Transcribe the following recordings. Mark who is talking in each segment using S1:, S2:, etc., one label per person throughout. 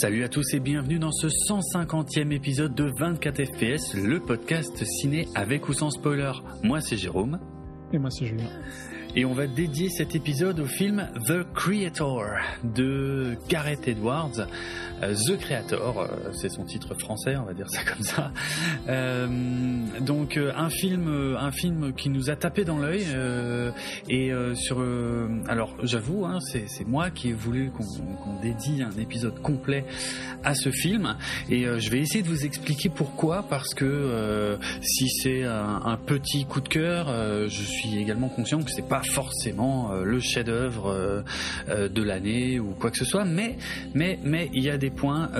S1: Salut à tous et bienvenue dans ce 150e épisode de 24 FPS, le podcast ciné avec ou sans spoiler. Moi c'est Jérôme.
S2: Et moi c'est Julien.
S1: Et on va dédier cet épisode au film The Creator de Gareth Edwards. Euh, The Creator, euh, c'est son titre français, on va dire ça comme ça. Euh, donc un film, un film qui nous a tapé dans l'œil. et sur, alors j'avoue, hein, c'est moi qui ai voulu qu'on dédie un épisode complet à ce film. Et je vais essayer de vous expliquer pourquoi, parce que si c'est un, petit coup de cœur, je suis également conscient que c'est pas forcément le chef-d'œuvre de l'année ou quoi que ce soit, mais mais mais il y a des points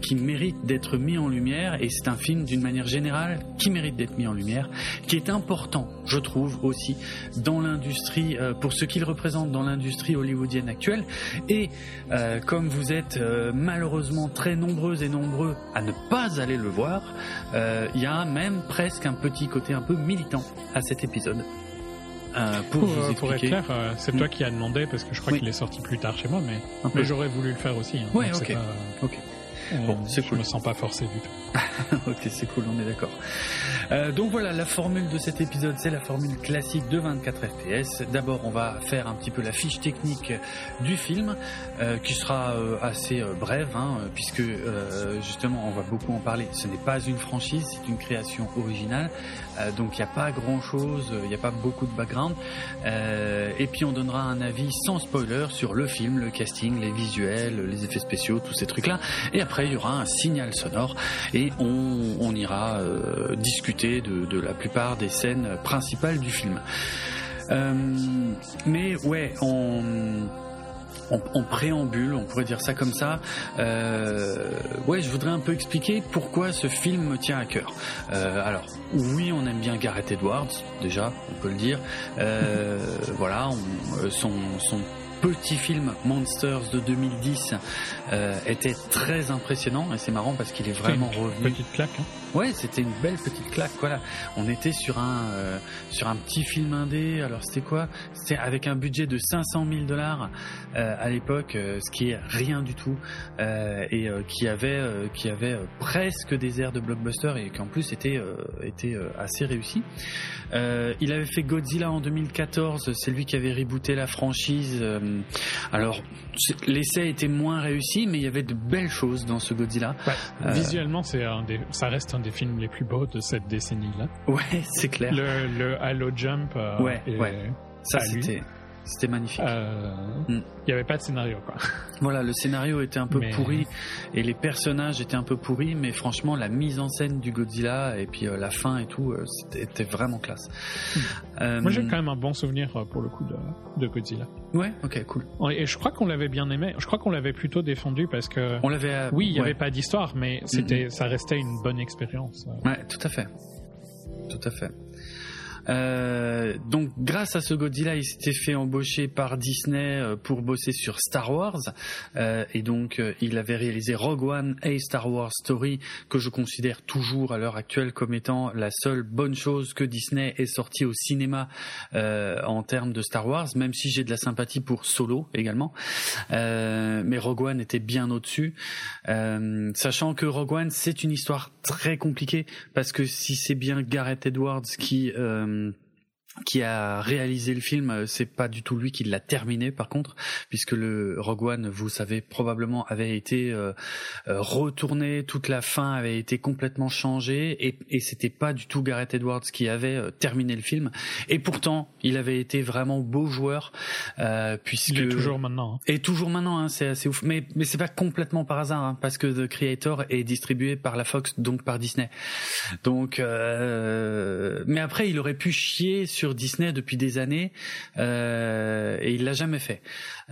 S1: qui méritent d'être mis en lumière et c'est un film d'une manière générale qui mérite d'être mis en lumière, qui est important, je trouve aussi dans l'industrie pour ce qu'il représente dans l'industrie hollywoodienne actuelle et comme vous êtes malheureusement très nombreux et nombreux à ne pas aller le voir, il y a même presque un petit côté un peu militant à cet épisode.
S2: Euh, pour, vous pour, être clair, euh, c'est toi hmm. qui as demandé parce que je crois qu'il est sorti plus tard chez moi, mais, mais j'aurais voulu le faire aussi. Hein,
S1: ouais, ok. ok.
S2: Bon, c'est cool. Je me sens pas forcé du tout.
S1: ok, c'est cool, on est d'accord. Euh, donc voilà, la formule de cet épisode, c'est la formule classique de 24 FPS. D'abord, on va faire un petit peu la fiche technique du film, euh, qui sera euh, assez brève, hein, puisque justement, on va beaucoup en parler. Ce n'est pas une franchise, c'est une création originale, donc il n'y a pas grand-chose, il n'y a pas beaucoup de background. et puis, on donnera un avis sans spoiler sur le film, le casting, les visuels, les effets spéciaux, tous ces trucs-là. Et après il y aura un signal sonore on, ira euh, discuter de, la plupart des scènes principales du film. Euh, mais ouais, on en, préambule, on pourrait dire ça comme ça. Euh, ouais, je voudrais un peu expliquer pourquoi ce film me tient à cœur. alors, oui, on aime bien Gareth Edwards, déjà, on peut le dire. voilà, son, son petit film Monsters de 2010 euh, était très impressionnant et c'est marrant parce qu'il est vraiment revenu.
S2: Petite claque. Hein.
S1: Ouais, c'était une belle petite claque. Voilà, on était sur un euh, sur un petit film indé. Alors c'était quoi? C'était avec un budget de 500 000 dollars euh, à l'époque, euh, ce qui est rien du tout, et qui avait qui avait presque des airs de blockbuster et qui en plus était était assez réussi. il avait fait Godzilla en 2014. C'est lui qui avait rebooté la franchise. alors l'essai était moins réussi, mais il y avait de belles choses dans ce Godzilla.
S2: visuellement, c'est ça reste un des films les plus beaux de cette décennie-là.
S1: Ouais, c'est clair.
S2: Le, le Halo Jump. Euh,
S1: ouais, ouais. Ça, c'était. C'était magnifique.
S2: Euh, mm. Il n'y avait pas de scénario, quoi.
S1: Voilà, le scénario était un peu pourri et les personnages étaient un peu pourris, mais franchement, la mise en scène du Godzilla et puis euh, la fin et tout, euh, c'était vraiment classe.
S2: Mm. Moi, j'ai quand même un bon souvenir pour le coup de, de Godzilla.
S1: Ouais, ok, cool.
S2: Et je crois qu'on l'avait bien aimé. Je crois qu'on l'avait plutôt défendu parce que.
S1: On l'avait.
S2: Oui, il n'y avait pas d'histoire, mais c'était, ça restait une bonne expérience.
S1: Ouais, tout à fait. Tout à fait. Euh, donc grâce à ce Godzilla, il s'était fait embaucher par Disney euh, pour bosser sur Star Wars euh, et donc il avait réalisé Rogue One et Star Wars Story que je considère toujours à l'heure actuelle comme étant la seule bonne chose que Disney ait sorti au cinéma en termes de Star Wars, même si j'ai de la sympathie pour Solo également. mais Rogue One était bien au-dessus, sachant que Rogue One c'est une histoire très compliquée parce que si c'est bien Gareth Edwards qui euh, um, qui a réalisé le film, euh, c'est pas du tout lui qui l'a terminé par contre, puisque le Rogue One, vous savez probablement, avait été euh, retourné, toute la fin avait été complètement changée, et, et c'était pas du tout Gareth Edwards qui avait terminé le film, et pourtant il avait été vraiment beau joueur, puisque
S2: il toujours maintenant, hein.
S1: et toujours maintenant, hein, c'est assez ouf, mais mais c'est pas complètement par hasard, hein, parce que The Creator est distribué par la Fox, donc par Disney, donc mais après il aurait pu chier sur Disney depuis des années euh, et il l'a jamais fait.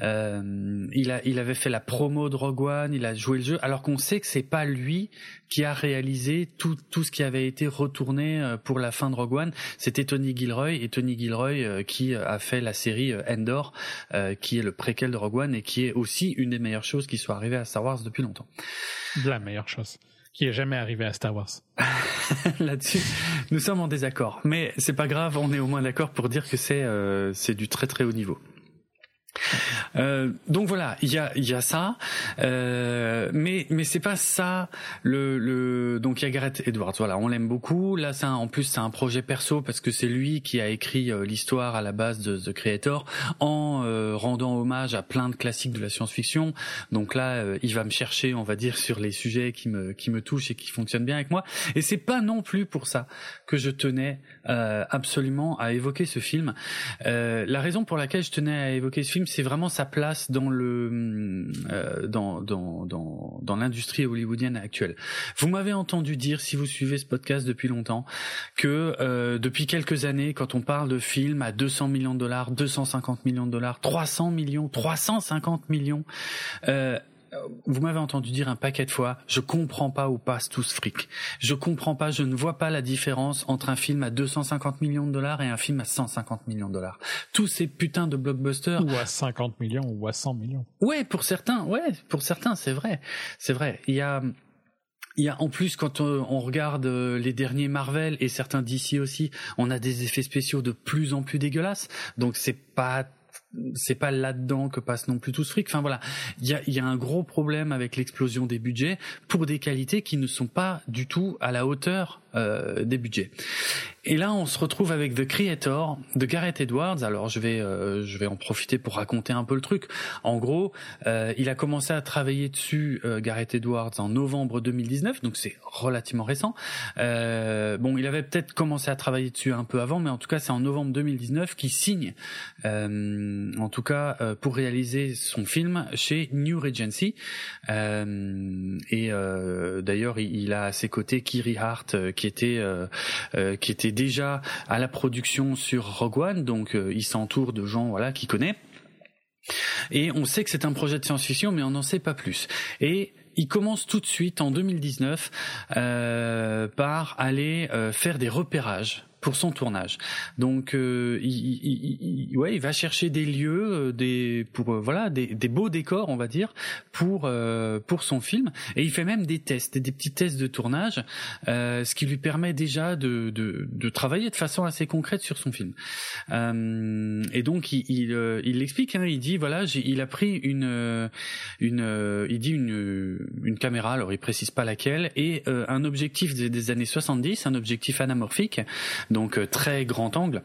S1: Euh, il a, il avait fait la promo de Rogue One, il a joué le jeu, alors qu'on sait que c'est pas lui qui a réalisé tout tout ce qui avait été retourné euh, pour la fin de Rogue One. C'était Tony Gilroy et Tony Gilroy qui a fait la série Endor, qui est le préquel de Rogue One et qui est aussi une des meilleures choses qui soit arrivée à Star Wars depuis longtemps.
S2: La meilleure chose qui est jamais arrivé à Star Wars.
S1: Là-dessus, nous sommes en désaccord, mais c'est pas grave, on est au moins d'accord pour dire que c'est euh, c'est du très très haut niveau. Euh, donc voilà, il y a y a ça, euh, mais mais c'est pas ça le le donc il y a Gareth Edwards. Voilà, on l'aime beaucoup. Là, c'est en plus c'est un projet perso parce que c'est lui qui a écrit euh, l'histoire à la base de The Creator en euh, rendant hommage à plein de classiques de la science-fiction. Donc là, euh, il va me chercher, on va dire, sur les sujets qui me qui me touchent et qui fonctionnent bien avec moi. Et c'est pas non plus pour ça que je tenais absolument à évoquer ce film. la raison pour laquelle je tenais à évoquer ce film, c'est vraiment sa place dans le euh, dans dans dans, dans l'industrie hollywoodienne actuelle. Vous m'avez entendu dire, si vous suivez ce podcast depuis longtemps, que euh, depuis quelques années, quand on parle de films à 200 millions de dollars, 250 millions de dollars, 300 millions, 350 millions, euh, euh, vous m'avez entendu dire un paquet de fois, je comprends pas où passe tout ce fric. Je comprends pas, je ne vois pas la différence entre un film à 250 millions de dollars et un film à 150 millions de dollars. Tous ces putains de blockbusters.
S2: Ou à 50 millions ou à 100 millions.
S1: Ouais, pour certains, ouais, pour certains, c'est vrai. C'est vrai. Il y a, il y a en plus quand on, regarde euh, les derniers Marvel et certains DC aussi, on a des effets spéciaux de plus en plus dégueulasses. Donc c'est pas c'est pas là-dedans que passe non plus tout ce fric. Enfin voilà, il y a, y a, un gros problème avec l'explosion des budgets pour des qualités qui ne sont pas du tout à la hauteur euh, des budgets. Et là, on se retrouve avec The Creator de Gareth Edwards. Alors, je vais, euh, je vais en profiter pour raconter un peu le truc. En gros, euh, il a commencé à travailler dessus, Gareth Edwards, en novembre 2019, donc c'est relativement récent. bon, il avait peut-être commencé à travailler dessus un peu avant, mais en tout cas, c'est en novembre 2019 qu'il signe, en tout cas, pour réaliser son film chez New Regency. et d'ailleurs, il, il, a à ses côtés Kiri Hart qui était euh, euh, qui était déjà à la production sur Rogue One, donc euh, il s'entoure de gens voilà qui connaît. Et on sait que c'est un projet de science-fiction, mais on n'en sait pas plus. Et il commence tout de suite en 2019 euh, par aller faire des repérages pour son tournage. Donc, euh, il, il, ouais, il va chercher des lieux, euh, des pour euh, voilà, des, des, beaux décors, on va dire, pour euh, pour son film. Et il fait même des tests, des petits tests de tournage, euh, ce qui lui permet déjà de, de, de travailler de façon assez concrète sur son film. et donc, il il l'explique, hein, il dit voilà, il a pris une une il dit une une caméra, alors il précise pas laquelle, et un objectif des années 70, un objectif anamorphique donc euh, très grand angle.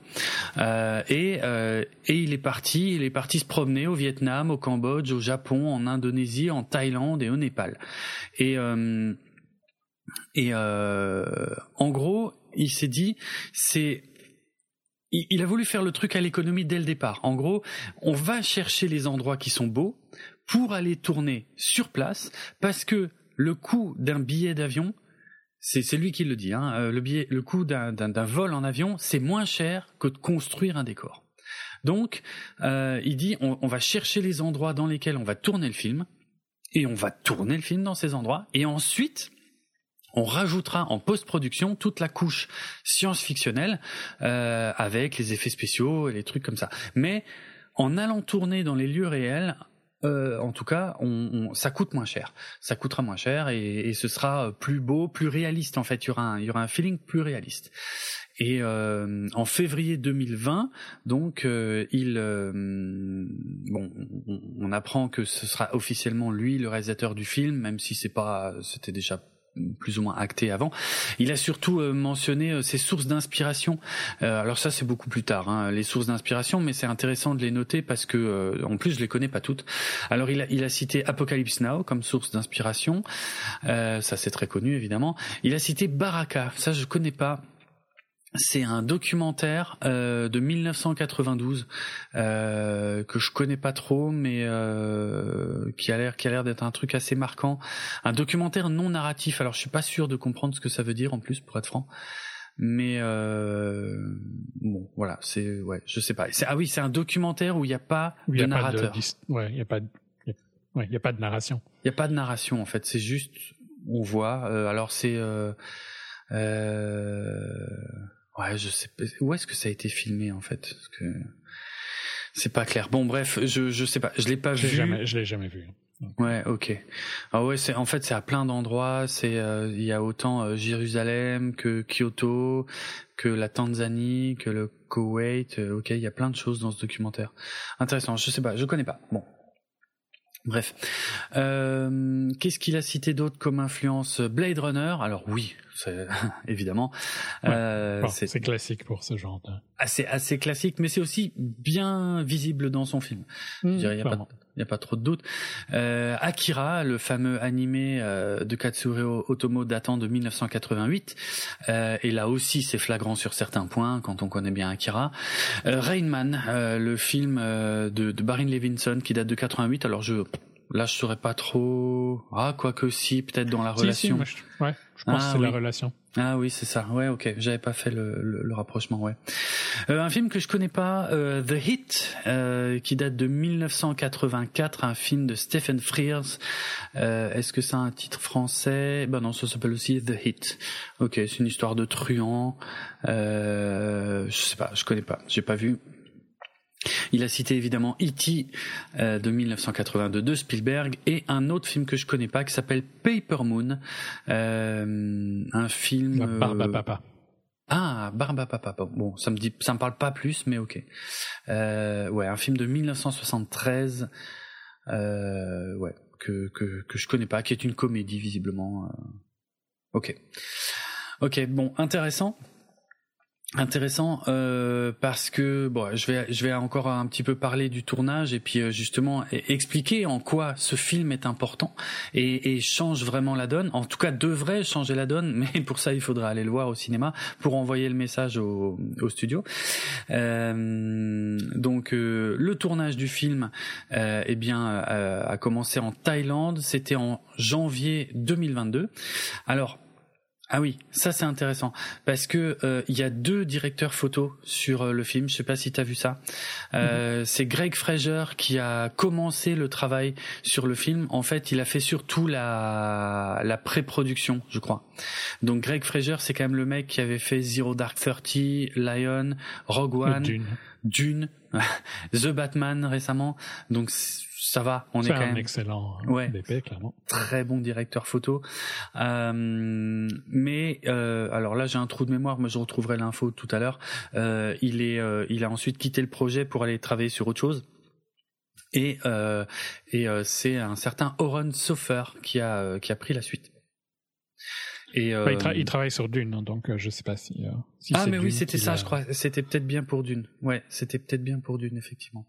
S1: Euh, et, euh, et il est parti, il est parti se promener au Vietnam, au Cambodge, au Japon, en Indonésie, en Thaïlande et au Népal. Et et en gros, il s'est dit, c'est il a voulu faire le truc à l'économie dès le départ. En gros, on va chercher les endroits qui sont beaux pour aller tourner sur place parce que le coût d'un billet d'avion c'est lui qui le dit. Hein. Euh, le, billet, le coût d'un vol en avion, c'est moins cher que de construire un décor. Donc, euh, il dit, on, on, va chercher les endroits dans lesquels on va tourner le film, et on va tourner le film dans ces endroits, et ensuite, on rajoutera en post-production toute la couche science-fictionnelle euh, avec les effets spéciaux et les trucs comme ça. Mais en allant tourner dans les lieux réels, euh, en tout cas, on, ça coûte moins cher. Ça coûtera moins cher et, ce sera plus beau, plus réaliste. En fait, il y aura un, il y aura un feeling plus réaliste. Et euh, en février 2020, donc euh, il, bon, on, on, apprend que ce sera officiellement lui le réalisateur du film, même si c'est pas, c'était déjà plus ou moins acté avant. Il a surtout euh, mentionné euh, ses sources d'inspiration. Euh, alors ça c'est beaucoup plus tard, hein, les sources d'inspiration, mais c'est intéressant de les noter parce que en plus je les connais pas toutes. Alors il a, il a cité Apocalypse Now comme source d'inspiration, ça c'est très connu évidemment. Il a cité Baraka, ça je connais pas. C'est un documentaire euh, de 1992 euh, que je connais pas trop, mais euh, qui a l'air qui a l'air d'être un truc assez marquant. Un documentaire non narratif. Alors je suis pas sûr de comprendre ce que ça veut dire en plus, pour être franc. Mais euh, bon, voilà, c'est ouais, je sais pas. Ah oui, c'est un documentaire où il n'y a pas de narrateur.
S2: ouais, il y a pas de, ouais, il y a pas de narration.
S1: Il y a pas de narration en fait. C'est juste on voit. Euh, alors c'est euh, Ouais, je sais pas. Où est-ce que ça a été filmé en fait? Parce que c'est pas clair. Bon, bref, je je sais pas. Je l'ai pas vu.
S2: Jamais, je l'ai jamais vu.
S1: Ouais, ok. Ah ouais, c'est en fait c'est à plein d'endroits. C'est euh, il y a autant euh, Jérusalem que Kyoto, que la Tanzanie, que le Koweït. Euh, ok, il y a plein de choses dans ce documentaire. Intéressant. Je sais pas, je connais pas. Bon, Bref, euh, qu'est-ce qu'il a cité d'autre comme influence? Blade Runner? Alors oui, évidemment.
S2: Euh, c'est classique pour ce genre. De...
S1: Assez assez classique, mais c'est aussi bien visible dans son film. Mmh, il n'y a, pas trop de doute. Euh, Akira, le fameux animé de Katsuhiro Otomo datant de 1988, et là aussi c'est flagrant sur certains points quand on connaît bien Akira. Rain Man, le film de, de Barin Levinson qui date de 88. Alors je Là, je saurais pas trop. Ah, quoique si, peut-être dans la relation.
S2: je... Ouais, je pense que c'est la relation.
S1: Ah oui, c'est ça. Ouais, ok. J'avais pas fait le, le, rapprochement. Ouais. Euh, un film que je connais pas, euh, The Hit, euh, qui date de 1984, un film de Stephen Frears. Euh, Est-ce que c'est un titre français? Ben non, ça s'appelle aussi The Hit. Ok, c'est une histoire de truand. Euh, je sais pas, je connais pas. J'ai pas vu. Il a cité évidemment E.T. Euh, de 1982 de Spielberg et un autre film que je connais pas qui s'appelle Paper Moon, euh, un film.
S2: Barba Papa.
S1: Ah, Barba Papa. Bon, ça me dit, ça me parle pas plus, mais ok. Euh, ouais, un film de 1973. ouais, que, que que je connais pas, qui est une comédie visiblement. Ok. Ok, bon, intéressant intéressant euh, parce que bon je vais je vais encore un petit peu parler du tournage et puis euh, justement expliquer en quoi ce film est important et, et, change vraiment la donne. En tout cas devrait changer la donne mais pour ça il faudrait aller le voir au cinéma pour envoyer le message au, au studio. Euh, donc euh, le tournage du film euh, eh bien a commencé en Thaïlande. C'était en janvier 2022 alors ah oui, ça c'est intéressant parce que euh, il y a deux directeurs photos sur euh, le film. Je sais pas si tu as vu ça. Euh, mhm. C'est Greg Fraser qui a commencé le travail sur le film. En fait, il a fait surtout la la pré-production, je crois. Donc Greg Fraser, c'est quand même le mec qui avait fait Zero Dark Thirty, Lion, Rogue One, Dune, Dune The Batman récemment. Donc ça va, on est, quand même
S2: excellent hein, ouais, clairement.
S1: Très bon directeur photo. Euh, mais euh, alors là, j'ai un trou de mémoire, mais je retrouverai l'info tout à l'heure. Euh, il est, euh, il a ensuite quitté le projet pour aller travailler sur autre chose. Et, euh, et euh, c'est un certain Oren Sofer qui a qui a pris la suite.
S2: Et bah, il, travaille sur Dune, hein, donc je sais pas si. si
S1: ah mais oui, c'était ça, je crois. C'était peut-être bien pour Dune. Ouais, c'était peut-être bien pour Dune, effectivement.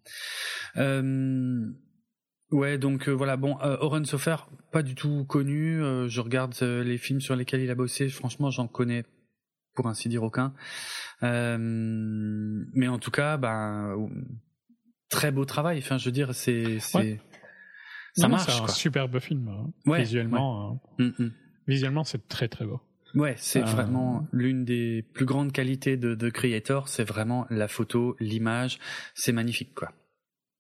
S1: Euh, Ouais, donc euh, voilà, bon, euh, Oren Sofer, pas du tout connu. Euh, je regarde les films sur lesquels il a bossé. Franchement, j'en connais pour ainsi dire aucun. mais en tout cas, ben, très beau travail. Enfin, je veux dire, c'est, c'est,
S2: ça marche. C'est un superbe film. Hein. visuellement, hein. mm, mm. visuellement, c'est très très beau.
S1: Ouais, c'est vraiment l'une des plus grandes qualités de, de Creator. C'est vraiment la photo, l'image. C'est magnifique, quoi.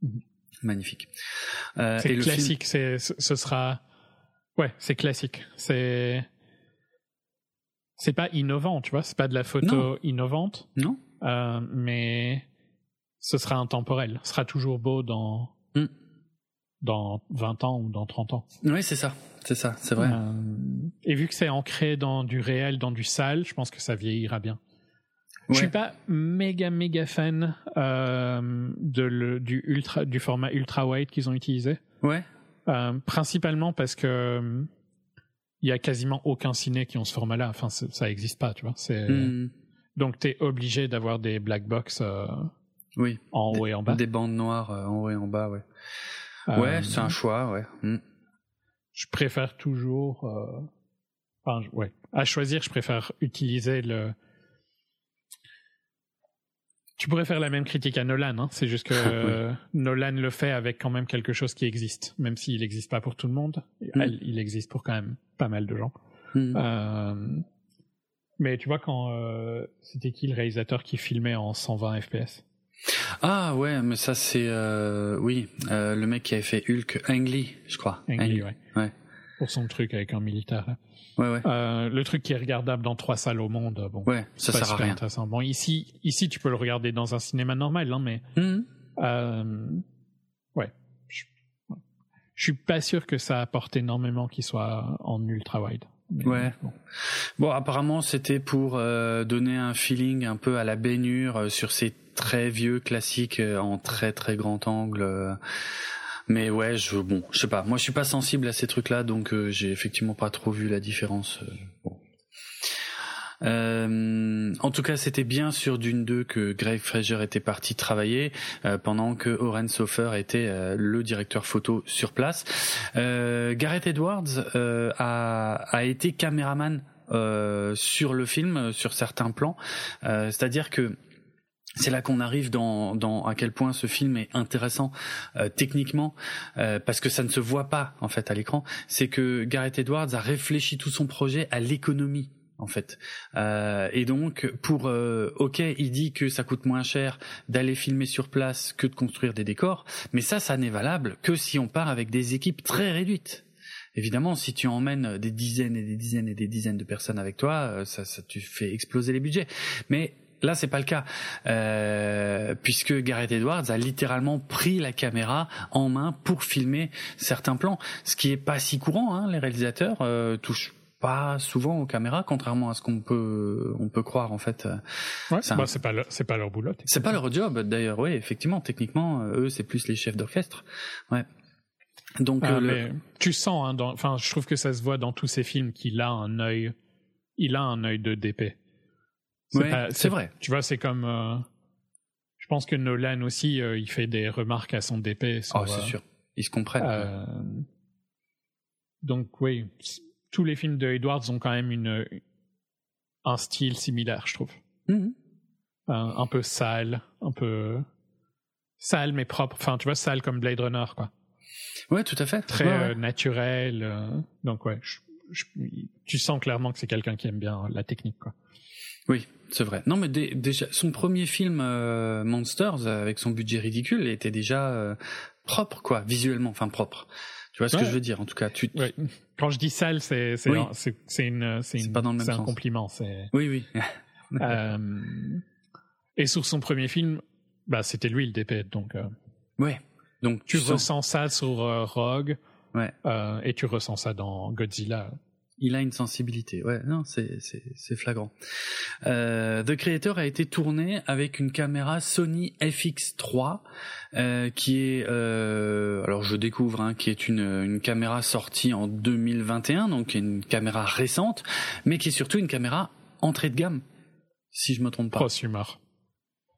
S1: Mm-hmm. Magnifique.
S2: Euh, c'est classique. C'est, ce sera, ouais, c'est classique. C'est, c'est pas innovant, tu vois. C'est pas de la photo innovante.
S1: Non.
S2: Euh, mais ce sera intemporel. Ce sera toujours beau dans, mm. dans 20 ans ou dans 30 ans.
S1: Oui, c'est ça. C'est ça, c'est vrai.
S2: Euh, et vu que c'est ancré dans du réel, dans du sale, je pense que ça vieillira bien. Je suis pas méga méga fan euh, de le, du ultra du format ultra wide qu'ils ont utilisé.
S1: Ouais.
S2: Euh, principalement parce que il y a quasiment aucun ciné qui ont ce format-là. Enfin, ça existe pas, tu vois. C'est hmm. donc t'es obligé d'avoir des black box. Euh,
S1: oui.
S2: En haut et en bas.
S1: Des bandes noires euh, en haut et en bas, ouais. Ouais, c'est un choix, ouais. Hmm.
S2: Je préfère toujours. Enfin, ouais. À choisir, je préfère utiliser le tu pourrais faire la même critique à Nolan, hein. c'est juste que Nolan le fait avec quand même quelque chose qui existe, même s'il n'existe pas pour tout le monde, mm. il existe pour quand même pas mal de gens. Mm. Euh, mais tu vois quand euh, c'était qui le réalisateur qui filmait en 120 fps
S1: Ah ouais, mais ça c'est euh, oui, le mec qui avait fait Hulk, Ang Lee, je crois.
S2: Ang Lee, ouais. ouais. Pour son truc avec un militaire. Là.
S1: Ouais, ouais.
S2: Euh, le truc qui est regardable dans trois salles au monde, bon,
S1: ouais, ça sert à rien.
S2: Intéressant. Bon, ici, ici, tu peux le regarder dans un cinéma normal, hein, mais
S1: mmh.
S2: euh, ouais, je, je suis pas sûr que ça apporte énormément qu'il soit en ultra wide.
S1: ouais. Bon. bon. apparemment, c'était pour euh, donner un feeling un peu à la baignure euh, sur ces très vieux classiques euh, en très très grand angle. Mais ouais, je bon, je sais pas. Moi, je suis pas sensible à ces trucs-là, donc j'ai effectivement pas trop vu la différence. Bon. Euh, en tout cas, c'était bien sur Dune 2 que Greg Fraser était parti travailler euh, pendant que Oren Sofer était euh, le directeur photo sur place. Gareth Edwards a, a, été caméraman sur le film, sur certains plans. C'est-à-dire que c'est là qu'on arrive dans, dans, à quel point ce film est intéressant techniquement parce que ça ne se voit pas en fait à l'écran. C'est que Gareth Edwards a réfléchi tout son projet à l'économie en fait. Euh, et donc pour euh, ok, il dit que ça coûte moins cher d'aller filmer sur place que de construire des décors, mais ça, ça n'est valable que si on part avec des équipes très réduites. Évidemment, si tu emmènes des dizaines et des dizaines et des dizaines de personnes avec toi, euh, ça, ça tu fais exploser les budgets. Mais Là, c'est pas le cas, euh, puisque Gareth Edwards a littéralement pris la caméra en main pour filmer certains plans, ce qui est pas si courant. Hein, les réalisateurs euh, touchent pas souvent aux caméras, contrairement à ce qu'on peut on peut croire en fait.
S2: Ouais, c'est bah, pas c'est pas leur boulot.
S1: C'est pas leur job d'ailleurs. Oui, effectivement, techniquement, euh, eux c'est plus les chefs d'orchestre. Ouais.
S2: Donc ah, euh, tu sens, hein, enfin, je trouve que ça se voit dans tous ces films qu'il a un œil, il a un œil de DP.
S1: C'est vrai.
S2: Tu vois, c'est comme, euh, je pense que Nolan aussi, il fait des remarques à son DP.
S1: oh, c'est sûr. Ils se comprennent.
S2: donc oui, tous les films de Edwards ont quand même une, un style similaire, je trouve. Mm-hmm. Un, peu sale, un peu sale mais propre. Enfin, tu vois, sale comme Blade Runner, quoi.
S1: Ouais, tout à fait.
S2: Très euh, naturel. Euh, donc ouais, tu sens clairement que c'est quelqu'un qui aime bien la technique, quoi.
S1: Oui, c'est vrai. Non, mais déjà, son premier film euh, Monsters avec son budget ridicule était déjà propre, quoi, visuellement, enfin propre. Tu vois ce que je veux dire En tout cas, tu.
S2: Quand je dis sale, c'est c'est c'est une c'est un compliment. C'est.
S1: Oui oui.
S2: euh, et sur son premier film, bah c'était lui le DP, donc. Euh,
S1: ouais.
S2: Donc tu, ressens ça sur euh, Rogue. Ouais. Euh, et tu ressens ça dans Godzilla
S1: il a une sensibilité. Ouais, non, c'est c'est flagrant. Euh, The Creator a été tourné avec une caméra Sony FX3 euh, qui est euh, alors je découvre hein, qui est une une caméra sortie en 2021 donc une caméra récente mais qui est surtout une caméra entrée de gamme si je me trompe pas.
S2: Prosumer.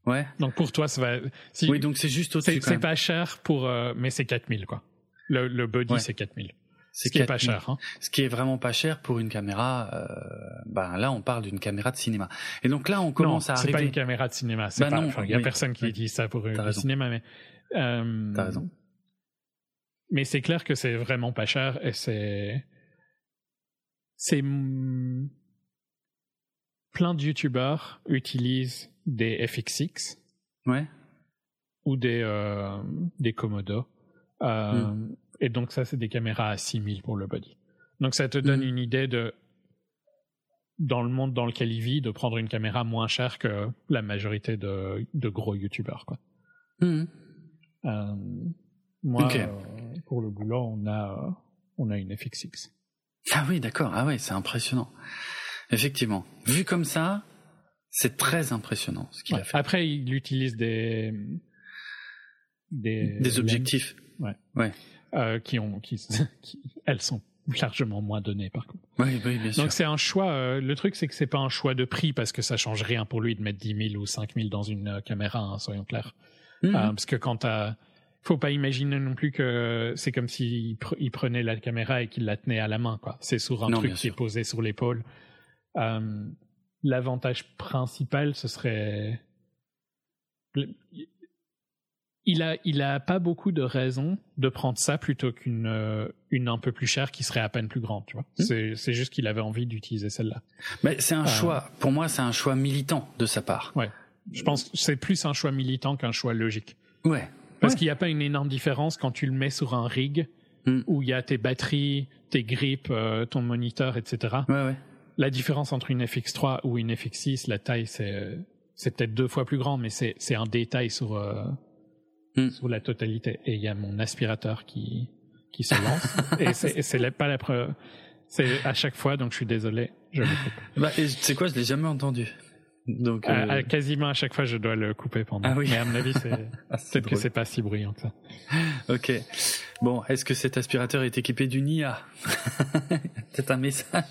S1: Ouais.
S2: Donc pour toi ça va
S1: si, Oui, donc c'est juste au-dessus
S2: C'est pas cher pour euh, mais c'est 4000 quoi. Le le body c'est 4000. Ce qui est pas cher. Hein.
S1: Ce qui est vraiment pas cher pour une caméra. Euh, ben là, on parle d'une caméra de cinéma. Et donc là, on commence
S2: à
S1: arriver.
S2: C'est pas une caméra de cinéma. Ben pas. Il y a personne qui dit ça pour le cinéma, mais.
S1: Euh, T'as raison.
S2: Mais c'est clair que c'est vraiment pas cher et c'est. C'est. Plein de youtubeurs utilisent des FX6.
S1: Ouais.
S2: Ou des euh, des Komodo. Euh, hmm. Et donc ça, c'est des caméras à 6000 pour le body. Donc ça te donne mm. une idée de, dans le monde dans lequel il vit, de prendre une caméra moins chère que la majorité de, de gros youtubeurs. Quoi. Mm. Euh, moi, euh, pour le boulot, on a, on a une FX6.
S1: Ah oui, d'accord. Ah oui, c'est impressionnant. Effectivement. Vu comme ça, c'est très impressionnant ce qu'il a fait.
S2: Après, il utilise des
S1: des, des objectifs.
S2: Ouais.
S1: Ouais.
S2: Euh, qui ont, qui, elles sont largement moins données par contre.
S1: Oui, oui, bien sûr.
S2: Donc c'est un choix. Euh, le truc c'est que c'est pas un choix de prix parce que ça change rien pour lui de mettre 10 000 ou 5 000 dans une euh, caméra, hein, soyons clairs. Mhm. parce que quand t'as, faut pas imaginer non plus que c'est comme s'il il prenait la caméra et qu'il la tenait à la main quoi. C'est sur un truc qui est posé sur l'épaule. L'avantage principal ce serait il a, il a pas beaucoup de raisons de prendre ça plutôt qu'une euh, une un peu plus chère qui serait à peine plus grande, tu vois. Hmm. C'est, juste qu'il avait envie d'utiliser celle-là.
S1: Mais c'est un euh. choix. Pour moi, c'est un choix militant de sa part.
S2: Ouais. Je pense que c'est plus un choix militant qu'un choix logique.
S1: Ouais.
S2: Parce qu'il n'y a pas une énorme différence quand tu le mets sur un rig hmm. où il y a tes batteries, tes grips, euh, ton moniteur, etc.
S1: Ouais, ouais.
S2: La différence entre une FX3 ou une FX6, la taille, c'est c'est peut-être deux fois plus grand, mais c'est c'est un détail sur Hmm. sur la totalité. Et il y a mon aspirateur qui, qui se lance. et c'est pas la preuve. C'est à chaque fois, donc je suis désolé. Je
S1: bah, c'est quoi, je l'ai jamais entendu.
S2: Donc, quasiment à chaque fois, je dois le couper pendant. Ah oui. Mais à mon avis, c'est ah, peut-être que c'est pas si bruyant que ça.
S1: Ok. Bon, est-ce que cet aspirateur est équipé d'une IA Peut-être un message.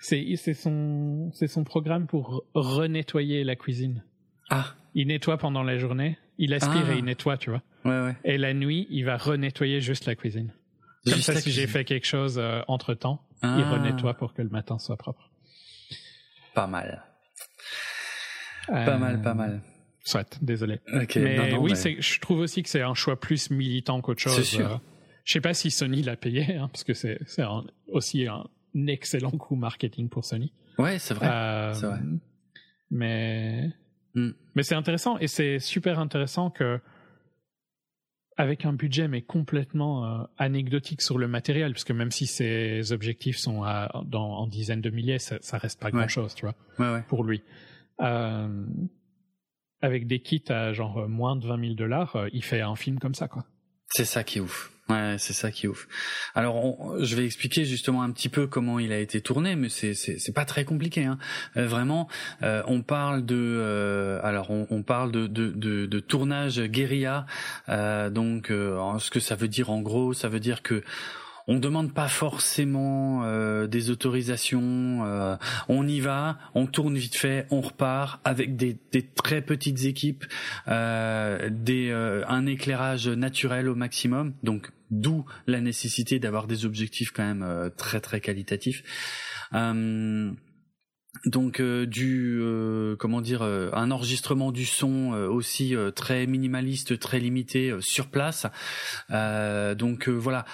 S2: C'est son c'est son programme pour renettoyer la cuisine.
S1: Ah.
S2: Il nettoie pendant la journée, il aspire et il ah. nettoie, tu vois.
S1: Ouais, ouais.
S2: Et la nuit, il va renettoyer juste la cuisine. Comme ça, si j'ai fait quelque chose euh, entre temps, il ah. renettoie pour que le matin soit propre.
S1: Pas mal. Pas mal, pas mal. Euh,
S2: soit, désolé. mais oui, je trouve aussi que c'est un choix plus militant qu'autre chose. C'est sûr. Euh, je sais pas si Sony l'a payé, hein, parce que c'est aussi un excellent coup marketing pour Sony.
S1: Ouais, c'est vrai. Vrai.
S2: Mais hmm. mais c'est intéressant et c'est super intéressant que avec un budget mais complètement euh, anecdotique sur le matériel, parce que même si ses objectifs sont à, dans, en dizaines de milliers, ça, ça reste pas grand chose, tu vois,
S1: ouais, ouais.
S2: pour lui. Euh, avec des kits à genre moins de 20 000 dollars, euh, il fait un film comme ça, quoi.
S1: C'est ça qui est ouf. Ouais, c'est ça qui est ouf. Alors, je vais expliquer justement un petit peu comment il a été tourné, mais c'est c'est pas très compliqué. Hein. Euh, vraiment, euh, on parle de euh, alors on, on, parle de, de, de, de tournage guérilla. donc, ce que ça veut dire en gros, ça veut dire que on demande pas forcément euh, des autorisations. Euh, on y va, on tourne vite fait, on repart avec des, des très petites équipes, euh, des, un éclairage naturel au maximum. Donc d'où la nécessité d'avoir des objectifs quand même très très qualitatifs donc euh, du euh, comment dire euh, un enregistrement du son aussi très minimaliste très limité sur place. Donc voilà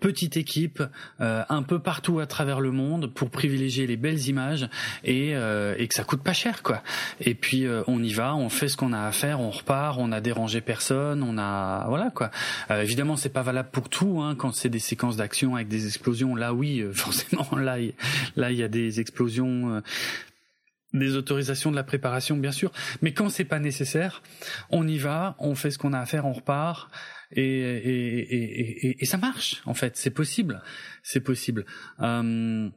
S1: petite équipe un peu partout à travers le monde pour privilégier les belles images et, et que ça coûte pas cher quoi. Et puis on y va on fait ce qu'on a à faire on repart on a dérangé personne on a voilà quoi. Évidemment c'est pas valable pour tout hein, quand c'est des séquences d'action avec des explosions là oui forcément là là il y a des explosions des autorisations de la préparation bien sûr, mais quand c'est pas nécessaire, on y va, on fait ce qu'on a à faire, on repart et, ça marche en fait, c'est possible, c'est possible. Euh,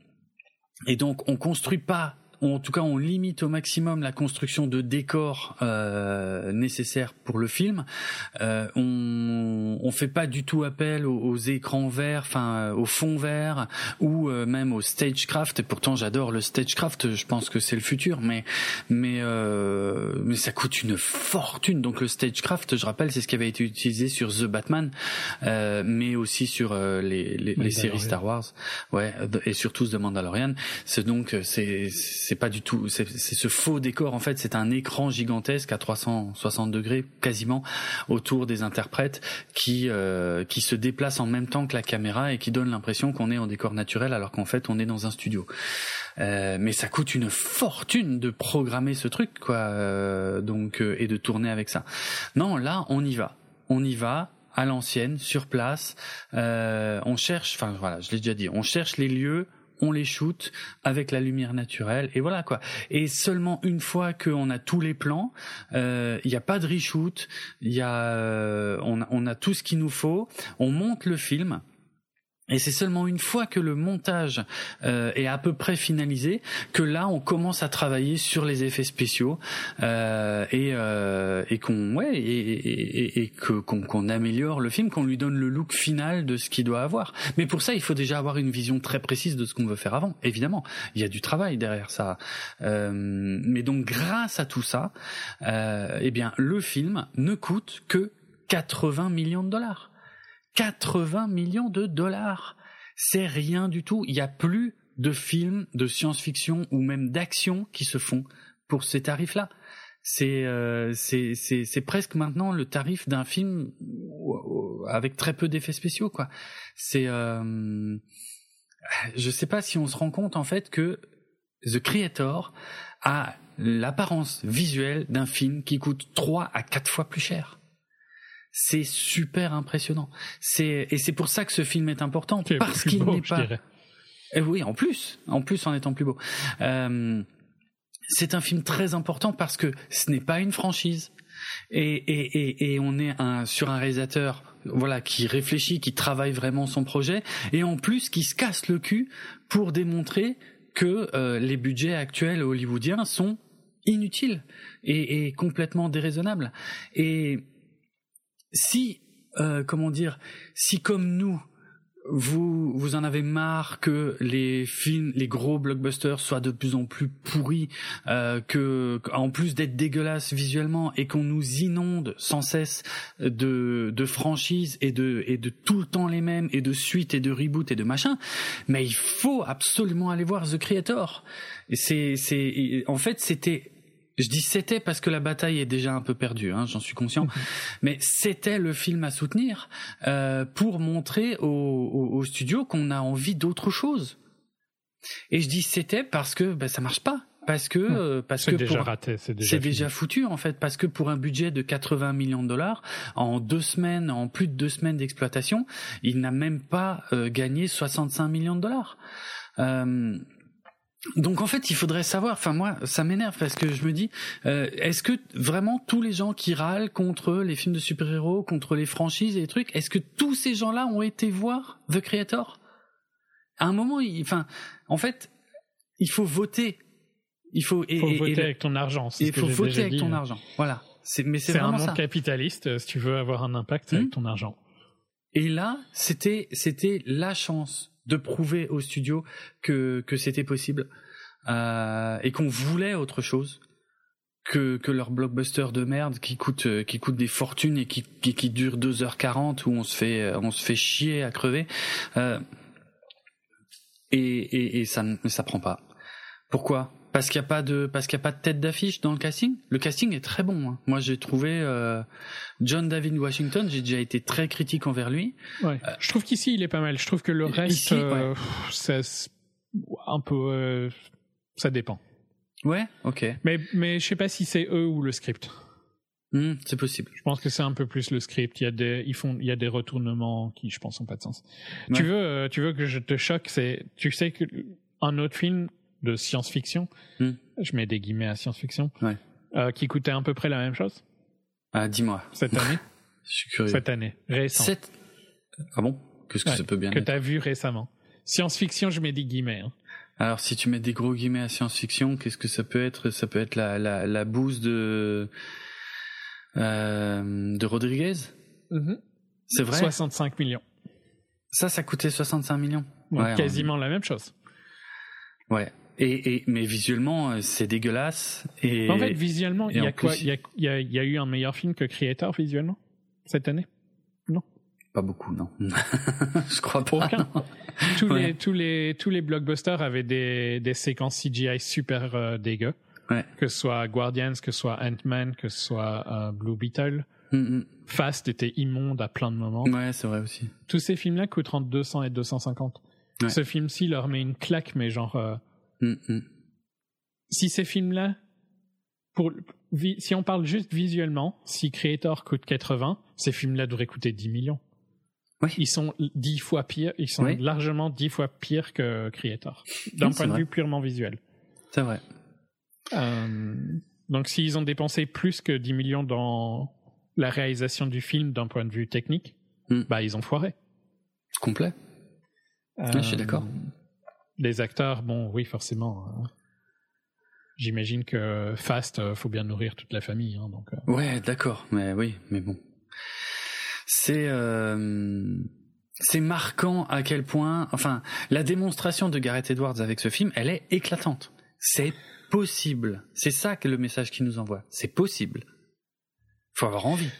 S1: et donc on construit pas en tout cas on limite au maximum la construction de décors euh, nécessaires pour le film. Euh, on on fait pas du tout appel aux, écrans verts, enfin euh, au fond vert ou euh, même au stagecraft. Et pourtant j'adore le stagecraft, je pense que c'est le futur, mais mais euh, mais ça coûte une fortune. Donc le stagecraft, je rappelle, c'est ce qui avait été utilisé sur The Batman, euh, mais aussi sur les, les, les séries Star Wars, ouais, et surtout The Mandalorian. C'est donc c'est c'est pas du tout, c'est ce faux décor en fait, c'est un écran gigantesque à 360 degrés quasiment autour des interprètes qui euh, qui se déplace en même temps que la caméra et qui donne l'impression qu'on est en décor naturel alors qu'en fait on est dans un studio. Euh, mais ça coûte une fortune de programmer ce truc quoi, euh, donc et de tourner avec ça. Non, là on y va, on y va à l'ancienne, sur place. on cherche, enfin voilà, je l'ai déjà dit, on cherche les lieux on les shoot avec la lumière naturelle et voilà quoi. Et seulement une fois qu'on a tous les plans, euh, il n'y a pas de reshoot, il y a, euh, on, on a tout ce qu'il nous faut, on monte le film. Et c'est seulement une fois que le montage euh, est à peu près finalisé que là on commence à travailler sur les effets spéciaux euh, et, euh, et qu'on ouais et, que qu'on améliore le film, qu'on lui donne le look final de ce qu'il doit avoir. Mais pour ça il faut déjà avoir une vision très précise de ce qu'on veut faire avant. Évidemment, il y a du travail derrière ça. Mais donc grâce à tout ça, eh bien le film ne coûte que 80 millions de dollars. 80 millions de dollars. C'est rien du tout. Il n'y a plus de films de science-fiction ou même d'action qui se font pour ces tarifs-là. C'est euh, presque maintenant le tarif d'un film avec très peu d'effets spéciaux quoi. C'est euh, je sais pas si on se rend compte en fait que The Creator a l'apparence visuelle d'un film qui coûte 3 à 4 fois plus cher c'est super impressionnant. C'est et c'est pour ça que ce film est important parce qu'il n'est pas. Et eh oui, en plus, en plus en étant plus beau. Euh, c'est un film très important parce que ce n'est pas une franchise. Et, et, et, et on est un, sur un réalisateur voilà qui réfléchit, qui travaille vraiment son projet, et en plus qui se casse le cul pour démontrer que euh, les budgets actuels hollywoodiens sont inutiles et, et complètement déraisonnables. Et si, euh, comment dire, si comme nous, vous vous en avez marre que les films, les gros blockbusters soient de plus en plus pourris, euh, que en plus d'être dégueulasses visuellement et qu'on nous inonde sans cesse de de franchises et de et de tout le temps les mêmes et de suites et de reboots et de machin, mais il faut absolument aller voir The Creator. C'est c'est en fait c'était je dis c'était parce que la bataille est déjà un peu perdue, hein, j'en suis conscient. Mais c'était le film à soutenir euh, pour montrer au, au, studio qu'on a envie d'autre chose. Et je dis c'était parce que ben, ça marche pas. Parce que euh, parce que
S2: déjà raté, c'est déjà,
S1: déjà, foutu en fait parce que pour un budget de 80 millions de dollars en deux semaines, en plus de deux semaines d'exploitation, il n'a même pas euh, gagné 65 millions de dollars. Euh, donc en fait, il faudrait savoir. Enfin moi, ça m'énerve parce que je me dis, euh, est-ce que vraiment tous les gens qui râlent contre les films de super-héros, contre les franchises et les trucs, est-ce que tous ces gens-là ont été voir The Creator? À un moment, enfin, en fait, il faut voter.
S2: Il faut, et, faut voter avec ton argent.
S1: Il faut voter avec ton argent. Voilà. mais c'est
S2: un
S1: monde
S2: capitaliste. Si tu veux avoir un impact avec hmm. ton argent.
S1: Et là, c'était c'était la chance de prouver au studio que que c'était possible euh, et qu'on voulait autre chose que que leur blockbuster de merde qui coûte euh, qui coûte des fortunes et qui qui, qui dure 2h40 où on se fait on se fait chier à crever euh, et, et, et ça ça prend pas. Pourquoi? Parce qu'il y a pas de parce qu'il y a pas de tête d'affiche dans le casting. Le casting est très bon. Hein. Moi, j'ai trouvé euh, John David Washington. J'ai déjà été très critique envers lui.
S2: Ouais. Euh, je trouve qu'ici il est pas mal. Je trouve que le reste, euh, ça, un peu, ça dépend.
S1: Ouais, ok.
S2: Mais mais je sais pas si c'est eux ou le script.
S1: Hmm, c'est possible.
S2: Je pense que c'est un peu plus le script. Il y a des, ils font, il y a des retournements qui, je pense, ont pas de sens. Tu veux, tu veux que je te choque C'est, tu sais que un autre film de science-fiction, hmm. je mets des guillemets à science-fiction, euh, qui coûtait à peu près la même chose
S1: Ah, dis-moi.
S2: Cette année
S1: Je suis curieux.
S2: Cette année, récent.
S1: Ah bon? Qu'est-ce que ça peut bien
S2: Que t'as vu récemment. Science-fiction, je mets des guillemets. Hein.
S1: Alors, si tu mets des gros guillemets à science-fiction, qu'est-ce que ça peut être? Ça peut être la, la, la bouse de, euh, de Rodriguez?
S2: Mm-hmm.
S1: C'est vrai?
S2: 65 millions.
S1: Ça, ça coûtait 65 millions?
S2: quasiment la même chose.
S1: Ouais. Et, et, mais visuellement, euh, c'est dégueulasse. Et,
S2: en fait, visuellement, il y a quoi Il y a, y, a, y a, eu un meilleur film que Creator visuellement cette année? Non?
S1: Pas beaucoup, non. Je crois pas. Aucun.
S2: Tous les tous les tous les blockbusters avaient des des séquences CGI super euh, dégueu.
S1: Ouais.
S2: Que ce soit Guardians, que ce soit Ant-Man, que ce soit euh, Blue Beetle.
S1: Mm -hmm.
S2: Fast était immonde à plein de moments.
S1: Ouais, c'est vrai aussi.
S2: Tous ces films-là coûtent entre 200 et 250. Ouais. Ce film-ci leur met une claque, mais genre euh,
S1: Mm, mm.
S2: Si ces films-là, pour, si on parle juste visuellement, si Creator coûte 80, ces films-là devraient coûter 10 millions.
S1: Oui.
S2: Ils sont dix fois pires, ils sont largement dix fois pires que Creator, d'un point de vue purement visuel.
S1: C'est vrai.
S2: Euh, donc s'ils ont dépensé plus que 10 millions dans la réalisation du film d'un point de vue technique, mm. bah ils ont foiré.
S1: Complet. je suis d'accord.
S2: Les acteurs, bon, oui, forcément. Hein. J'imagine que Fast, euh, faut bien nourrir toute la famille, hein, donc. Euh.
S1: Ouais, d'accord, mais oui, mais bon, c'est euh, c'est marquant à quel point, enfin, la démonstration de Gareth Edwards avec ce film, elle est éclatante. C'est possible. C'est ça que le message qu'il nous envoie. C'est possible. Faut avoir envie,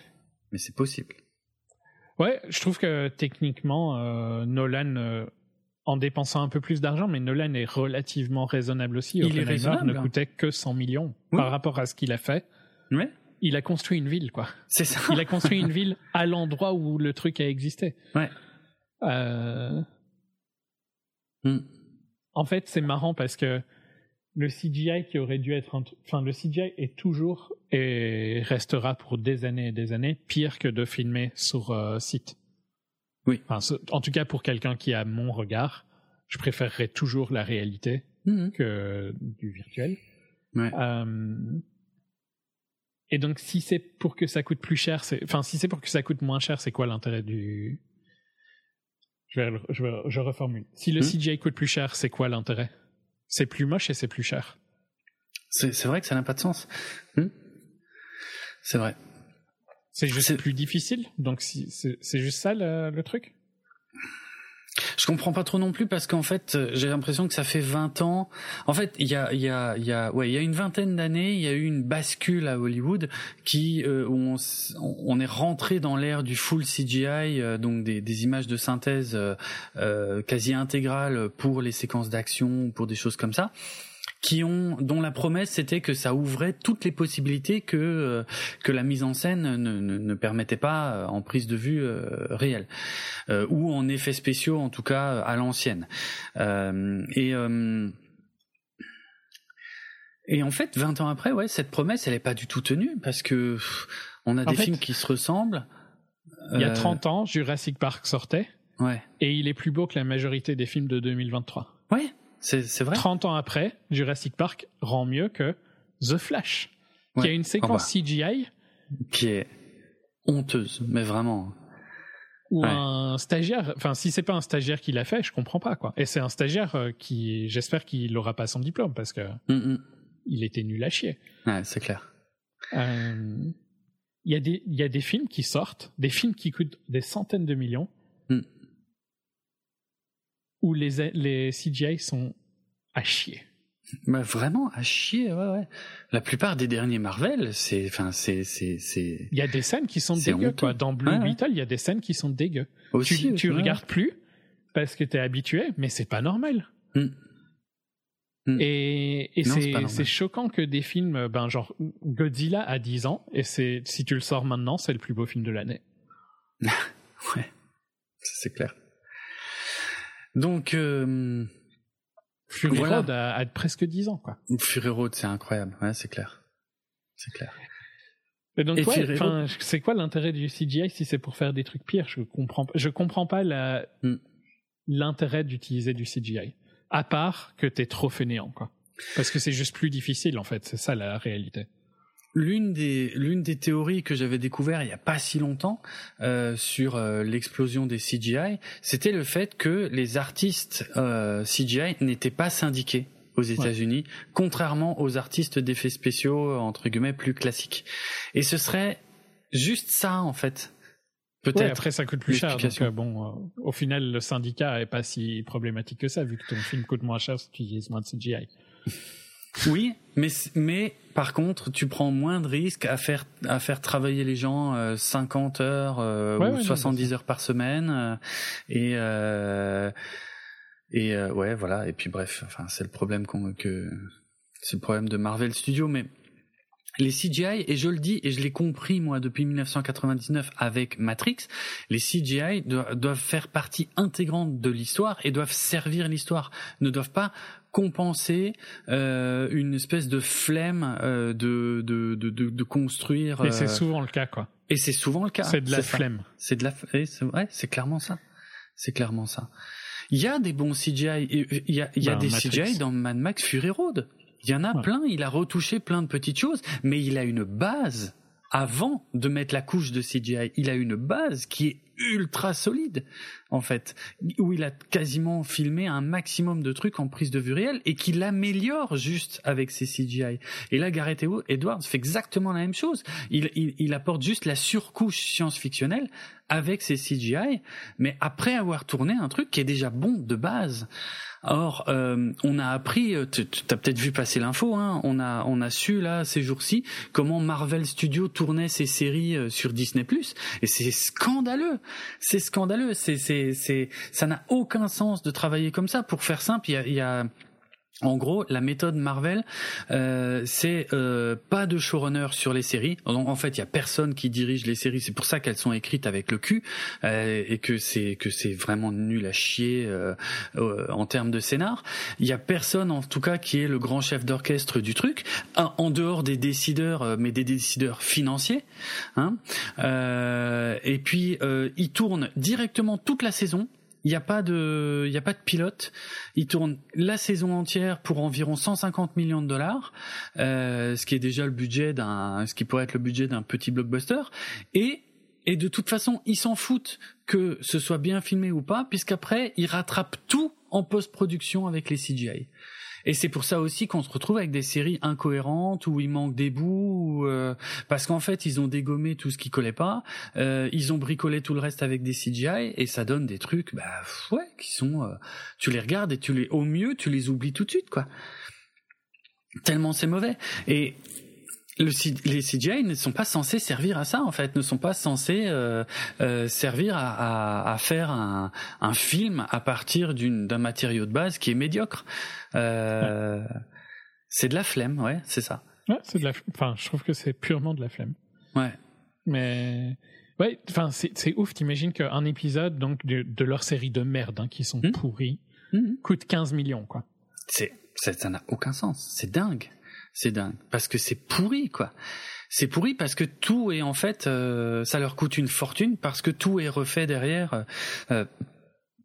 S1: mais c'est possible.
S2: Ouais, je trouve que techniquement, euh, Nolan en dépensant un peu plus d'argent, mais Nolan est relativement raisonnable aussi.
S1: Il est raisonnable.
S2: ne coûtait que 100 millions par rapport à ce qu'il a fait. Il a construit une ville, quoi.
S1: C'est ça.
S2: Il a construit une ville à l'endroit où le truc a existé.
S1: Ouais.
S2: Euh...
S1: Hmm.
S2: En fait, c'est marrant parce que le CGI qui aurait dû être, enfin, le CGI est toujours et restera pour des années et des années pire que de filmer sur euh, site.
S1: Oui.
S2: en tout cas, pour quelqu'un qui a mon regard, je préférerais toujours la réalité
S1: mhm.
S2: que du virtuel.
S1: Ouais.
S2: Euh, et donc, si c'est pour que ça coûte plus cher, c'est, enfin, si c'est pour que ça coûte moins cher, c'est quoi l'intérêt du je, vais, je, je reformule. Si le mhm. CGI coûte plus cher, c'est quoi l'intérêt? C'est plus moche et c'est plus cher.
S1: C'est vrai que ça n'a pas de sens. Hmm c'est vrai.
S2: C'est juste plus difficile, donc c'est juste ça le, truc?
S1: Je comprends pas trop non plus parce qu'en fait, euh, j'ai l'impression que ça fait 20 ans. En fait, il y a, il y a, il y a, ouais, il y a une vingtaine d'années, il y a eu une bascule à Hollywood qui, euh, où on, on, est rentré dans l'ère du full CGI, euh, donc des, des, images de synthèse euh, quasi intégrales pour les séquences d'action, pour des choses comme ça qui ont dont la promesse c'était que ça ouvrait toutes les possibilités que euh, que la mise en scène ne, ne, ne permettait pas euh, en prise de vue euh, réelle ou en effets spéciaux en tout cas à l'ancienne. Et et en fait 20 ans après ouais cette promesse elle est pas du tout tenue parce que on a des films qui se ressemblent
S2: il y a 30 ans Jurassic Park sortait.
S1: ouais.
S2: Et il est plus beau que la majorité des films de 2023
S1: ouais c'est vrai?
S2: 30 ans après, Jurassic Park rend mieux que The Flash, qui a une séquence CGI
S1: qui est honteuse, mais vraiment.
S2: Ou un stagiaire, enfin si c'est pas un stagiaire qui l'a fait, je comprends pas quoi. Et c'est un stagiaire euh, qui, j'espère qu'il aura pas son diplôme parce que mm, mm. il était nul à chier.
S1: Ouais, c'est clair.
S2: Euh, il y a des il y a des films qui sortent, des films qui coûtent des centaines de millions. Mm où les, les CGI sont à chier.
S1: Bah vraiment à chier, ouais, ouais. La plupart des derniers Marvel, c'est, enfin, c'est, c'est, c'est.
S2: Il y a des scènes qui sont dégueu, quoi. Dans Blue Beetle, il y a des scènes qui sont dégueu. Aussi, tu, tu regardes plus parce que t'es habitué, mais c'est pas normal. Hmm. Hmm. Et, et c'est choquant que des films, ben genre Godzilla a 10 ans, et c'est si tu le sors maintenant, c'est le plus beau film de l'année.
S1: ouais, c'est clair. Donc, euh,
S2: Fury Road a, presque 10 ans, quoi.
S1: Fury Road, c'est incroyable, ouais, c'est clair. C'est clair.
S2: Et donc, c'est quoi l'intérêt du CGI si c'est pour faire des trucs pires? Je comprends, je comprends pas hmm. l'intérêt d'utiliser du CGI. À part que t'es trop fainéant, quoi. Parce que c'est juste plus difficile, en fait. C'est ça la réalité
S1: l'une des l'une des théories que j'avais découvert il y a pas si longtemps euh, sur euh, l'explosion des CGI, c'était le fait que les artistes euh, CGI n'étaient pas syndiqués aux États-Unis, contrairement aux artistes d'effets spéciaux entre guillemets plus classiques. Et ce serait juste ça en fait.
S2: Peut-être. après, ça coûte plus cher. Donc, euh, bon, euh, au final, le syndicat est pas si problématique que ça, vu que ton film coûte moins cher si tu utilises moins de CGI.
S1: Oui, mais mais par contre, tu prends moins de risques à faire à faire travailler les gens euh, 50 heures euh, ou 70 heures par semaine euh, et euh, et ouais voilà. Et puis bref, enfin c'est le problème qu'on que c'est le problème de Marvel Studios mais les CGI, et je le dis, et je l'ai compris moi depuis 1999 avec Matrix, les CGI doivent faire partie intégrante de l'histoire et doivent servir l'histoire, ne doivent pas compenser euh, une espèce de flemme euh, de, de, de, de, construire.
S2: Et c'est euh, souvent le cas, quoi.
S1: Et c'est souvent le cas.
S2: C'est de la flemme.
S1: C'est de la, ouais, c'est clairement ça. C'est clairement ça. Il y a des bons CGI. Il y a, il y a bah, des CGI dans Mad Max Fury Road. Il y en a plein. Il a retouché plein de petites choses, mais il a une base avant de mettre la couche de CGI. Il a une base qui est ultra solide en fait, où il a quasiment filmé un maximum de trucs en prise de vue réelle et qu'il améliore juste avec ses CGI. Et là, Gareth Edwards fait exactement la même chose. Il, il, il apporte juste la surcouche science-fictionnelle avec ses CGI, mais après avoir tourné un truc qui est déjà bon de base. Or, euh, on a appris, euh, tu as peut-être vu passer l'info, hein, on a on a su là ces jours-ci comment Marvel Studios tournait ses séries euh, sur Disney+, et c'est scandaleux, c'est scandaleux, c'est c'est ça n'a aucun sens de travailler comme ça. Pour faire simple, il y a en gros, la méthode Marvel, euh, c'est euh, pas de showrunner sur les séries. En fait, il y a personne qui dirige les séries. C'est pour ça qu'elles sont écrites avec le cul euh, et que c'est que c'est vraiment nul à chier en termes de scénar. Il y a personne, en tout cas, qui est le grand chef d'orchestre du truc, en dehors des décideurs, mais des décideurs financiers. Hein. et puis, ils tournent directement toute la saison il n'y a pas de, il y a pas de pilote. Il tourne la saison entière pour environ 150 millions de dollars, euh, ce qui est déjà le budget d'un, ce qui pourrait être le budget d'un petit blockbuster. Et et de toute façon, ils s'en foutent que ce soit bien filmé ou pas, puisqu'après, ils rattrapent tout en post-production avec les CGI. Et c'est pour ça aussi qu'on se retrouve avec des séries incohérentes où il manque des bouts, euh, parce qu'en fait ils ont dégommé tout ce qui collait pas, euh, ils ont bricolé tout le reste avec des CGI et ça donne des trucs, bah ouais, qui sont, euh, tu les regardes et tu les, au mieux tu les oublies tout de suite quoi. Tellement c'est mauvais. Et le, les CGI ne sont pas censés servir à ça en fait, ne sont pas censés euh, euh, servir à, à, à faire un, un, film à partir d'un matériau de base qui est médiocre. Euh, ouais. C'est de la flemme, ouais, c'est ça.
S2: Ouais, c'est de la. Enfin, je trouve que c'est purement de la flemme.
S1: Ouais.
S2: Mais ouais, enfin, c'est ouf. T'imagines qu'un épisode donc de, de, leur série de merde hein, qui sont mmh. pourris mmh. coûte 15 millions, quoi.
S1: C'est ça n'a aucun sens. C'est dingue c'est dingue parce que c'est pourri quoi. C'est pourri parce que tout est en fait, euh, ça leur coûte une fortune parce que tout est refait derrière euh,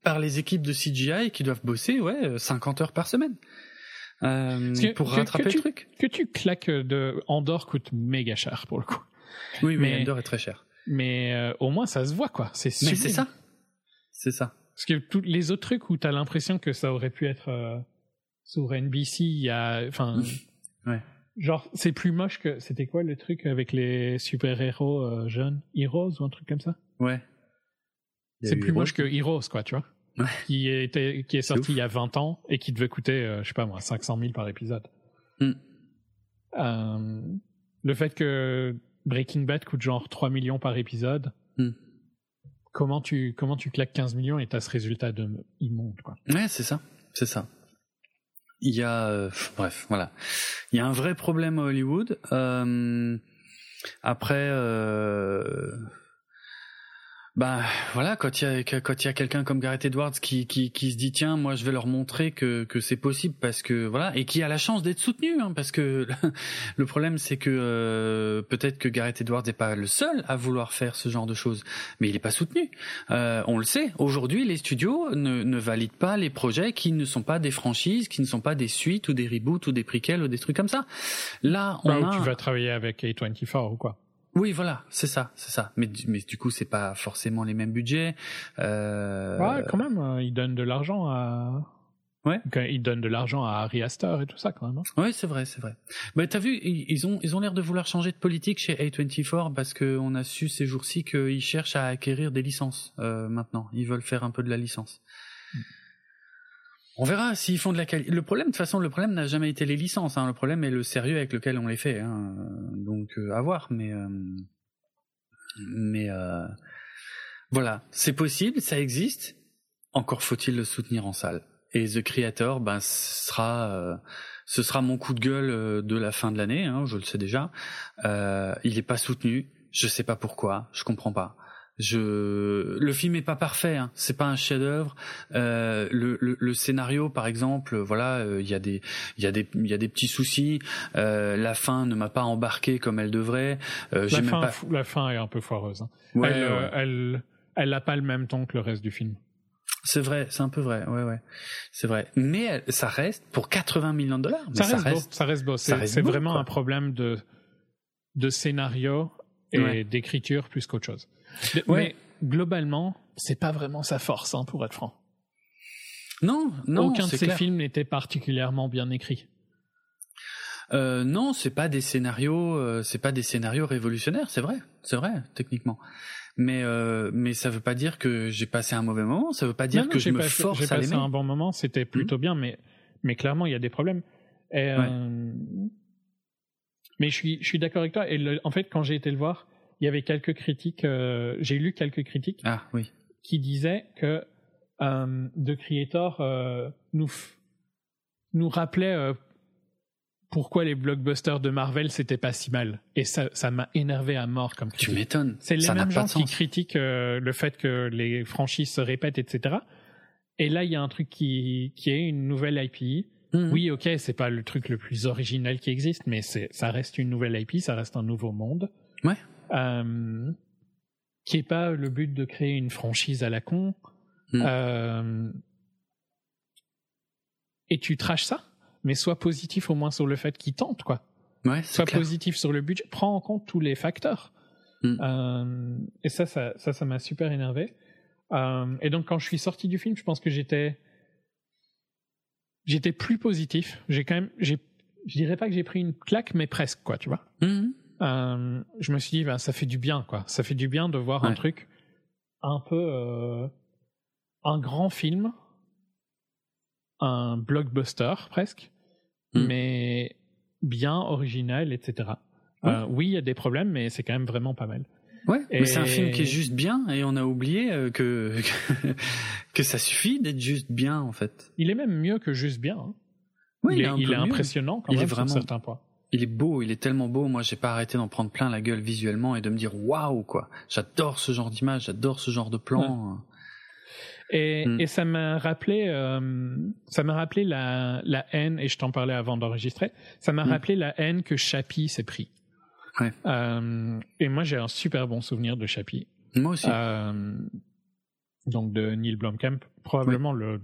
S1: par les équipes de CGI qui doivent bosser ouais 50 heures par semaine. Euh, que, pour rattraper
S2: que, que
S1: le
S2: tu,
S1: truc.
S2: Que tu claques de Andorre coûte méga cher pour le coup.
S1: Oui, mais oui, Andorre est très cher.
S2: Mais euh, au moins ça se voit quoi. C'est
S1: Mais c'est ça. C'est ça.
S2: Parce que tous les autres trucs où t'as l'impression que ça aurait pu être euh, sur NBC, il y a, enfin,
S1: Ouais.
S2: Genre, c'est plus moche que. C'était quoi le truc avec les super-héros euh, jeunes? Heroes ou un truc comme ça?
S1: Ouais.
S2: C'est plus Heroes, moche que Heroes, quoi, tu vois?
S1: Ouais.
S2: qui, était, qui est sorti il y a 20 ans et qui devait coûter, euh, je sais pas moi, 500 000 par épisode.
S1: Mm.
S2: Euh, le fait que Breaking Bad coûte genre 3 millions par épisode.
S1: Mm.
S2: Comment tu, comment tu claques 15 millions et t'as ce résultat de immonde, quoi?
S1: Ouais, c'est ça. C'est ça il y a euh, bref voilà. Il y a un vrai problème à Hollywood. Euh, après euh, bah voilà quand il y a quand il y a quelqu'un comme Gareth Edwards qui, qui qui se dit tiens moi je vais leur montrer que que c'est possible parce que voilà et qui a la chance d'être soutenu hein, parce que le problème c'est que euh, peut-être que Gareth Edwards n'est pas le seul à vouloir faire ce genre de choses mais il n'est pas soutenu. Euh, on le sait aujourd'hui les studios ne ne valident pas les projets qui ne sont pas des franchises qui ne sont pas des suites ou des reboots ou des prequels ou des trucs comme ça. Là on
S2: bah,
S1: a...
S2: tu vas travailler avec A24 ou quoi
S1: oui, voilà, c'est ça, c'est ça. Mais, mais du coup, c'est pas forcément les mêmes budgets. Euh...
S2: Ouais, quand même, euh, ils donnent de l'argent à.
S1: Ouais.
S2: Ils donnent de l'argent à Harry Astor et tout ça, quand même. Hein.
S1: Oui, c'est vrai, c'est vrai. Mais t'as vu, ils ont ils ont l'air de vouloir changer de politique chez A24 parce que on a su ces jours-ci qu'ils cherchent à acquérir des licences euh, maintenant. Ils veulent faire un peu de la licence. On verra s'ils font de la qualité. Le problème, de toute façon, le problème n'a jamais été les licences. Hein. Le problème est le sérieux avec lequel on les fait. Hein. Donc, euh, à voir. Mais, euh, mais euh, voilà, c'est possible, ça existe. Encore faut-il le soutenir en salle. Et The Creator, ben, ce sera, euh, ce sera mon coup de gueule de la fin de l'année. Hein, je le sais déjà. il n'est pas soutenu. Je sais pas pourquoi. Je comprends pas. Je, le film est pas parfait, hein. c'est pas un chef-d'œuvre. Euh, le, le, le, scénario, par exemple, voilà, il euh, y a des, il y a des, il y a des petits soucis. Euh, la fin ne m'a pas embarqué comme elle devrait.
S2: Euh, la, fin, pas... la fin est un peu foireuse. Hein.
S1: Ouais,
S2: elle,
S1: ouais.
S2: elle, elle a pas le même ton que le reste du film.
S1: C'est vrai, c'est un peu vrai, ouais, ouais, c'est vrai. Mais ça reste pour 80 millions de dollars.
S2: Ça, ça, reste beau, ça reste beau. C'est vraiment quoi. un problème de de scénario et ouais. d'écriture plus qu'autre chose.
S1: Ouais.
S2: Mais globalement, c'est pas vraiment sa force, hein, pour être franc.
S1: Non, non.
S2: Aucun de ces
S1: clair.
S2: films n'était particulièrement bien écrit.
S1: Euh, non, c'est pas des scénarios, euh, c'est pas des scénarios révolutionnaires, c'est vrai, c'est vrai, techniquement. Mais euh, mais ça veut pas dire que j'ai passé un mauvais moment, ça veut pas dire
S2: non, non,
S1: que je me
S2: passé,
S1: force
S2: j'ai
S1: à
S2: passé
S1: l'aimer.
S2: un bon moment, c'était plutôt mmh. bien, mais mais clairement il y a des problèmes. Et,
S1: ouais.
S2: mais je suis je suis d'accord avec toi. Et le, en fait, quand j'ai été le voir, il y avait quelques critiques, euh, j'ai lu quelques critiques
S1: ah, oui.
S2: qui disaient que euh, The Creator euh, nous, nous rappelait euh, pourquoi les blockbusters de Marvel c'était pas si mal. Et ça, ça m'a énervé à mort comme critique.
S1: Tu m'étonnes.
S2: C'est les
S1: ça
S2: mêmes gens qui critiquent le fait que les franchises se répètent, etc. Et là, il y a un truc qui, qui est une nouvelle IP.
S1: Mmh.
S2: Oui, ok, c'est pas le truc le plus original qui existe, mais c'est, ça reste une nouvelle IP, ça reste un nouveau monde.
S1: Ouais.
S2: Euh, qui est pas le but de créer une franchise à la con.
S1: Mmh.
S2: Euh, et tu traches ça, mais sois positif au moins sur le fait qu'il tente, quoi.
S1: Ouais,
S2: sois
S1: clair.
S2: positif sur le budget, prends en compte tous les facteurs.
S1: Mmh.
S2: Euh, et ça, ça, ça, ça m'a super énervé. Euh, et donc, quand je suis sorti du film, je pense que j'étais, j'étais plus positif. J'ai quand même, j'ai, je dirais pas que j'ai pris une claque, mais presque, quoi, tu vois.
S1: Mhm.
S2: Euh, je me suis dit, ben, ça fait du bien, quoi. Ça fait du bien de voir un truc un peu, euh, un grand film, un blockbuster presque,
S1: Mm.
S2: mais bien original, etc. Euh, oui, il y a des problèmes, mais c'est quand même vraiment pas mal.
S1: Ouais, mais c'est un film qui est juste bien et on a oublié que que ça suffit d'être juste bien en fait.
S2: Il est même mieux que juste bien. hein.
S1: Oui,
S2: il, est, il impressionnant quand
S1: Il est
S2: même
S1: vraiment-
S2: sur certains points.
S1: Il est beau, il est tellement beau. Moi, j'ai pas arrêté d'en prendre plein la gueule visuellement et de me dire waouh quoi. J'adore ce genre d'image, j'adore ce genre de plan.
S2: Et,
S1: Mm.
S2: et ça m'a rappelé, euh, ça m'a rappelé la, la haine, et je t'en parlais avant d'enregistrer, ça m'a
S1: Mm.
S2: rappelé la haine que Chappie s'est pris.
S1: Ouais.
S2: Euh, et moi, j'ai un super bon souvenir de Chappie.
S1: Moi aussi.
S2: Euh, donc de Neil Blomkamp, probablement le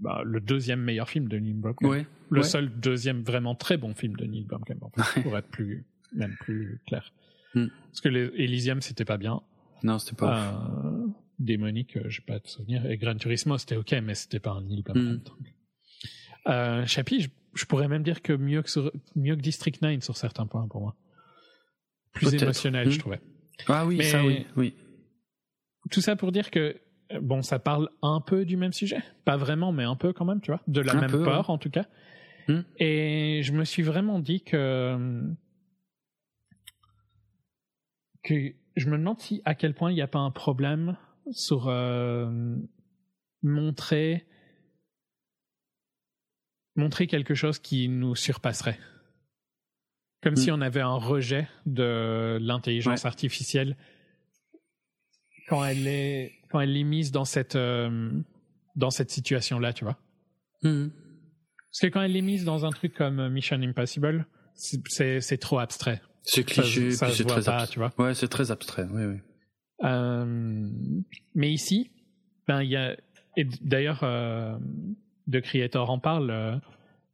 S2: bah, le deuxième meilleur film de Neil Blomkamp.
S1: ouais.
S2: Le
S1: ouais.
S2: seul deuxième vraiment très bon film de Neil Blomkamp, en fait, pour être plus même plus clair.
S1: Mm.
S2: Parce que les Elysium, c'était pas bien.
S1: Non, c'était pas.
S2: Euh, démonique, euh, j'ai pas de souvenir. Et Gran Turismo, c'était ok, mais c'était pas un Neil Blomkamp.
S1: Mm.
S2: Euh, Chappie, je, je pourrais même dire que mieux que, sur- mieux que District 9 sur certains points pour moi. Plus émotionnel,
S1: Mm.
S2: je trouvais.
S1: Ah oui,
S2: mais-
S1: ça oui, oui.
S2: Tout ça pour dire que, bon, ça parle un peu du même sujet. Pas vraiment, mais un peu quand même, tu vois. De la
S1: Un
S2: même
S1: peu,
S2: peur, en tout cas.
S1: Mm.
S2: Et je me suis vraiment dit que. que je me demande si à quel point il n'y a pas un problème sur euh, montrer montrer quelque chose qui nous surpasserait. Comme
S1: Mm.
S2: si on avait un rejet de l'intelligence
S1: Ouais.
S2: artificielle quand elle est quand elle est mise dans cette euh, dans cette situation là, tu vois.
S1: Mhm.
S2: Parce que quand elle est mise dans un truc comme Mission Impossible, c'est- trop abstrait.
S1: C'est cliché,
S2: ça
S1: c'est très
S2: pas,
S1: abstrait.
S2: tu vois.
S1: Ouais, c'est très abstrait. Oui, oui.
S2: Euh, mais ici, ben il y a et d'ailleurs euh, The Creator en parle. euh,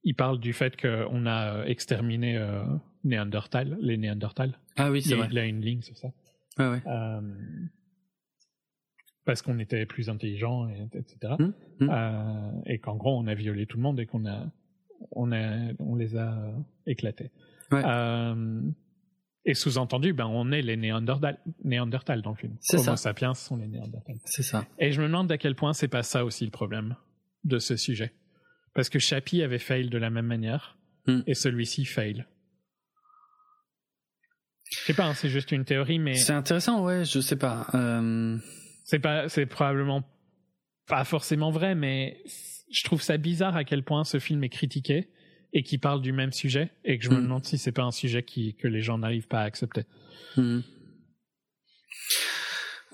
S2: il parle du fait qu'on a exterminé euh, Néandertal, les Néandertals.
S1: Ah oui, c'est vrai.
S2: il a une ligne sur ça.
S1: Ouais, ouais.
S2: Euh, parce qu'on était plus intelligents, et, etc.
S1: Mm, mm.
S2: Euh, et qu'en gros, on a violé tout le monde et qu'on a, on a, on les a euh, éclatés.
S1: Ouais.
S2: Euh, et sous-entendu, ben, on est les Néandertal, Néandertal dans le film.
S1: C'est ça.
S2: sapiens sont les Néandertals.
S1: C'est ça.
S2: Et je me demande à quel point c'est pas ça aussi le problème de ce sujet. Parce que Chappie avait fail de la même manière
S1: Mm.
S2: et celui-ci fail. Je sais pas, hein, c'est juste une théorie, mais
S1: C'est intéressant, ouais, je sais pas. Euh,
S2: c'est pas, c'est probablement pas forcément vrai, mais je trouve ça bizarre à quel point ce film est critiqué et qui parle du même sujet et que je me
S1: Mm.
S2: demande si c'est pas un sujet qui, que les gens n'arrivent pas à accepter.
S1: Mhm.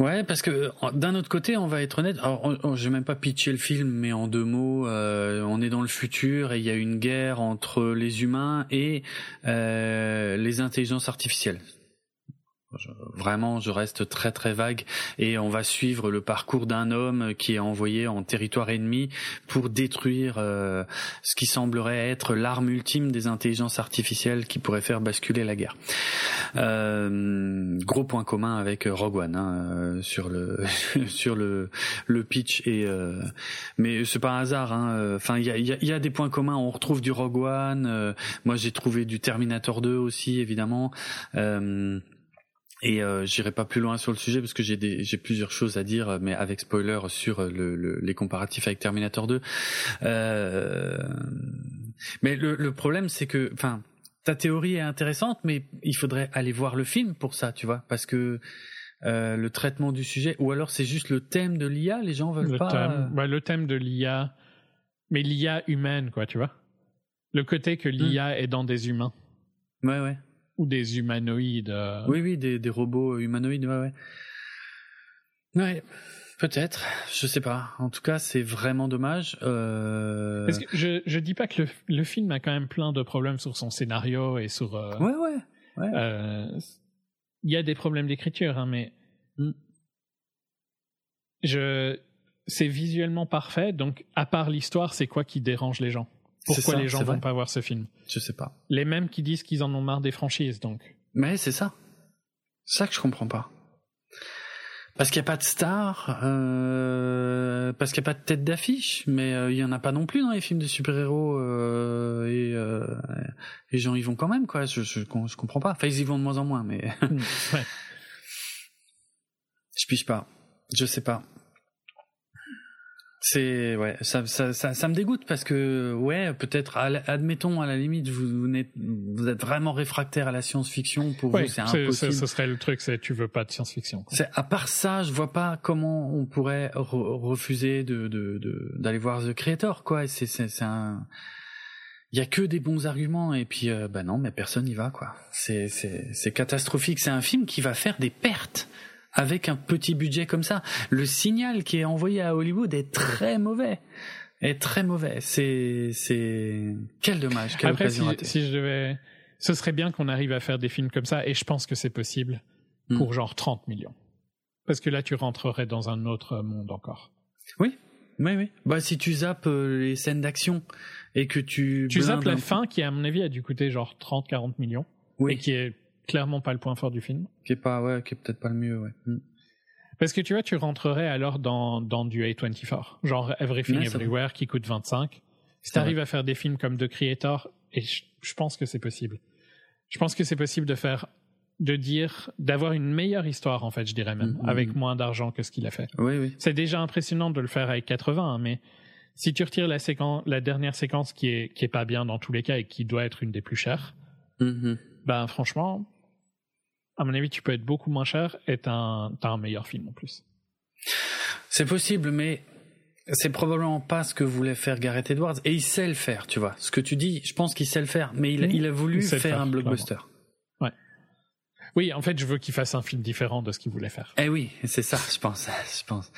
S1: Ouais, parce que d'un autre côté, on va être honnête. Alors, j'ai même pas pitché le film, mais en deux mots, euh, on est dans le futur et il y a une guerre entre les humains et euh, les intelligences artificielles. Vraiment, je reste très très vague et on va suivre le parcours d'un homme qui est envoyé en territoire ennemi pour détruire euh, ce qui semblerait être l'arme ultime des intelligences artificielles qui pourrait faire basculer la guerre. Euh, gros point commun avec Rogue One hein, euh, sur le sur le le pitch et euh, mais c'est pas un hasard. hein, Enfin, il y a, y, a, y a des points communs. On retrouve du Rogue One. euh, moi, j'ai trouvé du Terminator 2 aussi, évidemment. Euh, et euh, j'irai pas plus loin sur le sujet parce que j'ai des j'ai plusieurs choses à dire, mais avec spoiler sur le, le- les comparatifs avec Terminator 2. Euh, mais le, le problème c'est que, enfin, ta théorie est intéressante, mais il faudrait aller voir le film pour ça, tu vois, parce que euh, le traitement du sujet, ou alors c'est juste le thème de l'IA, les gens veulent
S2: Le
S1: pas.
S2: thème, ouais, le thème de l'IA, mais l'IA humaine, quoi, tu vois. Le côté que l'IA est dans des humains
S1: Ouais, ouais.
S2: Ou des humanoïdes. euh,
S1: Oui, oui, des, des robots humanoïdes, ouais, ouais. Ouais, peut-être, je sais pas. En tout cas, c'est vraiment dommage. Euh...
S2: Parce que je, je dis pas que le, le film a quand même plein de problèmes sur son scénario et sur. euh,
S1: Ouais, ouais.
S2: euh, Il y a des problèmes d'écriture, hein, mais.
S1: Mm.
S2: Je. C'est visuellement parfait, donc à part l'histoire, c'est quoi qui dérange les gens? Pourquoi
S1: ça,
S2: les gens vont
S1: vrai.
S2: pas voir ce film
S1: Je sais pas.
S2: Les mêmes qui disent qu'ils en ont marre des franchises, donc.
S1: Mais c'est ça. Ça que je comprends pas. Parce qu'il n'y a pas de star, euh, parce qu'il n'y a pas de tête d'affiche, mais euh, il y en a pas non plus dans les films de super-héros euh, et euh, les gens y vont quand même quoi. Je, je, je comprends pas. Enfin ils y vont de moins en moins, mais
S2: ouais.
S1: je piche pas. Je sais pas. C'est ouais, ça, ça, ça, ça me dégoûte parce que ouais, peut-être admettons à la limite vous vous, êtes vraiment réfractaire à la science-fiction pour
S2: Ouais,
S1: vous c'est impossible.
S2: ce ce serait le truc, c'est tu veux pas de science-fiction.
S1: C'est à part ça, je vois pas comment on pourrait re- refuser de de- de- d'aller voir The Creator quoi. C'est c'est c'est un il y a que des bons arguments et puis euh, bah non mais personne n'y va quoi. C'est c'est c'est catastrophique. C'est un film qui va faire des pertes avec un petit budget comme ça. Le signal qui est envoyé à Hollywood est très mauvais. Est très mauvais. C'est c'est quel dommage. Quelle
S2: Après, si,
S1: occasion ratée.
S2: si je devais, ce serait bien qu'on arrive à faire des films comme ça, et je pense que c'est possible
S1: Hmm.
S2: pour genre 30 millions. Parce que là, tu rentrerais dans un autre monde encore.
S1: Oui. Oui, oui. Bah, si tu zappes euh, les scènes d'action et que tu.
S2: Tu zappes la fin, qui à mon avis a dû coûter genre 30-40 millions,
S1: Oui.
S2: et qui est clairement pas le point fort du film.
S1: qui est pas ouais qui est peut-être pas le mieux ouais Mm.
S2: Parce que tu vois, tu rentrerais alors dans, dans du A24, genre Everything
S1: Ouais,
S2: Everywhere qui coûte 25. Si
S1: C'est
S2: tu arrives à faire des films comme The Creator, et je, je pense que c'est possible. Je pense que c'est possible de faire, de dire, d'avoir une meilleure histoire en fait, je dirais même,
S1: Mhm.
S2: avec moins d'argent que ce qu'il a fait.
S1: oui oui
S2: C'est déjà impressionnant de le faire avec 80, hein, mais si tu retires la séquence, la dernière séquence qui est, qui est pas bien dans tous les cas et qui doit être une des plus chères,
S1: Mhm.
S2: ben franchement, à mon avis, tu peux être beaucoup moins cher et t'as un, un meilleur film en plus.
S1: c'est possible mais c'est probablement pas ce que voulait faire Gareth Edwards et il sait le faire tu vois ce que tu dis je pense qu'il sait le faire mais il, il a voulu
S2: Il sait le
S1: faire
S2: faire,
S1: un blockbuster
S2: Oui, en fait, je veux qu'il fasse un film différent de ce qu'il voulait faire.
S1: eh oui c'est ça je pense je pense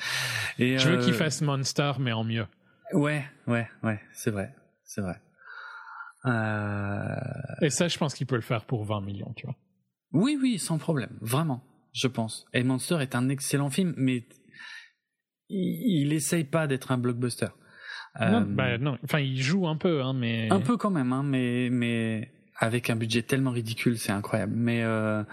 S1: et
S2: Je veux
S1: euh,
S2: qu'il fasse Monster, mais en mieux.
S1: ouais ouais ouais c'est vrai c'est vrai euh...
S2: Et ça, je pense qu'il peut le faire pour 20 millions, tu vois.
S1: Oui oui sans problème vraiment je pense et Monster est un excellent film mais il, il essaye pas d'être un blockbuster
S2: Non,
S1: Euh,
S2: bah, non. Enfin, il joue un peu, hein, mais.
S1: Un peu quand même, hein, mais mais avec un budget tellement ridicule, c'est incroyable. Mais euh,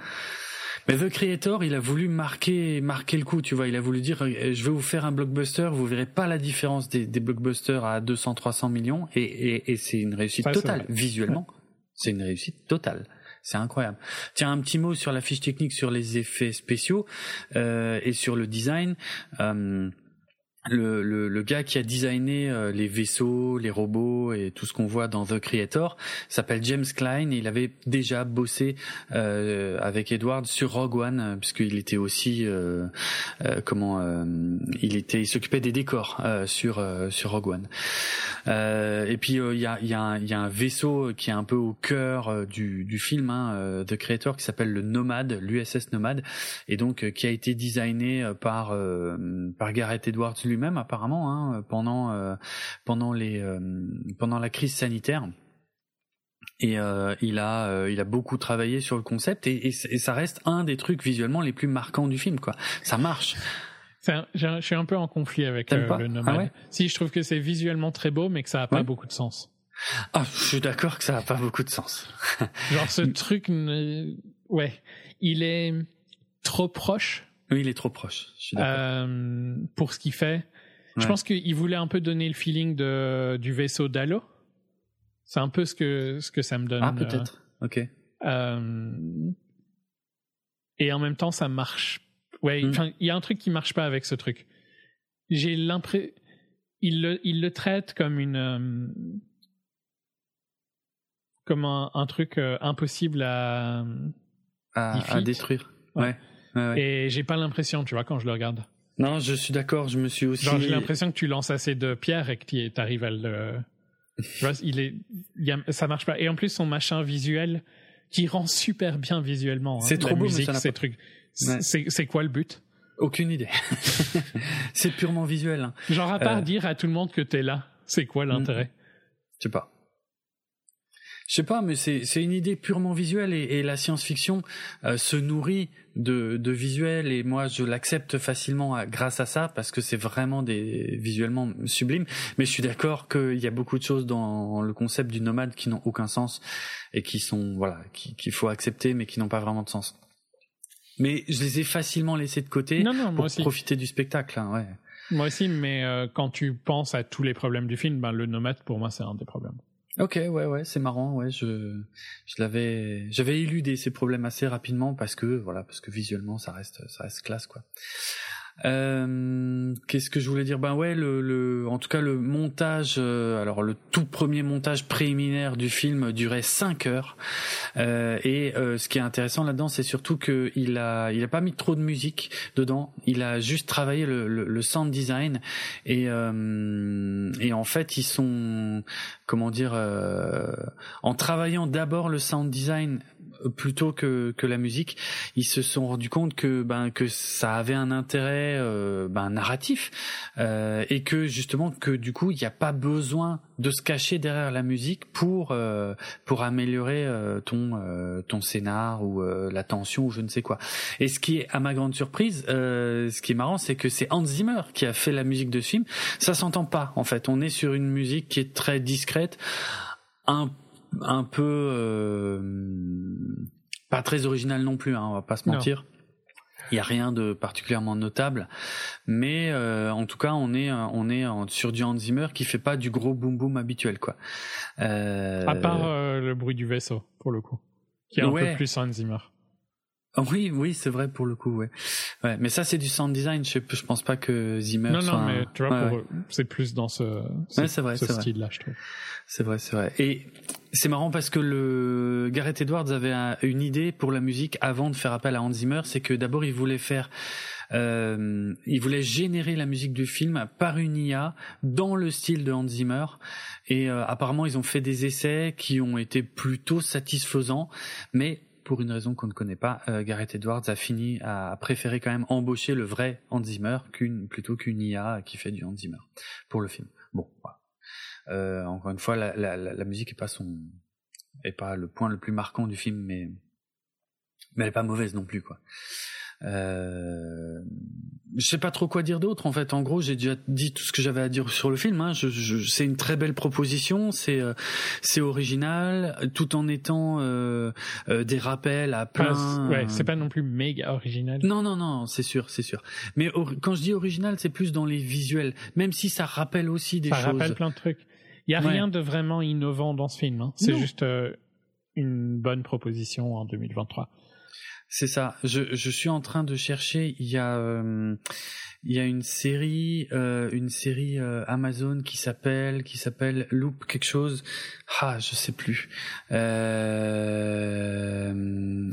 S1: mais The Creator, il a voulu marquer marquer le coup, tu vois. Il a voulu dire, euh, je vais vous faire un blockbuster, vous verrez pas la différence des, des blockbusters à 200, 300 millions, et et, et c'est une réussite
S2: Ça,
S1: totale visuellement. C'est une réussite totale. C'est incroyable. Tiens, un petit mot sur la fiche technique, sur les effets spéciaux euh, et sur le design. Euh, le, le, le gars qui a designé euh, les vaisseaux, les robots et tout ce qu'on voit dans The Creator s'appelle James Klein et il avait déjà bossé euh, avec Edward sur Rogue One euh, puisqu'il était aussi euh, euh, comment euh, il était il s'occupait des décors sur sur Rogue One. Et puis il y a y a un, y a un vaisseau qui est un peu au cœur du du film hein, The Creator qui s'appelle le Nomad l'USS Nomad et donc qui a été designé par par Gareth Edwards lui-même apparemment hein, pendant euh, pendant les euh, pendant la crise sanitaire et euh, il a euh, il a beaucoup travaillé sur le concept et, et, c- et ça reste un des trucs visuellement les plus marquants du film quoi ça marche
S2: un- je suis un peu en conflit avec euh, le Nomade.
S1: Ah ouais?
S2: Si, je trouve que c'est visuellement très beau, mais que ça a pas
S1: Ouais.
S2: beaucoup de sens.
S1: ah je suis d'accord que ça a pas beaucoup de sens
S2: Genre, ce truc, ouais, il est trop proche
S1: oui il est trop proche je suis d'accord
S2: euh, pour ce qu'il fait. Je pense qu'il voulait un peu donner le feeling de, du vaisseau d'Halo. C'est un peu ce que, ce que ça me donne.
S1: ah peut-être ok
S2: Euh, et en même temps, ça marche. Ouais,
S1: Mm.
S2: il y a un truc qui marche pas avec ce truc. J'ai l'impression. Il le, il le traite comme une. euh, comme un, un truc euh, impossible à.
S1: à, détruire ouais, ouais, ouais.
S2: Et j'ai pas l'impression, tu vois, quand je le regarde.
S1: non je suis d'accord je me suis aussi
S2: Genre, j'ai l'impression que tu lances assez de pierres et que tu arrives à le. Tu vois, il est, il y a- ça marche pas. Et en plus, son machin visuel qui rend super bien visuellement. hein,
S1: C'est
S2: la
S1: trop beau, mais
S2: musique,
S1: ça n'a
S2: ces
S1: pas-
S2: trucs.
S1: Ouais.
S2: C'est c'est quoi le but?
S1: Aucune idée c'est purement visuel hein.
S2: Genre à part
S1: Euh.
S2: dire à tout le monde que t'es là, c'est quoi l'intérêt?
S1: Je sais pas. Je sais pas, mais c'est c'est une idée purement visuelle et, et la science-fiction euh, se nourrit de, de visuels et moi je l'accepte facilement à- grâce à ça parce que c'est vraiment des visuellement sublimes. Mais je suis d'accord qu'il y a beaucoup de choses dans le concept du nomade qui n'ont aucun sens et qui sont voilà qui- qu'il faut accepter mais qui n'ont pas vraiment de sens. Mais je les ai facilement laissés de côté pour profiter du spectacle. Hein, ouais.
S2: Moi aussi, mais euh, quand tu penses à tous les problèmes du film, ben, le nomade, pour moi, c'est un des problèmes.
S1: Ok, ouais, ouais, c'est marrant, ouais, je, je l'avais, j'avais éludé ces problèmes assez rapidement parce que, voilà, parce que visuellement, ça reste, ça reste classe, quoi. Euh, Qu'est-ce que je voulais dire? Ben ouais, le, le, en tout cas le montage, euh, alors le tout premier montage préliminaire du film durait 5 heures. Euh, et euh, ce qui est intéressant là-dedans, c'est surtout que il a, il a pas mis trop de musique dedans. Il a juste travaillé le, le, le sound design et euh, et en fait ils sont, comment dire, en travaillant d'abord le sound design plutôt que, que la musique, ils se sont rendus compte que ben que ça avait un intérêt euh, ben, narratif euh, et que justement que du coup il n'y a pas besoin de se cacher derrière la musique pour euh, pour améliorer ton ton scénar ou la tension ou je ne sais quoi. Et ce qui est à ma grande surprise, ce qui est marrant, c'est que c'est Hans Zimmer qui a fait la musique de ce film. Ça s'entend pas en fait. On est sur une musique qui est très discrète, un un peu euh, pas très original non plus, hein, on va pas se mentir. Il y a rien de particulièrement notable, mais euh, en tout cas, on est on est sur du Hans Zimmer qui fait pas du gros boom boom habituel quoi.
S2: Euh... À part euh, le bruit du vaisseau pour le coup, qui est un peu plus Hans Zimmer.
S1: Oui, oui, c'est vrai pour le coup, ouais. ouais mais ça, c'est du sound design. Je, je pense pas que Zimmer. Non, soit non, mais
S2: tu vois, c'est plus dans ce, ce, ce style-là, je trouve.
S1: C'est vrai, c'est vrai. Et c'est marrant parce que le Gareth Edwards avait une idée pour la musique avant de faire appel à Hans Zimmer, c'est que d'abord il voulait faire euh, il voulait générer la musique du film par une IA dans le style de Hans Zimmer et euh, apparemment ils ont fait des essais qui ont été plutôt satisfaisants mais pour une raison qu'on ne connaît pas, euh, Gareth Edwards a fini à préférer quand même embaucher le vrai Hans Zimmer qu'une plutôt qu'une IA qui fait du Hans Zimmer pour le film. Bon, voilà. Euh, encore une fois, la, la, la, musique est pas son, est pas le point le plus marquant du film, mais mais elle est pas mauvaise non plus, quoi. Euh, je sais pas trop quoi dire d'autre en fait. En gros, j'ai déjà dit tout ce que j'avais à dire sur le film. Hein. Je, je, c'est une très belle proposition, c'est euh, c'est original, tout en étant euh, euh des rappels à plein.
S2: ouais, c'est pas non plus méga original.
S1: Non, non, non, c'est sûr, c'est sûr. Mais quand je dis original, c'est plus dans les visuels, même si ça rappelle aussi des
S2: choses.
S1: Ça
S2: rappelle plein de trucs. Il y a rien de vraiment innovant dans ce film. Hein. C'est juste euh, une bonne proposition en 2023.
S1: C'est ça. Je, je suis en train de chercher. Il y a euh, il y a une série euh, une série euh, Amazon qui s'appelle qui s'appelle Loop quelque chose. Ah, je sais plus.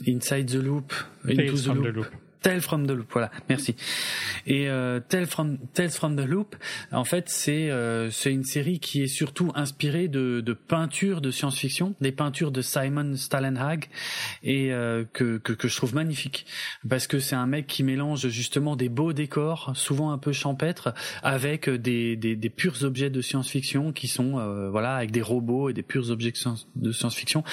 S1: Inside the Loop.
S2: Into the loop.
S1: Tales from the Loop, voilà, merci. Et euh, Tales from Tales from the Loop, en fait, c'est euh, c'est une série qui est surtout inspirée de, de peintures de science-fiction, des peintures de Simon Stalenhag, et euh, que, que, que je trouve magnifique parce que c'est un mec qui mélange justement des beaux décors, souvent un peu champêtres, avec des des, des purs objets de science-fiction qui sont euh, voilà avec des robots et des purs objets de science-fiction.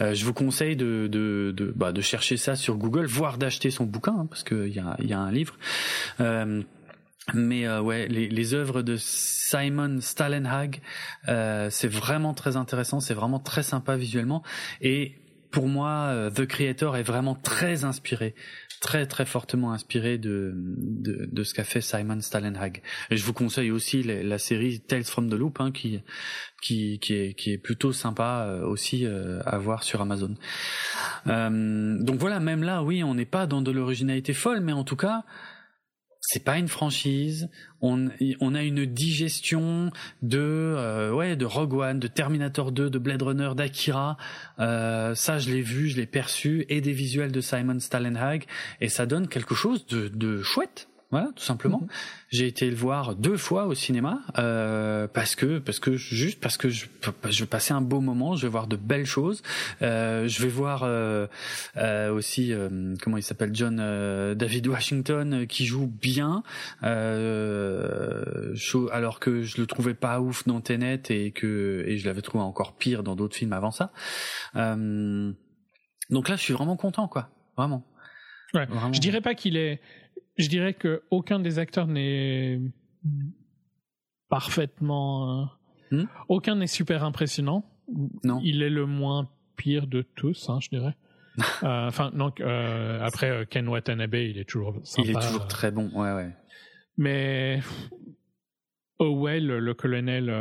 S1: Euh, je vous conseille de de de, bah, de chercher ça sur Google, voire d'acheter son bouquin. Hein, parce qu'il y a, y a un livre. Euh, mais euh, ouais, les, les œuvres de Simon Stalenhag, euh, c'est vraiment très intéressant, c'est vraiment très sympa visuellement. Et pour moi, euh, The Creator est vraiment très inspiré, très très fortement inspiré de de, de ce qu'a fait Simon Stalenhag. Et je vous conseille aussi la, série Tales from the Loop, hein, qui qui qui est qui est plutôt sympa euh, aussi euh, à voir sur Amazon. donc voilà, même là, oui, on n'est pas dans de l'originalité folle, mais en tout cas, c'est pas une franchise. On, on a une digestion de euh, ouais de Rogue One, de Terminator 2, de Blade Runner, d'Akira. Euh, ça, je l'ai vu, je l'ai perçu, et des visuels de Simon Stalenhag, et ça donne quelque chose de, de chouette. Voilà, tout simplement. Mhm. J'ai été le voir deux fois au cinéma euh, parce que parce que juste parce que je, je vais passer un beau moment, je vais voir de belles choses. Euh, je vais voir euh, euh aussi euh, comment il s'appelle John euh, David Washington qui joue bien, alors que je le trouvais pas ouf dans Tenet et que et je l'avais trouvé encore pire dans d'autres films avant ça. donc là, je suis vraiment content, quoi, vraiment.
S2: Ouais. Je dirais pas qu'il est je dirais que aucun des acteurs n'est parfaitement. Euh, hmm? Aucun n'est super impressionnant.
S1: Non.
S2: Il est le moins pire de tous, hein, je dirais. Enfin, donc après Ken Watanabe, il est toujours sympa.
S1: Il est toujours très bon, ouais, ouais.
S2: Mais Howell, le colonel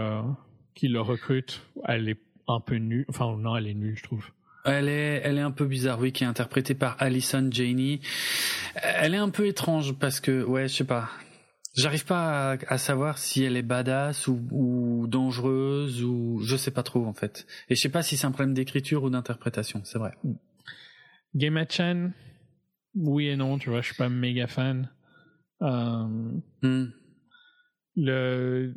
S2: qui le recrute, elle est un peu nulle. Enfin, non, elle est nulle, je trouve.
S1: Elle est, elle est un peu bizarre, oui, qui est interprétée par Alison Janey. Elle est un peu étrange parce que, ouais, je sais pas. J'arrive pas à, savoir si elle est badass ou, ou, dangereuse ou je sais pas trop en fait. Et je sais pas si c'est un problème d'écriture ou d'interprétation, c'est vrai.
S2: Game Chan, oui et non, tu vois, je suis pas méga fan. Euh, hmm. Le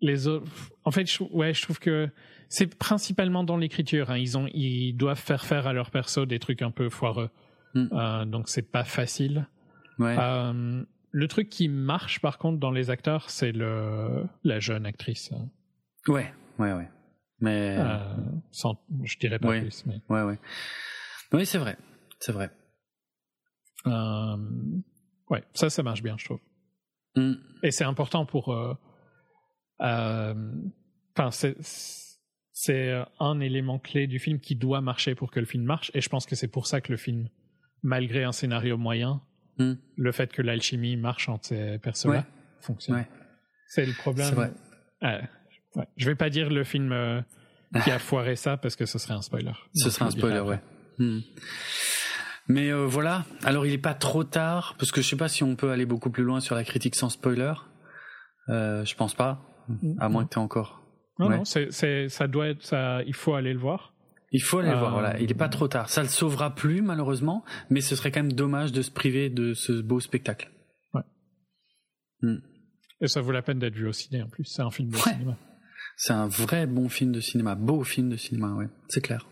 S2: les autres, en fait, je, ouais, je trouve que c'est principalement dans l'écriture. Hein. Ils ont, ils doivent faire faire à leur perso des trucs un peu foireux, hmm. euh, donc c'est pas facile.
S1: Ouais.
S2: Euh, le truc qui marche par contre dans les acteurs, c'est le la jeune actrice.
S1: Ouais, ouais, ouais. Mais
S2: euh, sans, je dirais pas plus. Mais...
S1: Ouais, ouais. Oui, c'est vrai, c'est vrai.
S2: Euh, ouais, ça, ça marche bien, je trouve.
S1: Hmm.
S2: Et c'est important pour. Euh, enfin, c'est c'est un élément clé du film qui doit marcher pour que le film marche. Et je pense que c'est pour ça que le film, malgré un scénario moyen,
S1: hmm.
S2: le fait que l'alchimie marche entre ces personnes-là fonctionne. C'est le problème.
S1: Vrai.
S2: Euh, ouais. Je vais pas dire le film euh, qui a foiré ça parce que ce serait un spoiler.
S1: Ce serait un spoiler, ouais. Hmm. Mais euh, voilà. Alors il est pas trop tard parce que je sais pas si on peut aller beaucoup plus loin sur la critique sans spoiler. Euh, je pense pas. À moins que tu encore.
S2: Non, non, ça doit être, ça, il faut aller le voir.
S1: Il faut aller le voir, voilà. Il est pas euh, trop tard. Ça le sauvera plus, malheureusement, mais ce serait quand même dommage de se priver de ce beau spectacle.
S2: Ouais.
S1: Hmm.
S2: Et ça vaut la peine d'être vu au ciné, en plus. C'est un film de cinéma.
S1: C'est un vrai bon film de cinéma. Beau film de cinéma, ouais. C'est clair.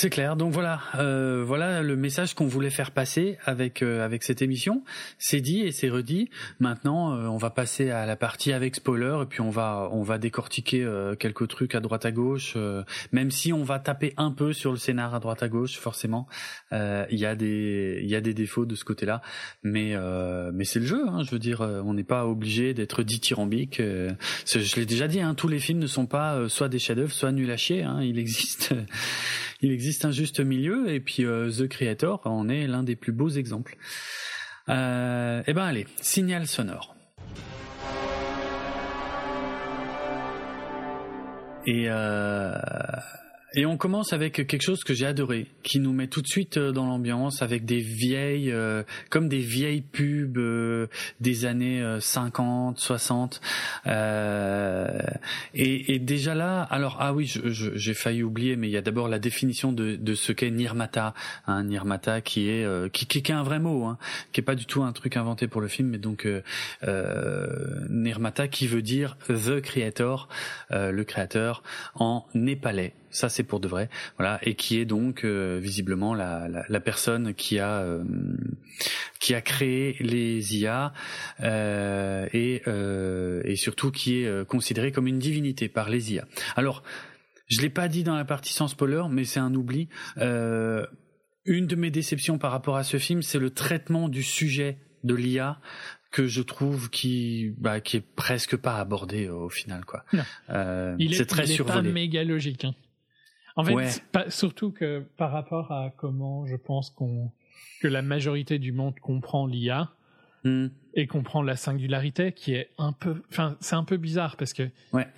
S1: C'est clair. Donc voilà, euh, voilà le message qu'on voulait faire passer avec euh, avec cette émission. C'est dit et c'est redit. Maintenant, euh, on va passer à la partie avec spoiler et puis on va on va décortiquer euh, quelques trucs à droite à gauche. même si on va taper un peu sur le scénar à droite à gauche, forcément, il y a des il y a des défauts de ce côté-là. Mais mais c'est le jeu. Hein, je veux dire, on n'est pas obligé d'être dithyrambique. je l'ai déjà dit. Hein, tous les films ne sont pas soit des chefs-d'œuvre, soit nuls à chier. Hein, il existe il existe un juste milieu et puis euh, The Creator en est l'un des plus beaux exemples. Euh, eh ben allez, signal sonore. Et euh, et on commence avec quelque chose que j'ai adoré, qui nous met tout de suite euh, dans l'ambiance avec des vieilles, euh, comme des vieilles pubs euh, des années 50, 60. Et, et, déjà là, alors ah oui, j'ai failli oublier, mais il y a d'abord la définition de, de ce qu'est Nirmata, hein, Nirmata qui est qui, qui, qui, est un vrai mot, hein, qui est pas du tout un truc inventé pour le film, mais donc Nirmata qui veut dire the creator, le créateur en népalais. Ça, c'est pour de vrai. Voilà, et qui est donc euh, visiblement la, la, la, personne qui a euh, qui a créé les IA euh, et et surtout qui est considéré comme une divinité par les IA. Alors, je l'ai pas dit dans la partie sans spoiler, mais c'est un oubli. une de mes déceptions par rapport à ce film, c'est le traitement du sujet de l'IA que je trouve qui bah, qui est presque pas abordé au final quoi.
S2: Euh, il est, très il est pas méga logique. Hein. En fait, surtout que par rapport à comment je pense qu'on que la majorité du monde comprend l'IA
S1: hmm.
S2: et comprend la singularité, qui est un peu, enfin, c'est un peu bizarre parce que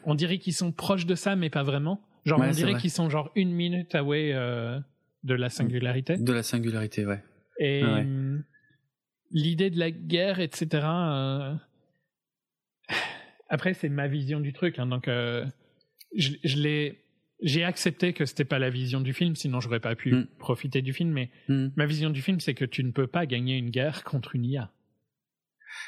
S2: on dirait qu'ils sont proches de ça, mais pas vraiment. Genre, on dirait qu'ils sont genre une minute away euh, de la singularité.
S1: De la singularité, ouais.
S2: Et hum, l'idée de la guerre, etc. Euh, après, c'est ma vision du truc, hein, donc euh, je, je l'ai j'ai accepté que c'était pas la vision du film, sinon j'aurais pas pu mm. profiter du film. Mais
S1: mm.
S2: ma vision du film, c'est que tu ne peux pas gagner une guerre contre une IA.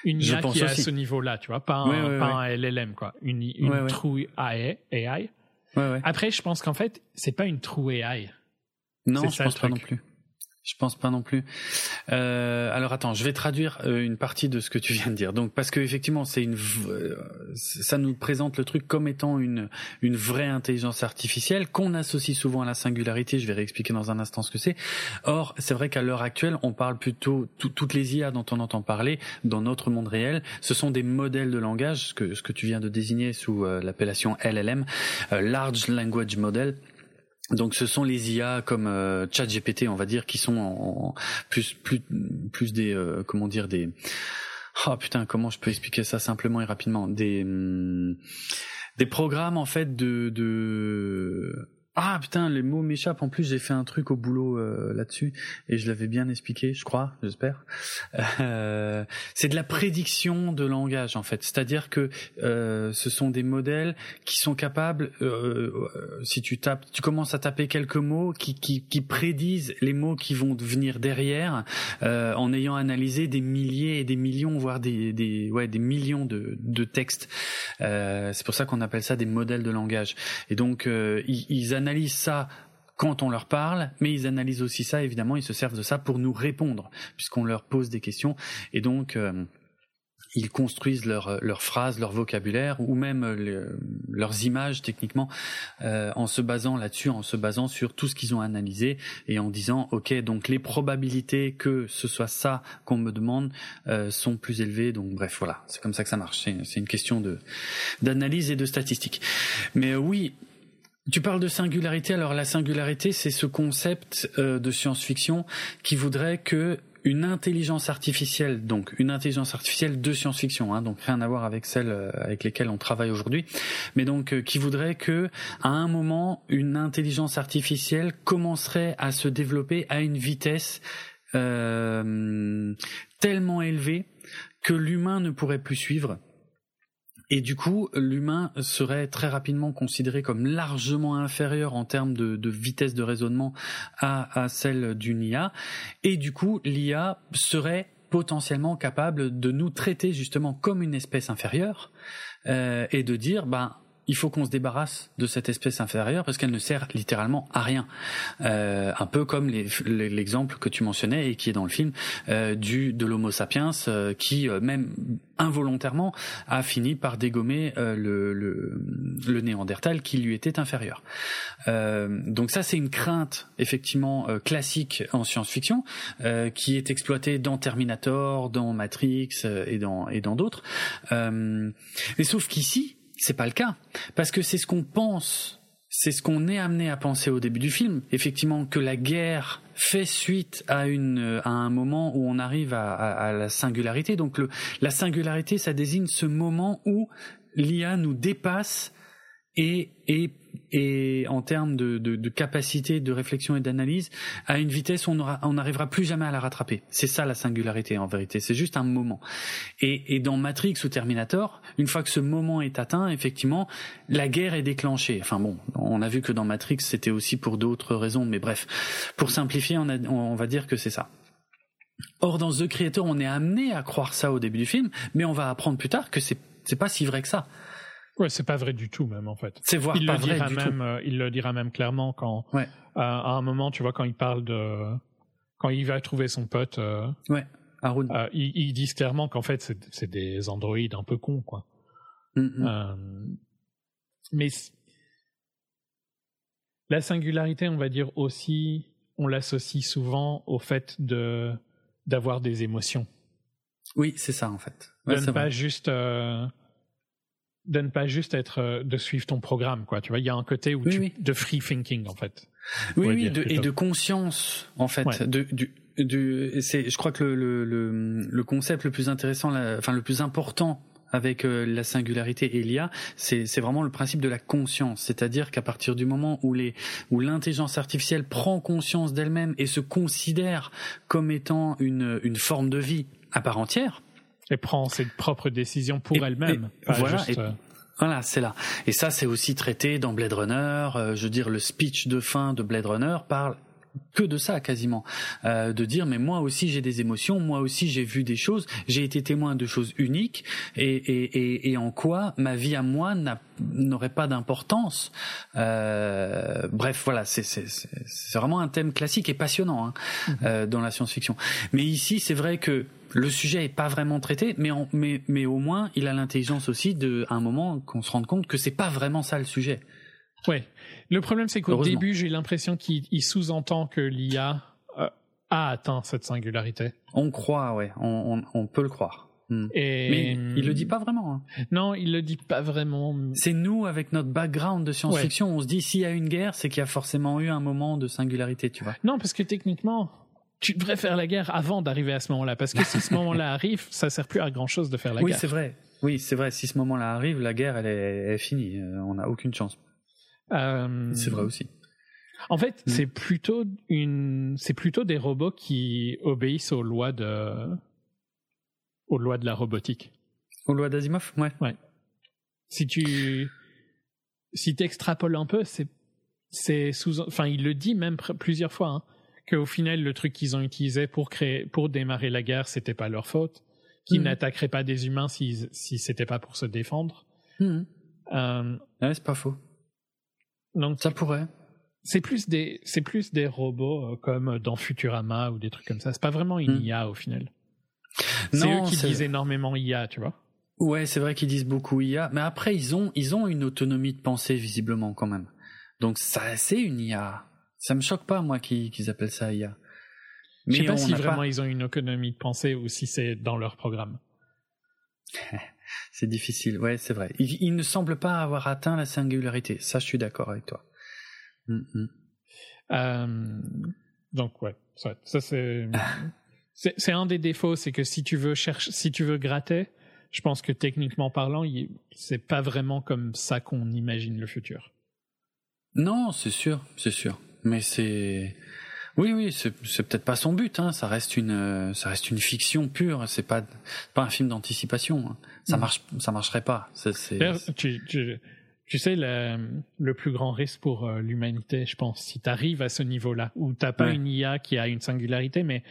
S2: Une IA qui est à ce niveau-là, tu vois, pas un, pas un LLM, quoi. Une, une true AI. AI. Après, je pense qu'en fait, c'est pas une true AI.
S1: Non, je pense pas non plus. Je pense pas non plus. Euh, alors attends, je vais traduire euh, une partie de ce que tu viens de dire. Donc parce que effectivement, c'est une, euh, ça nous présente le truc comme étant une une vraie intelligence artificielle qu'on associe souvent à la singularité. Je vais réexpliquer dans un instant ce que c'est. Or, c'est vrai qu'à l'heure actuelle, on parle plutôt toutes les IA dont on entend parler dans notre monde réel. Ce sont des modèles de langage, ce que ce que tu viens de désigner sous l'appellation LLM, Large Language Model donc ce sont les IA comme euh, ChatGPT, on va dire, qui sont en, plus plus des euh, comment dire des oh putain comment je peux expliquer ça simplement et rapidement? Des hum, des programmes en fait de ah putain, les mots m'échappent. En plus, j'ai fait un truc au boulot euh, là-dessus et je l'avais bien expliqué, je crois, j'espère. Euh, c'est de la prédiction de langage en fait, c'est-à-dire que euh, ce sont des modèles qui sont capables, si tu tapes, tu commences à taper quelques mots qui, qui, qui prédisent les mots qui vont venir derrière, en ayant analysé des milliers et des millions, voire des, des ouais des millions de, de textes. c'est pour ça qu'on appelle ça des modèles de langage. Et donc ils, ils analysent ça quand on leur parle, mais ils analysent aussi ça, évidemment, ils se servent de ça pour nous répondre, puisqu'on leur pose des questions. Et donc, euh, ils construisent leurs phrases, leur vocabulaire, ou même leurs images techniquement, euh, en se basant là-dessus, en se basant sur tout ce qu'ils ont analysé, et en disant, OK, donc les probabilités que ce soit ça qu'on me demande euh, sont plus élevées. Donc bref, voilà, c'est comme ça que ça marche. C'est une question d'analyse et de statistiques. Mais oui, tu parles de singularité. Alors la singularité, c'est ce concept euh, de science-fiction qui voudrait que une intelligence artificielle, donc une intelligence artificielle de science-fiction, hein, donc rien à voir avec celle euh, avec lesquelles on travaille aujourd'hui, mais donc euh, qui voudrait que à un moment une intelligence artificielle commencerait à se développer à une vitesse tellement élevée que l'humain ne pourrait plus suivre et du coup, l'humain serait très rapidement considéré comme largement inférieur en termes de, vitesse de raisonnement à, celle d'une IA. Et du coup, l'IA serait potentiellement capable de nous traiter justement comme une espèce inférieure euh, et de dire, ben, il faut qu'on se débarrasse de cette espèce inférieure parce qu'elle ne sert littéralement à rien. Euh, un peu comme l'exemple que tu mentionnais et qui est dans le film euh, du de l'Homo sapiens euh, qui même involontairement a fini par dégommer le, le, le, Néandertal qui lui était inférieur. donc ça c'est une crainte effectivement classique en science-fiction qui est exploitée dans Terminator, dans Matrix et dans et dans d'autres. mais sauf qu'ici c'est pas le cas. Parce que c'est ce qu'on pense. C'est ce qu'on est amené à penser au début du film, effectivement, que la guerre fait suite à une à un moment où on arrive à, la singularité. Donc le, la singularité, ça désigne ce moment où l'IA nous dépasse et, et et en termes de, capacité de réflexion et d'analyse à une vitesse où on n'arrivera plus jamais à la rattraper. C'est ça la singularité en vérité. C'est juste un moment. Et, dans Matrix ou Terminator, une fois que ce moment est atteint, effectivement, la guerre est déclenchée. Enfin bon, on a vu que dans Matrix c'était aussi pour d'autres raisons, mais bref, pour simplifier, on, va dire que c'est ça. Or dans The Creator, on est amené à croire ça au début du film, mais on va apprendre plus tard que c'est pas si vrai que ça.
S2: Ouais, c'est pas vrai du tout même en fait.
S1: C'est voir
S2: il
S1: pas
S2: le
S1: vrai
S2: dira
S1: du
S2: même,
S1: tout.
S2: euh, il le dira même clairement quand
S1: ouais.
S2: à un moment, tu vois, quand il parle de quand il va trouver son pote. Euh,
S1: ouais. Haroun.
S2: Euh, ils, ils, disent clairement qu'en fait c'est des androïdes un peu cons quoi.
S1: Mm -hmm.
S2: mais la singularité, on va dire aussi, on l'associe souvent au fait de d'avoir des émotions.
S1: Oui, c'est ça en fait. Ouais,
S2: de ne pas
S1: vrai.
S2: juste euh, de ne pas juste être euh, de suivre ton programme quoi tu vois il y a un côté où
S1: oui,
S2: tu,
S1: oui.
S2: de free thinking en fait
S1: oui oui de, et de conscience en fait
S2: ouais.
S1: de, du, du c'est je crois que le, le, le, le concept le plus intéressant la, enfin le plus important avec euh, la singularité et l'IA, c'est vraiment le principe de la conscience, c'est-à-dire qu'à partir du moment où les où l'intelligence artificielle prend conscience d'elle-même et se considère comme étant une une forme de vie à part entière,
S2: et prend ses propres décisions pour elle-même.
S1: Voilà,
S2: juste,
S1: et,
S2: euh...
S1: voilà, c'est là. Et ça, c'est aussi traité dans Blade Runner. Euh, je veux dire, le speech de fin de Blade Runner parle que de ça quasiment, euh, de dire mais moi aussi j'ai des émotions, moi aussi j'ai vu des choses, j'ai été témoin de choses uniques et, et, et, et en quoi ma vie à moi n'aurait pas d'importance. Euh, bref, voilà, c'est vraiment un thème classique et passionnant hein, mm -hmm. euh, dans la science-fiction. Mais ici, c'est vrai que le sujet est pas vraiment traité, mais, en, mais, mais au moins il a l'intelligence aussi de, à un moment qu'on se rende compte que c'est pas vraiment ça le sujet.
S2: Ouais. Le problème, c'est qu'au début, j'ai l'impression qu'il sous-entend que l'IA euh, a atteint cette singularité.
S1: On croit, ouais. On, on, on peut le croire. Hmm. Mais il le dit pas vraiment. Hein.
S2: Non, il le dit pas vraiment.
S1: C'est nous avec notre background de science-fiction, on se dit s'il y a une guerre, c'est qu'il y a forcément eu un moment de singularité, tu vois.
S2: Non, parce que techniquement, tu devrais faire la guerre avant d'arriver à ce moment-là, parce que si ce moment-là arrive, ça sert plus à grand chose de faire la
S1: guerre.
S2: Oui,
S1: c'est vrai. Oui, c'est vrai. Si ce moment-là arrive, la guerre, elle est, finie. Euh, on n'a aucune chance. Euh, c'est vrai aussi.
S2: En fait, hmm. c'est plutôt une, c'est plutôt des robots qui obéissent aux lois de, aux lois de la robotique.
S1: Aux lois d'Asimov, ouais.
S2: Ouais. Si tu, si t'extrapoles un peu, c'est, c'est sous, enfin, il le dit même plusieurs fois, hein, qu'au final, le truc qu'ils ont utilisé pour créer, pour démarrer la guerre, c'était pas leur faute, qu'ils hmm. n'attaqueraient pas des humains si, si c'était pas pour se défendre.
S1: Hmm. Euh, ouais, c'est pas faux. Donc, ça pourrait
S2: c'est plus des c'est plus des robots euh, comme dans Futurama ou des trucs comme ça. C'est pas vraiment une hmm. IA au final. C'est eux qui disent énormément IA, tu vois.
S1: Ouais, c'est vrai qu'ils disent beaucoup IA, mais après ils ont ils ont une autonomie de pensée visiblement quand même. Donc ça c'est une IA. Ça me choque pas moi qu'ils appellent ça IA.
S2: Mais je sais pas si vraiment ils ont une autonomie de pensée ou si c'est dans leur programme.
S1: c'est difficile, ouais, c'est vrai. ils ne semblent pas avoir atteint la singularité. Ça, je suis d'accord avec toi.
S2: Mm, mm. Euh, donc ouais, ça, c'est c'est un des défauts, c'est que si tu veux chercher, si tu veux gratter, je pense que techniquement parlant, c'est pas vraiment comme ça qu'on imagine le futur.
S1: Non, c'est sûr, c'est sûr, mais c'est oui, oui, c'est peut-être pas son but. Hein. Ça reste une, ça reste une fiction pure. C'est pas, pas un film d'anticipation. Hein. Ça mm. marche, ça marcherait pas.
S2: tu, tu, tu sais, le, plus grand risque pour euh, l'humanité, je pense, si tu arrives à ce niveau-là, où tu n'as pas une IA qui a une singularité, mais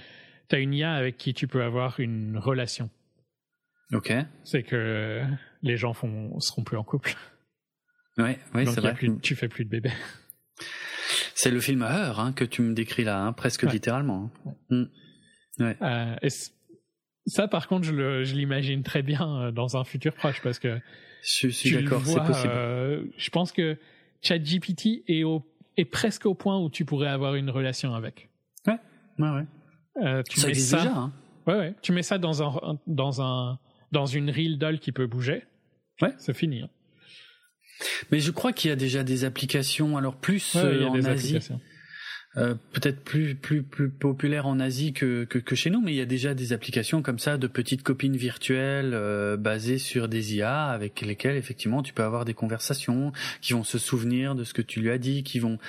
S2: tu as une IA avec qui tu peux avoir une relation.
S1: Ok.
S2: C'est que les gens font, seront plus en couple.
S1: Ouais, ouais c'est vrai.
S2: tu fais plus de bébés.
S1: C'est le film Heure hein, que tu me décris là, hein, presque littéralement. Hein. Mm.
S2: Ouais. Euh, ça, par contre, je l'imagine très bien euh, dans un futur proche parce que
S1: je suis d'accord, c'est possible.
S2: Euh, je pense que ChatGPT est, au, est presque au point où tu pourrais avoir une relation avec.
S1: Ouais, ouais, ouais.
S2: Euh, tu ça mets ça, déjà, hein. Ouais, ouais. Tu mets ça dans un, dans un, dans une reel doll qui peut bouger.
S1: Ouais.
S2: C'est fini. Hein.
S1: Mais je crois qu'il y a déjà des applications, alors plus euh, en Asie. Euh, peut-être plus plus plus populaire en Asie que, que, que chez nous, mais il y a déjà des applications comme ça de petites copines virtuelles euh, basées sur des IA avec lesquelles effectivement tu peux avoir des conversations qui vont se souvenir de ce que tu lui as dit, qui vont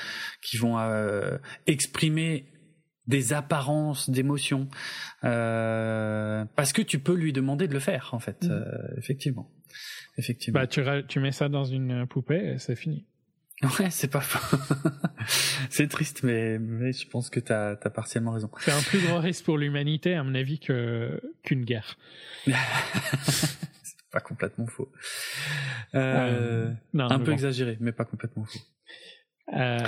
S1: qui vont euh, exprimer des apparences d'émotions parce que tu peux lui demander de le faire en fait mmh. effectivement effectivement
S2: bah tu, tu mets ça dans une poupée et c'est fini
S1: Ouais, c'est pas faux. c'est triste, mais, mais je pense que tu as, partiellement raison.
S2: C'est un plus gros risque pour l'humanité, à mon avis, qu'une guerre.
S1: c'est pas complètement faux. Euh, euh un peu exagéré, mais pas complètement faux. Euh...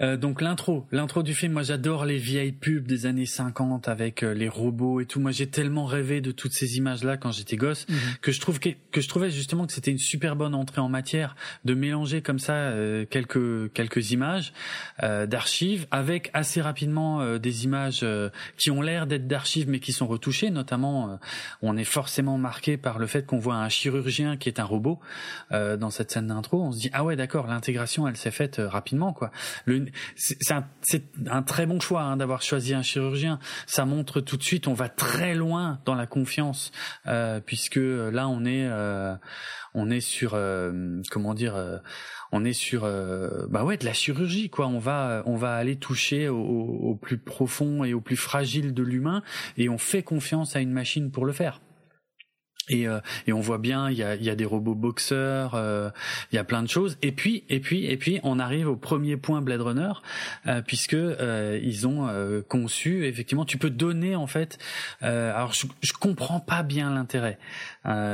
S1: Euh, donc l'intro, l'intro du film, moi j'adore les vieilles pubs des années 50 avec euh, les robots et tout. Moi j'ai tellement rêvé de toutes ces images-là quand j'étais gosse mhm. que je trouve que, que, je trouvais justement que c'était une super bonne entrée en matière de mélanger comme ça euh, quelques quelques images d'archives avec assez rapidement des images qui ont l'air d'être d'archives mais qui sont retouchées. Notamment, on est forcément marqué par le fait qu'on voit un chirurgien qui est un robot dans cette scène d'intro. On se dit ah ouais d'accord, l'intégration elle s'est faite rapidement quoi. C'est un, un, très bon choix hein, d'avoir choisi un chirurgien. Ça montre tout de suite, on va très loin dans la confiance, euh, puisque là on est, euh, on est sur, euh, comment dire, on est sur, bah ouais, de la chirurgie quoi. On va, on va aller toucher au plus profond et au plus fragile de l'humain, et on fait confiance à une machine pour le faire. Et, euh, et, on voit bien, il y a, y a, des robots boxeurs, euh, il y a plein de choses. Et puis, et puis, et puis, on arrive au premier point Blade Runner, euh, puisque euh, ils ont euh, conçu. Effectivement, tu peux donner en fait. alors, je, je comprends pas bien l'intérêt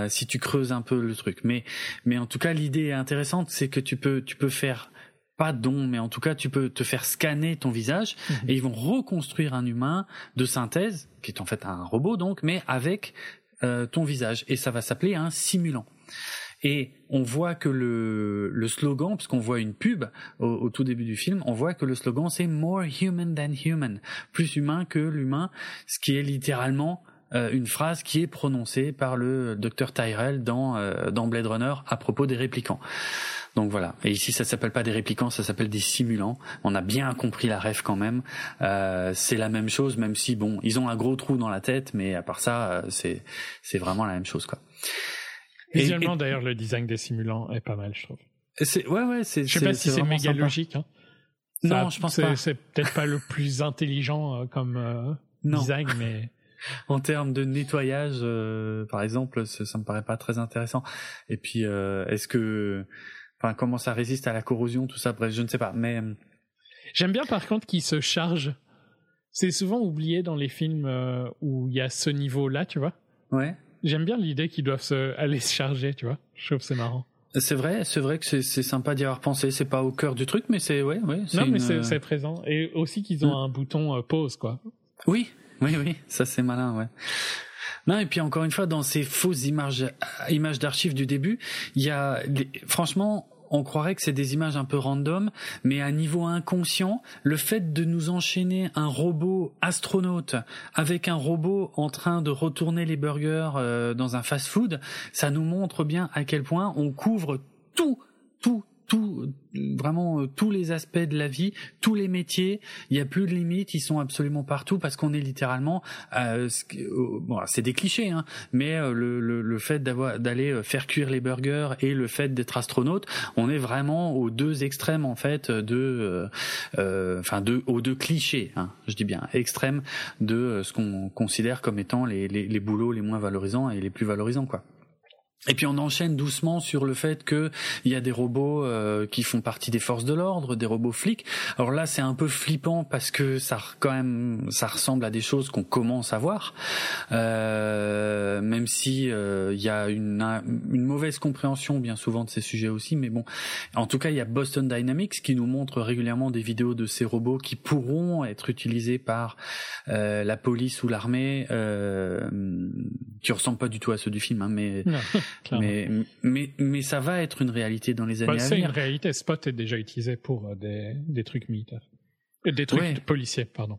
S1: si tu creuses un peu le truc, mais mais en tout cas, l'idée intéressante, c'est que tu peux tu peux faire pas don, mais en tout cas, tu peux te faire scanner ton visage mhm. et ils vont reconstruire un humain de synthèse, qui est en fait un robot donc, mais avec euh, ton visage et ça va s'appeler un simulant. Et on voit que le, le slogan, puisqu'on voit une pub au, tout début du film, on voit que le slogan c'est More human than human, plus humain que l'humain, ce qui est littéralement une phrase qui est prononcée par le docteur Tyrell dans, dans Blade Runner à propos des réplicants. Donc voilà. Et ici, ça s'appelle pas des réplicants, ça s'appelle des simulants. On a bien compris la rêve quand même. Euh, c'est la même chose, même si bon, ils ont un gros trou dans la tête, mais à part ça, euh, c'est c'est vraiment la même chose quoi.
S2: Visuellement, d'ailleurs, le design des simulants est pas mal, je trouve.
S1: C'est ouais ouais. C'est.
S2: Je sais pas si c'est méga logique. Hein.
S1: non, je pense pas.
S2: C'est peut-être pas le plus intelligent euh, comme design, mais
S1: en termes de nettoyage, par exemple, ça, ça, me paraît pas très intéressant. Et puis, est-ce que Enfin, comment ça résiste à la corrosion, tout ça? Bref, je ne sais pas. Mais euh,
S2: j'aime bien par contre qu'il se charge. C'est souvent oublié dans les films euh, où il y a ce niveau-là, tu vois.
S1: Ouais.
S2: J'aime bien l'idée qu'ils doivent se, aller se charger, tu vois. Je trouve c'est marrant.
S1: C'est vrai, c'est vrai que c'est sympa d'y avoir pensé. C'est pas au cœur du truc, mais c'est ouais, ouais.
S2: Non, mais euh, c'est présent et aussi qu'ils ont mm. un bouton pause, quoi.
S1: Oui, oui, oui, ça c'est malin, ouais. Non, et puis encore une fois, dans ces fausses images, images d'archives du début, il y a, franchement, on croirait que c'est des images un peu random, mais à niveau inconscient, le fait de nous enchaîner un robot astronaute avec un robot en train de retourner les burgers euh, dans un fast-food, ça nous montre bien à quel point on couvre tout, tout, tout, vraiment euh, tous les aspects de la vie, tous les métiers. Il n'y a plus de limites, ils sont absolument partout parce qu'on est littéralement, euh, bon, c'est des clichés, hein, mais euh, le, le, le, fait d'avoir d'aller faire cuire les burgers et le fait d'être astronaute, on est vraiment aux deux extrêmes en fait de, enfin de aux deux clichés, hein, je dis bien extrêmes de ce qu'on considère comme étant les, les, les boulots les moins valorisants et les plus valorisants, quoi. Et puis on enchaîne doucement sur le fait que il y a des robots euh, qui font partie des forces de l'ordre, des robots flics. Alors là, c'est un peu flippant parce que ça quand même ça ressemble à des choses qu'on commence à voir, euh, même si euh, il y a une, une mauvaise compréhension bien souvent de ces sujets aussi. Mais bon, en tout cas, il y a Boston Dynamics qui nous montre régulièrement des vidéos de ces robots qui pourront être utilisés par la police ou l'armée, qui ressemblent pas du tout à ceux du film, hein, mais mais, mais, mais ça va être une réalité dans les années bah, à venir.
S2: C'est une réalité. Spot est déjà utilisé pour euh, des, des trucs militaires. Euh, des trucs policiers, pardon.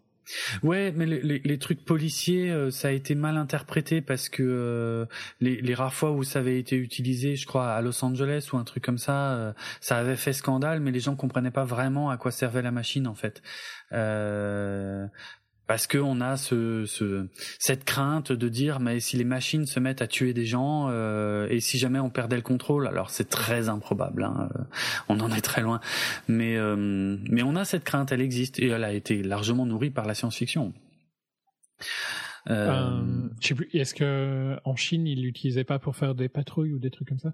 S1: Ouais, mais les, les, trucs policiers, euh, ça a été mal interprété parce que les, les, rares fois où ça avait été utilisé, je crois à Los Angeles ou un truc comme ça, ça avait fait scandale, mais les gens comprenaient pas vraiment à quoi servait la machine en fait. Euh, parce qu'on a ce, ce, cette crainte de dire mais si les machines se mettent à tuer des gens euh, et si jamais on perdait le contrôle alors c'est très improbable hein, euh, on en est très loin. Mais euh, mais on a cette crainte elle existe et elle a été largement nourrie par la science-fiction.
S2: Euh, je sais plus est-ce que en Chine ils l'utilisaient pas pour faire des patrouilles ou des trucs comme ça?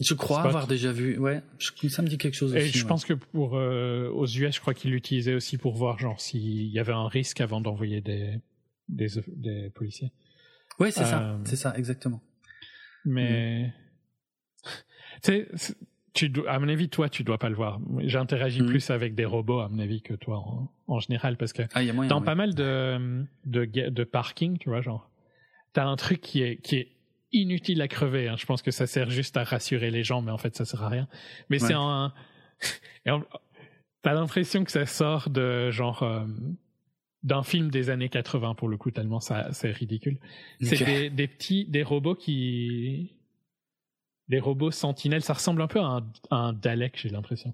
S1: Je crois avoir déjà vu, ouais, ça me dit quelque chose.
S2: Et
S1: je
S2: pense que pour euh, aux US, je crois qu'ils l'utilisaient aussi pour voir genre s'il y avait un risque avant d'envoyer des, des des policiers.
S1: Ouais, c'est ça, euh, c'est ça, exactement.
S2: Mais mm. tu dois, à mon avis, toi, tu dois pas le voir. J'interagis mm. plus avec des robots, à mon avis, que toi en, général, parce que
S1: ah,
S2: dans pas mal de, de de parking, tu vois, genre, t'as un truc qui est qui est inutile à crever. Hein. Je pense que ça sert juste à rassurer les gens, mais en fait, ça sert à rien. Mais c'est un. T'as l'impression que ça sort de genre euh, d'un film des années 80 pour le coup, tellement ça c'est ridicule. C'est des, des, petits des robots qui des robots sentinelles. Ça ressemble un peu à un, Dalek, j'ai l'impression.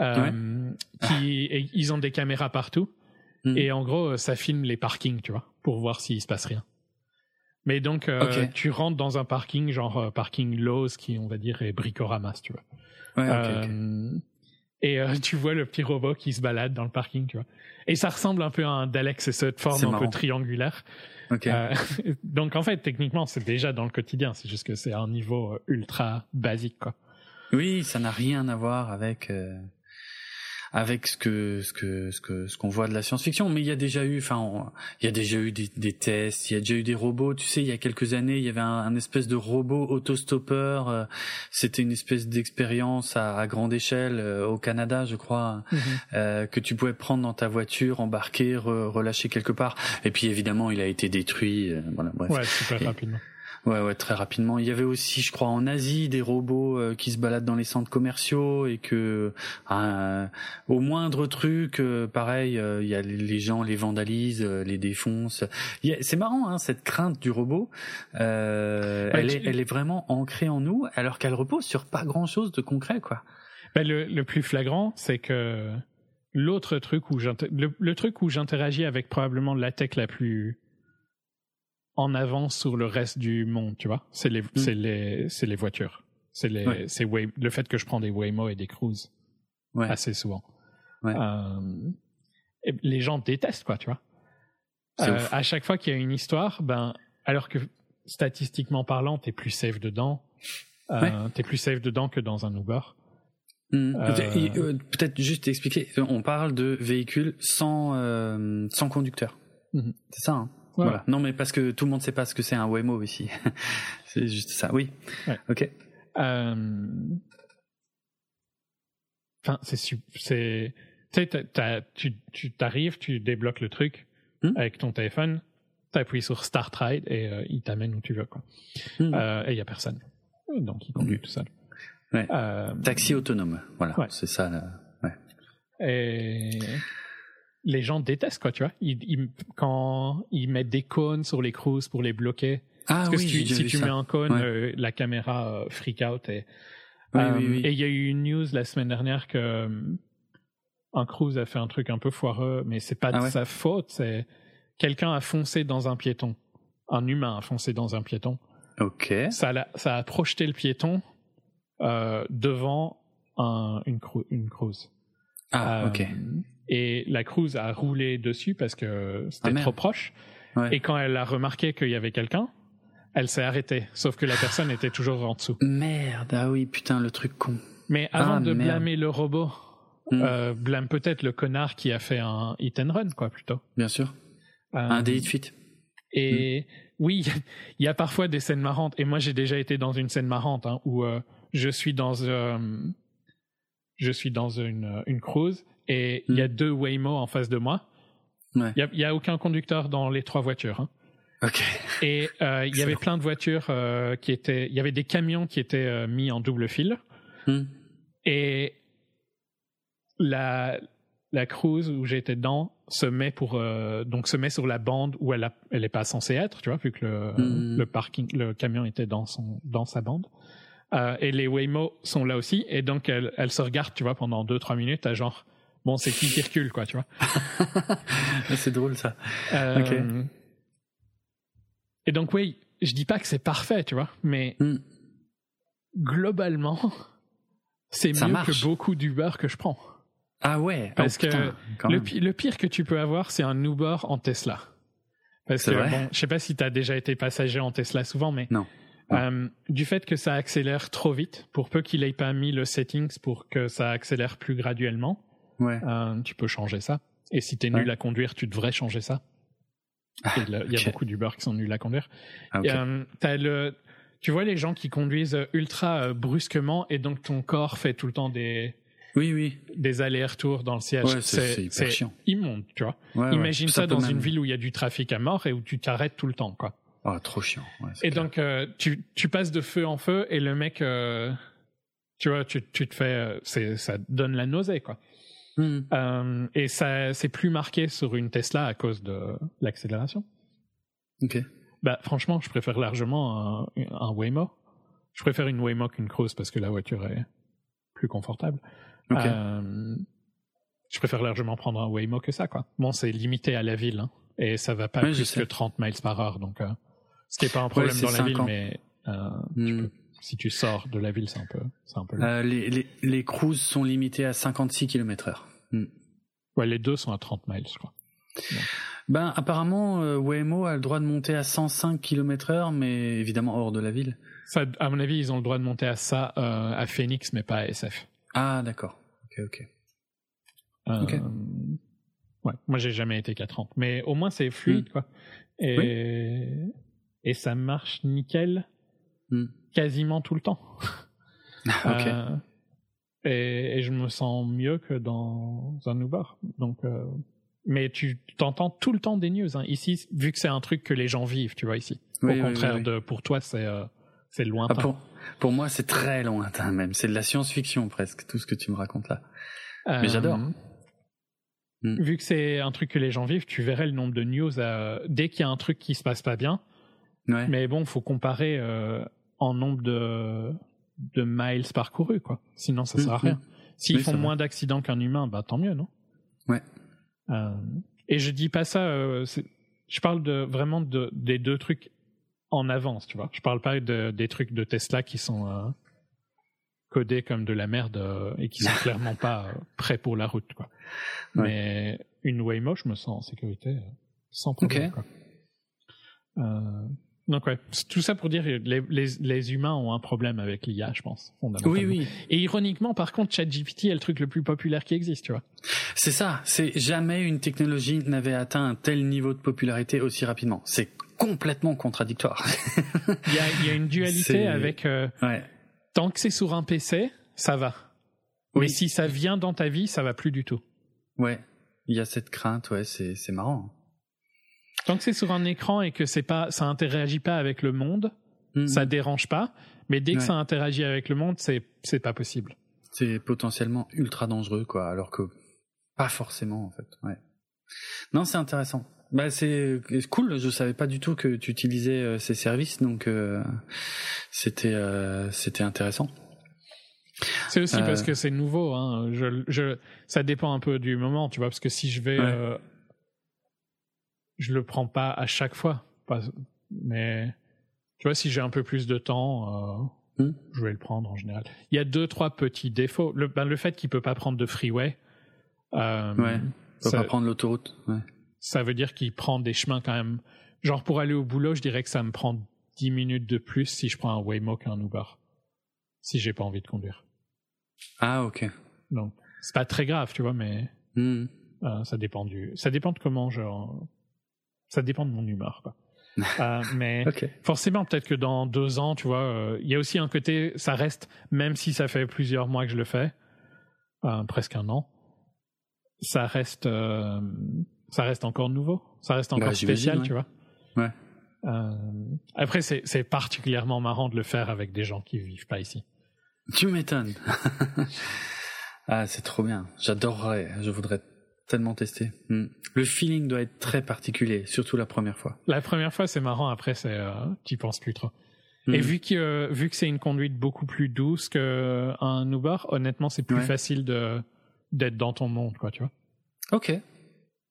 S2: Euh, qui ils ont des caméras partout. Hmm. Et en gros, ça filme les parkings, tu vois, pour voir s'il se passe rien. Mais donc, euh, tu rentres dans un parking, genre euh, parking Lowe's, qui, on va dire, est bricoramas, tu vois.
S1: Ouais, euh,
S2: Et euh, tu vois le petit robot qui se balade dans le parking, tu vois. Et ça ressemble un peu à un Dalek, c'est cette forme un peu triangulaire. donc, en fait, techniquement, c'est déjà dans le quotidien. C'est juste que c'est un niveau ultra basique, quoi.
S1: Oui, ça n'a rien à voir avec avec ce que ce que ce que ce qu'on voit de la science-fiction. Mais il y a déjà eu, enfin, il y a déjà eu des, des, tests, il y a déjà eu des robots. Tu sais, il y a quelques années, il y avait un, espèce de robot autostoppeur. Euh, c'était une espèce d'expérience à, à, grande échelle euh, au Canada, je crois, euh, que tu pouvais prendre dans ta voiture, embarquer, relâcher quelque part. Et puis évidemment, il a été détruit. voilà, bref.
S2: Ouais, super rapidement.
S1: Ouais, ouais, très rapidement. Il y avait aussi, je crois, en Asie, des robots euh, qui se baladent dans les centres commerciaux et que euh, au moindre truc, euh, pareil, il y a les gens les vandalisent, les défoncent. C'est marrant, hein, cette crainte du robot. elle, est, elle est vraiment ancrée en nous, alors qu'elle repose sur pas grand-chose de concret, quoi.
S2: Ben, le, le plus flagrant, c'est que l'autre truc où le, le truc où j'interagis avec probablement la tech la plus en avance sur le reste du monde, tu vois. C'est les, mm. c'est les, c'est les voitures. C'est les, c'est le fait que je prends des Waymo et des Cruise ouais. assez souvent. Ouais. Euh, les gens détestent quoi, tu vois. Euh, à chaque fois qu'il y a une histoire, ben, alors que statistiquement parlant, t'es plus safe dedans. Euh, T'es plus safe dedans que dans un Uber.
S1: Mm. Euh, peut-être juste expliquer. On parle de véhicules sans euh, sans conducteur. Mm-hmm. C'est ça. Hein voilà. Non, mais parce que tout le monde ne sait pas ce que c'est un Waymo ici. c'est juste ça. Oui. Ok.
S2: Euh... Enfin, c'est c'est tu sais, tu tu t'arrives, tu débloques le truc hmm? avec ton téléphone, tu appuies sur Start Ride et euh, il t'amène où tu veux quoi. Hmm. Euh, et il y a personne, donc il conduit tout seul.
S1: Ouais. Taxi autonome, voilà. C'est ça.
S2: Et les gens détestent quoi, tu vois. Ils, quand ils mettent des cônes sur les cruises pour les bloquer. Ah, Parce que si tu, si tu mets un cône, euh, la caméra euh, freak out et. Euh, et il y a eu une news la semaine dernière que un cruise a fait un truc un peu foireux, mais c'est pas de ah sa faute. C'est quelqu'un a foncé dans un piéton, un humain a foncé dans un piéton.
S1: Ok.
S2: Ça a, ça a projeté le piéton devant un, une, une cruise.
S1: Ah, ok
S2: et la cruise a roulé dessus parce que c'était ah, trop proche. Et quand elle a remarqué qu'il y avait quelqu'un, elle s'est arrêtée. Sauf que la personne était toujours en dessous.
S1: Merde, ah oui, putain, le truc con.
S2: Mais avant ah, de blâmer le robot, hmm. euh, blâme peut-être le connard qui a fait un hit and run, quoi, plutôt.
S1: Bien sûr. Euh, un délit de fuite.
S2: Et hmm. oui, il y a parfois des scènes marrantes. Et moi, j'ai déjà été dans une scène marrante hein, où euh, je suis dans, je suis dans une, une cruise et il y a hmm. deux Waymo en face de moi. Il ouais. n'y a, a, aucun conducteur dans les trois voitures. Hein. Et euh, il y avait plein de voitures euh, qui étaient. Il y avait des camions qui étaient euh, mis en double fil. Hmm. Et la, la cruise où j'étais dedans se met pour donc se met sur la bande où elle a, elle est pas censée être, tu vois, vu que le, hmm. le parking, le camion était dans son dans sa bande. Et les Waymo sont là aussi, et donc elles, elles se regardent, tu vois, pendant deux trois minutes, à genre bon, c'est qui qui recule, quoi, tu vois.
S1: c'est drôle ça.
S2: Euh, et donc oui, je dis pas que c'est parfait, tu vois, mais hmm. globalement, c'est mieux que beaucoup d'Uber que je prends.
S1: Ah ouais.
S2: Oh, Parce que le, pire que tu peux avoir, c'est un Uber en Tesla. Parce que bon, je sais pas si tu as déjà été passager en Tesla souvent, mais
S1: non.
S2: Euh, du fait que ça accélère trop vite, pour peu qu'il ait pas mis le settings pour que ça accélère plus graduellement,
S1: Ouais.
S2: Euh, tu peux changer ça. Et si tu es nul à conduire, tu devrais changer ça. Ah, il y a beaucoup d'Uber qui sont nuls à conduire. Ah, euh, le, tu vois les gens qui conduisent ultra euh, brusquement et donc ton corps fait tout le temps des,
S1: oui, oui.
S2: Des allers-retours dans le siège. c'est immonde, tu vois. Imagine ça, dans une ville où il y a du trafic à mort et où tu t'arrêtes tout le temps, quoi.
S1: Ah, trop chiant.
S2: et donc, tu, tu passes de feu en feu et le mec, tu vois, tu, tu te fais, ça donne la nausée, quoi. Hmm. Euh, et ça, c'est plus marqué sur une Tesla à cause de l'accélération.
S1: Ok.
S2: Bah, franchement, je préfère largement un, un Waymo. Je préfère une Waymo qu'une Cruise parce que la voiture est plus confortable. Okay. Euh, je préfère largement prendre un Waymo que ça, quoi. Bon, c'est limité à la ville, hein, et ça va pas plus que 30 miles par heure, donc euh, ce qui est pas un problème dans la ville, mais euh, tu hmm. peux si tu sors de la ville, c'est un peu, c'est un peu.
S1: Euh, les, les, les cruises sont limitées à 56 km/h. Hmm.
S2: Ouais, les deux sont à 30 miles, je crois.
S1: Ben apparemment, euh, Waymo a le droit de monter à 105 km/h, mais évidemment hors de la ville.
S2: Ça, à mon avis, ils ont le droit de monter à ça euh, à Phoenix, mais pas à SF.
S1: Ah d'accord. Ok ok.
S2: Euh, okay. Ouais, moi j'ai jamais été qu'à 30, mais au moins c'est fluide hmm. quoi. Et et ça marche nickel. Hmm quasiment tout le temps.
S1: ok. Euh,
S2: et, et, je me sens mieux que dans un Uber. Donc, euh, mais tu t'entends tout le temps des news. Hein. Ici, vu que c'est un truc que les gens vivent, tu vois, ici. Au contraire de pour toi, c'est euh, c'est lointain.
S1: Ah, pour, moi, c'est très lointain même. C'est de la science-fiction presque, tout ce que tu me racontes là. Mais j'adore. Euh,
S2: hmm. Vu que c'est un truc que les gens vivent, tu verrais le nombre de news dès qu'il y a un truc qui se passe pas bien. Mais bon, faut comparer euh, en nombre de de miles parcourus, quoi. Sinon, ça sert à rien. S'ils font moins d'accidents qu'un humain, bah tant mieux, non?
S1: Ouais.
S2: Euh, et je dis pas ça. Euh, je parle de vraiment de, des deux trucs en avance, tu vois. Je parle pas de, des trucs de Tesla qui sont euh, codés comme de la merde et qui sont clairement pas prêts pour la route, quoi. Mais une Waymo, je me sens en sécurité sans problème. Quoi. Donc ouais, tout ça pour dire les, les, les humains ont un problème avec l'IA, je pense.
S1: Oui, oui.
S2: Et ironiquement, par contre, ChatGPT est le truc le plus populaire qui existe, tu vois.
S1: C'est ça. C'est jamais une technologie n'avait atteint un tel niveau de popularité aussi rapidement. C'est complètement contradictoire.
S2: il, y a, il y a une dualité avec. Euh, ouais. Tant que c'est sur un PC, ça va. Oui. Mais si ça vient dans ta vie, ça va plus du tout.
S1: Ouais. Il y a cette crainte. Ouais, c'est c'est marrant.
S2: Tant que c'est sur un écran et que c'est pas, ça interagit pas avec le monde, mm-hmm. ça dérange pas. Mais dès que ça interagit avec le monde, c'est c'est pas possible.
S1: C'est potentiellement ultra dangereux, quoi. Alors que pas forcément, en fait. Ouais. Non, c'est intéressant. Bah c'est cool. Je savais pas du tout que tu utilisais euh, ces services, donc euh, c'était euh, c'était intéressant.
S2: C'est aussi parce que c'est nouveau. Hein. Je, je, ça dépend un peu du moment, tu vois. Parce que si je vais je le prends pas à chaque fois. mais tu vois, si j'ai un peu plus de temps, euh, hmm. je vais le prendre en général. Il y a deux, trois petits défauts. Le, ben, le fait qu'il peut pas prendre de freeway.
S1: Euh, ouais. peut pas prendre l'autoroute. Ouais.
S2: Ça veut dire qu'il prend des chemins quand même. Genre pour aller au boulot, je dirais que ça me prend 10 minutes de plus si je prends un Waymo qu'un Uber. Si j'ai pas envie de conduire.
S1: Ah ok.
S2: Donc c'est pas très grave, tu vois, mais hmm. euh, ça dépend du, ça dépend de comment genre ça dépend de mon humeur. Quoi. Euh, mais forcément, peut-être que dans deux ans, tu vois, euh, il y a aussi un côté, ça reste, même si ça fait plusieurs mois que je le fais, euh, presque un an, ça reste, ça reste encore nouveau, ça reste encore bah, spécial, tu vois.
S1: Ouais.
S2: après, c'est particulièrement marrant de le faire avec des gens qui vivent pas ici.
S1: Tu m'étonnes. ah, c'est trop bien. J'adorerais. Je voudrais tellement testé. Hmm. Le feeling doit être très particulier, surtout la première fois.
S2: La première fois, c'est marrant. Après, c'est, euh, tu penses plus trop. Et hmm. vu que euh, vu que c'est une conduite beaucoup plus douce qu'un Uber, honnêtement, c'est plus facile de d'être dans ton monde, quoi, tu vois.
S1: Ok,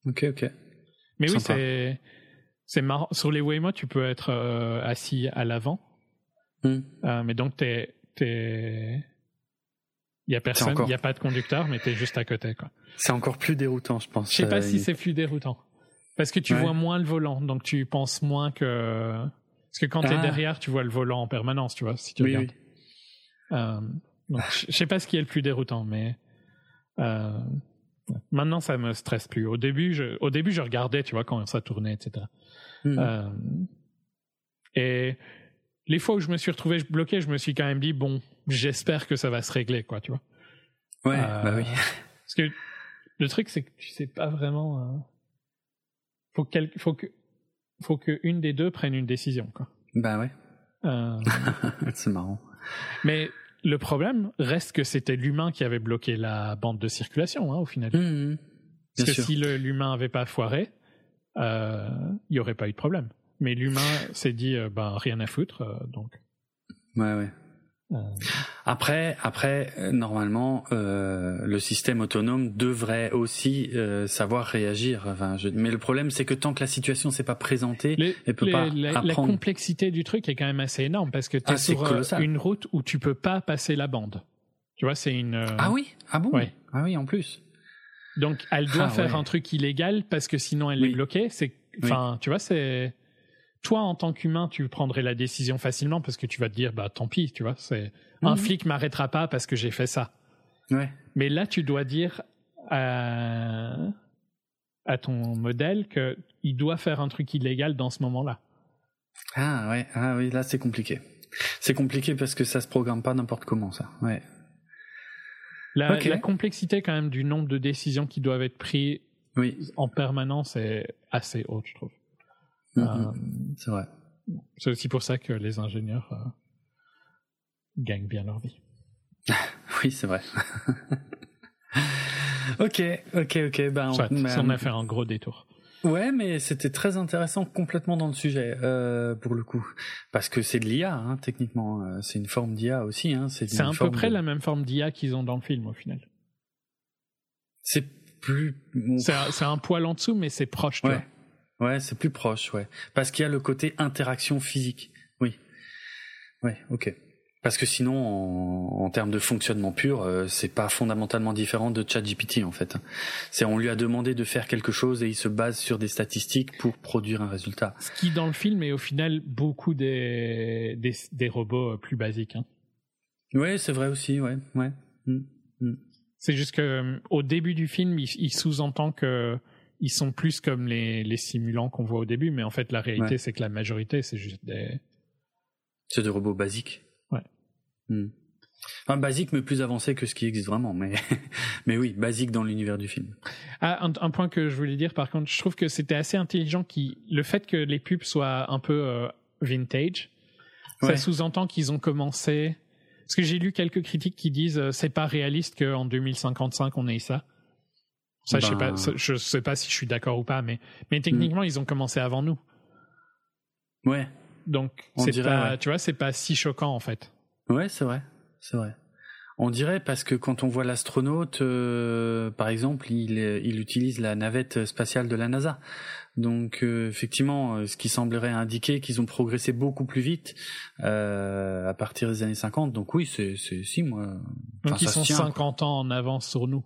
S1: ok, ok.
S2: Mais oui, c'est c'est marrant. Sur les Waymo, tu peux être euh, assis à l'avant, hmm. mais donc t'es t'es il y a personne, il n'y a pas de conducteur, mais t'es juste à côté, quoi.
S1: C'est encore plus déroutant, je pense.
S2: Je sais pas euh, si c'est plus déroutant. Parce que tu vois moins le volant, donc tu penses moins que. Parce que quand tu es ah. derrière, tu vois le volant en permanence, tu vois, si tu oui, regardes. Oui. Euh, donc, je sais pas ce qui est le plus déroutant, mais. Euh, maintenant, ça me stresse plus. Au début, je, au début, je regardais, tu vois, quand ça tournait, etc. Et les fois où je me suis retrouvé bloqué, je me suis quand même dit, bon, j'espère que ça va se régler, quoi, tu vois.
S1: Ouais, bah oui.
S2: Parce que le truc, c'est que tu sais pas vraiment. Euh... Faut, quel... faut que faut que une des deux prenne une décision, quoi.
S1: Bah ouais. Euh... c'est marrant.
S2: Mais le problème reste que c'était l'humain qui avait bloqué la bande de circulation, hein, au final. Mmh, mmh. Parce que si l'humain avait pas foiré, euh, il y aurait pas eu de problème. Mais l'humain s'est dit, euh, ben rien à foutre, euh, donc.
S1: Ouais, ouais. Euh. Après, après, normalement, euh, le système autonome devrait aussi euh, savoir réagir. Enfin, je... Mais le problème, c'est que tant que la situation s'est pas présentée, elle peut pas
S2: la,
S1: la,
S2: complexité du truc est quand même assez énorme parce que tu es ah, sur une route où tu peux pas passer la bande. Tu vois, c'est une.
S1: Ah oui, ah bon? Ah oui, en plus.
S2: Donc, elle doit ah faire un truc illégal parce que sinon elle est bloquée. C'est, enfin, tu vois, c'est toi, en tant qu'humain, tu prendrais la décision facilement parce que tu vas te dire, bah tant pis, tu vois, c'est un mhm. flic m'arrêtera pas parce que j'ai fait ça.
S1: Ouais.
S2: Mais là, tu dois dire à, à ton modèle que il doit faire un truc illégal dans ce moment-là.
S1: Ah ouais, ah oui, là c'est compliqué. C'est compliqué parce que ça se programme pas n'importe comment, ça. Ouais.
S2: La, la complexité quand même du nombre de décisions qui doivent être prises
S1: oui.
S2: en permanence est assez haute, je trouve.
S1: Mm-hmm. c'est vrai.
S2: C'est aussi pour ça que les ingénieurs gagnent bien leur vie.
S1: oui, c'est vrai. ok, ok, ok. Ben,
S2: on, a fait un gros détour.
S1: Ouais, mais c'était très intéressant complètement dans le sujet euh, pour le coup, parce que c'est de l'IA hein, techniquement, euh, c'est une forme d'IA aussi. Hein,
S2: c'est à peu près la même forme d'IA qu'ils ont dans le film au final.
S1: C'est plus.
S2: C'est un, poil en dessous, mais c'est proche.
S1: Ouais, ouais, c'est plus proche, ouais, parce qu'il y a le côté interaction physique. Oui, ouais, ok. Parce que sinon, en, en, termes de fonctionnement pur, euh, c'est pas fondamentalement différent de ChatGPT en fait. C'est on lui a demandé de faire quelque chose et il se base sur des statistiques pour produire un résultat.
S2: Ce qui dans le film est au final beaucoup des des, des robots euh, plus basiques. Hein.
S1: Ouais, c'est vrai aussi, ouais, ouais. Mm,
S2: mm. C'est juste que euh, au début du film, il, sous-entend que ils sont plus comme les les simulants qu'on voit au début, mais en fait la réalité c'est que la majorité c'est juste des
S1: c'est des robots basiques. Hmm. Enfin, basique, mais plus avancé que ce qui existe vraiment. Mais, mais oui, basique dans l'univers du film.
S2: Ah, un, point que je voulais dire, par contre, je trouve que c'était assez intelligent qui, le fait que les pubs soient un peu euh, vintage, ça sous-entend qu'ils ont commencé. Parce que j'ai lu quelques critiques qui disent euh, c'est pas réaliste qu'en 2055 on ait ça. Ça, je sais pas, ben. je sais pas si je suis d'accord ou pas, mais, mais techniquement, hmm. ils ont commencé avant nous.
S1: Ouais.
S2: Donc, c'est pas, tu vois, c'est pas si choquant en fait.
S1: Ouais, c'est vrai, c'est vrai. On dirait parce que quand on voit l'astronaute, euh, par exemple, il, il utilise la navette spatiale de la NASA. Donc euh, effectivement, euh, ce qui semblerait indiquer qu'ils ont progressé beaucoup plus vite à partir des années 50. Donc oui, c'est si moi.
S2: Donc ils sont 50 ans en avance sur nous,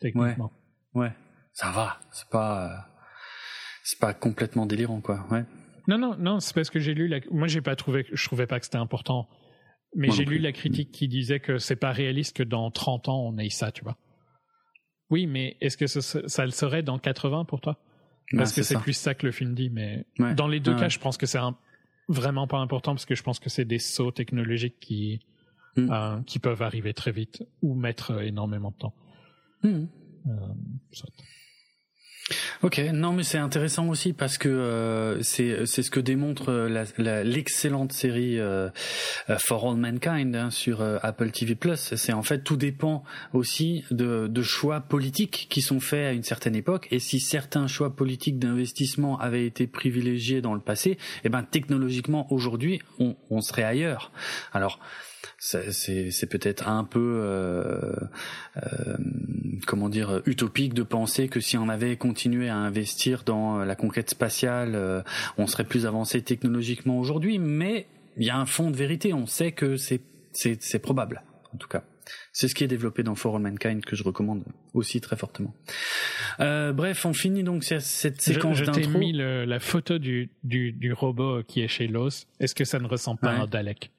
S2: techniquement.
S1: Ouais, ouais. ça va. C'est pas c'est pas complètement délirant quoi. Ouais.
S2: Non non non, c'est parce que j'ai lu. La... Moi j'ai pas trouvé, je trouvais pas que c'était important mais j'ai lu la critique qui disait que c'est pas réaliste que dans 30 ans on ait ça, tu vois. Oui, mais est-ce que ça, le serait dans 80 pour toi? Parce que c'est plus ça que le film dit, mais dans les deux cas, je pense que c'est vraiment pas important parce que je pense que c'est des sauts technologiques qui, hmm. euh, qui peuvent arriver très vite ou mettre énormément de temps. Hmm. Euh,
S1: Ok, non mais c'est intéressant aussi parce que euh, c'est c'est ce que démontre euh, l'excellente série euh, For All Mankind hein, sur Apple TV. C'est en fait tout dépend aussi de, de choix politiques qui sont faits à une certaine époque et si certains choix politiques d'investissement avaient été privilégiés dans le passé, eh ben technologiquement aujourd'hui on, on serait ailleurs. Alors c'est peut-être un peu euh, euh, comment dire utopique de penser que si on avait continué à investir dans la conquête spatiale, euh, on serait plus avancé technologiquement aujourd'hui. Mais il y a un fond de vérité. On sait que c'est c'est probable, en tout cas. C'est ce qui est développé dans For All Mankind que je recommande aussi très fortement. Euh, bref, on finit donc cette séquence d'intro.
S2: Je t'ai mis la photo du, du, du, robot qui est chez Lowe's. Est-ce que ça ne ressemble pas à un Dalek?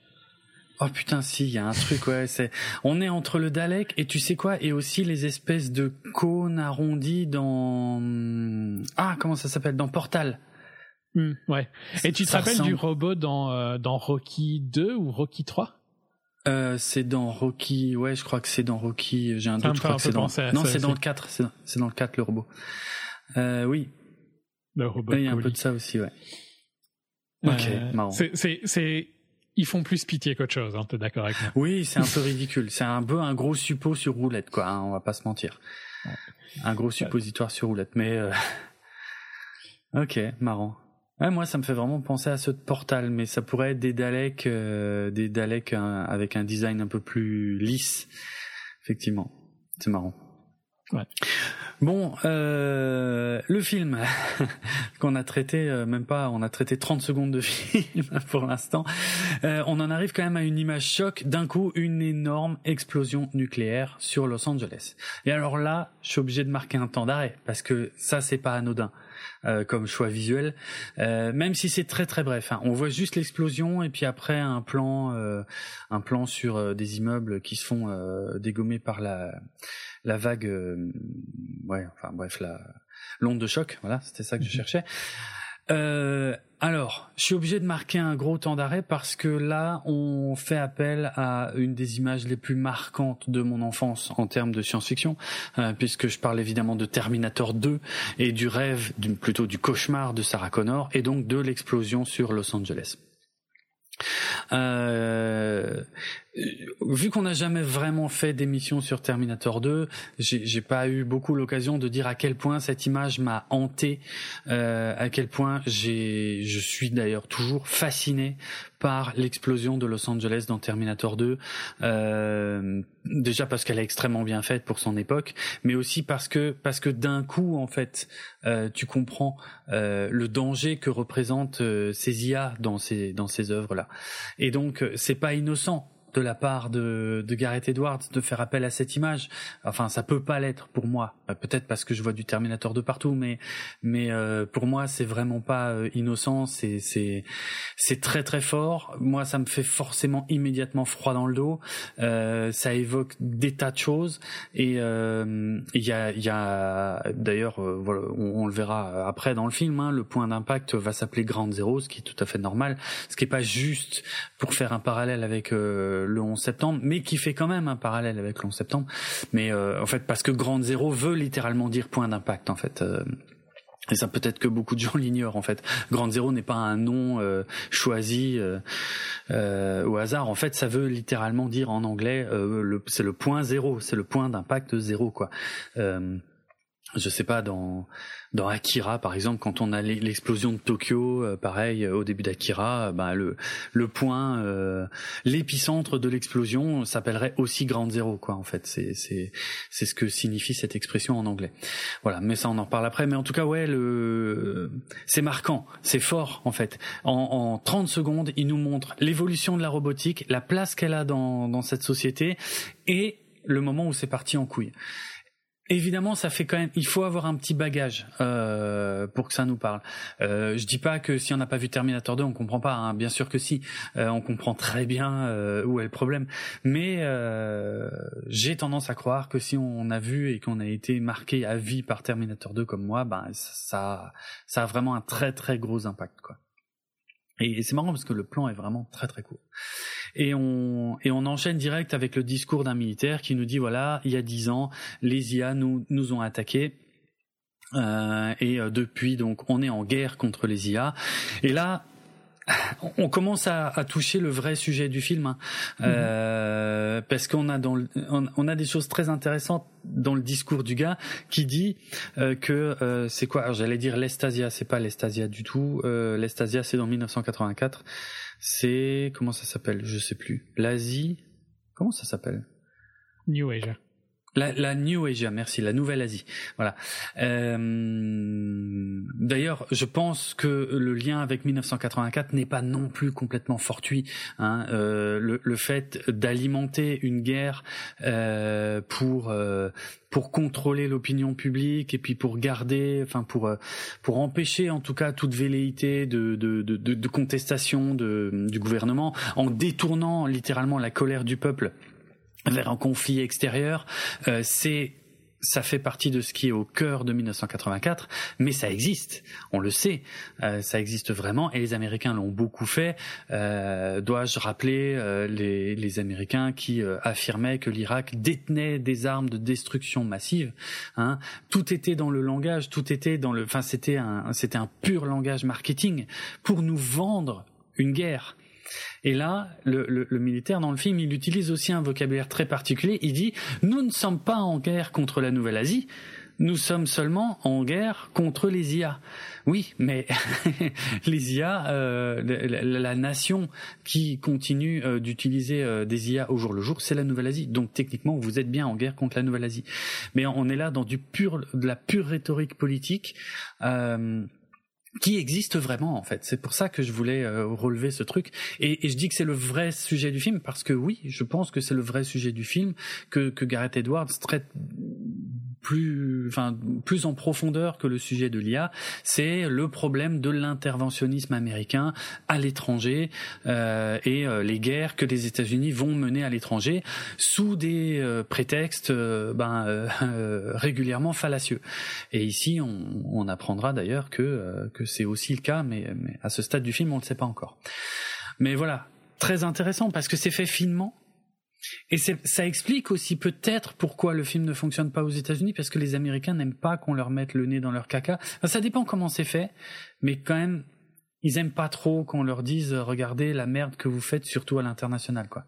S1: Oh putain, si, il y a un truc, ouais. C'est, on est entre le Dalek et tu sais quoi, et aussi les espèces de cônes arrondis dans, ah, comment ça s'appelle, dans Portal.
S2: Hmm, ouais. Et tu te rappelles du robot dans euh, dans Rocky 2 ou Rocky 3
S1: euh, c'est dans Rocky, ouais, je crois que c'est dans Rocky, j'ai un doute, je crois que c'est dans, non, c'est dans le 4, c'est dans, le 4, le robot. Euh, oui.
S2: Le robot.
S1: Il y a un peu de ça aussi, ouais. Ok, marrant.
S2: C'est, c'est, ils font plus pitié qu'autre chose, hein, t'es d'accord avec moi
S1: Oui, c'est un peu ridicule. C'est un peu un gros suppôt sur roulette, quoi. Hein, on va pas se mentir. Un gros suppositoire sur roulette, mais euh... ok, marrant. Ouais, moi, ça me fait vraiment penser à ce Portal, mais ça pourrait être des Daleks, euh, des Daleks euh, avec un design un peu plus lisse. Effectivement, c'est marrant.
S2: Ouais.
S1: Bon, euh, le film qu'on a traité, euh, même pas, on a traité 30 secondes de film pour l'instant. Euh, on en arrive quand même à une image choc. D'un coup, une énorme explosion nucléaire sur Los Angeles. Et alors là, je suis obligé de marquer un temps d'arrêt parce que ça, c'est pas anodin. Euh, comme choix visuel, même si c'est très très bref. Hein. On voit juste l'explosion et puis après un plan, un plan sur des immeubles qui se font dégommer par la la vague, ouais, enfin bref, la l'onde de choc. Voilà, c'était ça que je mhm. cherchais. Euh, alors, je suis obligé de marquer un gros temps d'arrêt parce que là, on fait appel à une des images les plus marquantes de mon enfance en termes de science-fiction, euh, puisque je parle évidemment de Terminator 2 et du rêve, plutôt du cauchemar de Sarah Connor, et donc de l'explosion sur Los Angeles. Euh, vu qu'on n'a jamais vraiment fait d'émission sur Terminator 2, j'ai pas eu beaucoup l'occasion de dire à quel point cette image m'a hanté, euh, à quel point j'ai, je suis d'ailleurs toujours fasciné par l'explosion de Los Angeles dans Terminator 2. Euh, déjà parce qu'elle est extrêmement bien faite pour son époque, mais aussi parce que parce que d'un coup en fait, euh, tu comprends euh, le danger que représentent euh, ces IA dans ces dans ces œuvres là. Et donc c'est pas innocent de la part de, de Gareth Edwards de faire appel à cette image. Enfin, ça peut pas l'être pour moi. Euh, peut-être parce que je vois du Terminator de partout, mais mais euh, pour moi, c'est vraiment pas euh, innocent. C'est c'est c'est très très fort. Moi, ça me fait forcément immédiatement froid dans le dos. Euh, ça évoque des tas de choses et il y a il y a d'ailleurs voilà, on, le verra après dans le film. Hein, le point d'impact va s'appeler Grand Zero, ce qui est tout à fait normal. Ce qui est pas juste pour faire un parallèle avec le 11 septembre, mais qui fait quand même un parallèle avec le 11 septembre. Mais euh, en fait, parce que Grande Zéro veut littéralement dire point d'impact, en fait. Euh, et ça peut-être que beaucoup de gens l'ignorent en fait. Grande Zéro n'est pas un nom euh, choisi au hasard. En fait, ça veut littéralement dire en anglais, c'est le point zéro, c'est le point d'impact zéro quoi je sais pas dans dans Akira par exemple quand on a l'explosion de Tokyo euh, pareil euh, au début d'Akira ben le le point euh, l'épicentre de l'explosion s'appellerait aussi Grande Zéro quoi en fait. C'est c'est c'est ce que signifie cette expression en anglais. Voilà mais ça on en parle après. Mais en tout cas ouais le c'est marquant c'est fort en fait. En, en 30 secondes il nous montre l'évolution de la robotique la place qu'elle a dans dans cette société et le moment où c'est parti en couille Évidemment, ça fait quand même. Il faut avoir un petit bagage euh, pour que ça nous parle. Euh, je dis pas que si on n'a pas vu Terminator 2, on comprend pas. Hein. Bien sûr que si, euh, on comprend très bien euh, où est le problème. Mais euh, j'ai tendance à croire que si on a vu et qu'on a été marqué à vie par Terminator 2 comme moi, ben ça, ça a vraiment un très très gros impact, quoi. Et, c'est marrant parce que le plan est vraiment très très court. Et on, et on enchaîne direct avec le discours d'un militaire qui nous dit voilà, il y a dix ans, les IA nous, nous ont attaqués. Euh, et euh, depuis, donc, on est en guerre contre les IA. Et là, on commence à, toucher le vrai sujet du film, hein. mhm. euh, parce qu'on a dans on, a des choses très intéressantes dans le discours du gars qui dit euh, que euh, c'est quoi? J'allais dire l'Estasia, c'est pas l'Estasia du tout. L'Estasia, c'est dans 1984. C'est comment ça s'appelle? Je sais plus. L'Asie? Comment ça s'appelle?
S2: New Asia.
S1: La, la, New Asia, merci, la Nouvelle-Asie. Voilà. Euh, D'ailleurs, je pense que le lien avec 1984 n'est pas non plus complètement fortuit. Hein. Euh, le, le, fait d'alimenter une guerre euh, pour euh, pour contrôler l'opinion publique et puis pour garder, enfin pour euh, pour empêcher en tout cas toute velléité de de, de, de contestation de, du gouvernement en détournant littéralement la colère du peuple vers un conflit extérieur, euh, c'est ça fait partie de ce qui est au cœur de 1984, mais ça existe, on le sait, euh, ça existe vraiment, et les Américains l'ont beaucoup fait. Euh, Dois-je rappeler euh, les, les, Américains qui euh, affirmaient que l'Irak détenait des armes de destruction massive hein Tout était dans le langage, tout était dans le, enfin c'était un, c'était un pur langage marketing pour nous vendre une guerre. Et là, le, le, militaire dans le film, il utilise aussi un vocabulaire très particulier. Il dit nous ne sommes pas en guerre contre la Nouvelle-Asie. Nous sommes seulement en guerre contre les IA. Oui, mais les IA, euh, la, nation qui continue euh, d'utiliser euh, des IA au jour le jour, c'est la Nouvelle-Asie. Donc techniquement, vous êtes bien en guerre contre la Nouvelle-Asie. Mais on est là dans du pur, de la pure rhétorique politique. Euh, qui existe vraiment en fait. C'est pour ça que je voulais euh, relever ce truc. Et, et je dis que c'est le vrai sujet du film parce que oui, je pense que c'est le vrai sujet du film que, que Gareth Edwards traite plus, enfin, plus en profondeur que le sujet de l'IA, c'est le problème de l'interventionnisme américain à l'étranger euh, et euh, les guerres que les États-Unis vont mener à l'étranger sous des euh, prétextes ben, régulièrement fallacieux. Et ici, on, on apprendra d'ailleurs que que c'est aussi le cas, mais, mais à ce stade du film, on ne le sait pas encore. Mais voilà, très intéressant parce que c'est fait finement et ça explique aussi peut-être pourquoi le film ne fonctionne pas aux États-Unis, parce que les Américains n'aiment pas qu'on leur mette le nez dans leur caca. ça dépend comment c'est fait, mais quand même, ils aiment pas trop qu'on leur dise regardez la merde que vous faites, surtout à l'international, quoi.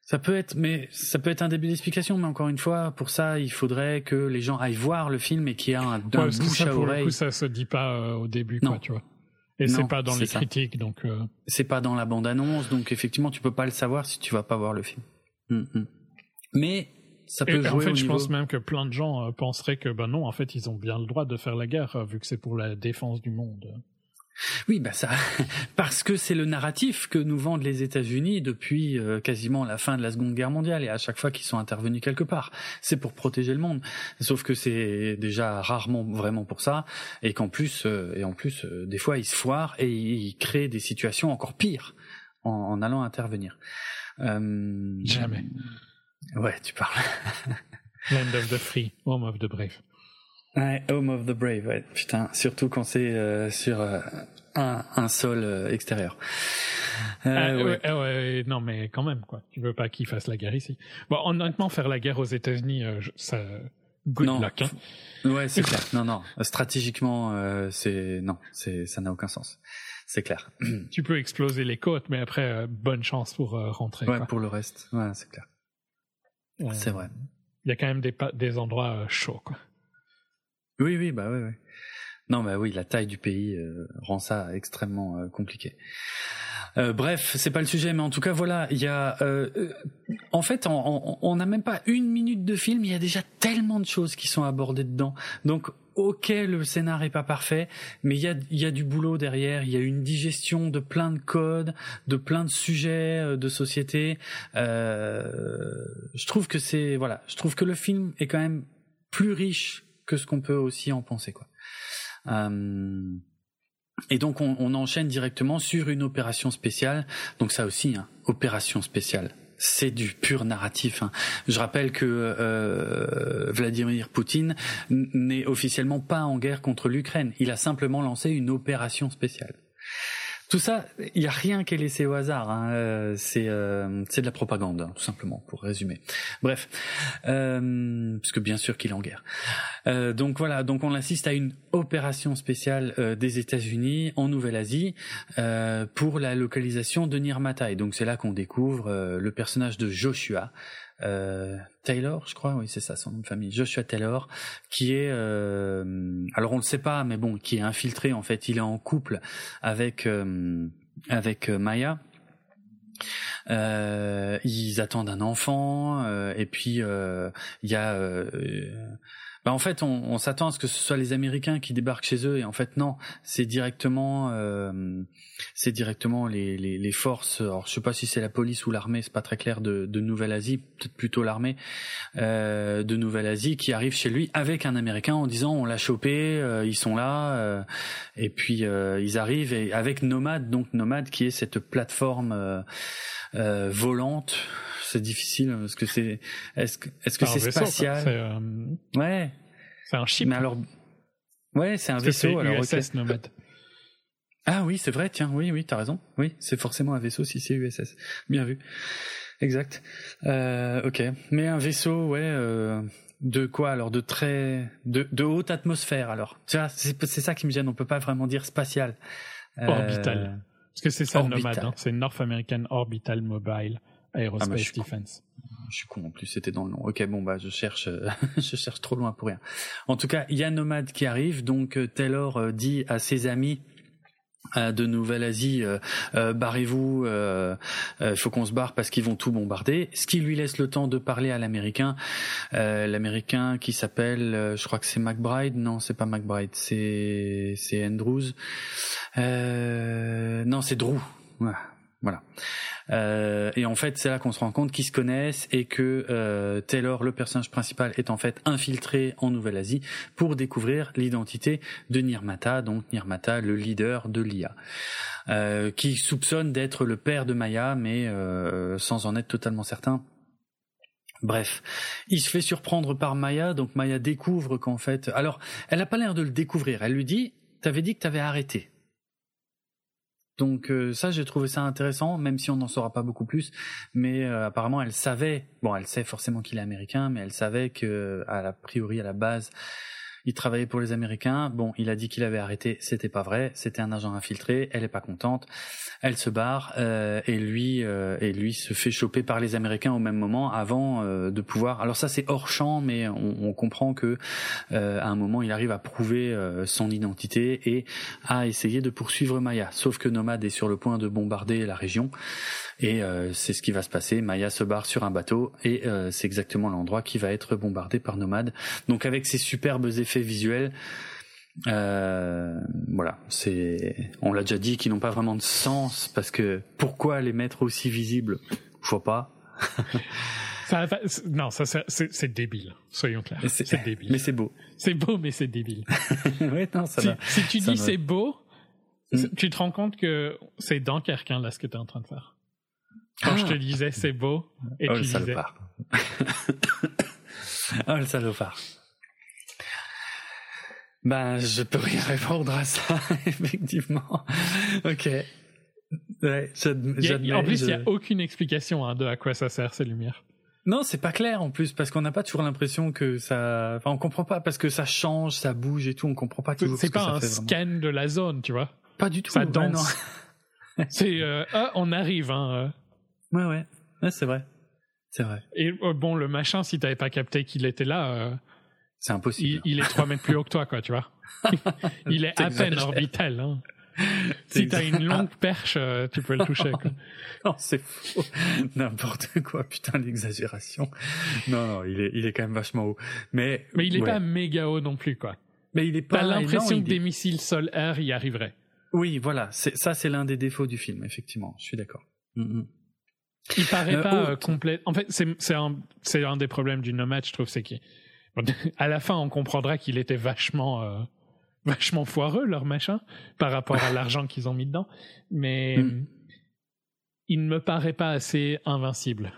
S1: Ça peut être, mais ça peut être un début d'explication, mais encore une fois, pour ça, il faudrait que les gens aillent voir le film et qu'il y ait un, un bouche à oreille.
S2: Coup, ça se dit pas euh, au début, quoi, tu vois. Et c'est pas dans les critiques, donc. Euh...
S1: C'est pas dans la bande-annonce, donc effectivement, tu peux pas le savoir si tu vas pas voir le film. Mm, mm. Mais ça peut jouer
S2: En fait,
S1: je
S2: pense même que plein de gens euh, penseraient que ben non, en fait, ils ont bien le droit de faire la guerre euh, vu que c'est pour la défense du monde.
S1: Oui, bah ça, parce que c'est le narratif que nous vendent les États-Unis depuis euh, quasiment la fin de la Seconde Guerre mondiale et à chaque fois qu'ils sont intervenus quelque part, c'est pour protéger le monde. Sauf que c'est déjà rarement vraiment pour ça et qu'en plus, euh, et en plus, euh, des fois ils se foirent et ils créent des situations encore pires en, en allant intervenir.
S2: Jamais.
S1: Ouais, tu parles.
S2: Land of the free, home of the brave.
S1: Ouais, Home of the Brave, ouais, putain, surtout quand c'est euh, sur euh, un, un, sol euh, extérieur.
S2: Ah, ouais. Ouais, non, mais quand même, quoi. Tu veux pas qu'ils fassent la guerre ici. Bon, honnêtement, faire la guerre aux États-Unis, ça, good
S1: non.
S2: luck. Hein.
S1: Ouais, c'est clair. Non, non. Stratégiquement, c'est non, c'est ça n'a aucun sens. C'est clair.
S2: tu peux exploser les côtes, mais après, bonne chance pour rentrer.
S1: Ouais,
S2: quoi.
S1: pour le reste. Ouais, c'est clair. c'est vrai.
S2: Il y a quand même des, des endroits chauds, quoi.
S1: Oui, oui, bah oui, oui. Non, bah oui, la taille du pays euh, rend ça extrêmement euh, compliqué. Euh, bref, c'est pas le sujet, mais en tout cas, voilà, il y a, euh, en fait, on n'a même pas une minute de film, il y a déjà tellement de choses qui sont abordées dedans. Donc, ok, le scénar est pas parfait, mais il y a, y a du boulot derrière. Il y a une digestion de plein de codes, de plein de sujets de société. je trouve que c'est, voilà, je trouve que le film est quand même plus riche que ce qu'on peut aussi en penser quoi. Euh, et donc on, on, enchaîne directement sur une opération spéciale. Donc ça aussi, hein, opération spéciale. C'est du pur narratif. Hein. Je rappelle que euh, Vladimir Poutine n'est officiellement pas en guerre contre l'Ukraine. Il a simplement lancé une opération spéciale. Tout ça, il n'y a rien qui est laissé au hasard. Hein. Euh, c'est euh, c'est de la propagande, hein, tout simplement, pour résumer. Bref, euh, parce bien sûr qu'il est en guerre. Euh, donc voilà, donc on assiste à une opération spéciale des États-Unis en Nouvelle-Asie pour la localisation de Nirmatai. Donc c'est là qu'on découvre le personnage de Joshua, euh, Taylor, je crois, oui c'est ça son nom de famille, Joshua Taylor, qui est, euh, alors on le sait pas, mais bon, qui est infiltré en fait, il est en couple avec euh, avec Maya. ils attendent un enfant et puis il y a bah en fait, on, on s'attend à ce que ce soit les Américains qui débarquent chez eux, et en fait non, c'est directement, euh, c'est directement les, les, les, forces. Alors je sais pas si c'est la police ou l'armée, c'est pas très clair de, de Nouvelle-Asie, peut-être plutôt l'armée euh, de Nouvelle-Asie qui arrive chez lui avec un Américain en disant on l'a chopé, euh, ils sont là, euh, et puis euh, ils arrivent et avec Nomad, donc Nomad qui est cette plateforme volante c'est difficile parce que c'est est-ce que est-ce que c'est spatial
S2: euh...
S1: Ouais.
S2: C'est un chip.
S1: Mais alors Ouais, c'est un vaisseau alors
S2: USS Nomad.
S1: Ah oui, c'est vrai, tiens, oui oui, t'as raison. Oui, c'est forcément un vaisseau si c'est USS. Bien vu. Exact. Euh, OK, mais un vaisseau ouais euh, de quoi alors de très de, de haute atmosphère alors. Tu vois, c'est ça qui me gêne, on peut pas vraiment dire spatial.
S2: Euh, orbital. Parce que c'est ça Nomad, hein. c'est North American Orbital Mobile. Aerospace ah, Defense.
S1: Je suis con en plus, c'était dans le nom. Ok, bon bah je cherche, je cherche trop loin pour rien. En tout cas, il y a Nomad qui arrive, donc euh, Taylor euh, dit à ses amis euh, de Nouvelle-Asie, euh, barrez-vous, il euh, faut qu'on se barre parce qu'ils vont tout bombarder. Ce qui lui laisse le temps de parler à l'américain, l'américain qui s'appelle, je crois que c'est McBride, non, c'est pas McBride, c'est c'est Andrews, non, c'est Drew. Voilà. Euh, et en fait, c'est là qu'on se rend compte qu'ils se connaissent et que euh, Taylor, le personnage principal, est en fait infiltré en Nouvelle-Asie pour découvrir l'identité de Nirmata, donc Nirmata, le leader de l'IA, euh, qui soupçonne d'être le père de Maya, mais sans en être totalement certain. Bref, il se fait surprendre par Maya, donc Maya découvre qu'en fait, alors, elle n'a pas l'air de le découvrir. Elle lui dit, t'avais dit que t'avais arrêté. Donc euh, ça, j'ai trouvé ça intéressant, même si on n'en saura pas beaucoup plus. Mais euh, apparemment, elle savait. Bon, elle sait forcément qu'il est américain, mais elle savait que, à la priori, à la base, il travaillait pour les Américains. Bon, il a dit qu'il avait arrêté. C'était pas vrai. C'était un agent infiltré. Elle est pas contente. Elle se barre euh, et lui euh, et lui se fait choper par les Américains au même moment avant euh, de pouvoir. Alors ça c'est hors champ, mais on, on comprend que à un moment il arrive à prouver son identité et à essayer de poursuivre Maya. Sauf que Nomad est sur le point de bombarder la région. Et euh, c'est ce qui va se passer. Maya se barre sur un bateau et euh, c'est exactement l'endroit qui va être bombardé par Nomade. Donc avec ces superbes effets visuels, euh, voilà, c'est, on l'a déjà dit, qu'ils n'ont pas vraiment de sens parce que pourquoi les mettre aussi visibles? Je vois pas.
S2: Ça, non, ça, c'est débile. Soyons clairs. C'est débile.
S1: Mais c'est beau.
S2: C'est beau, mais c'est débile.
S1: ouais, non, ça
S2: si,
S1: va.
S2: si tu dis c'est beau, mm. tu te rends compte que c'est dans quelqu'un là ce que tu es en train de faire. Quand je te ah. disais c'est beau, et
S1: oh,
S2: tu
S1: le
S2: disais...
S1: salopard. oh le salopard. Ben, je peux rien répondre à ça, effectivement. Ok. Ouais.
S2: En plus, il n'y a aucune explication hein, de à quoi ça sert ces lumières.
S1: Non, c'est pas clair en plus parce qu'on n'a pas toujours l'impression que ça. Enfin, on comprend pas parce que ça change, ça bouge et tout. On comprend pas toujours.
S2: C'est pas
S1: ça
S2: un scan de la zone, tu vois.
S1: Pas du tout.
S2: Ça danse. c'est euh, ah, on arrive. Hein, euh.
S1: Ouais, ouais, ouais c'est vrai. C'est vrai.
S2: Et euh, bon, le machin, si t'avais pas capté qu'il était là, euh,
S1: c'est impossible.
S2: Il, il, est 3 mètres plus haut que toi, quoi, tu vois. il est à peine orbital. Hein. Si t'as une longue perche, euh, tu peux le toucher. Quoi.
S1: non, c'est faux. N'importe quoi, putain, l'exagération. Non, non, il est, il est quand même vachement haut. Mais,
S2: mais il est pas méga haut non plus, quoi.
S1: Mais il est pas.
S2: T'as l'impression que des missiles sol-air y arriveraient.
S1: Oui, voilà. Ça, c'est l'un des défauts du film, effectivement. Je suis d'accord. Mm -hmm.
S2: Il paraît euh, pas euh, complet. En fait, c'est un, un des problèmes du Nomad, je trouve, c'est qu'à la fin, on comprendra qu'il était vachement, euh, vachement foireux leur machin par rapport à l'argent qu'ils ont mis dedans, mais mm. il ne me paraît pas assez invincible.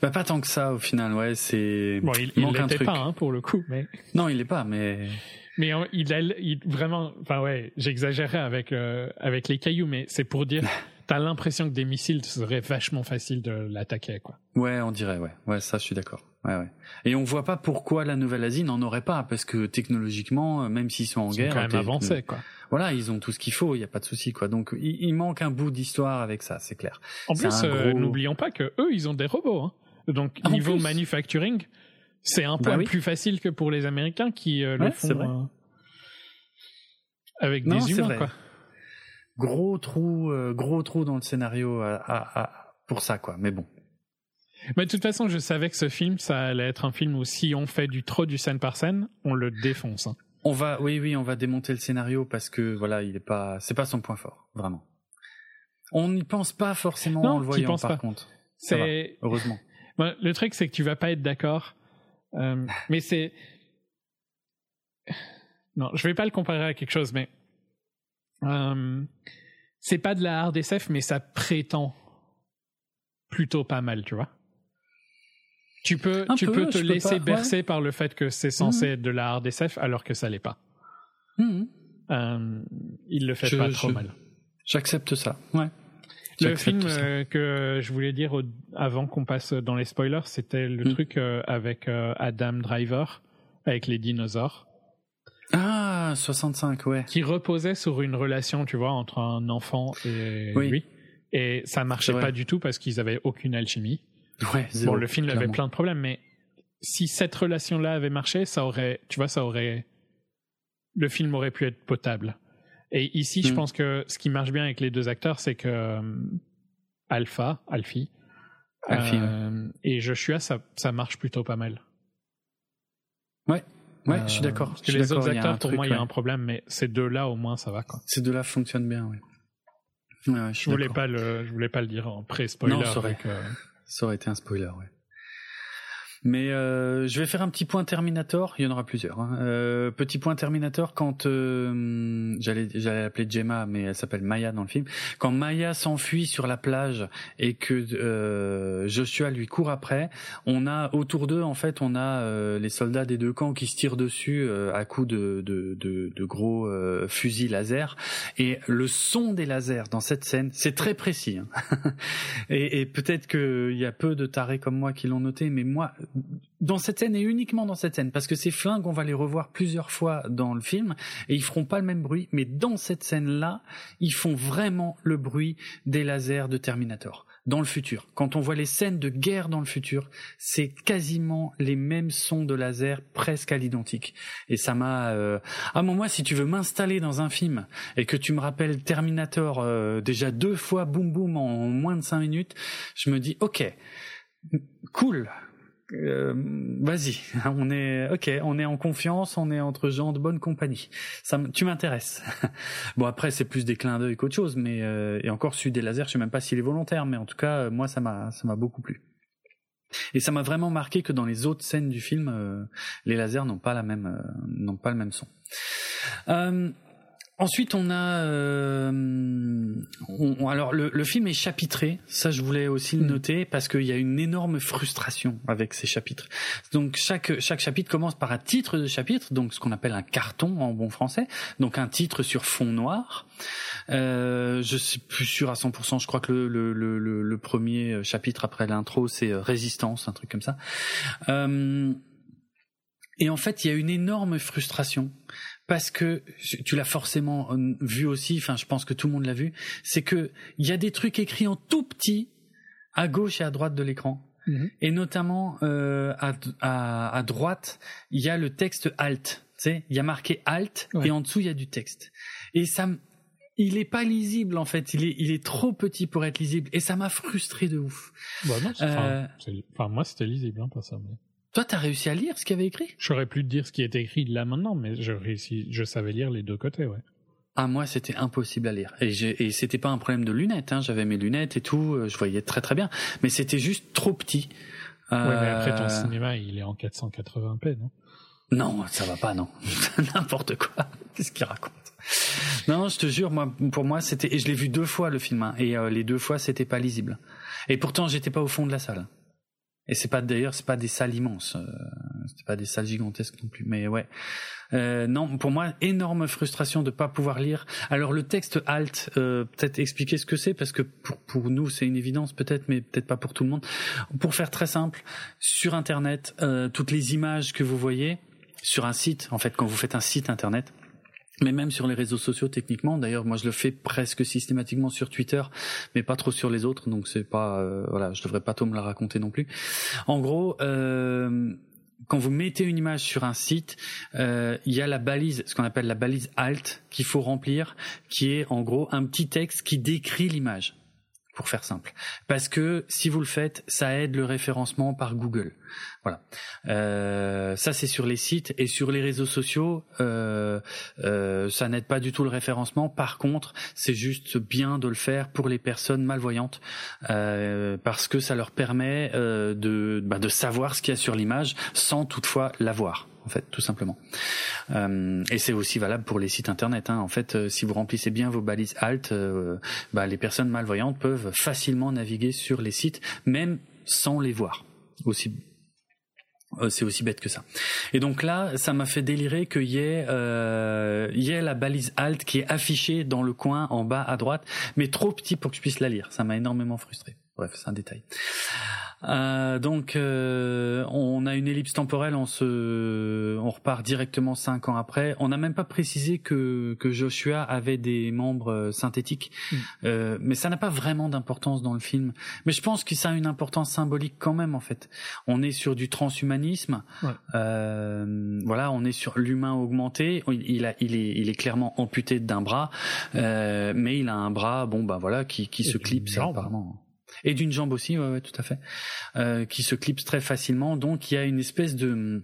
S1: Bah pas tant que ça au final, ouais, c'est.
S2: Bon, il, il l'était pas hein, pour le coup, mais.
S1: Non, il l'est pas, mais.
S2: Mais il, a, il vraiment, enfin ouais, j'exagérais avec euh, avec les cailloux, mais c'est pour dire t'as l'impression que des missiles seraient vachement facile de l'attaquer, quoi.
S1: Ouais, on dirait, ouais. Ouais, ça, je suis d'accord. Ouais, ouais. Et on voit pas pourquoi la Nouvelle-Asie n'en aurait pas, parce que technologiquement, même s'ils sont en
S2: ils
S1: guerre.
S2: Sont quand même avancés, quoi.
S1: Voilà, ils ont tout ce qu'il faut, il y a pas de souci, quoi. Donc, il, il, manque un bout d'histoire avec ça, c'est clair.
S2: En plus, euh, n'oublions pas que eux, ils ont des robots, hein. Donc, niveau manufacturing, c'est un bah point oui. plus facile que pour les Américains qui euh, le
S1: ouais,
S2: font
S1: vrai.
S2: euh, avec
S1: non,
S2: des humains,
S1: vrai.
S2: quoi.
S1: Gros trou, euh, gros trou dans le scénario à, à, à, pour ça, quoi. Mais bon.
S2: Mais de toute façon, je savais que ce film, ça allait être un film où si on fait du trop du scène par scène, on le défonce. Hein.
S1: On va, oui, oui, on va démonter le scénario parce que voilà, il est pas, c'est pas son point fort, vraiment. On n'y pense pas forcément
S2: non,
S1: en le voyant,
S2: pense
S1: par
S2: pas.
S1: contre.
S2: C'est
S1: heureusement.
S2: Bon, le truc, c'est que tu vas pas être d'accord, euh, mais c'est non, je vais pas le comparer à quelque chose, mais euh, c'est pas de la hard SF, mais ça prétend plutôt pas mal, tu vois. Tu peux,
S1: Un
S2: tu
S1: peu,
S2: peux te laisser
S1: pas,
S2: bercer par le fait que c'est censé
S1: Mhm.
S2: être de la hard SF alors que ça l'est pas.
S1: Mhm.
S2: Euh, il le fait
S1: Je-
S2: pas trop
S1: je-
S2: mal.
S1: J'accepte ça. Ouais.
S2: Le film
S1: ça.
S2: euh, que je voulais dire au- avant qu'on passe dans les spoilers, c'était le
S1: Mm.
S2: truc euh, avec Adam Driver, avec les dinosaures,
S1: Ah, 65, ouais.
S2: qui reposait sur une relation, tu vois, entre un enfant et
S1: Oui.
S2: lui. Et ça marchait pas du tout parce qu'ils avaient aucune alchimie.
S1: Ouais, zéro,
S2: bon, le film avait plein de problèmes, mais si cette relation-là avait marché, ça aurait, tu vois, ça aurait, le film aurait pu être potable. Et ici, je
S1: Mm.
S2: pense que ce qui marche bien avec les deux acteurs, c'est que euh, Alpha, Alfie,
S1: Alfie,
S2: euh, et Joshua, ça, ça marche plutôt pas mal.
S1: Ouais, ouais,
S2: Euh,
S1: je suis d'accord.
S2: Parce
S1: Je
S2: que les autres acteurs, pour
S1: truc,
S2: moi, il y a un problème, mais ces deux-là, au moins, ça va, quoi.
S1: Ces deux-là fonctionnent bien, ouais.
S2: je, voulais pas le, je voulais pas le dire en pré-spoiler.
S1: Non, ça aurait, ça aurait été un spoiler, ouais. Mais euh, je vais faire un petit point Terminator. Il y en aura plusieurs. Hein. Euh, petit point Terminator quand euh, j'allais j'allais l'appeler Gemma, mais elle s'appelle Maya dans le film. Quand Maya s'enfuit sur la plage et que euh, Joshua lui court après, on a autour d'eux en fait on a euh, les soldats des deux camps qui se tirent dessus euh, à coups de, de, de, de gros fusils laser. Et le son des lasers dans cette scène, c'est très précis. Hein. et, et peut-être qu'il y a peu de tarés comme moi qui l'ont noté, mais moi dans cette scène et uniquement dans cette scène, parce que ces flingues, on va les revoir plusieurs fois dans le film et ils feront pas le même bruit, mais dans cette scène-là, ils font vraiment le bruit des lasers de Terminator. Dans le futur, quand on voit les scènes de guerre dans le futur, c'est quasiment les mêmes sons de laser presque à l'identique. Et ça m'a. Euh... Ah moi, si tu veux m'installer dans un film et que tu me rappelles Terminator euh, déjà deux fois, boum boum en moins de cinq minutes, je me dis ok, cool, euh, vas-y, on est ok, on est en confiance, on est entre gens de bonne compagnie. Ça, tu m'intéresses. bon après c'est plus des clins d'œil qu'autre chose, mais euh, et encore celui des lasers, je sais même pas s'il est volontaire, mais en tout cas moi ça m'a ça m'a beaucoup plu. Et ça m'a vraiment marqué que dans les autres scènes du film, euh, les lasers n'ont pas la même n'ont pas le même son. Ensuite, on a euh, alors le, film est chapitré. Ça, je voulais aussi le hmm. noter parce qu'il y a une énorme frustration avec ces chapitres. Donc chaque chaque chapitre commence par un titre de chapitre, donc ce qu'on appelle un carton en bon français, donc un titre sur fond noir. Euh, je suis plus sûr à 100%. Je crois que le le, le, le premier chapitre après l'intro, c'est euh, résistance, un truc comme ça. Euh, et en fait, il y a une énorme frustration parce que tu l'as forcément euh, vu aussi, enfin je pense que tout le monde l'a vu, c'est que il y a des trucs écrits en tout petit à gauche et à droite de l'écran. Mhm. Et notamment euh, à, à, à, droite, il y a le texte alt. Tu sais, il y a marqué alt et en dessous il y a du texte. Et ça, il est pas lisible en fait. Il est, il est trop petit pour être lisible et ça m'a frustré de ouf.
S2: Bah non, euh... enfin, moi c'était lisible, hein, pas ça. Mais...
S1: Toi, t'as réussi à lire ce qu'il y avait écrit?
S2: J'aurais pu te dire ce qui était écrit là maintenant, mais je réussi, je savais lire les deux côtés, ouais.
S1: Ah moi c'était impossible à lire. Et, et c'était pas un problème de lunettes, hein. j'avais mes lunettes et tout, euh, je voyais très très bien, mais c'était juste trop petit.
S2: Euh... Ouais mais après ton cinéma il est en 480p non?
S1: Non ça va pas non, n'importe quoi, qu'est-ce qu'il raconte? Non je te jure moi pour moi c'était et je l'ai vu deux fois le film hein, et euh, les deux fois c'était pas lisible. Et pourtant j'étais pas au fond de la salle. Et c'est pas d'ailleurs c'est pas des salles immenses, euh, c'est pas des salles gigantesques non plus. Mais ouais, euh, non pour moi énorme frustration de pas pouvoir lire. Alors le texte alt, euh, peut-être expliquer ce que c'est parce que pour pour nous c'est une évidence peut-être, mais peut-être pas pour tout le monde. Pour faire très simple, sur internet, euh, toutes les images que vous voyez sur un site, en fait quand vous faites un site internet mais même sur les réseaux sociaux techniquement d'ailleurs moi je le fais presque systématiquement sur Twitter mais pas trop sur les autres donc c'est pas euh, voilà je devrais pas tout me la raconter non plus. En gros euh, quand vous mettez une image sur un site, euh, il y a la balise, ce qu'on appelle la balise alt, qu'il faut remplir, qui est en gros un petit texte qui décrit l'image pour faire simple. Parce que si vous le faites, ça aide le référencement par Google. Voilà. Euh, ça c'est sur les sites et sur les réseaux sociaux, euh, euh, ça n'aide pas du tout le référencement. Par contre, c'est juste bien de le faire pour les personnes malvoyantes parce que ça leur permet de, bah, de savoir ce qu'il y a sur l'image sans toutefois la voir en fait, tout simplement. Euh, et c'est aussi valable pour les sites internet. Hein. En fait, euh, si vous remplissez bien vos balises alt, euh, bah, les personnes malvoyantes peuvent facilement naviguer sur les sites, même sans les voir. Aussi c'est aussi bête que ça. Et donc là, ça m'a fait délirer qu'il y ait, euh, y ait la balise alt qui est affichée dans le coin en bas à droite, mais trop petit pour que je puisse la lire. Ça m'a énormément frustré. Bref, c'est un détail. Euh, donc, euh, on a une ellipse temporelle, on se, on repart directement cinq ans après. On n'a même pas précisé que, que Joshua avait des membres euh, synthétiques, mm. euh, mais ça n'a pas vraiment d'importance dans le film. Mais je pense que ça a une importance symbolique quand même, en fait. On est sur du transhumanisme. Euh, voilà, on est sur l'humain augmenté. Il, a, il est, il est clairement amputé d'un bras, euh, mais il a un bras, bon bah voilà, qui, qui se clipse apparemment et d'une jambe aussi, ouais, ouais, tout à fait, euh, qui se clipse très facilement. Donc il y a une espèce de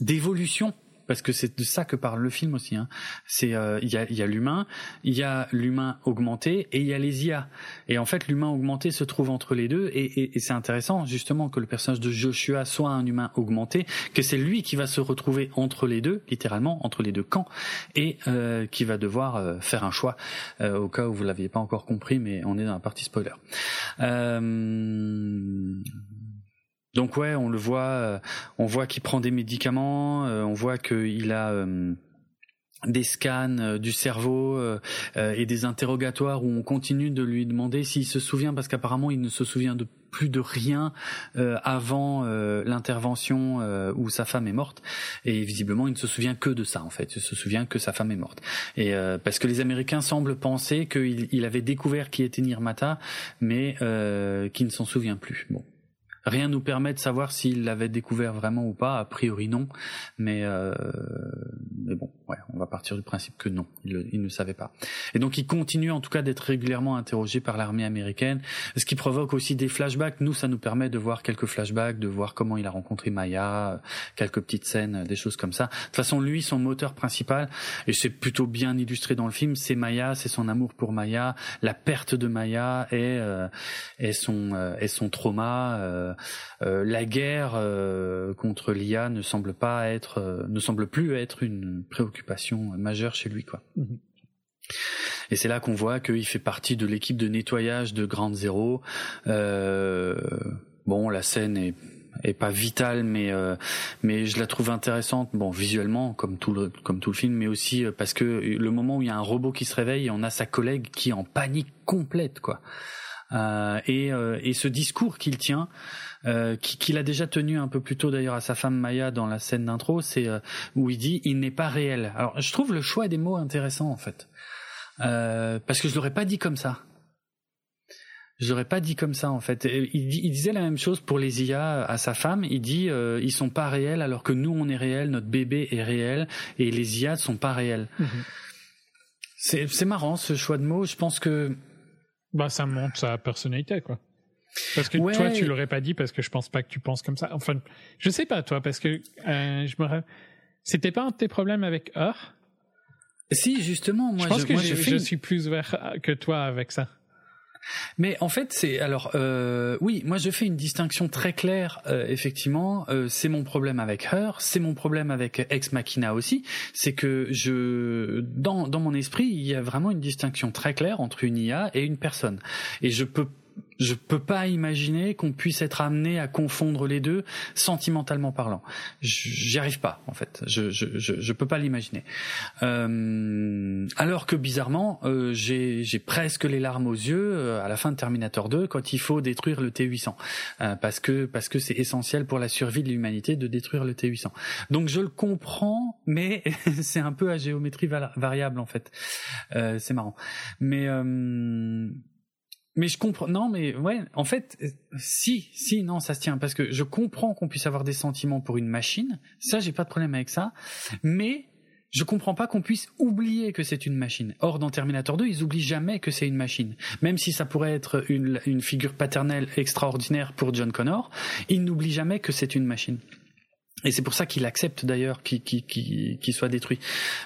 S1: d'évolution parce que c'est de ça que parle le film aussi. Hein. C'est euh, il a, y a l'humain, il y a l'humain augmenté et il y a les IA. Et en fait, l'humain augmenté se trouve entre les deux. Et, et, et c'est intéressant justement que le personnage de Joshua soit un humain augmenté, que c'est lui qui va se retrouver entre les deux, littéralement entre les deux camps, et euh, qui va devoir euh, faire un choix. Euh, au cas où vous l'aviez pas encore compris, mais on est dans la partie spoiler. Donc ouais, on le voit, euh, on voit qu'il prend des médicaments, euh, on voit qu'il a euh, des scans du cerveau et des interrogatoires où on continue de lui demander s'il se souvient parce qu'apparemment il ne se souvient de plus de rien avant l'intervention où sa femme est morte. Et visiblement il ne se souvient que de ça en fait. Il se souvient que sa femme est morte. Et parce que les Américains semblent penser qu'il avait découvert qui était Nirmata mais qu'il ne s'en souvient plus. Bon Rien nous permet de savoir s'il l'avait découvert vraiment ou pas. A priori non, mais euh, mais bon, ouais, on va partir du principe que non, il, ne savait pas. Et donc il continue en tout cas d'être régulièrement interrogé par l'armée américaine, ce qui provoque aussi des flashbacks. Nous, ça nous permet de voir quelques flashbacks, de voir comment il a rencontré Maya, quelques petites scènes, des choses comme ça. De toute façon, lui, son moteur principal, et c'est plutôt bien illustré dans le film, c'est Maya, c'est son amour pour Maya, la perte de Maya et euh, et son euh, et son trauma. Euh, euh, la guerre euh, contre l'IA ne semble pas être, euh, ne semble plus être une préoccupation majeure chez lui, quoi. Mhm. Et c'est là qu'on voit qu'il fait partie de l'équipe de nettoyage de Grande Zéro. bon, la scène est est pas vitale mais mais je la trouve intéressante bon visuellement comme tout le comme tout le film mais aussi parce que le moment où il y a un robot qui se réveille on a sa collègue qui est en panique complète quoi et et ce discours qu'il tient euh, qu'il a déjà tenu un peu plus tôt d'ailleurs à sa femme Maya dans la scène d'intro, c'est euh, où il dit il n'est pas réel. Alors je trouve le choix des mots intéressant en fait, euh, parce que je l'aurais pas dit comme ça. Je l'aurais pas dit comme ça en fait. Il, il, disait la même chose pour les IA à sa femme. Il dit euh, ils sont pas réels alors que nous on est réel, notre bébé est réel et les IA ne sont pas réels. Mm-hmm. C'est marrant ce choix de mots. Je pense que
S2: bah ça montre sa personnalité quoi. Parce que toi, tu l'aurais pas dit parce que je pense pas que tu penses comme ça. Enfin, je sais pas toi, parce que euh, je me c'était pas un de tes problèmes avec Heur
S1: Si, justement, moi,
S2: je pense que je, suis plus ouvert que toi avec ça.
S1: Mais en fait, c'est alors euh, oui, moi je fais une distinction très claire. Euh, effectivement, euh, c'est mon problème avec Her, c'est mon problème avec Ex Machina aussi. C'est que je dans dans mon esprit, il y a vraiment une distinction très claire entre une IA et une personne. Et je peux je peux pas imaginer qu'on puisse être amené à confondre les deux sentimentalement parlant. J'y arrive pas en fait. Je je je, je peux pas l'imaginer. Euh, alors que bizarrement, euh, j'ai j'ai presque les larmes aux yeux euh, à la fin de Terminator 2 quand il faut détruire le T800 euh, parce que parce que c'est essentiel pour la survie de l'humanité de détruire le T800. Donc je le comprends, mais c'est un peu à géométrie variable en fait. C'est marrant, mais mais je comprends. Non, mais ouais, en fait, si, si, non, ça se tient parce que je comprends qu'on puisse avoir des sentiments pour une machine. Ça, j'ai pas de problème avec ça. Mais je comprends pas qu'on puisse oublier que c'est une machine. Or, dans Terminator 2, ils oublient jamais que c'est une machine. Même si ça pourrait être une, une figure paternelle extraordinaire pour John Connor, ils n'oublient jamais que c'est une machine. Et c'est pour ça qu'il accepte d'ailleurs qu'il soit détruit.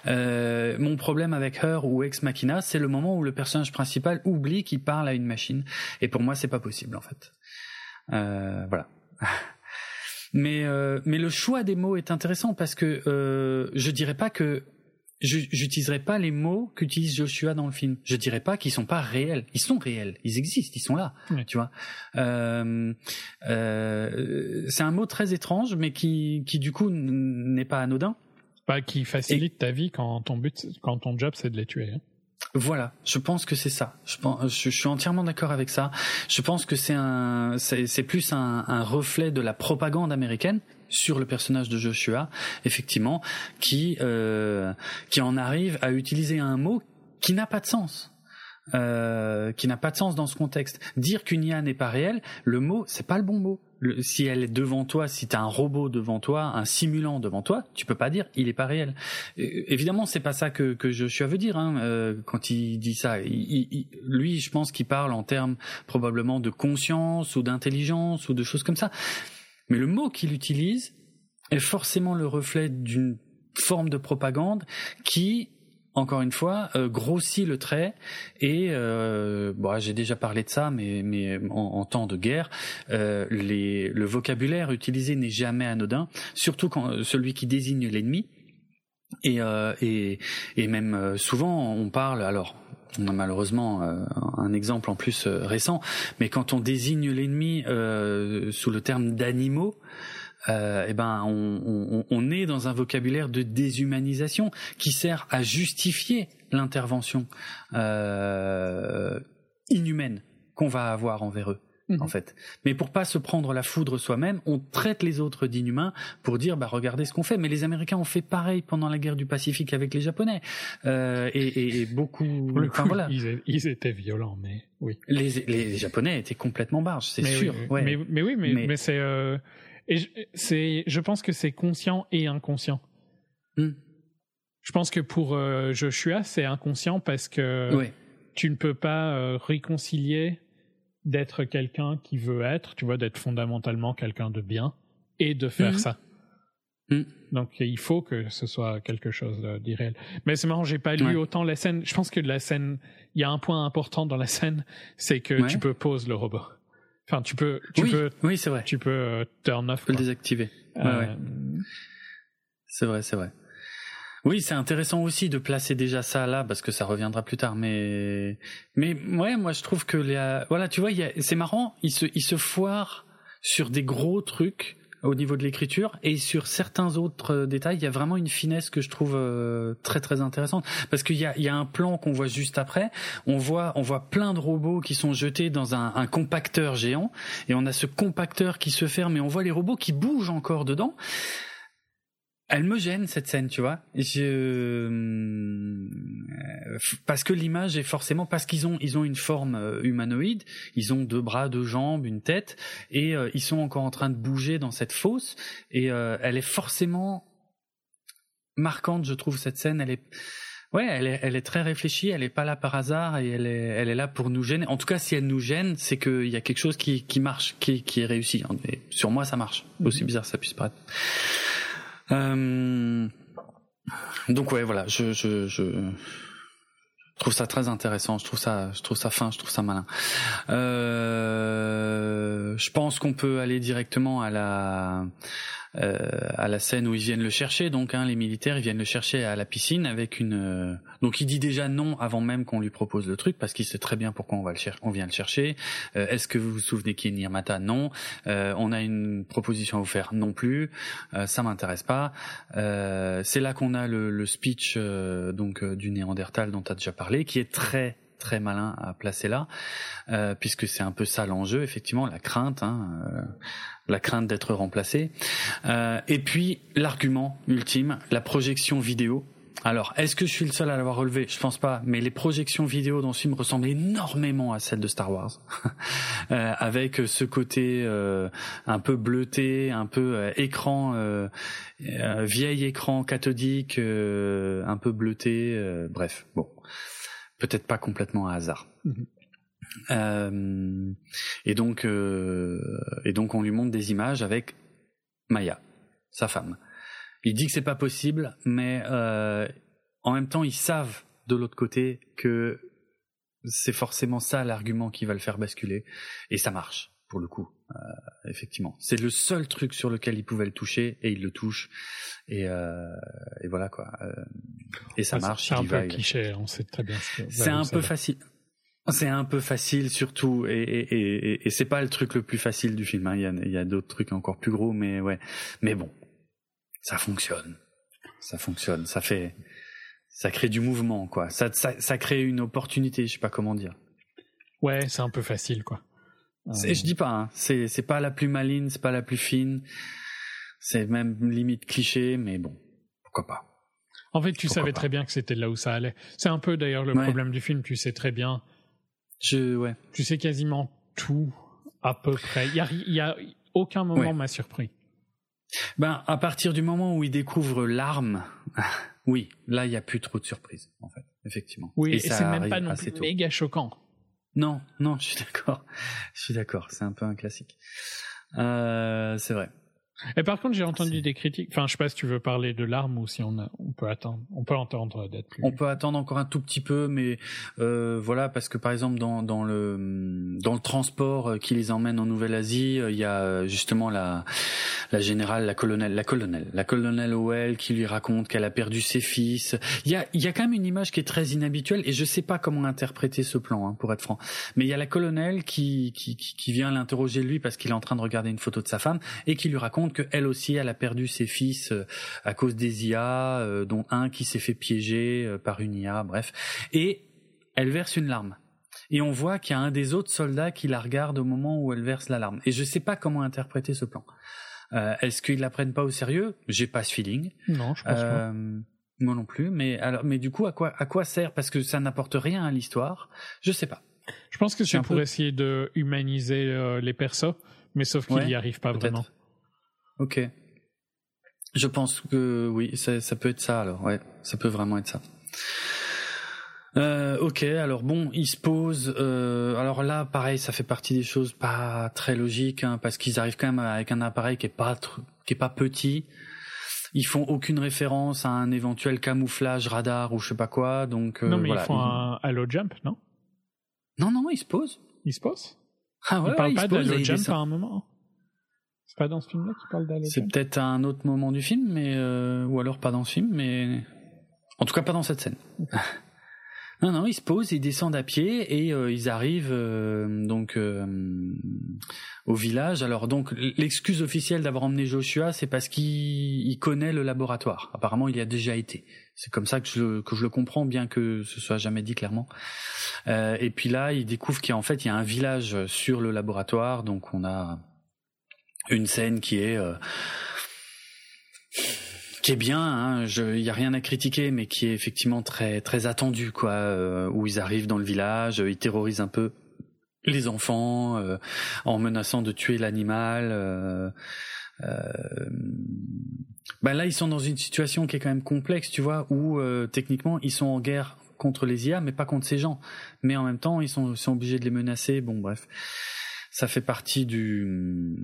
S1: Euh, mon problème avec Her ou Ex Machina, c'est le moment où le personnage principal oublie qu'il parle à une machine. Et pour moi, c'est pas possible en fait. Euh, voilà. Mais euh, mais le choix des mots est intéressant parce que euh, je dirais pas que j'utiliserai pas les mots qu'utilise Joshua dans le film. Je dirais pas qu'ils sont pas réels. Ils sont réels. Ils existent. Ils sont là. Tu vois? Euh, euh, c'est un mot très étrange, mais qui, qui du coup n'est pas anodin.
S2: Pas qui facilite ta vie quand ton but, quand ton job, c'est de les tuer. Hein.
S1: Voilà, je pense que c'est ça. Je, pense, je, suis entièrement d'accord avec ça. Je pense que c'est un, c'est plus un, un reflet de la propagande américaine sur le personnage de Joshua, effectivement, qui euh, qui en arrive à utiliser un mot qui n'a pas de sens. Euh, qui n'a pas de sens dans ce contexte. Dire qu'une IA n'est pas réelle, le mot, c'est pas le bon mot. si elle est devant toi, si tu as un robot devant toi, un simulant devant toi, tu peux pas dire il est pas réel. Euh, évidemment, c'est pas ça que, que Joshua veut dire hein, euh, quand il dit ça. lui, je pense qu'il parle en termes probablement de conscience ou d'intelligence ou de choses comme ça. Mais le mot qu'il utilise est forcément le reflet d'une forme de propagande qui encore une fois, euh, grossit le trait et euh, bon, j'ai déjà parlé de ça, mais, mais en, temps de guerre, euh, les, le vocabulaire utilisé n'est jamais anodin, surtout quand celui qui désigne l'ennemi. Et, et, et même souvent, on parle alors. On a malheureusement un exemple en plus récent, mais quand on désigne l'ennemi sous le terme d'animaux, euh, eh ben, on, on, est dans un vocabulaire de déshumanisation qui sert à justifier l'intervention euh, inhumaine qu'on va avoir envers eux. Mhm. En fait, mais pour pas se prendre la foudre soi-même, on traite les autres d'inhumains pour dire bah regardez ce qu'on fait. Mais les Américains ont fait pareil pendant la guerre du Pacifique avec les Japonais euh, et, et, beaucoup.
S2: enfin, voilà. ils, étaient violents, mais oui.
S1: Les, les Japonais étaient complètement barges, c'est sûr.
S2: ouais. mais, mais, oui, mais, mais, c'est euh, et c'est, je pense que c'est conscient et inconscient. Hmm. Je pense que pour euh, Joshua, c'est inconscient parce que tu ne peux pas euh, réconcilier d'être quelqu'un qui veut être, tu vois, d'être fondamentalement quelqu'un de bien et de faire hmm. ça. Hmm. Donc il faut que ce soit quelque chose d'irréel. Mais c'est marrant, j'ai pas lu autant la scène. Je pense que la scène, il y a un point important dans la scène, c'est que tu peux poser le robot. Enfin, tu peux, tu
S1: oui,
S2: peux,
S1: oui, c'est vrai.
S2: Tu peux euh, turn off. Tu
S1: peux le désactiver. Euh, c'est vrai, c'est vrai. Oui, c'est intéressant aussi de placer déjà ça là parce que ça reviendra plus tard. Mais, mais ouais, moi je trouve que les, voilà, tu vois, c'est marrant, il se, il se foire sur des gros trucs au niveau de l'écriture et sur certains autres euh, détails, il y a vraiment une finesse que je trouve euh, très très intéressante parce qu'il y a, il y a un plan qu'on voit juste après, on voit on voit plein de robots qui sont jetés dans un, un compacteur géant et on a ce compacteur qui se ferme et on voit les robots qui bougent encore dedans elle me gêne cette scène, tu vois. Je... Euh, parce que l'image est forcément parce qu'ils ont ils ont une forme euh, humanoïde, ils ont deux bras, deux jambes, une tête, et euh, ils sont encore en train de bouger dans cette fosse. Et elle est forcément marquante, je trouve cette scène. Elle est Ouais, elle est, elle est très réfléchie, elle est pas là par hasard et elle est, elle est là pour nous gêner. En tout cas, si elle nous gêne, c'est qu'il y a quelque chose qui, qui marche, qui, qui est réussi. Et sur moi, ça marche. Aussi bizarre que ça puisse paraître. Euh, donc ouais, voilà, je, je, je trouve ça très intéressant. Je trouve ça, je trouve ça fin, je trouve ça malin. Euh, je pense qu'on peut aller directement à la euh, à la scène où ils viennent le chercher. Donc hein, les militaires, ils viennent le chercher à la piscine avec une. Euh, donc il dit déjà non avant même qu'on lui propose le truc parce qu'il sait très bien pourquoi on va le chercher. On vient le chercher. Euh, est-ce que vous vous souvenez qui est Nirmata? Non. on a une proposition à vous faire Non plus. ça m'intéresse pas. C'est là qu'on a le, le speech donc du Néandertal dont tu as déjà parlé, qui est très très malin à placer là, euh, puisque c'est un peu ça l'enjeu, effectivement, la crainte, hein, euh, la crainte d'être remplacé. Euh, et puis l'argument ultime, la projection vidéo. Alors, est-ce que je suis le seul à l'avoir relevé? Je pense pas, mais les projections vidéo dans ce film ressemblent énormément à celles de Star Wars, avec ce côté un peu bleuté, un peu écran, vieil écran cathodique, un peu bleuté, bref, bon peut-être pas complètement un hasard. Mhm. Euh, et donc, euh, et donc, on lui montre des images avec Maya, sa femme. Il dit que c'est pas possible, mais euh, en même temps, ils savent de l'autre côté que c'est forcément ça l'argument qui va le faire basculer, et ça marche pour le coup. Euh, effectivement, c'est le seul truc sur lequel il pouvait le toucher et il le touche et, euh, et voilà quoi. Et ça marche.
S2: C'est un peu cliché, on sait très bien.
S1: C'est un peu facile. C'est un peu facile surtout et, et, et, et c'est pas le truc le plus facile du film. Hein. Il y a, il y a d'autres trucs encore plus gros, mais ouais. Mais bon, ça fonctionne. Ça fonctionne. Ça fait, ça crée du mouvement quoi. Ça, ça, ça crée une opportunité. Je sais pas comment dire.
S2: Ouais, c'est un peu facile quoi.
S1: Je dis pas, hein. c'est c'est pas la plus maline, c'est pas la plus fine, c'est même limite cliché, mais bon, pourquoi pas.
S2: En fait, tu savais très bien que c'était là où ça allait. C'est un peu d'ailleurs le problème du film, tu sais très bien.
S1: Je ouais.
S2: Tu sais quasiment tout à peu près. Il y a, y a aucun moment m'a surpris.
S1: Ben à partir du moment où il découvre l'arme, oui, là il y a plus trop de surprises en fait, effectivement.
S2: Oui, et, c'est même pas non plus méga choquant.
S1: Non, non, je suis d'accord. Je suis d'accord. C'est un peu un classique. Euh, c'est vrai.
S2: Et par contre, j'ai entendu des critiques. Enfin, je sais pas si tu veux parler de l'arme ou si on, on peut attendre. On peut entendre d'être plus.
S1: On peut attendre encore un tout petit peu, mais euh, voilà, parce que par exemple dans, dans le dans le transport euh, qui les emmène en Nouvelle-Asie, euh, il y a justement la la générale, la colonelle, la colonelle, la colonelle Howell qui lui raconte qu'elle a perdu ses fils. Il y a il y a quand même une image qui est très inhabituelle et je sais pas comment interpréter ce plan, hein, pour être franc. Mais il y a la colonelle qui qui qui vient l'interroger lui parce qu'il est en train de regarder une photo de sa femme et qui lui raconte que elle aussi, elle a perdu ses fils euh, à cause des IA, euh, dont un qui s'est fait piéger euh, par une IA, bref. Et elle verse une larme. Et on voit qu'il y a un des autres soldats qui la regarde au moment où elle verse la larme. Et je ne sais pas comment interpréter ce plan. Est-ce qu'ils la prennent pas au sérieux? J'ai pas ce feeling.
S2: Non, je pense pas.
S1: Moi non plus. Mais alors, mais du coup, à quoi, à quoi sert? Parce que ça n'apporte rien à l'histoire. Je sais pas.
S2: Je pense que c'est pour essayer de humaniser les persos, mais sauf qu'il n'y arrive pas vraiment.
S1: Ok. Je pense que oui, ça, ça, peut être ça alors. Ouais, ça peut vraiment être ça. Euh, ok, alors bon, il se pose. Euh, alors là, pareil, ça fait partie des choses pas très logiques, hein, parce qu'ils arrivent quand même avec un appareil qui est pas qui est pas petit. Ils font aucune référence à un éventuel camouflage radar ou je sais pas quoi, donc.
S2: Euh, non, mais ils font un halo jump, non?
S1: Non, non, ils se posent.
S2: Ils se posent? Ah ouais, ils parlent pas d'halo jump à un moment? C'est pas dans ce film-là qu'il parle d'Halo
S1: C'est peut-être à un autre moment du film, mais euh, ou alors pas dans ce film, mais en tout cas pas dans cette scène. non, non, ils se posent, ils descendent à pied et euh, ils arrivent euh, donc au village. Alors donc l'excuse officielle d'avoir emmené Joshua, c'est parce qu'il connaît le laboratoire. Apparemment, il y a déjà été. C'est comme ça que je, que je le comprends, bien que ce soit jamais dit clairement. et puis là, il découvre qu'en fait, il y a un village sur le laboratoire, donc on a une scène qui est euh, qui est bien, hein, il y a rien à critiquer, mais qui est effectivement très très attendu quoi. Euh, où ils arrivent dans le village, ils terrorisent un peu les enfants euh, en menaçant de tuer l'animal. ben là, ils sont dans une situation qui est quand même complexe, tu vois, où techniquement ils sont en guerre contre les IA, mais pas contre ces gens. Mais en même temps, ils sont, sont obligés de les menacer. Bon, bref, ça fait partie du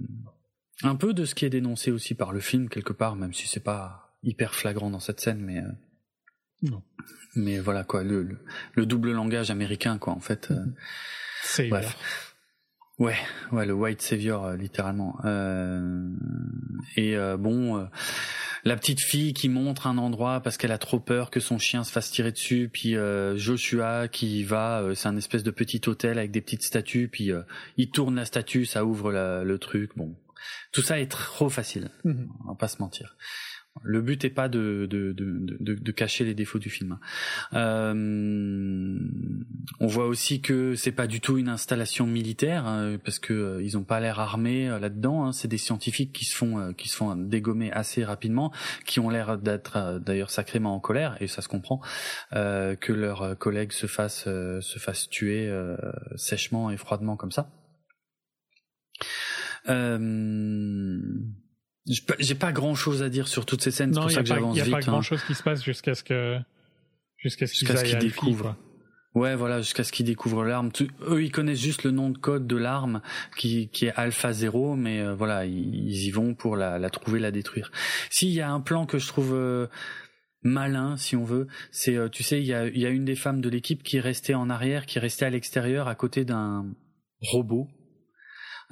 S1: un peu de ce qui est dénoncé aussi par le film quelque part, même si c'est pas hyper flagrant dans cette scène, mais euh,
S2: non.
S1: Mais voilà quoi, le, le, double langage américain quoi en fait. Euh,
S2: c'est
S1: bref. Ouais, ouais, le white savior euh, littéralement. Euh, et bon, la petite fille qui montre un endroit parce qu'elle a trop peur que son chien se fasse tirer dessus, puis Joshua qui va, c'est un espèce de petit hôtel avec des petites statues, puis il tourne la statue, ça ouvre le truc. Bon, tout ça est trop facile, mhm. on va pas se mentir. Le but est pas de, de, de, de, cacher les défauts du film. Euh, on voit aussi que c'est pas du tout une installation militaire hein, parce que euh, ils ont pas l'air armés euh, là-dedans. Hein. C'est des scientifiques qui se font qui se font dégommer assez rapidement, qui ont l'air d'être d'ailleurs sacrément en colère et ça se comprend que leurs collègues se fassent se fassent tuer sèchement et froidement comme ça. Euh, j'ai pas grand chose à dire sur toutes ces scènes, c'est pour ça que j'avance
S2: vite.
S1: Il
S2: n'y a pas grand hein. chose qui se passe jusqu'à ce que jusqu'à ce qu'ils découvrent.
S1: Ouais, voilà, jusqu'à ce qu'ils découvrent l'arme. Eux, ils connaissent juste le nom de code de l'arme qui, qui est Alpha 0, mais euh, voilà, ils, y vont pour la, la trouver, la détruire. S'il y a un plan que je trouve euh, malin, si on veut, c'est, tu sais, il y a, y a une des femmes de l'équipe qui est restée en arrière, qui est restée à l'extérieur à côté d'un robot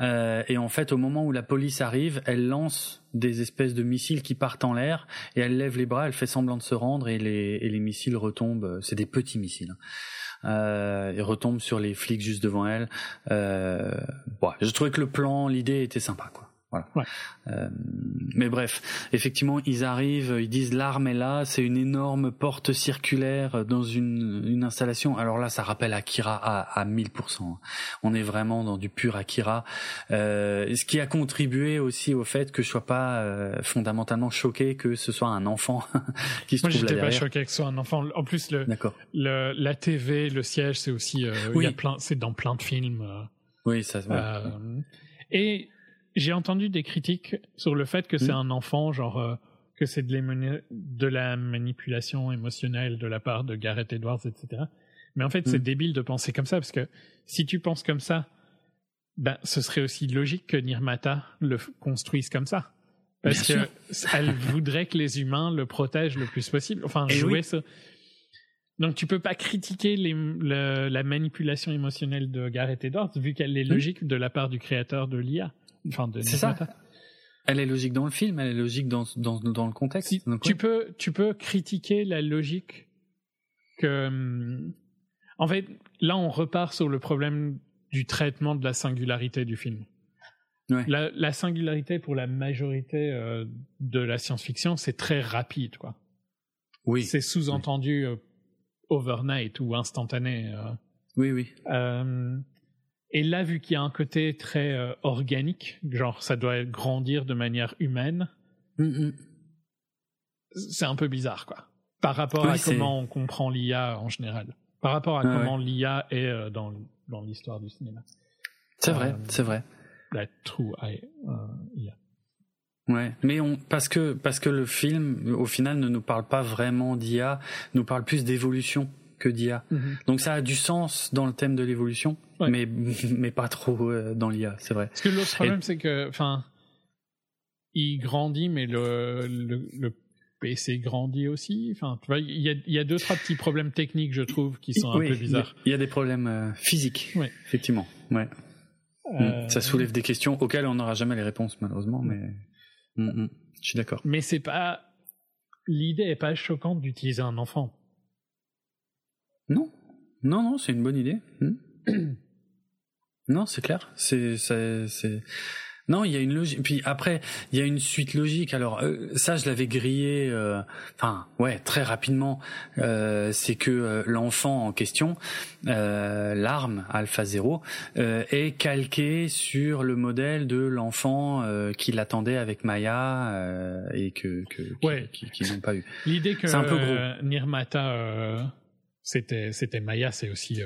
S1: euh, et en fait, au moment où la police arrive, elle lance des espèces de missiles qui partent en l'air et elle lève les bras, elle fait semblant de se rendre et les, et les missiles retombent. C'est des petits missiles. Hein. Euh, et retombent sur les flics juste devant elle. Euh, bon, je trouvais que le plan, l'idée était sympa, quoi. Voilà. Euh, mais bref, effectivement, ils arrivent, ils disent l'arme est là, c'est une énorme porte circulaire dans une, une installation. Alors là, ça rappelle Akira à, à 1000%. On est vraiment dans du pur Akira, euh, ce qui a contribué aussi au fait que je sois pas euh, fondamentalement choqué que ce soit un enfant qui se
S2: Moi,
S1: trouve là
S2: Moi, j'étais pas choqué que ce soit un enfant. En plus, le, le la TV, le siège, c'est aussi, euh, il y a plein, c'est dans plein de films.
S1: Oui, ça.
S2: Ouais. et j'ai entendu des critiques sur le fait que c'est mm. un enfant, genre euh, que c'est de, de, la manipulation émotionnelle de la part de Gareth Edwards, etc. Mais en fait, c'est mm. débile de penser comme ça, parce que si tu penses comme ça, ben, ce serait aussi logique que Nirmata le construise comme ça. Parce qu'elle voudrait que les humains le protègent le plus possible. Enfin, jouer ça. Donc tu peux pas critiquer les, la manipulation émotionnelle de Gareth Edwards vu qu'elle est hmm. logique de la part du créateur de l'IA. Enfin, de
S1: C'est ça. Elle est logique dans le film, elle est logique dans, dans, dans le contexte.
S2: tu, peux, tu peux critiquer la logique que... Hum, en fait, là, on repart sur le problème du traitement de la singularité du film. La, la, singularité pour la majorité euh, de la science-fiction, c'est très rapide, quoi.
S1: Oui.
S2: C'est sous-entendu euh, overnight ou instantané. Euh.
S1: Oui, oui.
S2: Et là, vu qu'il y a un côté très organique, genre ça doit grandir de manière humaine, mm, c'est un peu bizarre, quoi. Par rapport à comment on comprend l'IA en général. Par rapport à comment l'IA est dans, dans l'histoire du cinéma.
S1: C'est vrai, c'est vrai
S2: la true IA.
S1: Ouais, mais on parce que parce que le film au final ne nous parle pas vraiment d'IA, nous parle plus d'évolution que d'IA. Mhm. Donc ça a du sens dans le thème de l'évolution, mais mais pas trop euh, dans l'IA, c'est vrai.
S2: Parce que l'autre problème c'est que enfin il grandit mais le, le, PC grandit aussi. Enfin, tu vois, il y a, y a deux trois petits problèmes techniques, je trouve, qui sont un peu bizarres.
S1: Il y a des problèmes euh, physiques, effectivement. Ouais. Mm. Euh, ça soulève des questions auxquelles on n'aura jamais les réponses malheureusement, mais mm, mm. je suis d'accord.
S2: Mais c'est pas l'idée est pas choquante d'utiliser un enfant.
S1: Non, non, non, c'est une bonne idée. non, c'est clair. C'est, c'est, non, il y a une logique. Puis après, il y a une suite logique. Alors euh, ça, je l'avais grillé. Euh, enfin, ouais, très rapidement. Euh, c'est que l'enfant en question, l'arme Alpha Zero, est calqué sur le modèle de l'enfant qui l'attendait avec Maya et que, que
S2: ouais.
S1: qui, qui, n'ont pas eu.
S2: L'idée que c'est un peu gros. Nirmata, c'était c'était Maya, c'est aussi.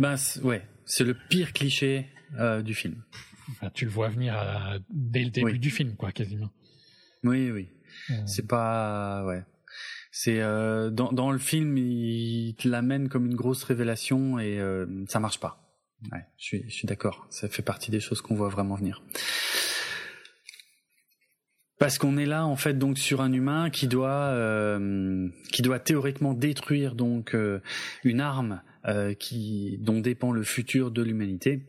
S1: Ben ouais, c'est le pire cliché du film
S2: tu le vois venir dès le début du film, quoi, quasiment.
S1: Oui, oui. C'est pas, ouais. C'est euh, dans, dans le film, il te l'amène comme une grosse révélation et euh, ça marche pas. Ouais, je suis, je suis d'accord. Ça fait partie des choses qu'on voit vraiment venir. Parce qu'on est là en fait donc sur un humain qui doit euh, qui doit théoriquement détruire donc euh, une arme euh, qui dont dépend le futur de l'humanité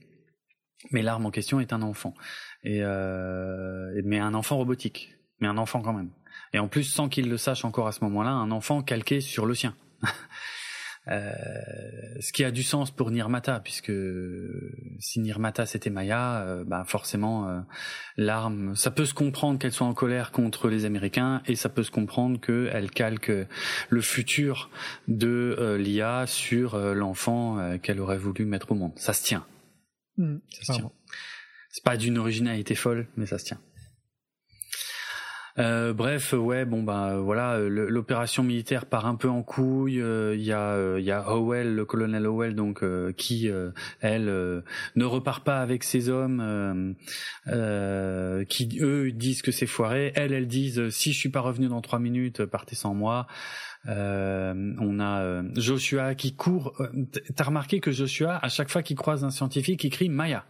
S1: mais l'arme en question est un enfant. Et mais un enfant robotique. Mais un enfant quand même. Et en plus, sans qu'il le sache encore à ce moment-là, un enfant calqué sur le sien. Euh, ce qui a du sens pour Nirmata, puisque si Nirmata c'était Maya, euh, bah forcément euh, l'arme, ça peut se comprendre qu'elle soit en colère contre les Américains et ça peut se comprendre qu'elle calque le futur de l'IA sur l'enfant qu'elle aurait voulu mettre au monde. Ça se tient. Mm. C'est pas d'une originalité folle, mais ça se tient. Euh, bref, ouais, bon bah voilà, l'opération militaire part un peu en couille. Euh, il y a il y a Howell, le colonel Howell, donc euh, qui elle ne repart pas avec ses hommes, qui eux disent que c'est foiré. Elle, elles disent si je suis pas revenu dans trois minutes, partez sans moi. on a Joshua qui court. T'as remarqué que Joshua, à chaque fois qu'il croise un scientifique, il crie Maya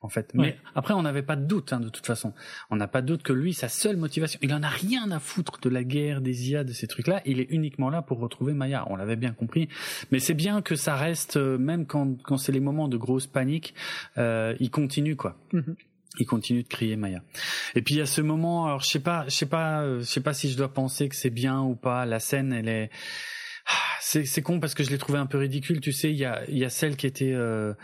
S1: en fait. Mais après, on n'avait pas de doute, hein, de toute façon. On n'a pas de doute que lui, sa seule motivation, il en a rien à foutre de la guerre, des IA, de ces trucs-là. Il est uniquement là pour retrouver Maya. On l'avait bien compris. Mais c'est bien que ça reste, euh, même quand, quand c'est les moments de grosse panique, euh, il continue, quoi. Mm-hmm. il continue de crier Maya. Et puis il y a ce moment, alors je sais pas, je sais pas, euh, je sais pas si je dois penser que c'est bien ou pas. La scène, elle est, c'est con parce que je l'ai trouvé un peu ridicule. Tu sais, il y a, y a celle qui était euh,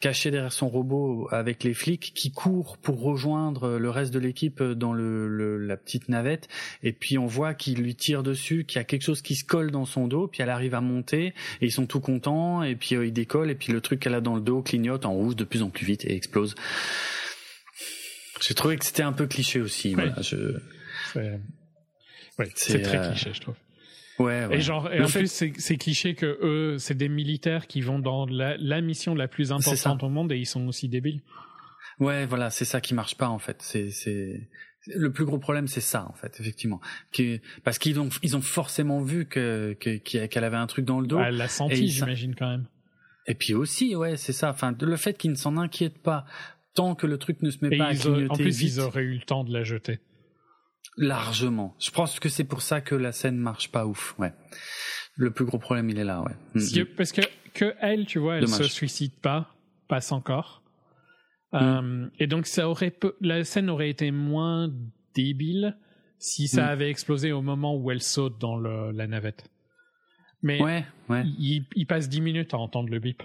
S1: cachée derrière son robot avec les flics qui court pour rejoindre le reste de l'équipe dans le, la petite navette. Et puis on voit qu'il lui tire dessus, qu'il y a quelque chose qui se colle dans son dos. Puis elle arrive à monter et ils sont tout contents. Et puis euh, il décolle et puis le truc qu'elle a dans le dos clignote en rouge de plus en plus vite et explose. J'ai trouvé que c'était un peu cliché aussi. Voilà, je...
S2: C'est très euh, cliché, je trouve.
S1: Ouais,
S2: Et genre, et en plus, c'est cliché que eux, c'est des militaires qui vont dans la, la mission la plus importante au monde et ils sont aussi débiles.
S1: Ouais, voilà, c'est ça qui marche pas en fait. C'est, le plus gros problème, c'est ça en fait, effectivement, parce qu'ils ont, ils ont forcément vu que qu'elle avait un truc dans le dos.
S2: Elle l'a senti, j'imagine quand même.
S1: Et puis aussi, ouais, c'est ça. Enfin, le fait qu'ils ne s'en inquiètent pas tant que le truc ne se met pas à clignoter
S2: En plus,
S1: ils
S2: auraient eu le temps de la jeter.
S1: Largement. Je pense que c'est pour ça que la scène marche pas ouf. Ouais. Le plus gros problème, il est là. Ouais.
S2: Mm, parce que que elle, tu vois, elle se suicide pas, passe encore. Mm. Euh, et donc ça aurait la scène aurait été moins débile si ça mm. avait explosé au moment où elle saute dans le, la navette. Mais
S1: ouais, ouais.
S2: Il, il, passe 10 minutes à entendre le bip.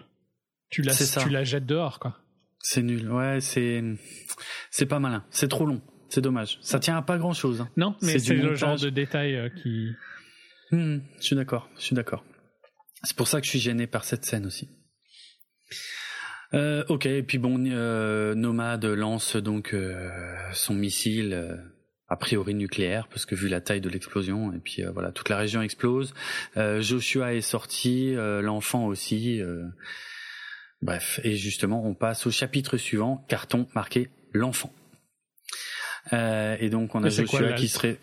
S2: Tu la, tu la jettes dehors, quoi.
S1: C'est nul. Ouais, c'est c'est pas malin. C'est trop long. C'est dommage. Ça tient à pas grand chose. Hein.
S2: Non, mais c'est le genre de détail euh, qui.
S1: Hmm, je suis d'accord. Je suis d'accord. C'est pour ça que je suis gêné par cette scène aussi. Euh, ok, et puis bon, euh, Nomade lance donc euh, son missile a priori nucléaire parce que vu la taille de l'explosion et puis voilà toute la région explose. Joshua est sorti, l'enfant aussi. bref, et justement on passe au chapitre suivant, carton marqué l'enfant. Et donc on a Joshua qui serait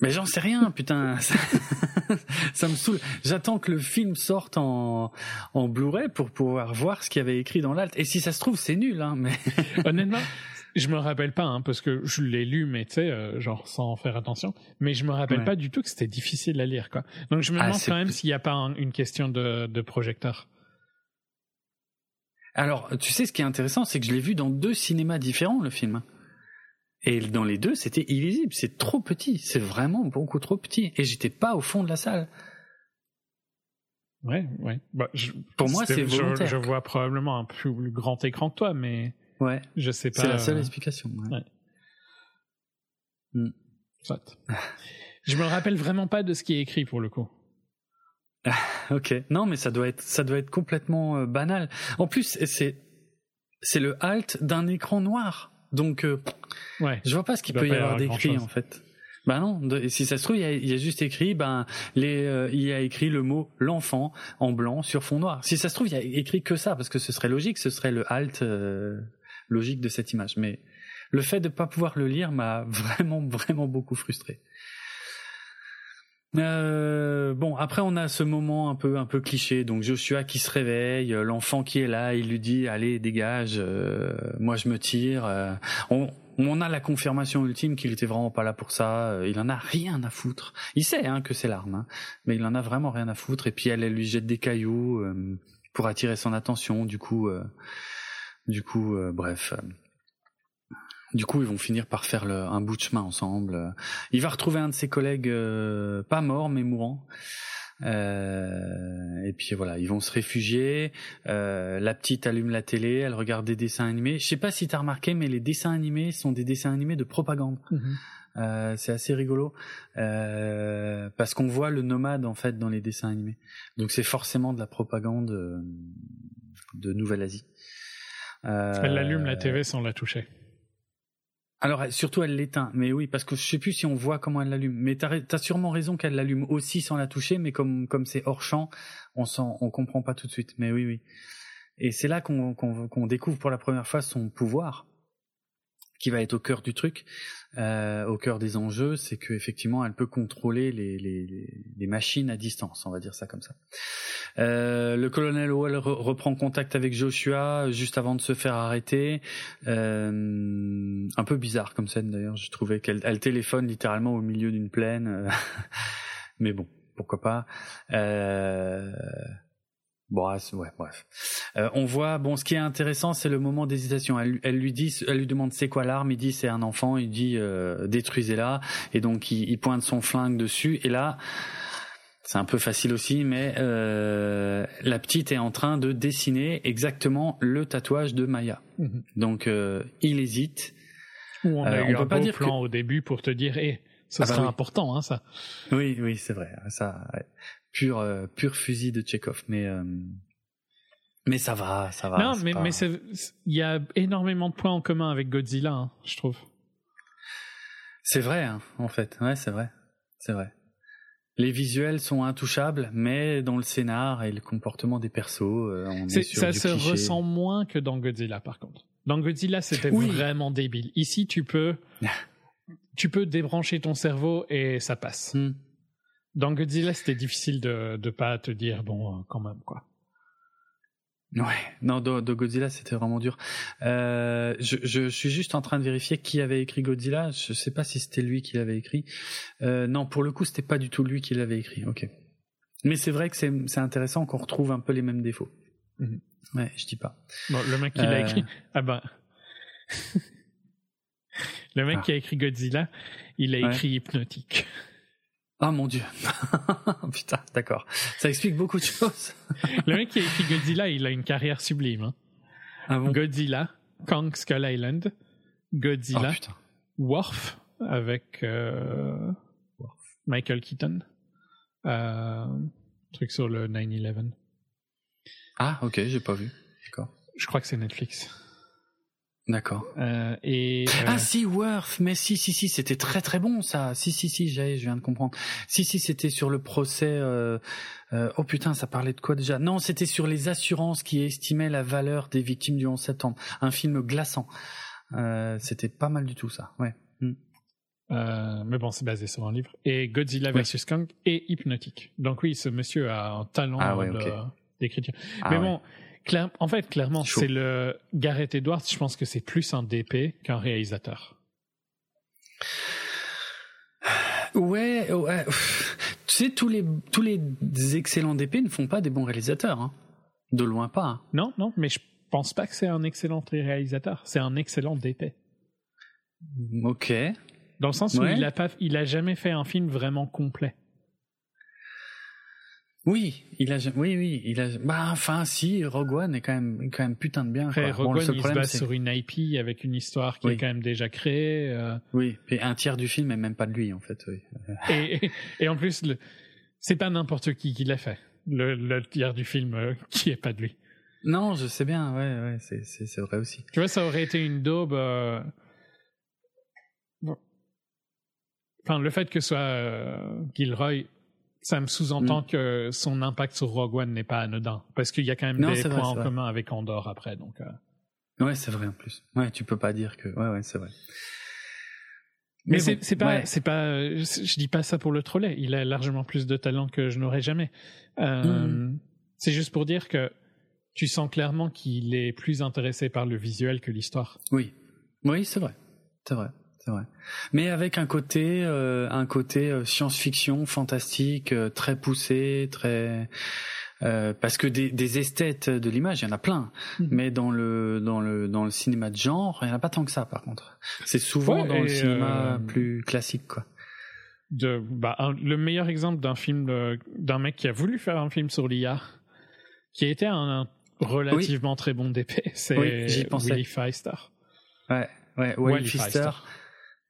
S1: mais j'en sais rien, putain. Ça, me saoule. J'attends que le film sorte en, en Blu-ray pour pouvoir voir ce qu'il y avait écrit dans l'alt. Et si ça se trouve, c'est nul, hein, mais.
S2: Honnêtement, je me rappelle pas, hein, parce que je l'ai lu, mais tu sais, euh, genre sans faire attention. Mais je me rappelle pas du tout que c'était difficile à lire, quoi. Donc je me ah, demande quand même s'il n'y a pas une question de, de projecteur.
S1: Alors, tu sais, ce qui est intéressant, c'est que je l'ai vu dans deux cinémas différents, le film. Et dans les deux, c'était illisible. C'est trop petit. C'est vraiment beaucoup trop petit. Et j'étais pas au fond de la salle.
S2: Ouais, ouais. Bah,
S1: Pour moi, c'est volontaire.
S2: Je, vois probablement un plus grand écran que toi, mais
S1: ouais.
S2: je sais pas.
S1: C'est la seule euh, explication. Ouais.
S2: Hmm. Soit. je me rappelle vraiment pas de ce qui est écrit pour le coup.
S1: ok. Non, mais ça doit être, ça doit être complètement euh, banal. En plus, c'est, c'est le halt d'un écran noir. Donc, euh, ouais. je vois pas ce qu'il peut y avoir d'écrit en fait. Ben non, si ça se trouve, il y a, juste écrit, ben les, euh, il y a écrit le mot l'enfant en blanc sur fond noir. Si ça se trouve, il y a écrit que ça, parce que ce serait logique, ce serait le halt euh, logique de cette image. Mais le fait de pas pouvoir le lire m'a vraiment, vraiment beaucoup frustré. Euh, bon, après on a ce moment un peu un peu cliché, donc Joshua qui se réveille, l'enfant qui est là, il lui dit allez dégage, euh, moi je me tire. Euh, on, on a la confirmation ultime qu'il était vraiment pas là pour ça. Euh, il en a rien à foutre. Il sait hein, que c'est l'arme, hein, mais il en a vraiment rien à foutre. Et puis elle, elle lui jette des cailloux pour attirer son attention. Du coup, du coup, bref. Du coup, ils vont finir par faire le, un bout de chemin ensemble. Il va retrouver un de ses collègues, euh, pas mort mais mourant. Euh, et puis voilà, ils vont se réfugier. Euh, la petite allume la télé, elle regarde des dessins animés. Je sais pas si t'as remarqué, mais les dessins animés sont des dessins animés de propagande. Mhm. Euh, c'est assez rigolo euh, parce qu'on voit le nomade en fait dans les dessins animés. Donc c'est forcément de la propagande euh, de Nouvelle-Asie.
S2: elle allume la TV sans la toucher.
S1: Alors surtout elle l'éteint, mais oui parce que je sais plus si on voit comment elle l'allume. Mais t'as as sûrement raison qu'elle l'allume aussi sans la toucher, mais comme comme c'est hors champ, on sent, on comprend pas tout de suite. Mais oui oui. Et c'est là qu'on qu'on découvre pour la première fois son pouvoir qui va être au cœur du truc, euh, au cœur des enjeux, c'est qu'effectivement elle peut contrôler les, les, les, machines à distance, on va dire ça comme ça. Euh, le colonel Howell reprend contact avec Joshua juste avant de se faire arrêter. Euh, un peu bizarre comme scène d'ailleurs, je trouvais qu'elle elle téléphone littéralement au milieu d'une plaine, mais bon, pourquoi pas. Euh, Bon, ah, ouais, bref. Euh, on voit, bon, ce qui est intéressant, c'est le moment d'hésitation. Elle, elle, lui dit, elle lui demande c'est quoi l'arme? Il dit c'est un enfant. Il dit euh, détruisez-la. Et donc il, il, pointe son flingue dessus. Et là, c'est un peu facile aussi, mais euh, la petite est en train de dessiner exactement le tatouage de Maya. Mhm. Donc euh, il hésite.
S2: on a euh, un peut pas dire plan au début pour te dire, eh, ça ah bah serait important, hein, ça.
S1: Oui, oui, c'est vrai. Ça, pur euh, pur fusil de Tchekhov mais euh, mais ça va ça va
S2: non mais mais il y a énormément de points en commun avec Godzilla hein, je trouve
S1: c'est vrai hein, en fait ouais c'est vrai c'est vrai les visuels sont intouchables, mais dans le scénar et le comportement des persos, euh, on est, sur
S2: ça
S1: se
S2: ressent moins que dans Godzilla par contre. Dans Godzilla, c'était vraiment débile. Ici, tu peux, tu peux débrancher ton cerveau et ça passe. Hmm. Dans Godzilla, c'était difficile de ne pas te dire, bon, euh, quand même, quoi.
S1: Ouais, non, de, Godzilla, c'était vraiment dur. Euh, je, je, suis juste en train de vérifier qui avait écrit Godzilla. Je sais pas si c'était lui qui l'avait écrit. Euh, non, pour le coup, c'était pas du tout lui qui l'avait écrit. Ok. Mais c'est vrai que c'est intéressant qu'on retrouve un peu les mêmes défauts. Mhm. Ouais, je dis pas.
S2: Bon, le mec qui l'a euh. écrit. Ah ben. le mec ah. qui a écrit Godzilla, il a écrit Hypnotique.
S1: Ah mon dieu. Putain, d'accord. Ça explique beaucoup de choses.
S2: le mec qui a écrit Godzilla, il a une carrière sublime. Hein. Ah Godzilla, Kong Skull Island, Godzilla, oh, Worf avec euh, Michael Keaton, euh, truc sur le 9-11.
S1: Ah ok, j'ai pas vu. D'accord.
S2: Je crois que c'est Netflix.
S1: D'accord.
S2: Euh, et
S1: euh, ah si Worth, mais si si si, c'était très très bon ça. Si si si, je viens de comprendre. Si si, c'était sur le procès. Euh, euh, oh putain, ça parlait de quoi déjà? Non, c'était sur les assurances qui estimaient la valeur des victimes du 11 septembre. Un film glaçant. Euh, c'était pas mal du tout ça. Ouais.
S2: Mm. mais bon, c'est basé sur un livre. Et Godzilla vs Kong et Hypnotique. Donc oui, ce monsieur a un talent ah d'écriture. Ah mais bon en fait, clairement, c'est le Gareth Edwards. Je pense que c'est plus un DP qu'un réalisateur.
S1: Ouais, tu sais, tous les tous les excellents DP ne font pas des bons réalisateurs, hein. de loin pas. Hein.
S2: Non, non, mais je pense pas que c'est un excellent réalisateur. C'est un excellent DP.
S1: Ok.
S2: Dans le sens où il a pas, il a jamais fait un film vraiment complet.
S1: Oui, il a, oui, oui, il a, bah, enfin, si, Rogue One est quand même, quand même putain de bien.
S2: Après, Rogue One, il se base sur une IP avec une histoire qui est quand même déjà créée. Euh.
S1: Oui, et un tiers du film est même pas de lui, en fait, oui.
S2: et, et, en plus, c'est pas n'importe qui qui l'a fait. Le, le, tiers du film euh, qui est pas de lui.
S1: Non, je sais bien, ouais, ouais, c'est, c'est, c'est vrai aussi.
S2: Tu vois, ça aurait été une daube, euh... Enfin, le fait que ce soit Gilroy ça me sous-entend mm. que son impact sur Rogue One n'est pas anodin, parce qu'il y a quand même des points en commun avec Andorre après. Donc, euh.
S1: Ouais, c'est vrai en plus. Ouais, tu peux pas dire que. Ouais, ouais, c'est vrai.
S2: Mais, c'est pas, c'est pas, je dis pas ça pour le troller. Il a largement plus de talent que je n'aurais jamais. Euh, mm. C'est juste pour dire que tu sens clairement qu'il est plus intéressé par le visuel que l'histoire.
S1: Oui, oui, c'est vrai, c'est vrai c'est vrai. Mais avec un côté, euh, un côté euh, science-fiction, fantastique, euh, très poussé, très parce que des, des esthètes de l'image, il y en a plein. Mm. Mais dans le dans le dans le cinéma de genre, il y en a pas tant que ça. Par contre, c'est souvent dans le cinéma plus classique, quoi.
S2: De, bah, le meilleur exemple d'un film d'un mec qui a voulu faire un film sur l'IA, qui a été un, relativement très bon DP, c'est oui, Willy Feister.
S1: Ouais, ouais, Willy.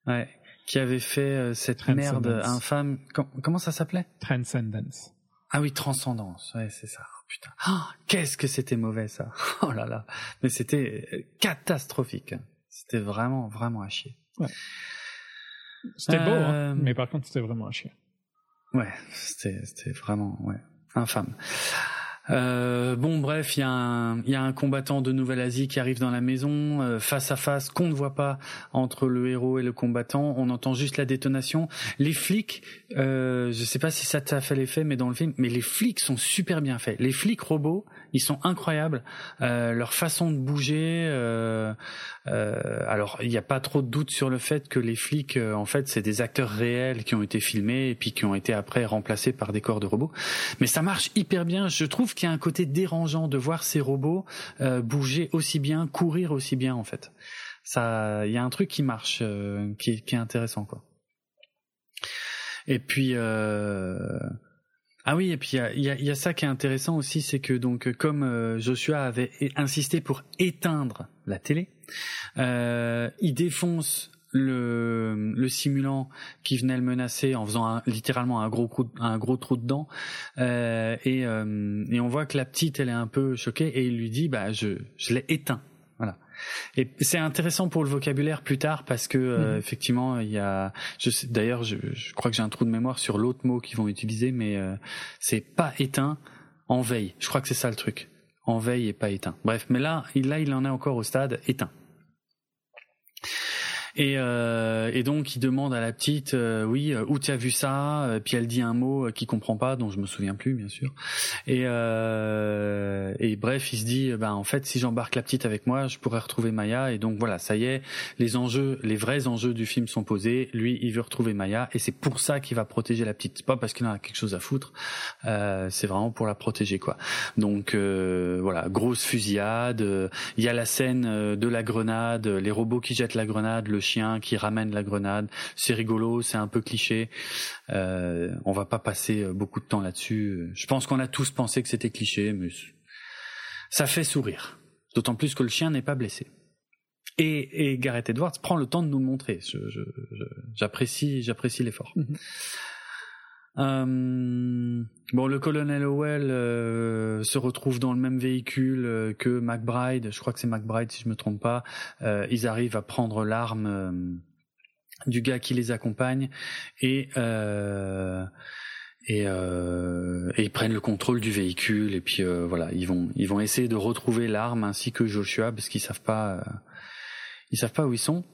S1: Ouais, qui avait fait euh, cette merde infâme. comment ça s'appelait?
S2: Transcendence.
S1: Ah oui, Transcendance. Ouais, c'est ça. Oh, putain. Oh, qu'est-ce que c'était mauvais ça. Oh là là. Mais c'était euh, catastrophique. C'était vraiment, vraiment à chier. Ouais.
S2: C'était beau, hein, euh, mais par contre, c'était vraiment à chier.
S1: Ouais, c'était, c'était vraiment, ouais, infâme. Euh, bon, bref, il y, a un, y a un combattant de Nouvelle-Asie qui arrive dans la maison, euh, face à face, qu'on ne voit pas entre le héros et le combattant. On entend juste la détonation. Les flics, euh, je sais pas si ça t'a fait l'effet, mais dans le film, mais les flics sont super bien faits. Les flics robots, ils sont incroyables. Euh, leur façon de bouger. Euh, euh, alors, il n'y a pas trop de doute sur le fait que les flics, en fait, c'est des acteurs réels qui ont été filmés et puis qui ont été après remplacés par des corps de robots. Mais ça marche hyper bien. Je trouve qu'il y a un côté dérangeant de voir ces robots bouger aussi bien, courir aussi bien, en fait. Ça, il y a un truc qui marche, qui, qui, est intéressant, quoi. Et puis. Euh, ah oui, et puis il y a, ça qui est intéressant aussi, c'est que donc comme euh, Joshua avait insisté pour éteindre la télé, euh, il défonce le, le simulant qui venait le menacer en faisant littéralement un gros un gros trou dedans, euh, et, euh, et on voit que la petite elle est un peu choquée et il lui dit bah je je l'ai éteint. Et c'est intéressant pour le vocabulaire plus tard parce que euh, mhm. effectivement il y a, d'ailleurs je, je, crois que j'ai un trou de mémoire sur l'autre mot qu'ils vont utiliser, mais euh, c'est pas éteint en veille. Je crois que c'est ça le truc, en veille et pas éteint. Bref, mais là, il, là il en est encore au stade éteint. Et, euh, et donc il demande à la petite, euh, oui, euh, où tu as vu ça? Euh, Puis elle dit un mot qu'il comprend pas, dont je me souviens plus, bien sûr. Et, et bref, il se dit, ben en fait, si j'embarque la petite avec moi, je pourrais retrouver Maya. Et donc voilà, ça y est, les enjeux, les vrais enjeux du film sont posés. Lui, il veut retrouver Maya, et c'est pour ça qu'il va protéger la petite. Pas parce qu'il en a quelque chose à foutre. c'est vraiment pour la protéger, quoi. Donc voilà, grosse fusillade. Il y a la scène de la grenade, les robots qui jettent la grenade, le chien qui ramène la grenade. C'est rigolo, c'est un peu cliché. Euh, on va pas passer euh, beaucoup de temps là-dessus. Je pense qu'on a tous pensé que c'était cliché, mais ça fait sourire. D'autant plus que le chien n'est pas blessé. Et, et, Gareth Edwards prend le temps de nous le montrer. J'apprécie, j'apprécie l'effort. Euh, bon, le colonel Howell euh, se retrouve dans le même véhicule euh, que McBride. Je crois que c'est McBride si je me trompe pas. ils arrivent à prendre l'arme du gars qui les accompagne et et, ils prennent le contrôle du véhicule et puis voilà ils vont ils vont essayer de retrouver l'arme ainsi que Joshua parce qu'ils savent pas ils savent pas où ils sont.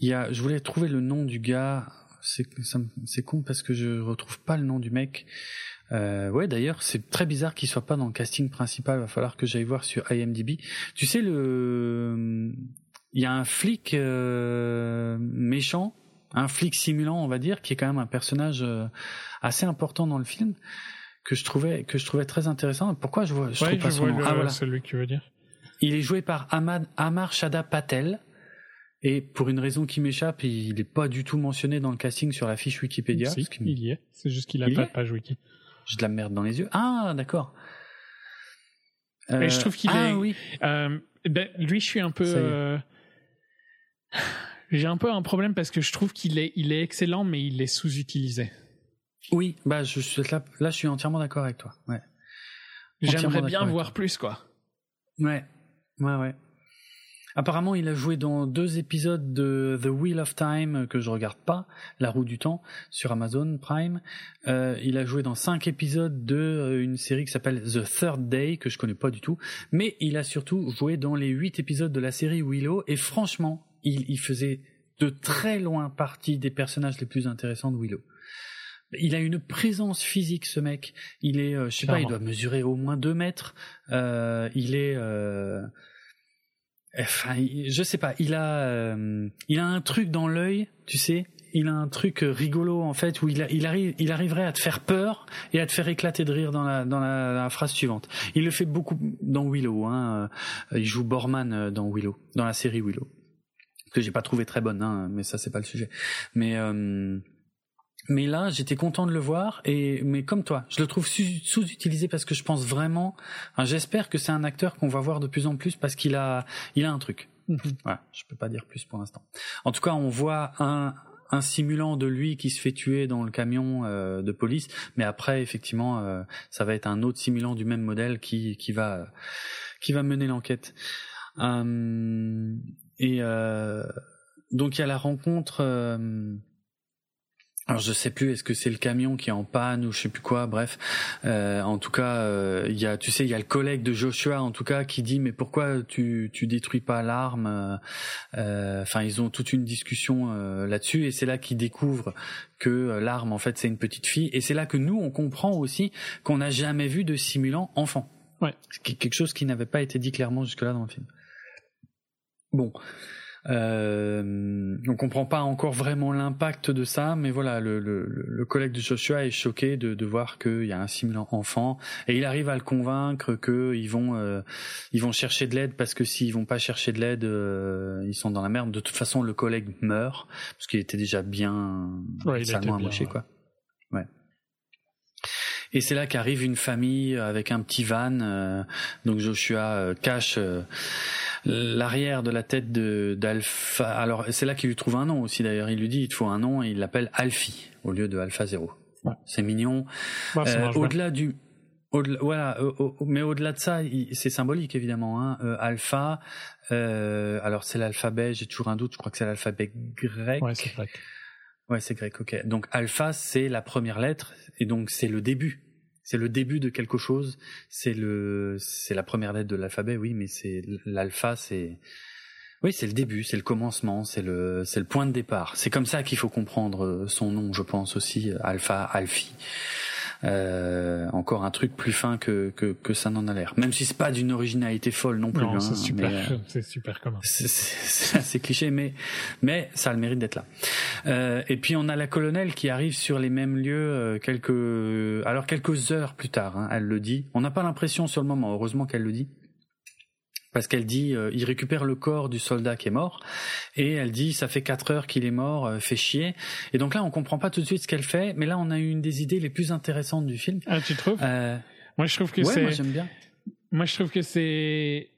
S1: Il y a, je voulais trouver le nom du gars. C'est, c'est con parce que je retrouve pas le nom du mec. Euh, ouais, d'ailleurs, c'est très bizarre qu'il soit pas dans le casting principal. Il va falloir que j'aille voir sur IMDb. Tu sais le, il y a un flic euh, méchant, un flic simulant, on va dire, qui est quand même un personnage euh, assez important dans le film que je trouvais que je trouvais très intéressant. Pourquoi je vois, je trouve pas son nom.
S2: ah voilà, celui que tu veux dire.
S1: Il est joué par Ahmad Amar Shada Patel. Et pour une raison qui m'échappe, il n'est pas du tout mentionné dans le casting sur la fiche Wikipédia.
S2: Si, il y est. C'est juste qu'il a pas de page wiki.
S1: J'ai de la merde dans les yeux. Ah, d'accord.
S2: Euh, je trouve qu'il ah, est. Oui. Euh, ben, lui, je suis un peu. Euh, j'ai un peu un problème parce que je trouve qu'il est, il est excellent, mais il est sous-utilisé.
S1: Oui, bah je là, là, je suis entièrement d'accord avec toi. Ouais.
S2: J'aimerais bien voir plus, quoi.
S1: Ouais, ouais, ouais. Apparemment, il a joué dans deux épisodes de The Wheel of Time que je regarde pas, La Roue du Temps sur Amazon Prime. Euh, il a joué dans cinq épisodes de euh, une série qui s'appelle The Third Day que je connais pas du tout. Mais il a surtout joué dans les huit épisodes de la série Willow et franchement, il, il faisait de très loin partie des personnages les plus intéressants de Willow. Il a une présence physique, ce mec. Il est, euh, je sais pas, il doit mesurer au moins deux mètres. Euh, il est, euh, Je sais pas. Il a, euh, il a un truc dans l'œil, tu sais. Il a un truc rigolo en fait où il, arrive, il arriverait à te faire peur et à te faire éclater de rire dans la dans la, phrase suivante. Il le fait beaucoup dans Willow. Hein. Euh, il joue Borman euh, dans Willow, dans la série Willow, que j'ai pas trouvé très bonne, hein, mais ça c'est pas le sujet. Mais mais là, j'étais content de le voir et mais comme toi, je le trouve sous-utilisé parce que je pense vraiment, j'espère que c'est un acteur qu'on va voir de plus en plus parce qu'il a, il a un truc. Mhm. voilà, je peux pas dire plus pour l'instant. En tout cas, on voit un un simulant de lui qui se fait tuer dans le camion euh, de police, mais après effectivement, euh, ça va être un autre simulant du même modèle qui qui va qui va mener l'enquête. Euh, et donc il y a la rencontre alors je sais plus, est-ce que c'est le camion qui est en panne ou je sais plus quoi. Bref, euh, en tout cas, euh, y a, tu sais, il y a le collègue de Joshua en tout cas qui dit mais pourquoi tu tu détruis pas l'arme? Euh, Enfin, ils ont toute une discussion là-dessus et c'est là qu'ils découvrent que l'arme en fait c'est une petite fille et c'est là que nous on comprend aussi qu'on n'a jamais vu de simulant enfant.
S2: Ouais.
S1: Quelque chose qui n'avait pas été dit clairement jusque-là dans le film. Bon. Euh, on comprend pas encore vraiment l'impact de ça, mais voilà, le, le, le, collègue de Joshua est choqué de, de voir qu'il y a un simulant enfant et il arrive à le convaincre qu'ils vont euh, ils vont chercher de l'aide parce que s'ils vont pas chercher de l'aide, euh, ils sont dans la merde. De toute façon, le collègue meurt parce qu'il était déjà bien
S2: ouais, salement
S1: amoché, quoi. Ouais. Et c'est là qu'arrive une famille avec un petit van. Euh, donc Joshua cache l'arrière de la tête de d'Alpha. Alors c'est là qu'il lui trouve un nom aussi d'ailleurs. Il lui dit il te faut un nom et il l'appelle Alphi au lieu de Alpha Zero. C'est mignon. Euh, au-delà du voilà, mais au-delà de ça, c'est symbolique évidemment. Hein. Euh, alpha, euh, alors c'est l'alphabet. J'ai toujours un doute. Je crois que c'est l'alphabet grec.
S2: Ouais, c'est grec.
S1: Ouais, c'est grec. Ok. Donc alpha, c'est la première lettre et donc c'est le début c'est le début de quelque chose. C'est le, c'est la première lettre de l'alphabet, oui, mais c'est l'alpha, c'est, Oui, c'est le début, c'est le commencement, c'est le, c'est le point de départ. C'est comme ça qu'il faut comprendre son nom, je pense aussi, Alpha, Alfie. Euh, encore un truc plus fin que, que, que ça n'en a l'air. Même si c'est pas d'une originalité folle non plus.
S2: Non, c'est super, euh, c'est super commun.
S1: C'est assez cliché, mais mais ça a le mérite d'être là. Euh, et puis on a la colonelle qui arrive sur les mêmes lieux quelques alors quelques heures plus tard. Hein, elle le dit. On n'a pas l'impression sur le moment. Heureusement qu'elle le dit parce qu'elle dit euh, il récupère le corps du soldat qui est mort. Et elle dit ça fait quatre heures qu'il est mort euh, fait chier. Et donc là on comprend pas tout de suite ce qu'elle fait mais là on a eu une des idées les plus intéressantes du film.
S2: Ah tu trouves? Euh, moi je trouve que
S1: ouais,
S2: c'est
S1: moi j'aime bien.
S2: Moi je trouve que c'est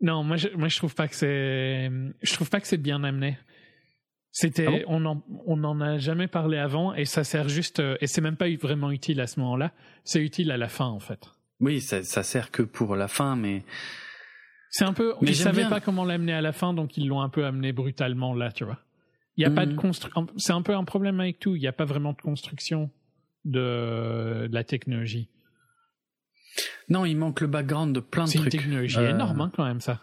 S2: non moi je moi je trouve pas que c'est je trouve pas que c'est bien amené. C'était ah on en on en a jamais parlé avant et ça sert juste et c'est même pas vraiment utile à ce moment-là. C'est utile à la fin en fait
S1: oui, ça, ça sert que pour la fin, mais
S2: c'est un peu. Mais ils savaient pas comment l'amener à la fin, donc ils l'ont un peu amené brutalement là, tu vois. Il y a pas de mhm. construction. C'est un peu un problème avec tout. Il n'y a pas vraiment de construction de, de la technologie.
S1: Non, il manque le background de plein de trucs.
S2: C'est une technologie euh, énorme, hein, quand même, ça.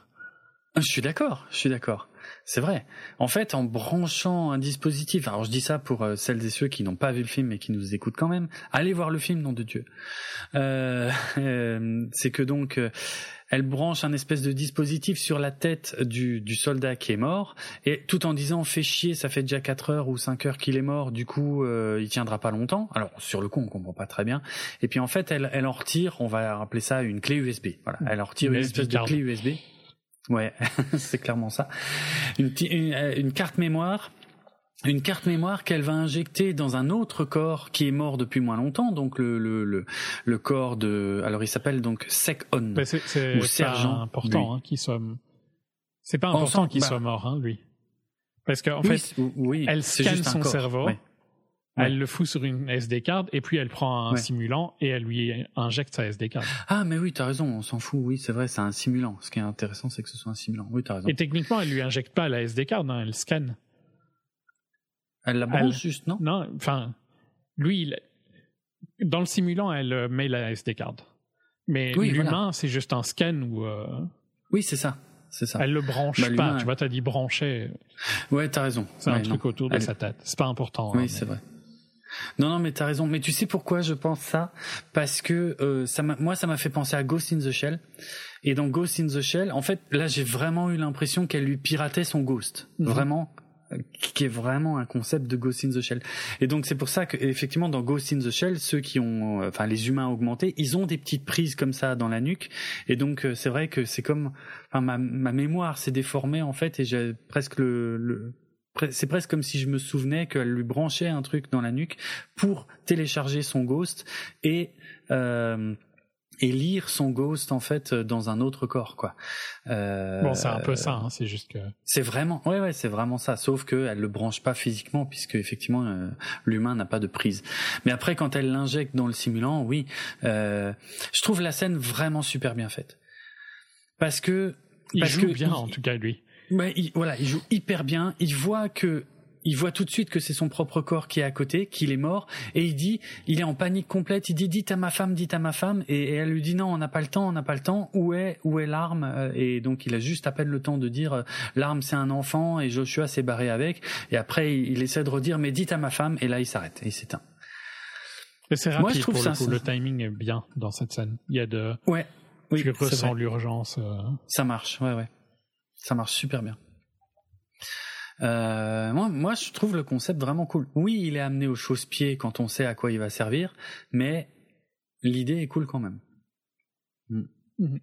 S1: Je suis d'accord, je suis d'accord. C'est vrai. En fait, en branchant un dispositif, alors je dis ça pour euh, celles et ceux qui n'ont pas vu le film et qui nous écoutent quand même, allez voir le film, nom de Dieu. Euh, euh, c'est que donc elle branche un espèce de dispositif sur la tête du, du, soldat qui est mort, et tout en disant fait chier, ça fait déjà 4 heures ou 5 heures qu'il est mort, du coup euh, il tiendra pas longtemps. Alors sur le coup on comprend pas très bien. Et puis en fait elle, elle en retire, on va appeler ça une clé USB. Voilà, elle en retire une espèce de clé USB. Ouais, c'est clairement ça. Une, euh, une, carte mémoire une carte mémoire qu'elle va injecter dans un autre corps qui est mort depuis moins longtemps, donc le le le, le corps de alors il s'appelle donc Sec On
S2: ou sergent. important hein, qu'il soit. C'est pas important qu'il bah soit mort, hein, lui. Parce qu'en fait, oui, elle scanne son cerveau. Elle le fout sur une SD card et puis elle prend un simulant et elle lui injecte sa SD card.
S1: Ah mais oui, t'as raison, on s'en fout. Oui, c'est vrai, c'est un simulant. Ce qui est intéressant, c'est que ce soit un simulant. Oui, t'as raison.
S2: Et techniquement, elle lui injecte pas la SD card, hein, elle scanne.
S1: Elle la branche juste, non?
S2: Non, enfin, lui, il... dans le simulant, elle met la SD card. Mais l'humain, c'est juste un scan ou. Euh...
S1: Oui, c'est ça. C'est ça.
S2: Elle le branche bah, pas. Tu vois, t'as dit brancher.
S1: Ouais, t'as raison.
S2: C'est un truc autour de sa tête. C'est pas important.
S1: Oui, hein, c'est vrai. Non, non, mais t'as raison. Mais tu sais pourquoi je pense ça? Parce que euh, ça moi, ça m'a fait penser à Ghost in the Shell. Et dans Ghost in the Shell, en fait, là, j'ai vraiment eu l'impression qu'elle lui piratait son ghost. Mhm. Vraiment, qui est vraiment un concept de Ghost in the Shell. Et donc c'est pour ça que effectivement dans Ghost in the Shell, ceux qui ont, enfin les humains augmentés, ils ont des petites prises comme ça dans la nuque. Et donc euh, c'est vrai que c'est comme, enfin ma, ma mémoire s'est déformée en fait et j'ai presque le, le c'est presque comme si je me souvenais qu'elle lui branchait un truc dans la nuque pour télécharger son Ghost et euh, et lire son Ghost en fait dans un autre corps quoi.
S2: Euh, bon, c'est un peu ça, hein, c'est juste que.
S1: C'est vraiment, ouais ouais, c'est vraiment ça. Sauf que elle le branche pas physiquement puisque effectivement euh, l'humain n'a pas de prise. Mais après, quand elle l'injecte dans le simulant, oui, euh, je trouve la scène vraiment super bien faite parce que
S2: il
S1: parce
S2: joue que, bien en tout cas lui.
S1: Ouais, il, voilà, il joue hyper bien. Il voit que il voit tout de suite que c'est son propre corps qui est à côté, qu'il est mort, et il dit, il est en panique complète. Il dit, dites à ma femme, dites à ma femme, et, elle lui dit non, on n'a pas le temps, on n'a pas le temps. Où est, où est l'arme? Euh, Et donc il a juste à peine le temps de dire, euh, l'arme c'est un enfant, et Joshua s'est barré avec. Et après il, essaie de redire, mais dites à ma femme, et là il s'arrête, et il s'éteint.
S2: c'est rapide Moi, je trouve ça, le, le timing est bien dans cette scène. Il y a de,
S1: ouais, oui,
S2: tu ressens l'urgence. Euh.
S1: Ça marche, ouais, ouais. Ça marche super bien. Euh, moi, moi, je trouve le concept vraiment cool. Oui, il est amené au chausse-pied quand on sait à quoi il va servir, mais l'idée est cool quand même. Mm. Mhm.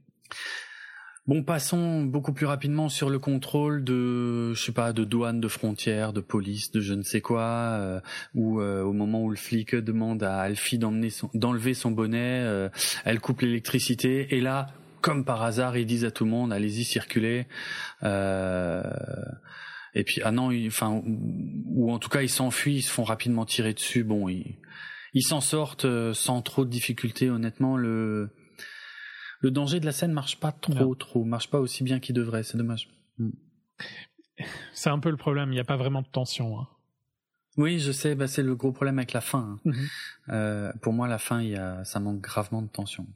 S1: Bon, passons beaucoup plus rapidement sur le contrôle de, je sais pas, de douane, de frontières, de police, de je ne sais quoi, euh, ou euh, au moment où le flic demande à Alfie d'enlever son, bonnet, euh, elle coupe l'électricité, et là, comme par hasard, ils disent à tout le monde, allez-y, circulez. Euh, et puis, ah non, enfin, ou, en tout cas, ils s'enfuient, ils se font rapidement tirer dessus. Bon, ils, ils s'en sortent euh, sans trop de difficultés. Honnêtement, le le danger de la scène marche pas trop, trop, marche pas aussi bien qu'il devrait. C'est dommage. Mm.
S2: C'est un peu le problème. Il n'y a pas vraiment de tension. Hein.
S1: Oui, je sais. Bah, c'est le gros problème avec la fin. Hein. Mm-hmm. Euh, pour moi, la fin, il y a, ça manque gravement de tension.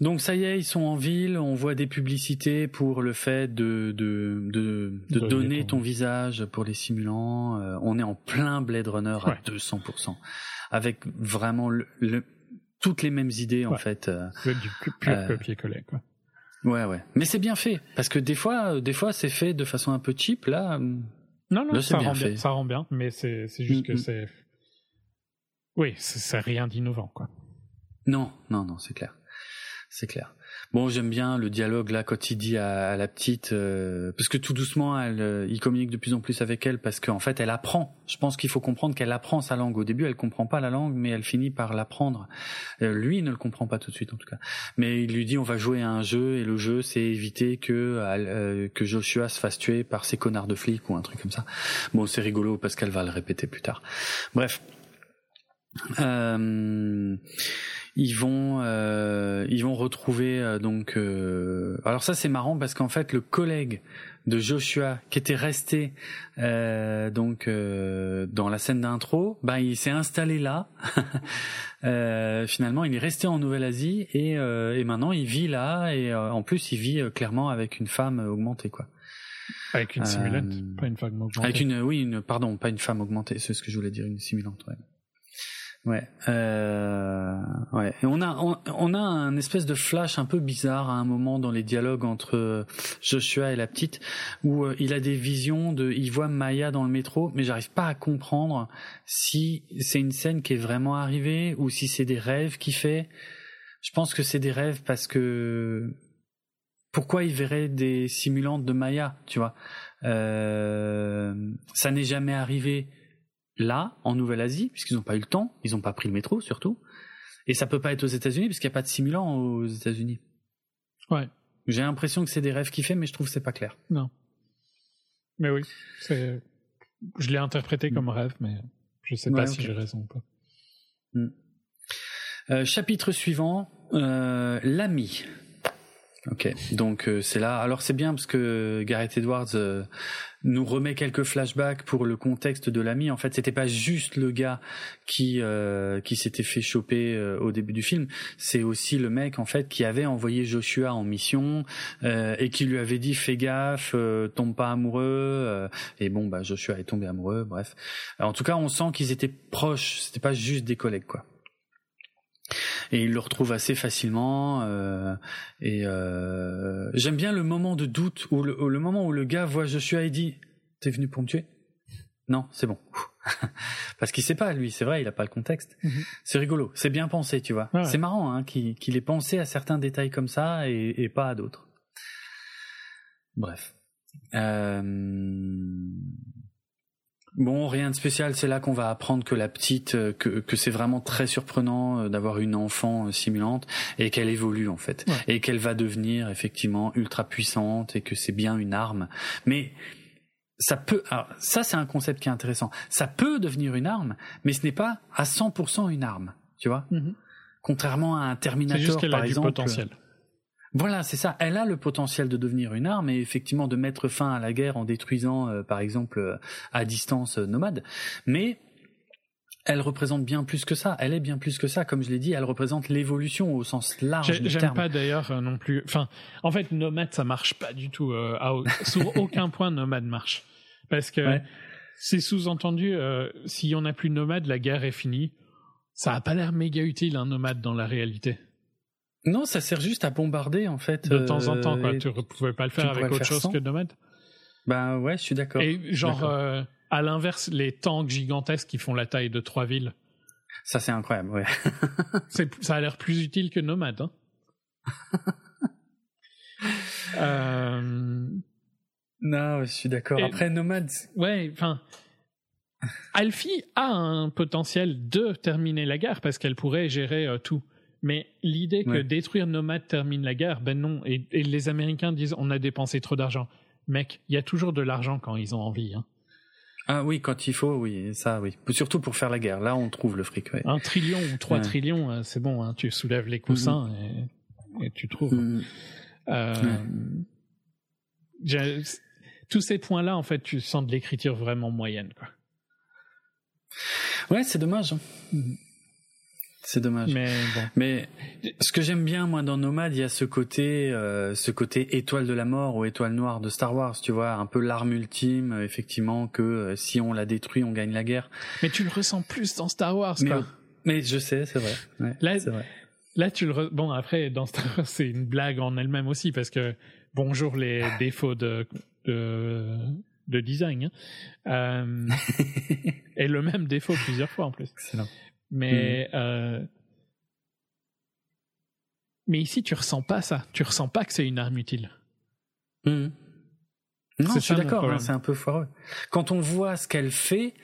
S1: Donc ça y est, ils sont en ville, on voit des publicités pour le fait de, de, de, de donner ton visage pour les simulants. Euh, on est en plein Blade Runner à 200%, avec vraiment le, toutes les mêmes idées en fait. Euh,
S2: du pur euh, copier-coller quoi.
S1: Ouais ouais, mais c'est bien fait parce que des fois, des fois c'est fait de façon un peu cheap. Là,
S2: non non, ça, rend bien, ça rend bien, mais c'est juste que c'est, oui, c'est rien d'innovant quoi.
S1: Non non non, c'est clair c'est clair. Bon, j'aime bien le dialogue là quand il dit à, la petite, euh, parce que tout doucement, elle, euh, il communique de plus en plus avec elle parce qu'en fait, elle apprend. Je pense qu'il faut comprendre qu'elle apprend sa langue. Au début, elle comprend pas la langue, mais elle finit par l'apprendre. Euh, lui, il ne le comprend pas tout de suite en tout cas. Mais il lui dit, on va jouer à un jeu et le jeu, c'est éviter que que Joshua se fasse tuer par ces connards de flics ou un truc comme ça. Bon, c'est rigolo parce qu'elle va le répéter plus tard. Bref. Euh, ils vont euh, ils vont retrouver euh, donc euh, alors ça c'est marrant parce qu'en fait le collègue de Joshua qui était resté euh, donc dans la scène d'intro ben il s'est installé là. Finalement il est resté en Nouvelle-Asie et, et maintenant il vit là et en plus il vit clairement avec une femme augmentée quoi.
S2: Avec une simulante pas une femme augmentée.
S1: avec une oui une pardon pas une femme augmentée c'est ce que je voulais dire une simulante ouais Ouais, euh, ouais. Et on a on, a un espèce de flash un peu bizarre à un moment dans les dialogues entre Joshua et la petite où euh, il a des visions de, il voit Maya dans le métro, mais j'arrive pas à comprendre si c'est une scène qui est vraiment arrivée ou si c'est des rêves qu'il fait. Je pense que c'est des rêves parce que pourquoi il verrait des simulantes de Maya, tu vois? Euh, Ça n'est jamais arrivé là, en Nouvelle-Asie, puisqu'ils n'ont pas eu le temps, ils n'ont pas pris le métro surtout. Et ça peut pas être aux États-Unis, puisqu'il n'y a pas de simulant aux États-Unis.
S2: Ouais.
S1: J'ai l'impression que c'est des rêves qu'il fait, mais je trouve que c'est pas clair.
S2: Non. Mais oui, c'est. Je l'ai interprété comme rêve, mais je sais pas si j'ai raison ou pas.
S1: Hmm. Euh, chapitre suivant, euh, l'ami. Ok, donc euh, c'est là. Alors c'est bien parce que Gareth Edwards euh, nous remet quelques flashbacks pour le contexte de l'ami. En fait, c'était pas juste le gars qui euh, qui s'était fait choper au début du film. C'est aussi le mec en fait qui avait envoyé Joshua en mission et qui lui avait dit fais gaffe, tombe pas amoureux. et bon, bah Joshua est tombé amoureux. Bref, en tout cas, on sent qu'ils étaient proches. C'était pas juste des collègues quoi et il le retrouve assez facilement euh, et euh, j'aime bien le moment de doute ou le, moment où le gars voit Joshua et dit t'es venu pour me tuer? Non c'est bon. Parce qu'il sait pas lui c'est vrai il a pas le contexte. Mhm. c'est rigolo c'est bien pensé tu vois. C'est marrant hein, qu'il ait pensé à certains détails comme ça et, et pas à d'autres. Bref. Euh... Bon, rien de spécial. C'est là qu'on va apprendre que la petite, euh, que, que c'est vraiment très surprenant euh, d'avoir une enfant euh, simulante et qu'elle évolue en fait et qu'elle va devenir effectivement ultra puissante et que c'est bien une arme. Mais ça peut, alors ça c'est un concept qui est intéressant. Ça peut devenir une arme, mais ce n'est pas à 100% une arme, tu vois? Mm-hmm. Contrairement à un Terminator
S2: juste
S1: par
S2: a
S1: exemple.
S2: Du potentiel.
S1: Voilà, c'est ça. Elle a le potentiel de devenir une arme et effectivement de mettre fin à la guerre en détruisant, euh, par exemple, euh, à distance euh, nomade. Mais elle représente bien plus que ça. Elle est bien plus que ça. Comme je l'ai dit, elle représente l'évolution au sens large du terme.
S2: J'aime pas d'ailleurs non plus. Enfin, en fait, nomade, ça marche pas du tout. sur aucun point, nomade marche. Parce que c'est sous-entendu, si on n'a plus nomade, la guerre est finie. Ça a pas l'air méga utile un nomade dans la réalité.
S1: Non, ça sert juste à bombarder en fait.
S2: De temps en temps, quoi. Tu ne pouvais pas le faire avec autre chose que Nomad
S1: Ben ouais, je suis d'accord.
S2: Et genre, euh, à l'inverse, les tanks gigantesques qui font la taille de trois villes.
S1: Ça, c'est incroyable, ouais.
S2: ça a l'air plus utile que Nomad. Hein.
S1: euh... Non, je suis d'accord. Après, Nomad.
S2: Ouais, enfin. Alfie a un potentiel de terminer la guerre parce qu'elle pourrait gérer euh, tout. Mais l'idée que détruire Nomad termine la guerre, ben non. Et, les Américains disent on a dépensé trop d'argent. Mec, il y a toujours de l'argent quand ils ont envie. Hein.
S1: Ah oui, quand il faut, oui, ça, oui. Surtout pour faire la guerre. Là, on trouve le fric.
S2: Un trillion ou trois trillions, euh, c'est bon. Hein. Tu soulèves les coussins mm-hmm. et, tu trouves. Mm-hmm. Euh, tous ces points-là, en fait, tu sens de l'écriture vraiment moyenne, quoi.
S1: Ouais, c'est dommage. Hein. Mm-hmm. C'est dommage. Mais, bon. Mais ce que j'aime bien moi dans Nomad, il y a ce côté, euh, ce côté étoile de la mort ou étoile noire de Star Wars, tu vois, un peu l'arme ultime, euh, effectivement, que euh, si on la détruit, on gagne la guerre.
S2: Mais tu le ressens plus dans Star Wars,
S1: mais,
S2: quoi.
S1: Mais je sais, c'est vrai. Ouais, là,
S2: c'est vrai. Là, tu le bon après dans Star Wars, c'est une blague en elle-même aussi parce que bonjour les défauts de de, de design hein. euh, et le même défaut plusieurs fois en plus.
S1: Excellent.
S2: Mais, mm. euh, mais ici, tu ressens pas ça. Tu ressens pas que c'est une arme utile.
S1: Mm. Non, je suis d'accord, hein, c'est un peu foireux. Quand on voit ce qu'elle fait,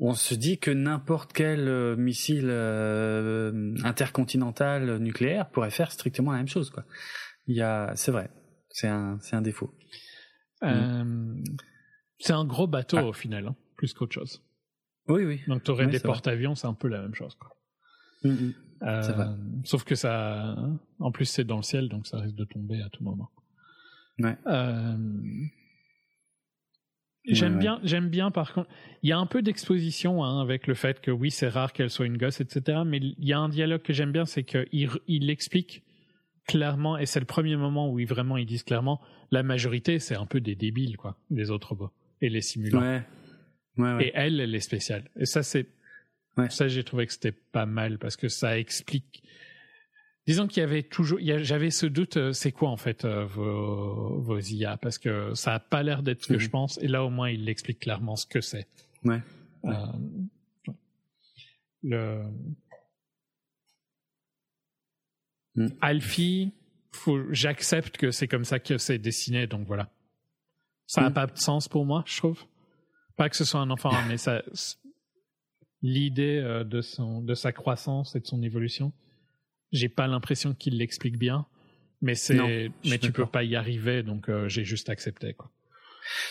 S1: on, se dit que n'importe quel euh, missile euh, intercontinental nucléaire pourrait faire strictement la même chose. Quoi. Il y a, c'est vrai, c'est un, c'est un défaut.
S2: C'est un gros bateau ah. au final, hein, plus qu'autre chose.
S1: Oui, oui.
S2: Donc tu aurais des porte-avions, c'est un peu la même chose. Quoi.
S1: Mm, mm. Euh,
S2: sauf que ça, en plus c'est dans le ciel, donc ça risque de tomber à tout moment.
S1: Ouais.
S2: Euh... J'aime bien, j'aime bien par contre. Il y a un peu d'exposition hein, avec le fait que oui, c'est rare qu'elle soit une gosse, etc. Mais il y a un dialogue que j'aime bien, c'est qu'il il explique clairement, et c'est le premier moment où ils, vraiment ils disent clairement, la majorité c'est un peu des débiles quoi, les autres robots et les simulants.
S1: Ouais.
S2: Et elle, elle est spéciale. Et ça, c'est. Ça, j'ai trouvé que c'était pas mal parce que ça explique. Disons qu'il y avait toujours. J'avais ce doute, euh, c'est quoi en fait euh, vos, vos IA Parce que ça a pas l'air d'être ce que je mhm. pense. Et là, au moins, il explique clairement ce que c'est.
S1: Ouais. Euh,
S2: le. Mm. Alfie, j'accepte que c'est comme ça que c'est dessiné, donc voilà. Ça n'a mm. pas de sens pour moi, je trouve. Pas que ce soit un enfant, mais ça, l'idée euh, de son, de sa croissance et de son évolution, j'ai pas l'impression qu'il l'explique bien, mais c'est, mais tu peux pas y arriver, donc euh, j'ai juste accepté quoi.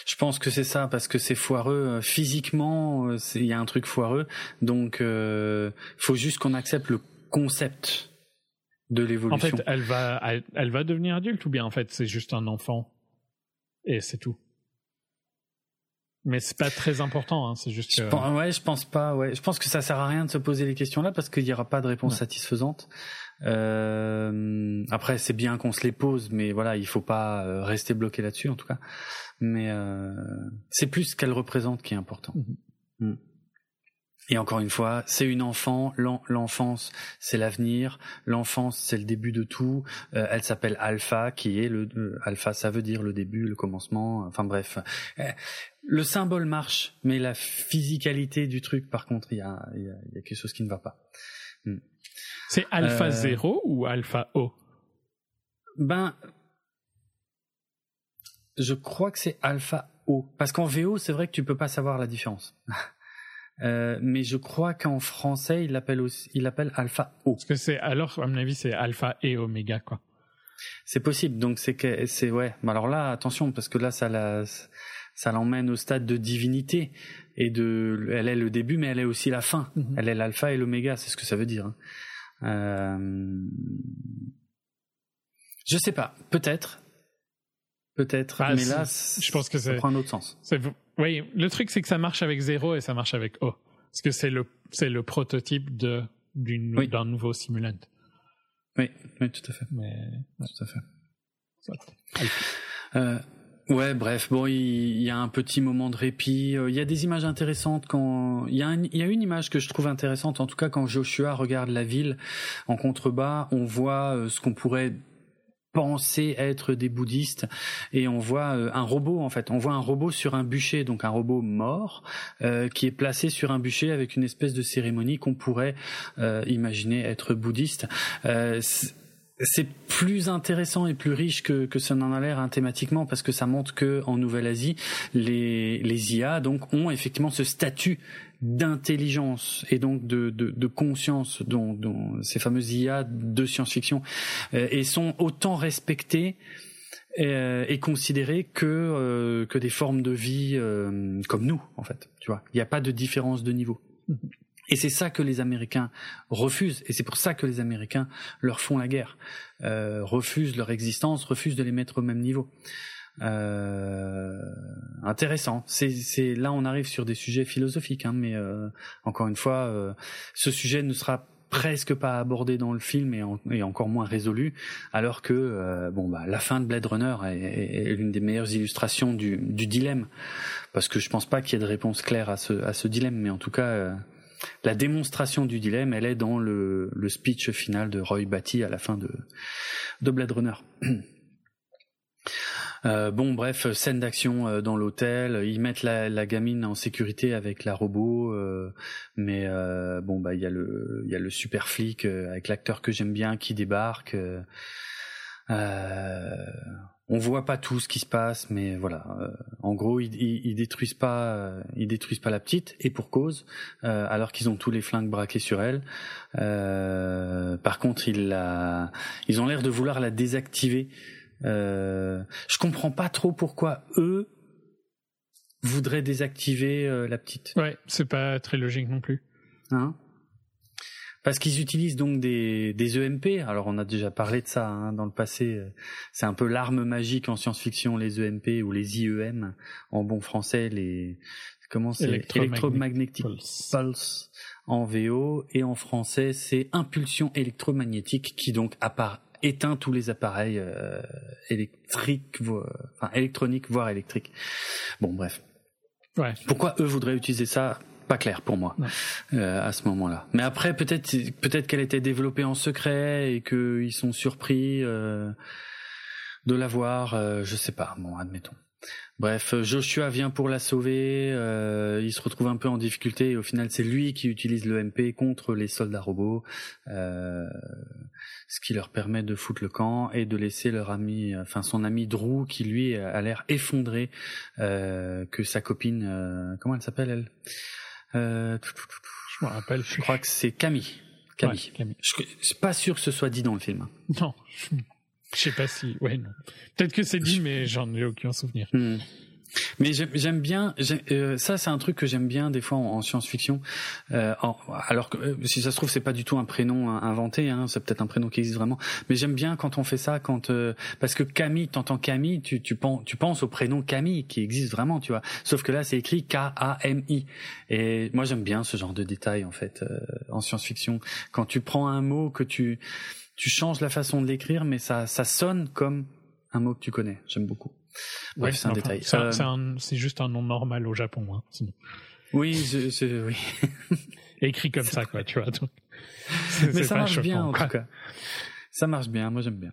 S1: Je pense que c'est ça parce que c'est foireux euh, physiquement, il y a un truc foireux, donc il faut juste qu'on accepte le concept de l'évolution.
S2: En fait, elle va, elle va devenir adulte ou bien en fait c'est juste un enfant et c'est tout. Mais c'est pas très important, hein, c'est juste.
S1: Je pense, ouais, je pense pas. Ouais, je pense que ça sert à rien de se poser les questions là parce qu'il y aura pas de réponse satisfaisante. Euh, après, c'est bien qu'on se les pose, mais voilà, il faut pas euh, rester bloqué là-dessus en tout cas. Mais euh, c'est plus ce qu'elle représente qui est important. Mm-hmm. Mm. Et encore une fois, c'est une enfant. L'enfance, c'est l'avenir. L'enfance, c'est le début de tout. Euh, elle s'appelle Alpha, qui est le euh, Alpha, ça veut dire le début, le commencement. Enfin bref, le symbole marche, mais la physicalité du truc, par contre, il y a, y, a, y a, quelque chose qui ne va pas.
S2: Hmm. C'est Alpha 0 ou Alpha O?
S1: Ben, je crois que c'est Alpha O, parce qu'en VO, c'est vrai que tu peux pas savoir la différence. Euh, mais je crois qu'en français, il l'appelle aussi, il l'appelle alpha O.
S2: Parce que c'est alors, à mon avis, c'est alpha et oméga, quoi.
S1: C'est possible. Donc c'est que c'est ouais. Mais alors là, attention, parce que là, ça la, ça l'emmène au stade de divinité et de, elle est le début, mais elle est aussi la fin. Mhm. Elle est l'alpha et l'oméga, c'est ce que ça veut dire. Hein. Euh... Je sais pas. Peut-être. Peut-être. Ah, mais là, je pense que ça prend un autre sens.
S2: Oui, le truc c'est que ça marche avec 0 et ça marche avec O. Parce que c'est le, c'est le prototype de, d'un nouveau simulant.
S1: Oui, oui, tout à fait.
S2: Mais,
S1: Tout à fait. Euh, ouais, bref, bon, il, y a un petit moment de répit. Euh, il y a des images intéressantes quand il y a, une image que je trouve intéressante, en tout cas quand Joshua regarde la ville en contrebas, on voit euh, ce qu'on pourrait penser être des bouddhistes et on voit euh, un robot en fait on voit un robot sur un bûcher donc un robot mort qui est placé sur un bûcher avec une espèce de cérémonie qu'on pourrait imaginer être bouddhiste c'est plus intéressant et plus riche que, que ça n'en a l'air hein, thématiquement parce que ça montre que en Nouvelle-Asie les, les IA donc ont effectivement ce statut d'intelligence et donc de, de, de conscience dont, dont, ces fameuses IA de science-fiction euh, et sont autant respectées euh, et considérées que euh, que des formes de vie comme nous en fait tu vois. Il n'y a pas de différence de niveau et c'est ça que les Américains refusent, et c'est pour ça que les Américains leur font la guerre, refusent leur existence, refusent de les mettre au même niveau. Euh, intéressant. C'est là on arrive sur des sujets philosophiques, hein, mais euh, encore une fois, euh, ce sujet ne sera presque pas abordé dans le film et, encore moins résolu, alors que euh, bon bah la fin de Blade Runner est, l'une des meilleures illustrations du, dilemme, parce que je pense pas qu'il y ait de réponse claire à ce à ce dilemme, mais en tout cas euh, la démonstration du dilemme, elle est dans le, speech final de Roy Batty à la fin de de Blade Runner. Euh, bon, bref, scène d'action euh, dans l'hôtel. Ils mettent la, gamine en sécurité avec la robot, euh, mais bon, bah il y a le super flic avec l'acteur que j'aime bien qui débarque. On voit pas tout ce qui se passe, mais voilà. en gros, ils, ils, détruisent pas, ils détruisent pas la petite, et pour cause, alors qu'ils ont tous les flingues braqués sur elle. par contre, ils la, ils ont l'air de vouloir la désactiver. Euh, je comprends pas trop pourquoi eux voudraient désactiver euh, la petite.
S2: Ouais, c'est pas très logique non plus.
S1: Hein? Parce qu'ils utilisent donc des, des EMP. Alors on a déjà parlé de ça hein, dans le passé. C'est un peu l'arme magique en science-fiction, les EMP ou les IEM en bon français. Les comment c'est? Electromagnetic pulse. en VO et en français c'est impulsion électromagnétique qui donc apparaît éteint tous les appareils euh, électriques, enfin électroniques, voire électriques. Bon, bref.
S2: Ouais.
S1: Pourquoi eux voudraient utiliser ça Pas clair pour moi euh, à ce moment-là. Mais après, peut-être, peut-être qu'elle était développée en secret et qu'ils sont surpris euh, de l'avoir. Euh, je sais pas. Bon, admettons. Bref, Joshua vient pour la sauver, euh, il se retrouve un peu en difficulté et au final c'est lui qui utilise le MP contre les soldats robots, euh, ce qui leur permet de foutre le camp et de laisser leur ami, enfin son ami Drew qui lui a l'air effondré, euh, que sa copine, euh, comment elle s'appelle elle?
S2: Euh, Je me rappelle.
S1: Je crois que c'est Camille. Camille. Camille. Je suis pas sûr que ce soit dit dans le film.
S2: Non. Je sais pas si, ouais, non. Peut-être que c'est dit, mais j'en ai aucun souvenir. Hmm.
S1: Mais j'aime bien, euh, ça c'est un truc que j'aime bien des fois en, science-fiction. Euh, alors que euh, si ça se trouve c'est pas du tout un prénom inventé, hein, c'est peut-être un prénom qui existe vraiment. Mais j'aime bien quand on fait ça, quand euh, parce que Camille, t'entends Camille, tu, tu, penses, tu penses au prénom Camille qui existe vraiment, tu vois. Sauf que là c'est écrit K A M I. Et moi j'aime bien ce genre de détails en fait en science-fiction. Quand tu prends un mot que tu tu changes la façon de l'écrire, mais ça, ça sonne comme un mot que tu connais. J'aime beaucoup. Bref, c'est un détail.
S2: Euh, c'est juste un nom normal au Japon. Hein,
S1: Oui, je, oui.
S2: Écrit comme ça, quoi, tu vois.
S1: mais ça marche bien, en tout cas. Ça marche bien, moi j'aime bien.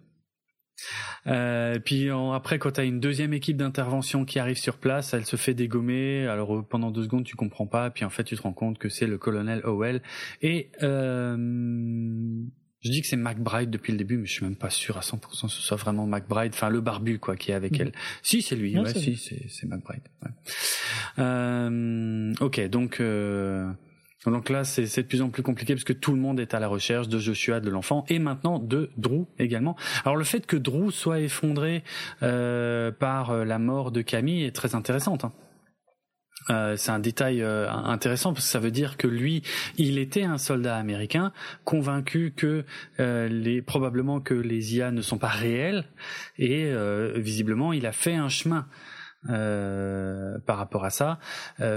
S1: Euh, puis après, quand tu as une deuxième équipe d'intervention qui arrive sur place, elle se fait dégommer. Alors euh, pendant deux secondes, tu comprends pas. Puis en fait, tu te rends compte que c'est le colonel Howell. Et euh, je dis que c'est McBride depuis le début, mais je suis même pas sûr à 100% que ce soit vraiment McBride, enfin le barbu quoi, qui est avec mm. elle. Si c'est lui, ouais, si c'est McBride. Ouais. Euh, ok, donc euh, donc là c'est de plus en plus compliqué parce que tout le monde est à la recherche de Joshua, de l'enfant, et maintenant de Drew également. Alors le fait que Drew soit effondré euh, par la mort de Camille est très intéressante. Hein. Euh, c'est un détail euh, intéressant parce que ça veut dire que lui, il était un soldat américain convaincu que euh, les probablement que les IA ne sont pas réels et visiblement il a fait un chemin par rapport à ça,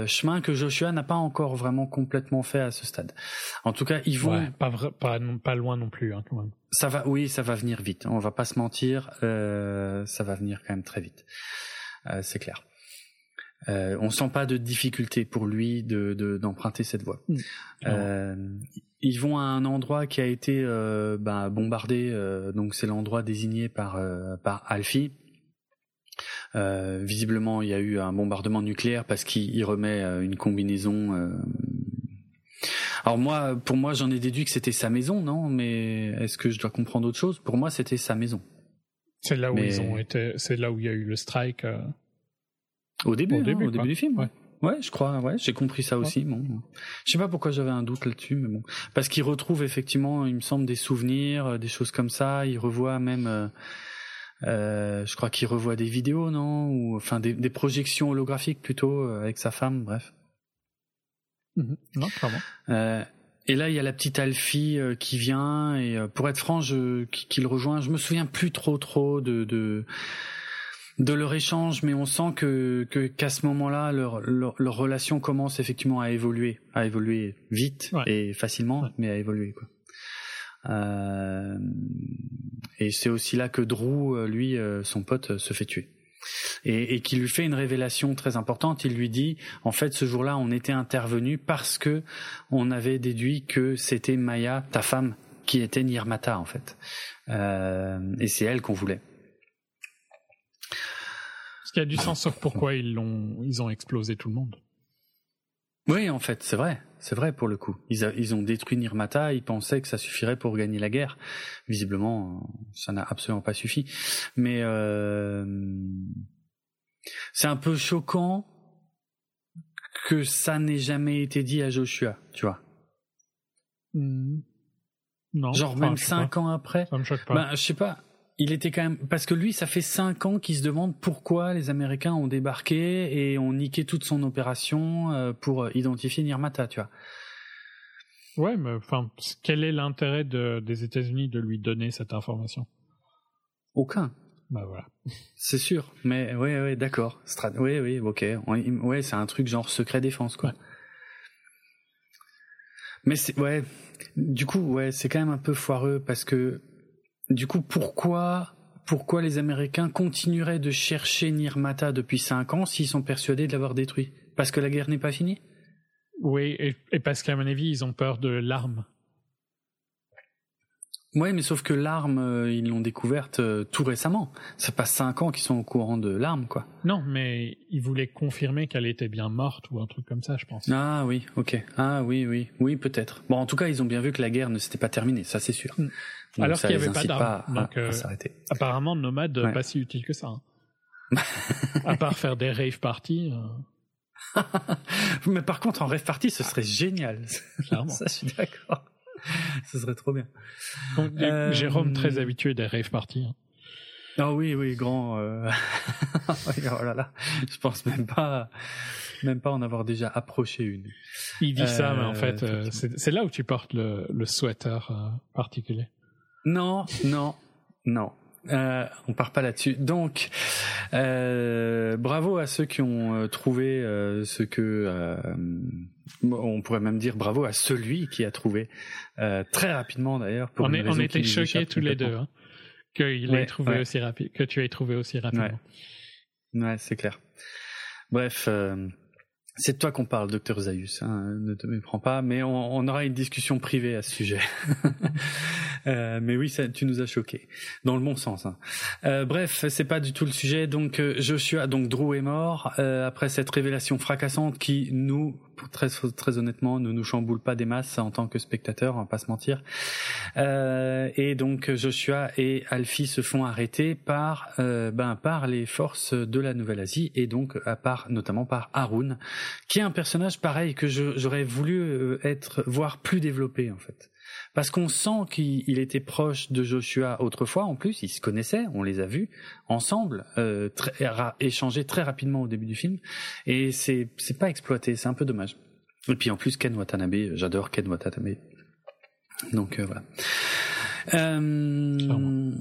S1: chemin que Joshua n'a pas encore vraiment complètement fait à ce stade. En tout cas, ils vont
S2: pas, pas, pas loin non plus. Hein, quand même.
S1: Ça va, oui, ça va venir vite. On va pas se mentir, ça va venir quand même très vite. c'est clair. Euh, on sent pas de difficulté pour lui de d'emprunter cette voie. Mm. Euh, ils vont à un endroit qui a été euh, bah, bombardé, euh, donc c'est l'endroit désigné par par Alfie. visiblement, il y a eu un bombardement nucléaire parce qu'il remet une combinaison. Alors moi, pour moi, j'en ai déduit que c'était sa maison, non? Mais est-ce que je dois comprendre autre chose? Pour moi, c'était sa maison.
S2: C'est là où ils ont été. C'est là où il y a eu le strike.
S1: Au début, au hein, début, au début du film. Ouais. Ouais, je crois, ouais, j'ai compris ça aussi. Bon, je sais pas pourquoi j'avais un doute là-dessus, mais bon, parce qu'il retrouve effectivement, il me semble, des souvenirs, euh, des choses comme ça. Il revoit même, euh, euh, je crois qu'il revoit des vidéos, non, ou enfin des, des projections holographiques plutôt euh, avec sa femme, bref.
S2: Non, clairement.
S1: Euh, et là, il y a la petite Alfie qui vient et pour être franc, je, qui, le rejoint. Je me souviens plus trop, trop de, de de leur échange, mais on sent que qu'à ce moment-là, leur, leur, relation commence effectivement à évoluer, à évoluer vite et facilement, mais à évoluer quoi. et c'est aussi là que Drew, lui, son pote, se fait tuer et, et qui lui fait une révélation très importante. Il lui dit, en fait, ce jour-là, on était intervenu parce que on avait déduit que c'était Maya, ta femme, qui était Nirmata, en fait. Euh, et c'est elle qu'on voulait.
S2: Ce qui a du sens sur pourquoi ils l'ont, ils ont explosé tout le monde.
S1: Oui, en fait, c'est vrai. C'est vrai pour le coup. Ils, ils, ont détruit Nirmata, ils pensaient que ça suffirait pour gagner la guerre. Visiblement, ça n'a absolument pas suffi. Mais euh, c'est un peu choquant que ça n'ait jamais été dit à Joshua, tu vois.
S2: Hmm. Non.
S1: Genre même cinq ans après.
S2: Ça me choque pas.
S1: Ben, je sais pas il était quand même parce que lui, ça fait cinq ans qu'il se demande pourquoi les Américains ont débarqué et ont niqué toute son opération euh, pour identifier Nirmata, tu vois.
S2: Ouais, mais enfin, quel est l'intérêt de, des États-Unis de lui donner cette information?
S1: Aucun.
S2: Bah voilà.
S1: C'est sûr, mais ouais, ouais, d'accord. Oui, oui, ok. Ouais, c'est un truc genre secret défense, quoi. Mais c'est ouais. Du coup, ouais, c'est quand même un peu foireux parce que du coup, pourquoi, pourquoi les Américains continueraient de chercher Nirmata depuis cinq ans s'ils sont persuadés de l'avoir détruit? Parce que la guerre n'est pas finie?
S2: Oui, et, parce qu'à mon avis, ils ont peur de l'arme.
S1: Oui, mais sauf que l'arme, euh, ils l'ont découverte euh, tout récemment. Ça passe cinq ans qu'ils sont au courant de l'arme, quoi.
S2: Non, mais ils voulaient confirmer qu'elle était bien morte ou un truc comme ça, je pense.
S1: Ah oui, ok. Ah oui, oui, oui, peut-être. Bon, en tout cas, ils ont bien vu que la guerre ne s'était pas terminée, ça c'est sûr. Mm.
S2: Alors qu'il n'y avait pas d'armes. Donc, euh, apparemment, nomade, pas si utile que ça. Hein. à part faire des rave parties.
S1: mais par contre, en rave party, ce serait génial. Clairement. ça, je suis d'accord. Ce serait trop bien.
S2: Euh, Jérôme, très habitué des rave parties. Hein.
S1: Ah oui, oui, grand. Euh... oh là là, je pense même pas, même pas en avoir déjà approché une.
S2: Il dit ça, mais en fait, euh, c'est là où tu portes le, le sweater euh, particulier.
S1: Non, non, non. Euh, on part pas là-dessus. Donc, euh, bravo à ceux qui ont euh, trouvé euh, ce que on pourrait même dire bravo à celui qui a trouvé très rapidement d'ailleurs.
S2: On, est, on était choqués tous les deux hein, ait trouvé aussi rapide, que tu aies trouvé aussi rapidement.
S1: Ouais, c'est clair. Bref. C'est de toi qu'on parle, docteur Zayus, hein, ne te méprends pas, mais on, on, aura une discussion privée à ce sujet. euh, mais oui, ça, tu nous as choqués, dans le bon sens. Hein. Euh, bref, c'est pas du tout le sujet. Donc euh, Joshua, donc Drew est mort euh, après cette révélation fracassante qui nous très très honnêtement, ne nous chamboule pas des masses en tant que spectateur, on pas se mentir. Euh, et donc Joshua et Alfie se font arrêter par ben par les forces de la Nouvelle-Asie et donc à part notamment par Haroun, qui est un personnage pareil que j'aurais voulu être voir plus développé en fait parce qu'on sent qu'il était proche de Joshua autrefois. En plus, ils se connaissaient, on les a vus ensemble, euh, très, échanger très rapidement au début du film, et c'est c'est pas exploité, c'est un peu dommage. Et puis en plus, Ken Watanabe, j'adore Ken Watanabe. Donc euh, voilà. Euh,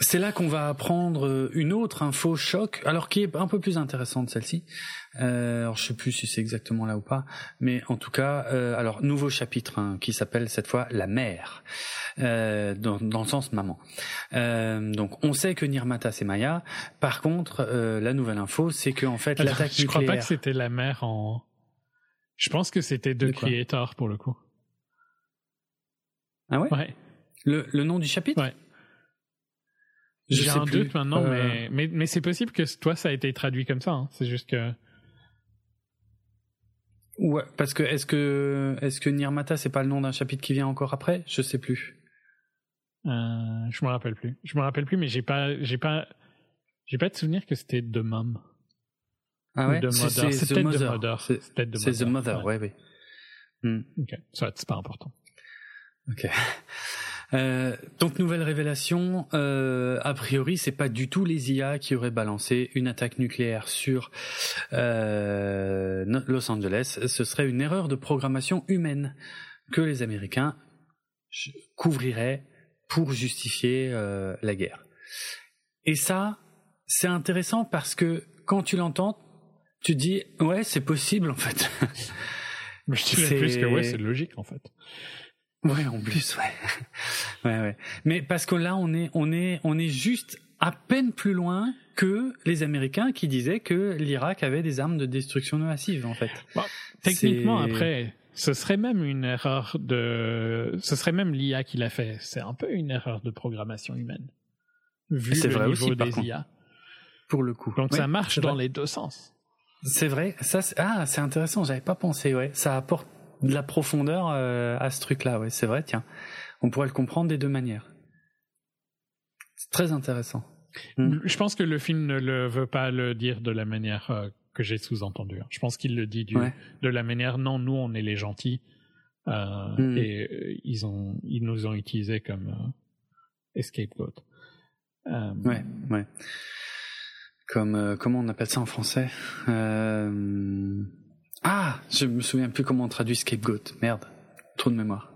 S1: c'est là qu'on va apprendre euh, une autre info choc, alors qui est un peu plus intéressante celle-ci. Euh, alors je sais plus si c'est exactement là ou pas, mais en tout cas, euh, alors nouveau chapitre hein, qui s'appelle cette fois la mère, euh, dans, dans, le sens maman. Donc on sait que Nirmata c'est Maya. Par contre, la nouvelle info, c'est que en fait l'attaque nucléaire. Je
S2: crois pas que c'était la mère en. Je pense que c'était The Creator pour le coup.
S1: Ah ouais.
S2: Ouais.
S1: Le, le nom du chapitre.
S2: Ouais. J'ai un doute maintenant, euh... mais, mais, mais c'est possible que toi, ça a été traduit comme ça. Hein. C'est juste que.
S1: Ouais, parce que est-ce que est-ce que Nirmata c'est pas le nom d'un chapitre qui vient encore après? Je sais plus.
S2: Euh, je me rappelle plus. Je me rappelle plus, mais j'ai pas j'ai pas j'ai pas de souvenir que c'était The Mom.
S1: Ah ouais?
S2: C'est peut-être The Mother.
S1: C'est The Mother. Ouais, oui.
S2: Hmm. Ok, ça c'est pas important.
S1: Ok. Euh, donc nouvelle révélation, euh, a priori c'est pas du tout les IA qui auraient balancé une attaque nucléaire sur euh, Los Angeles, ce serait une erreur de programmation humaine que les Américains couvriraient pour justifier euh, la guerre. Et ça, c'est intéressant parce que quand tu l'entends, tu dis ouais c'est possible en fait.
S2: Mais je dirais plus que ouais c'est logique en fait.
S1: Ouais, en plus, ouais. ouais, ouais. Mais parce que là, on est, on est, on est juste à peine plus loin que les Américains qui disaient que l'Irak avait des armes de destruction massive, en fait.
S2: techniquement, après, ce serait même une erreur de, ce serait même l'IA qui l'a fait. C'est un peu une erreur de programmation humaine. Vu le vrai niveau des IA.
S1: Pour le coup.
S2: Donc ça marche dans les deux sens.
S1: C'est vrai. Ça, ah, c'est intéressant. J'avais pas pensé. Ouais, ça apporte de la profondeur euh, à ce truc-là. Ouais, c'est vrai. Tiens, on pourrait le comprendre des deux manières. C'est très intéressant.
S2: Hmm. Je pense que le film ne le veut pas le dire de la manière euh, que j'ai sous-entendu. Hein. Je pense qu'il le dit du, de la manière non, nous on est les gentils euh, hmm. et euh, ils ont ils nous ont utilisés comme scapegoat.
S1: Euh, ouais, ouais. Comme comment on appelle ça en français? Ah, je me souviens plus comment on traduit scapegoat. Merde, trop de mémoire.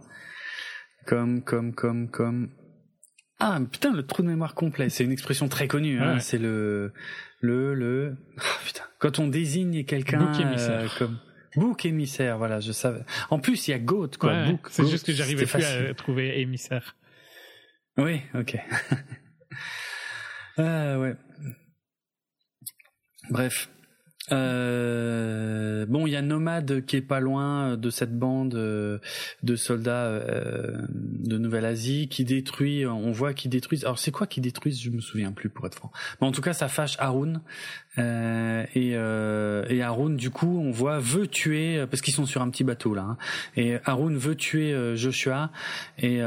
S1: Comme comme comme comme ah putain le trou de mémoire complet, c'est une expression très connue. Hein, C'est le le le. Ah, putain, quand on désigne quelqu'un.
S2: Euh,
S1: comme bouc émissaire, voilà, je savais. En plus, il y a goat quoi.
S2: Ouais, c'est juste que j'arrivais plus à trouver émissaire.
S1: Oui, ok. ah ouais. Bref, euh, bon, il y a Nomade qui est pas loin de cette bande euh, de soldats euh, de Nouvelle-Asie qui détruit. On voit qu'ils détruisent. Alors c'est quoi qu'ils détruisent? Je me souviens plus pour être franc. Mais en tout cas, ça fâche Haroun euh, et, euh, et Haroun, du coup, on voit veut tuer parce qu'ils sont sur un petit bateau là. Hein, et Haroun veut tuer Joshua et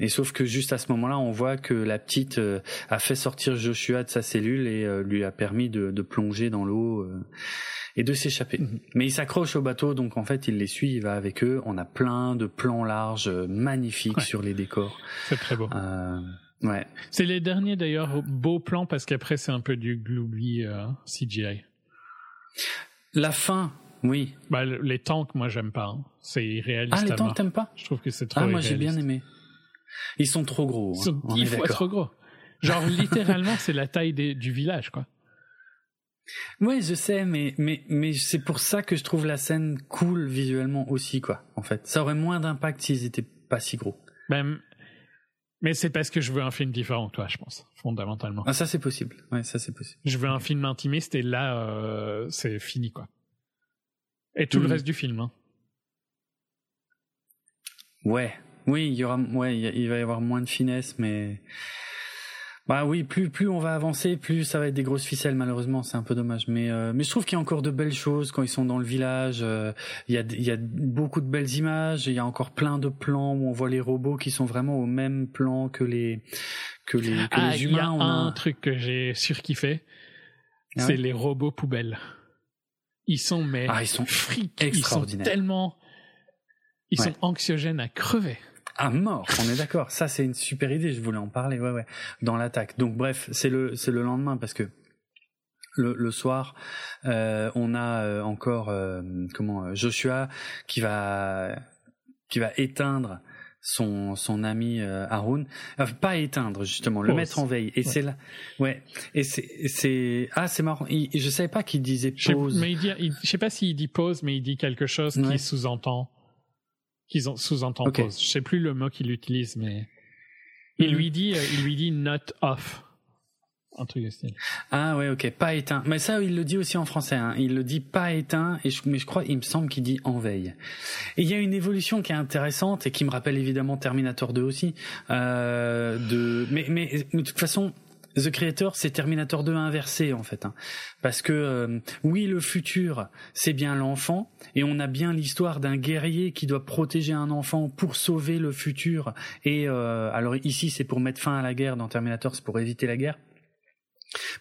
S1: et sauf que juste à ce moment-là, on voit que la petite a fait sortir Joshua de sa cellule et lui a permis de, de plonger dans l'eau euh, et de s'échapper. Mhm. Mais il s'accroche au bateau, donc en fait il les suit, il va avec eux. On a plein de plans larges, euh, magnifiques sur les décors.
S2: C'est très beau.
S1: Euh, ouais.
S2: C'est les derniers d'ailleurs beaux plans parce qu'après c'est un peu du gloomy CGI.
S1: La fin, oui.
S2: Bah, les tanks, moi j'aime pas. Hein. C'est irréaliste.
S1: Ah les tanks t'aimes pas?
S2: Je trouve que c'est trop.
S1: Ah moi j'ai bien aimé. Ils sont trop gros.
S2: Ils sont hein. dix fois trop gros. Genre littéralement c'est la taille du village quoi.
S1: Ouais, je sais, mais mais mais c'est pour ça que je trouve la scène cool visuellement aussi, quoi. En fait, ça aurait moins d'impact s'ils étaient pas si gros.
S2: Ben, mais c'est parce que je veux un film différent, toi, je pense, fondamentalement.
S1: Ah, ça c'est possible. Ouais, ça c'est possible.
S2: Je veux un film intimiste et là, euh, c'est fini, quoi. Et tout le mm. reste du film. Hein.
S1: Ouais, oui, il y aura, ouais, il va y avoir moins de finesse, mais bah oui, plus plus on va avancer, plus ça va être des grosses ficelles malheureusement, c'est un peu dommage. Mais euh, mais je trouve qu'il y a encore de belles choses quand ils sont dans le village. Euh, il y a il y a beaucoup de belles images. Il y a encore plein de plans où on voit les robots qui sont vraiment au même plan que les que les, que
S2: ah,
S1: les humains.
S2: Il y a un truc que j'ai surkiffé, ah c'est les robots poubelles. Ils sont mais
S1: ah, ils sont
S2: extraordinaires. Ils sont tellement ils sont anxiogènes à crever
S1: à mort. On est d'accord. Ça, c'est une super idée. Je voulais en parler. Ouais, ouais. Dans l'attaque. Donc, bref, c'est le, c'est le lendemain parce que le, le soir, euh, on a euh, encore euh, comment Joshua qui va qui va éteindre son son ami Haroun, pas éteindre justement, le mettre en veille. Et c'est là, ouais. Et c'est c'est ah c'est marrant. je savais pas qu'il disait pause.
S2: Je, mais il dit, je sais pas s'il dit pause, mais il dit quelque chose qui sous-entend qu'ils sous-entend pause. Je sais plus le mot qu'il utilise, mais il lui dit, euh, il lui dit not off. Un truc de style.
S1: Ah ouais, ok, pas éteint. Mais ça, il le dit aussi en français. Hein. Il le dit pas éteint, et je, mais je crois, il me semble qu'il dit en veille. Et il y a une évolution qui est intéressante et qui me rappelle évidemment Terminator 2 aussi. Euh, de, mais, mais de toute façon, The Creator, c'est Terminator 2 inversé en fait, hein. parce que euh, oui, le futur, c'est bien l'enfant, et on a bien l'histoire d'un guerrier qui doit protéger un enfant pour sauver le futur. Et euh, alors ici, c'est pour mettre fin à la guerre. Dans Terminator, c'est pour éviter la guerre.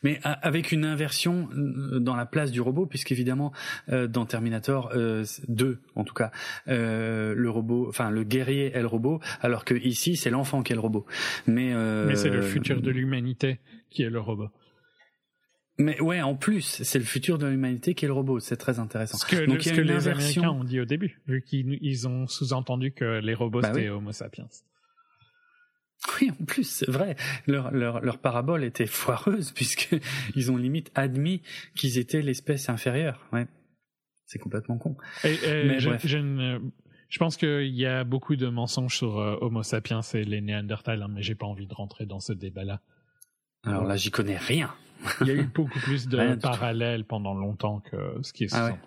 S1: Mais avec une inversion euh, dans la place du robot, puisqu'évidemment dans Terminator 2, en tout cas, le robot, enfin le guerrier est le robot, alors que ici c'est l'enfant qui est le robot. Mais,
S2: Mais c'est le futur de l'humanité qui est le robot.
S1: Mais ouais, en plus, c'est le futur de l'humanité qui est le robot. C'est très intéressant.
S2: Ce que, Donc, ce que les Américains ont dit au début, vu qu'ils ont sous-entendu que les robots bah c'était Homo sapiens.
S1: Oui, en plus, c'est vrai. Leur, leur, leur parabole était foireuse puisque ils ont limite admis qu'ils étaient l'espèce inférieure. Ouais. C'est complètement con.
S2: Et, Mais je, je, ne, Je pense qu'il y a beaucoup de mensonges sur Homo sapiens et les Néandertals, hein, mais j'ai pas envie de rentrer dans ce débat-là.
S1: Alors là, j'y connais rien.
S2: Il y a eu beaucoup plus de parallèles pendant longtemps que ce qui est ah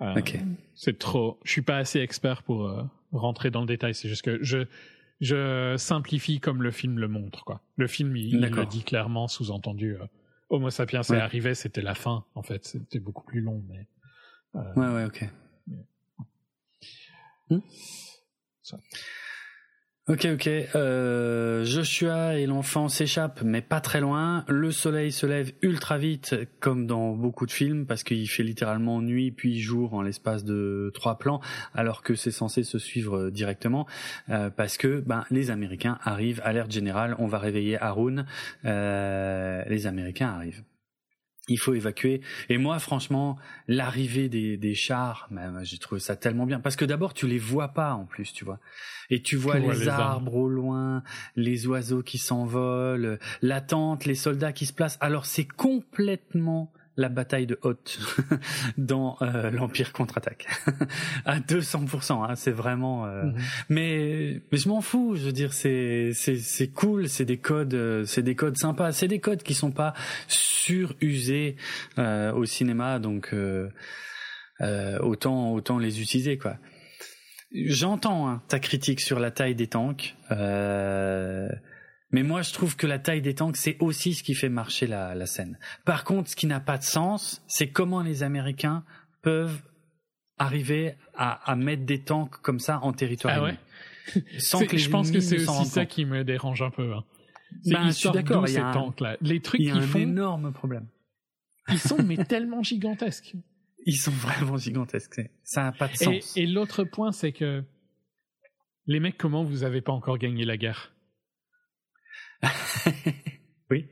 S1: ouais. ok.
S2: C'est trop. Je suis pas assez expert pour rentrer dans le détail. C'est juste que je je simplifie comme le film le montre. Quoi. Le film, il, le dit clairement, sous-entendu. Euh, Homo sapiens est arrivé, c'était la fin, en fait. C'était beaucoup plus long, mais.
S1: Euh, ouais, ouais, ok. Hmm Ok, ok. Euh, Joshua et l'enfant s'échappent, mais pas très loin. Le soleil se lève ultra vite, comme dans beaucoup de films, parce qu'il fait littéralement nuit puis jour en l'espace de trois plans, alors que c'est censé se suivre directement, euh, parce que ben, les Américains arrivent. Alerte générale, on va réveiller Haroun. Euh, les Américains arrivent il faut évacuer. Et moi, franchement, l'arrivée des, des chars, ben, j'ai trouvé ça tellement bien. Parce que d'abord, tu les vois pas en plus, tu vois. Et tu vois les, arbres au loin, les oiseaux qui s'envolent, la tente, les soldats qui se placent. Alors c'est complètement la bataille de Hoth dans euh, l'Empire contre-attaque à 200%. Hein, c'est vraiment. Euh, mhm. Mais mais je m'en fous. Je veux dire, c'est c'est c'est cool. C'est des codes, euh, c'est des codes sympas. C'est des codes qui sont pas surusés au cinéma, donc autant autant les utiliser quoi. J'entends hein, ta critique sur la taille des tanks. Euh, mais moi, je trouve que la taille des tanks, c'est aussi ce qui fait marcher la, la scène. Par contre, ce qui n'a pas de sens, c'est comment les Américains peuvent arriver à, à, mettre des tanks comme ça en territoire
S2: ah ouais Sans que je pense que c'est aussi ça qui me dérange un peu. Hein.
S1: Ben, je suis d'accord. Il y a
S2: un, là. Les trucs il y a
S1: un énorme problème.
S2: Ils sont mais tellement gigantesques.
S1: Ils sont vraiment gigantesques. Ça n'a pas de sens.
S2: Et, et l'autre point, c'est que les mecs, comment vous avez pas encore gagné la guerre?
S1: oui.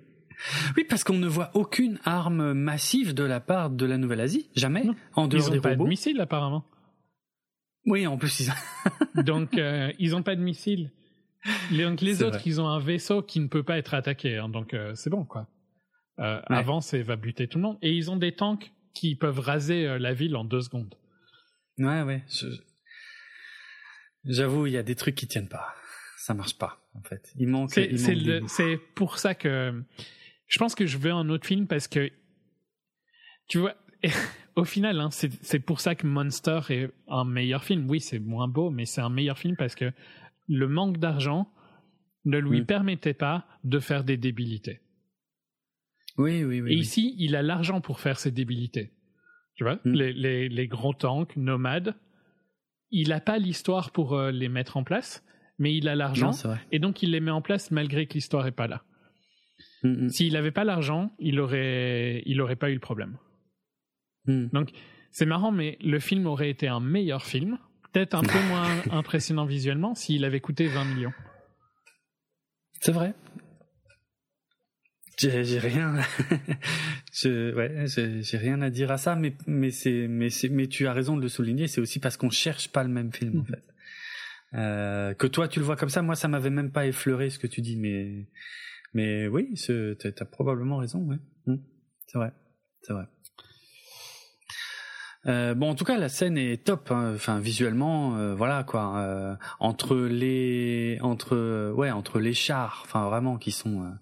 S1: Oui, parce qu'on ne voit aucune arme massive de la part de la Nouvelle-Asie, jamais, en dehors
S2: ils
S1: ont
S2: pas de missiles apparemment.
S1: Oui, en plus ils.
S2: donc euh, ils n'ont pas de missiles. Donc les autres, ils ont un vaisseau qui ne peut pas être attaqué, hein, donc euh, c'est bon quoi. Euh, Avance et va buter tout le monde. Et ils ont des tanks qui peuvent raser euh, la ville en deux secondes.
S1: Ouais, ouais. J'avoue, il y a des trucs qui tiennent pas ça marche pas en fait. Il manque.
S2: C'est pour ça que je pense que je veux un autre film parce que tu vois. Au final, hein, c'est pour ça que Monster est un meilleur film. Oui, c'est moins beau, mais c'est un meilleur film parce que le manque d'argent ne lui mm. permettait pas de faire des débilités.
S1: Oui, oui, oui.
S2: Et ici, il a l'argent pour faire ses débilités. Tu vois, mm. les, les, les, gros tanks nomades, il n'a pas l'histoire pour euh, les mettre en place mais il a l'argent et donc il les met en place malgré que l'histoire est pas là. Mm, mm. S'il n'avait pas l'argent, il aurait, il aurait pas eu le problème. Mm. Donc c'est marrant, mais le film aurait été un meilleur film, peut-être un peu moins impressionnant visuellement, s'il avait coûté 20 millions.
S1: C'est vrai. J'ai rien, je, ouais, j'ai rien à dire à ça, mais mais c'est mais c'est mais tu as raison de le souligner. C'est aussi parce qu'on cherche pas le même film en fait. Euh, que toi tu le vois comme ça, moi ça m'avait même pas effleuré ce que tu dis, mais mais oui, t'as probablement raison, ouais. Mmh. c'est vrai, c'est vrai. Euh, bon, en tout cas, la scène est top. Hein. Enfin, visuellement, euh, voilà quoi. Euh, entre les, entre, ouais, entre les chars, enfin vraiment qui sont,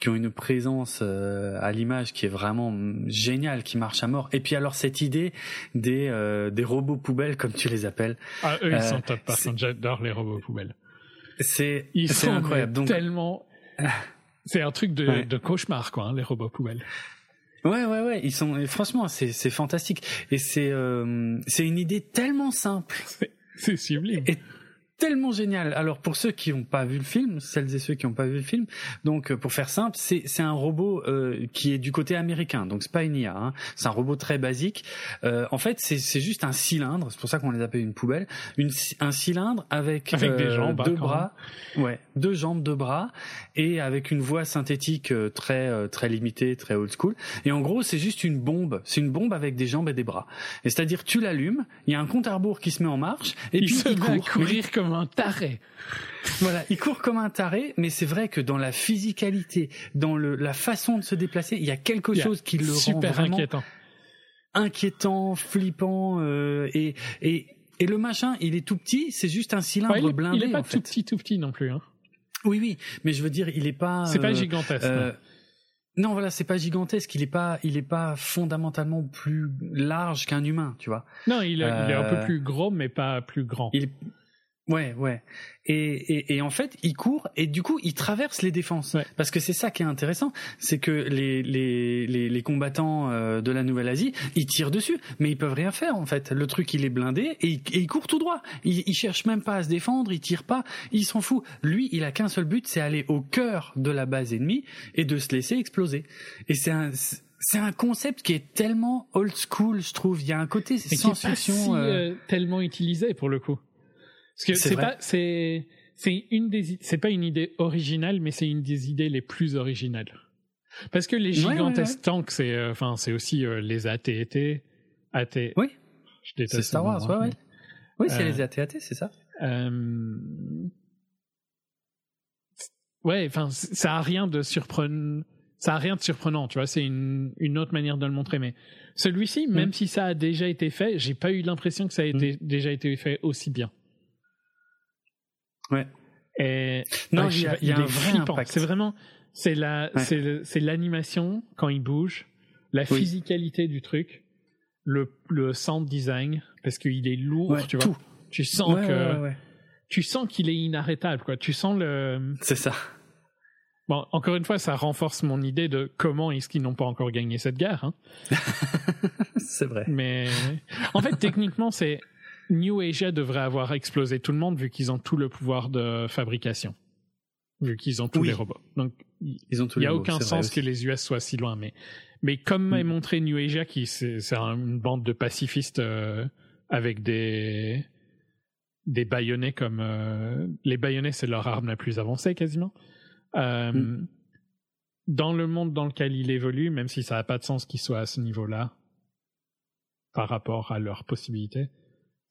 S1: qui ont une présence à l'image qui est vraiment géniale, qui marche à mort. Et puis alors cette idée des des robots poubelles, comme tu les appelles.
S2: Ah, eux ils sont top. Par contre, j'adore les robots poubelles.
S1: C'est, c'est incroyable.
S2: Donc tellement. C'est un truc de, de cauchemar, quoi, hein, les robots poubelles.
S1: Ouais, ouais, ouais. Ils sont, franchement, c'est, c'est fantastique. Et c'est, euh, c'est une idée tellement simple.
S2: C'est sublime
S1: tellement génial. Alors pour ceux qui n'ont pas vu le film, celles et ceux qui n'ont pas vu le film, donc euh, pour faire simple, c'est c'est un robot euh, qui est du côté américain, donc c'est pas une IA. Hein. C'est un robot très basique. Euh, en fait, c'est c'est juste un cylindre. C'est pour ça qu'on les appelle une poubelle. Une, un cylindre avec,
S2: avec des jambes, hein,
S1: deux bras, ouais, deux jambes, deux bras, et avec une voix synthétique très très limitée, très old school. Et en gros, c'est juste une bombe. C'est une bombe avec des jambes et des bras. Et c'est-à-dire, tu l'allumes, il y a un compte à rebours qui se met en marche, et
S2: il
S1: puis
S2: il court. courir comme un taré.
S1: Voilà, il court comme un taré, mais c'est vrai que dans la physicalité, dans le, la façon de se déplacer, il y a quelque chose qui le rend
S2: super inquiétant,
S1: inquiétant, flippant, euh, et, et et le machin, il est tout petit, c'est juste un cylindre blindé.
S2: Il est pas
S1: tout
S2: petit, tout petit non plus. Hein.
S1: Oui, oui, mais je veux dire, il est pas.
S2: C'est pas gigantesque.
S1: Non, voilà, c'est pas gigantesque. Il est pas, il est pas fondamentalement plus large qu'un humain, tu vois.
S2: Non, il, est un peu plus gros, mais pas plus grand.
S1: Il, Ouais, ouais. Et, et, et, en fait, il court et du coup, il traverse les défenses. Parce que c'est ça qui est intéressant, c'est que les, les, les, les combattants euh, de la Nouvelle-Asie, ils tirent dessus, mais ils peuvent rien faire en fait. Le truc, il est blindé et il, il court tout droit. Il, il cherche même pas à se défendre, il tire pas, il s'en fout. Lui, il a qu'un seul but, c'est aller au cœur de la base ennemie et de se laisser exploser. Et c'est un c'est un concept qui est tellement old school, je trouve. Il y a un côté science-fiction
S2: si, euh, euh... tellement utilisé pour le coup. Parce que c'est pas, c'est, c'est une des, c'est pas une idée originale, mais c'est une des idées les plus originales. Parce que les gigantesques tanks, c'est, euh, enfin, c'est aussi euh, les AT-AT. AT.
S1: Oui. Je déteste. C'est Star Wars, ouais, ouais. Oui, c'est euh, les AT-AT, c'est ça.
S2: Ouais, enfin, ça a rien de surprenant. Ça a rien de surprenant, tu vois. C'est une, une autre manière de le montrer, mais celui-ci, même mm. si ça a déjà été fait, j'ai pas eu l'impression que ça a été, mm. déjà été fait aussi bien.
S1: Ouais.
S2: Et non, il y a, y a un vrai impact. C'est vraiment, c'est la, c'est l'animation quand il bouge, la physicalité du truc, le, le sound design parce qu'il est lourd, tu vois. Tout. Tu sens que, tu sens qu'il est inarrêtable, quoi. Tu sens le.
S1: C'est ça.
S2: Bon, encore une fois, ça renforce mon idée de comment est-ce qu'ils n'ont pas encore gagné cette guerre. Hein.
S1: c'est vrai.
S2: Mais en fait, techniquement, c'est New Asia devrait avoir explosé tout le monde vu qu'ils ont tout le pouvoir de fabrication. Vu qu'ils ont tous les robots. Donc, il n'y a aucun sens que les US soient si loin. Mais, mais comme m'a mm. montré New Asia, qui c'est une bande de pacifistes euh, avec des des baïonnets comme euh, les baïonnets, c'est leur arme la plus avancée quasiment. Euh, mm. Dans le monde dans lequel il évolue, même si ça n'a pas de sens qu'ils soient à ce niveau-là par rapport à leurs possibilités,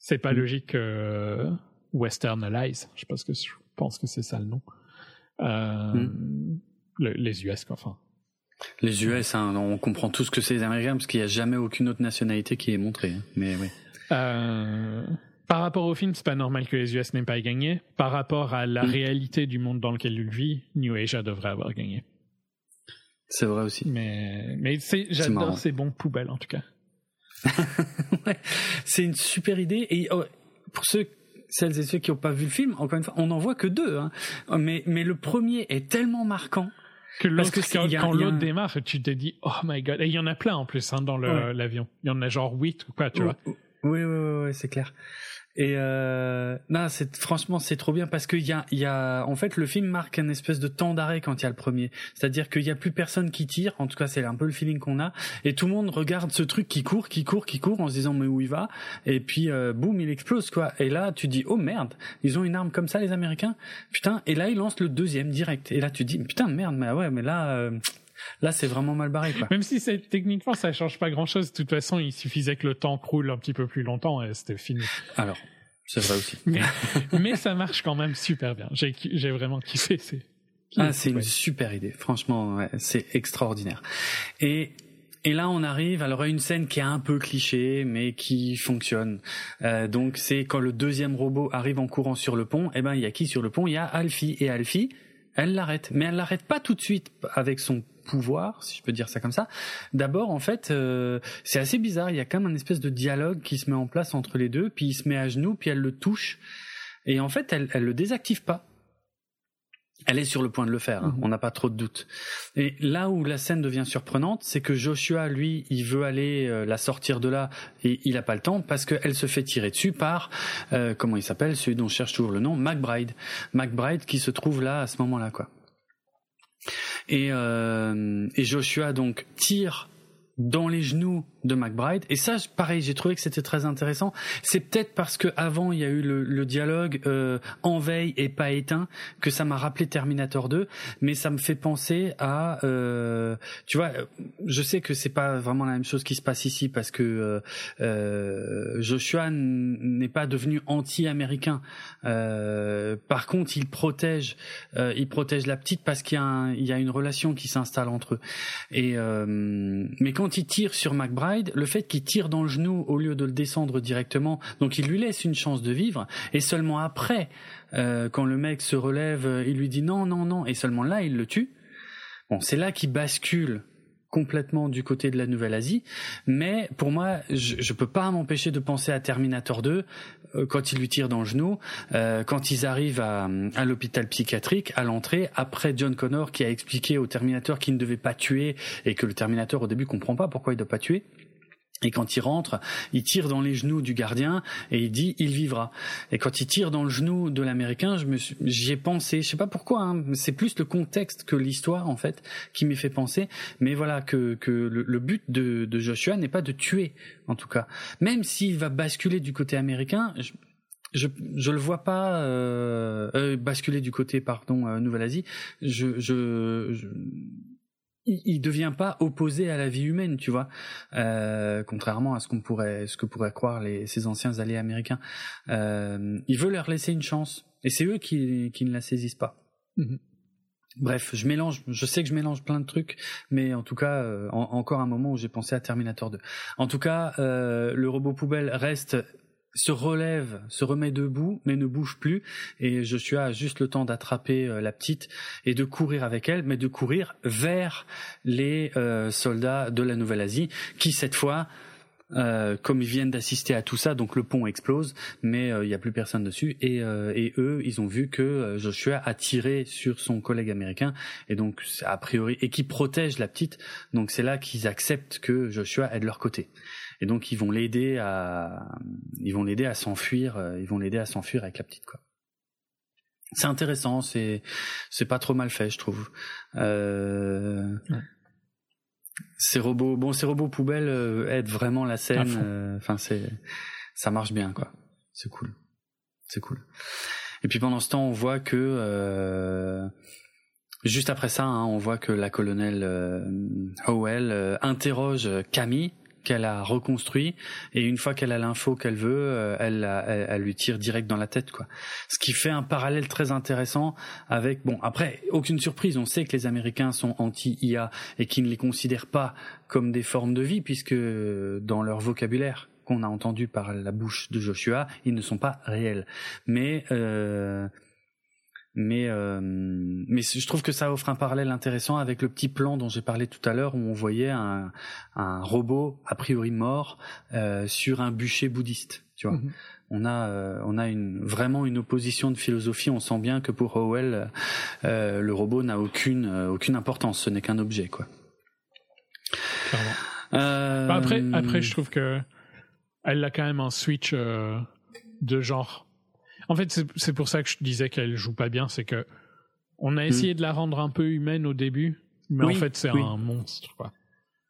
S2: c'est pas mm. logique que Western Allies, je pense que je pense que c'est ça le nom. Euh, mm. les US, quoi, enfin.
S1: Les US, hein, on comprend tout ce que c'est les Américains parce qu'il n'y a jamais aucune autre nationalité qui est montrée. Hein. Mais oui.
S2: Euh, par rapport au film, c'est pas normal que les US n'aient pas gagné. Par rapport à la mm. réalité du monde dans lequel il vit, New Asia devrait avoir gagné.
S1: C'est vrai aussi.
S2: Mais, mais j'adore ces bons poubelles en tout cas.
S1: c'est une super idée. Et oh, pour ceux celles et ceux qui n'ont pas vu le film, encore une fois, on n'en voit que deux. Hein. Mais, mais le premier est tellement marquant.
S2: Que l'autre, quand, l'autre démarre, tu te dis, oh my god. Et il y en a plein en plus hein, dans l'avion. Il y en a genre huit ou quoi, tu vois.
S1: Oui, oui, oui, oui c'est clair. Et euh, non, c'est franchement c'est trop bien parce qu'il y a, y a en fait le film marque un espèce de temps d'arrêt quand il y a le premier. C'est-à-dire qu'il y a plus personne qui tire. En tout cas, c'est un peu le feeling qu'on a. Et tout le monde regarde ce truc qui court, qui court, qui court en se disant mais où il va? Et puis euh, boum, il explose quoi. Et là, tu dis oh merde, ils ont une arme comme ça les Américains. Putain. Et là, ils lancent le deuxième direct. Et là, tu dis putain merde, mais ouais, mais là. Euh, Là, c'est vraiment mal barré, quoi.
S2: Même si techniquement, ça change pas grand chose. De toute façon, il suffisait que le temps croule un petit peu plus longtemps et c'était fini.
S1: Alors, c'est vrai aussi.
S2: Mais, ça marche quand même super bien. J'ai, j'ai vraiment kiffé. C'est,
S1: ah, c'est une super idée. Franchement, ouais, c'est extraordinaire. Et et là, on arrive alors à une scène qui est un peu cliché, mais qui fonctionne. Euh, donc, c'est quand le deuxième robot arrive en courant sur le pont. Eh ben, il y a qui sur le pont? Il y a Alfie. Et Alfie, elle l'arrête, mais elle l'arrête pas tout de suite avec son pouvoir, si je peux dire ça comme ça. D'abord, en fait, euh, c'est assez bizarre. Il y a quand même un espèce de dialogue qui se met en place entre les deux. Puis il se met à genoux, puis elle le touche. Et en fait, elle, elle le désactive pas. Elle est sur le point de le faire, hein. mhm. on n'a pas trop de doute. Et là où la scène devient surprenante, c'est que Joshua, lui, il veut aller euh, la sortir de là et il n'a pas le temps parce qu'elle se fait tirer dessus par, euh, comment il s'appelle, celui dont je cherche toujours le nom, McBride. McBride qui se trouve là à ce moment-là, quoi. Et, euh, et Joshua donc tire dans les genoux de McBride. Et ça, pareil, j'ai trouvé que c'était très intéressant. C'est peut-être parce que avant il y a eu le, le dialogue euh, en veille et pas éteint que ça m'a rappelé Terminator 2, mais ça me fait penser à, euh, tu vois, je sais que c'est pas vraiment la même chose qui se passe ici parce que euh, euh Joshua n'est pas devenu anti-américain. Euh, par contre, il protège, euh, il protège la petite parce qu'il y, y, a une relation qui s'installe entre eux. Et mais quand il tire sur McBride Le fait qu'il tire dans le genou au lieu de le descendre directement, donc il lui laisse une chance de vivre, et seulement après, euh, quand le mec se relève, il lui dit non, non, non, et seulement là, il le tue. Bon, c'est là qu'il bascule complètement du côté de la Nouvelle-Asie, mais pour moi, je, je peux pas m'empêcher de penser à Terminator 2 euh, quand il lui tire dans le genou, euh, quand ils arrivent à, à l'hôpital psychiatrique à l'entrée, après John Connor qui a expliqué au Terminator qu'il ne devait pas tuer et que le Terminator au début comprend pas pourquoi il doit pas tuer. Et quand il rentre, il tire dans les genoux du gardien et il dit il vivra. Et quand il tire dans le genou de l'américain, je me j'y ai pensé. Je sais pas pourquoi. Hein, c'est plus le contexte que l'histoire en fait qui m'y fait penser. Mais voilà que que le, but de, de Joshua n'est pas de tuer en tout cas. Même s'il va basculer du côté américain, je, je je le vois pas euh, euh, basculer du côté pardon euh, Nouvelle-Asie. Je, je, je il, il devient pas opposé à la vie humaine, tu vois, euh, contrairement à ce qu'on pourrait, ce que pourraient croire les, ces anciens alliés américains. Euh, il veut leur laisser une chance, et c'est eux qui, qui ne la saisissent pas. Mm-hmm. Bref, je mélange, je sais que je mélange plein de trucs, mais en tout cas, euh, encore un moment où j'ai pensé à Terminator 2. En tout cas, euh, le robot poubelle reste se relève, se remet debout, mais ne bouge plus. Et Joshua a juste le temps d'attraper euh, la petite et de courir avec elle, mais de courir vers les euh, soldats de la Nouvelle-Asie, qui cette fois, euh, comme ils viennent d'assister à tout ça, donc le pont explose, mais il n'y a plus personne dessus. Et, et, eux, ils ont vu que Joshua a tiré sur son collègue américain, et donc a priori, et qui protège la petite. Donc c'est là qu'ils acceptent que Joshua est de leur côté et donc ils vont l'aider à ils vont l'aider à s'enfuir euh, ils vont l'aider à s'enfuir avec la petite quoi. C'est intéressant c'est c'est pas trop mal fait je trouve. Euh, ces robots bon ces robots poubelles euh, aident vraiment la scène euh, enfin c'est ça marche bien quoi. C'est cool. C'est cool. Et puis pendant ce temps on voit que euh, Juste après ça, hein, on voit que la colonelle Howell interroge Camille, qu'elle a reconstruit et une fois qu'elle a l'info qu'elle veut, euh, elle, elle, lui tire direct dans la tête quoi. Ce qui fait un parallèle très intéressant avec bon après aucune surprise, on sait que les Américains sont anti-IA et qu'ils ne les considèrent pas comme des formes de vie puisque dans leur vocabulaire qu'on a entendu par la bouche de Joshua, ils ne sont pas réels. Mais euh, mais euh, mais je trouve que ça offre un parallèle intéressant avec le petit plan dont j'ai parlé tout à l'heure où on voyait un, un robot a priori mort euh, sur un bûcher bouddhiste tu vois. Mhm. on a euh, on a une vraiment une opposition de philosophie. On sent bien que pour Howell le robot n'a aucune aucune importance. Ce n'est qu'un objet quoi.
S2: Bah, après après je trouve que elle a quand même un switch de genre en fait, c'est pour ça que je disais qu'elle joue pas bien, c'est que on a hmm. essayé de la rendre un peu humaine au début, mais en fait, c'est un monstre, quoi.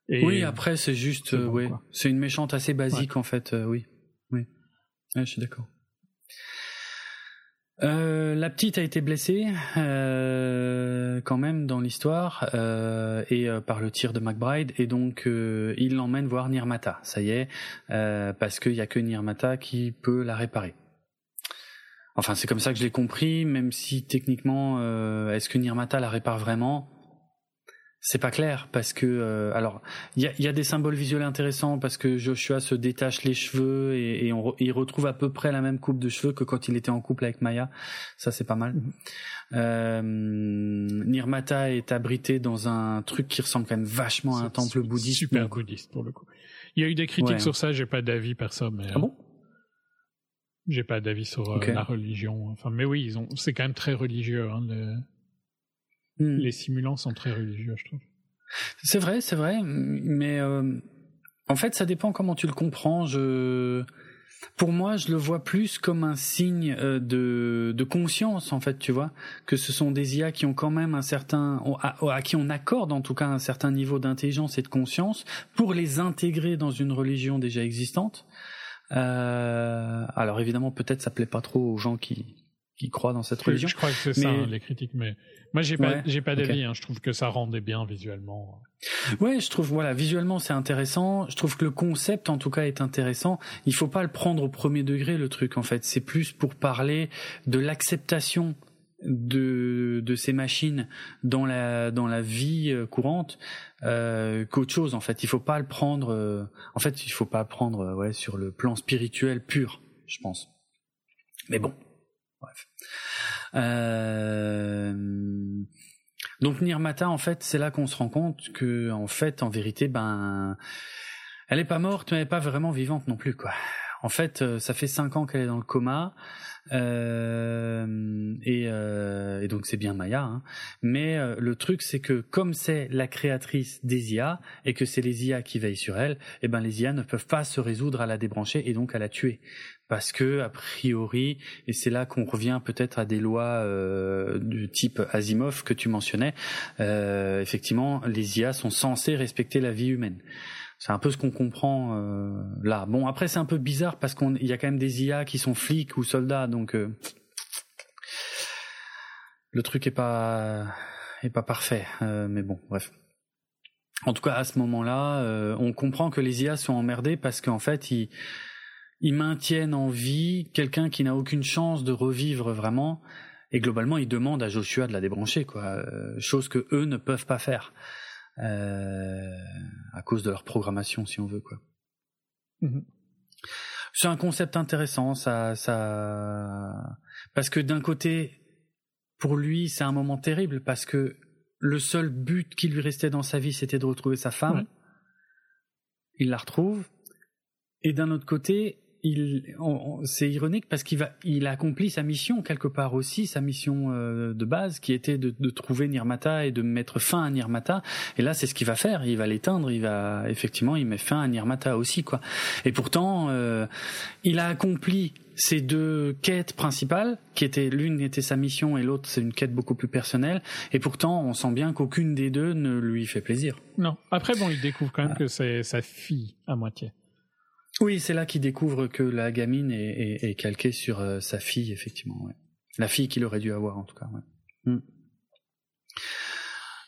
S1: oui, après, c'est juste, c'est euh, c'est une méchante assez basique, en fait, euh, oui. Oui. je suis d'accord. Euh, la petite a été blessée quand même dans l'histoire et par le tir de McBride et donc il l'emmène voir Nirmata. Ça y est, parce qu'il y a que Nirmata qui peut la réparer. Enfin, c'est comme ça que je l'ai compris, même si techniquement, euh, est-ce que Nirmata la répare vraiment? C'est pas clair parce que, euh, alors, il y a, y a, des symboles visuels intéressants parce que Joshua se détache les cheveux et, et on, il retrouve à peu près la même coupe de cheveux que quand il était en couple avec Maya. Ça, c'est pas mal. Mhm. Euh, Nirmata est abrité dans un truc qui ressemble quand même vachement à un temple bouddhiste.
S2: Super bouddhiste pour le coup. Il y a eu des critiques sur ça, j'ai pas d'avis perso, mais.
S1: Ah bon?
S2: J'ai pas d'avis sur euh, la religion. Enfin, mais oui, ils ont. C'est quand même très religieux. Hein, hmm. Les simulants sont très religieux, je trouve.
S1: C'est vrai, c'est vrai, mais euh, en fait, ça dépend comment tu le comprends. Je, pour moi, je le vois plus comme un signe euh, de, de conscience, en fait, tu vois, que ce sont des IA qui ont quand même un certain, à, à qui on accorde en tout cas un certain niveau d'intelligence et de conscience pour les intégrer dans une religion déjà existante. Euh, alors évidemment, peut-être ça plaît pas trop aux gens qui qui croient dans cette religion.
S2: Je crois que c'est ça hein, les critiques, mais moi j'ai pas j'ai pas d'avis. Hein, je trouve que ça rendait bien visuellement.
S1: Ouais, je trouve voilà visuellement c'est intéressant. Je trouve que le concept en tout cas est intéressant. Il faut pas le prendre au premier degré le truc en fait. C'est plus pour parler de l'acceptation de, de ces machines dans la dans la vie euh, courante euh, qu'autre chose en fait. Il faut pas le prendre euh, en fait il faut pas le prendre ouais sur le plan spirituel pur je pense. Mais bon bref. Donc Nirmata en fait c'est là qu'on se rend compte que en fait en vérité ben elle est pas morte mais elle est pas vraiment vivante non plus quoi en fait ça fait cinq ans qu'elle est dans le coma euh, et, euh, et, donc c'est bien Maya. Hein. Mais euh, le truc c'est que comme c'est la créatrice des IA et que c'est les IA qui veillent sur elle, eh ben les IA ne peuvent pas se résoudre à la débrancher et donc à la tuer. Parce que a priori, et c'est là qu'on revient peut-être à des lois euh, du type Asimov que tu mentionnais, euh, effectivement les IA sont censées respecter la vie humaine. C'est un peu ce qu'on comprend euh, là. Bon, après c'est un peu bizarre parce qu'il y a quand même des IA qui sont flics ou soldats, donc euh, le truc est pas est pas parfait. Euh, mais bon, bref. En tout cas, à ce moment-là, on comprend que les IA sont emmerdés parce qu'en fait, ils ils maintiennent en vie quelqu'un qui n'a aucune chance de revivre vraiment. Et globalement, ils demandent à Joshua de la débrancher, quoi. chose que eux ne peuvent pas faire. Euh, à cause de leur programmation, si on veut, quoi. Mhm. C'est un concept intéressant, ça, ça, parce que d'un côté, pour lui, c'est un moment terrible parce que le seul but qui lui restait dans sa vie, c'était de retrouver sa femme. Il la retrouve. Et d'un autre côté, c'est ironique parce qu'il va, il a accompli sa mission quelque part aussi, sa mission euh, de base, qui était de, de, trouver Nirmata et de mettre fin à Nirmata. Et là, c'est ce qu'il va faire. Il va l'éteindre. Il va effectivement, il met fin à Nirmata aussi, quoi. Et pourtant, euh, il a accompli ces deux quêtes principales, qui étaient l'une était sa mission et l'autre c'est une quête beaucoup plus personnelle. Et pourtant, on sent bien qu'aucune des deux ne lui fait plaisir.
S2: Non. Après, bon, il découvre quand même que c'est sa fille à moitié.
S1: Oui, c'est là qu'il découvre que la gamine est, calquée sur euh, sa fille, effectivement. Ouais. La fille qu'il aurait dû avoir, en tout cas. Ouais. Hmm.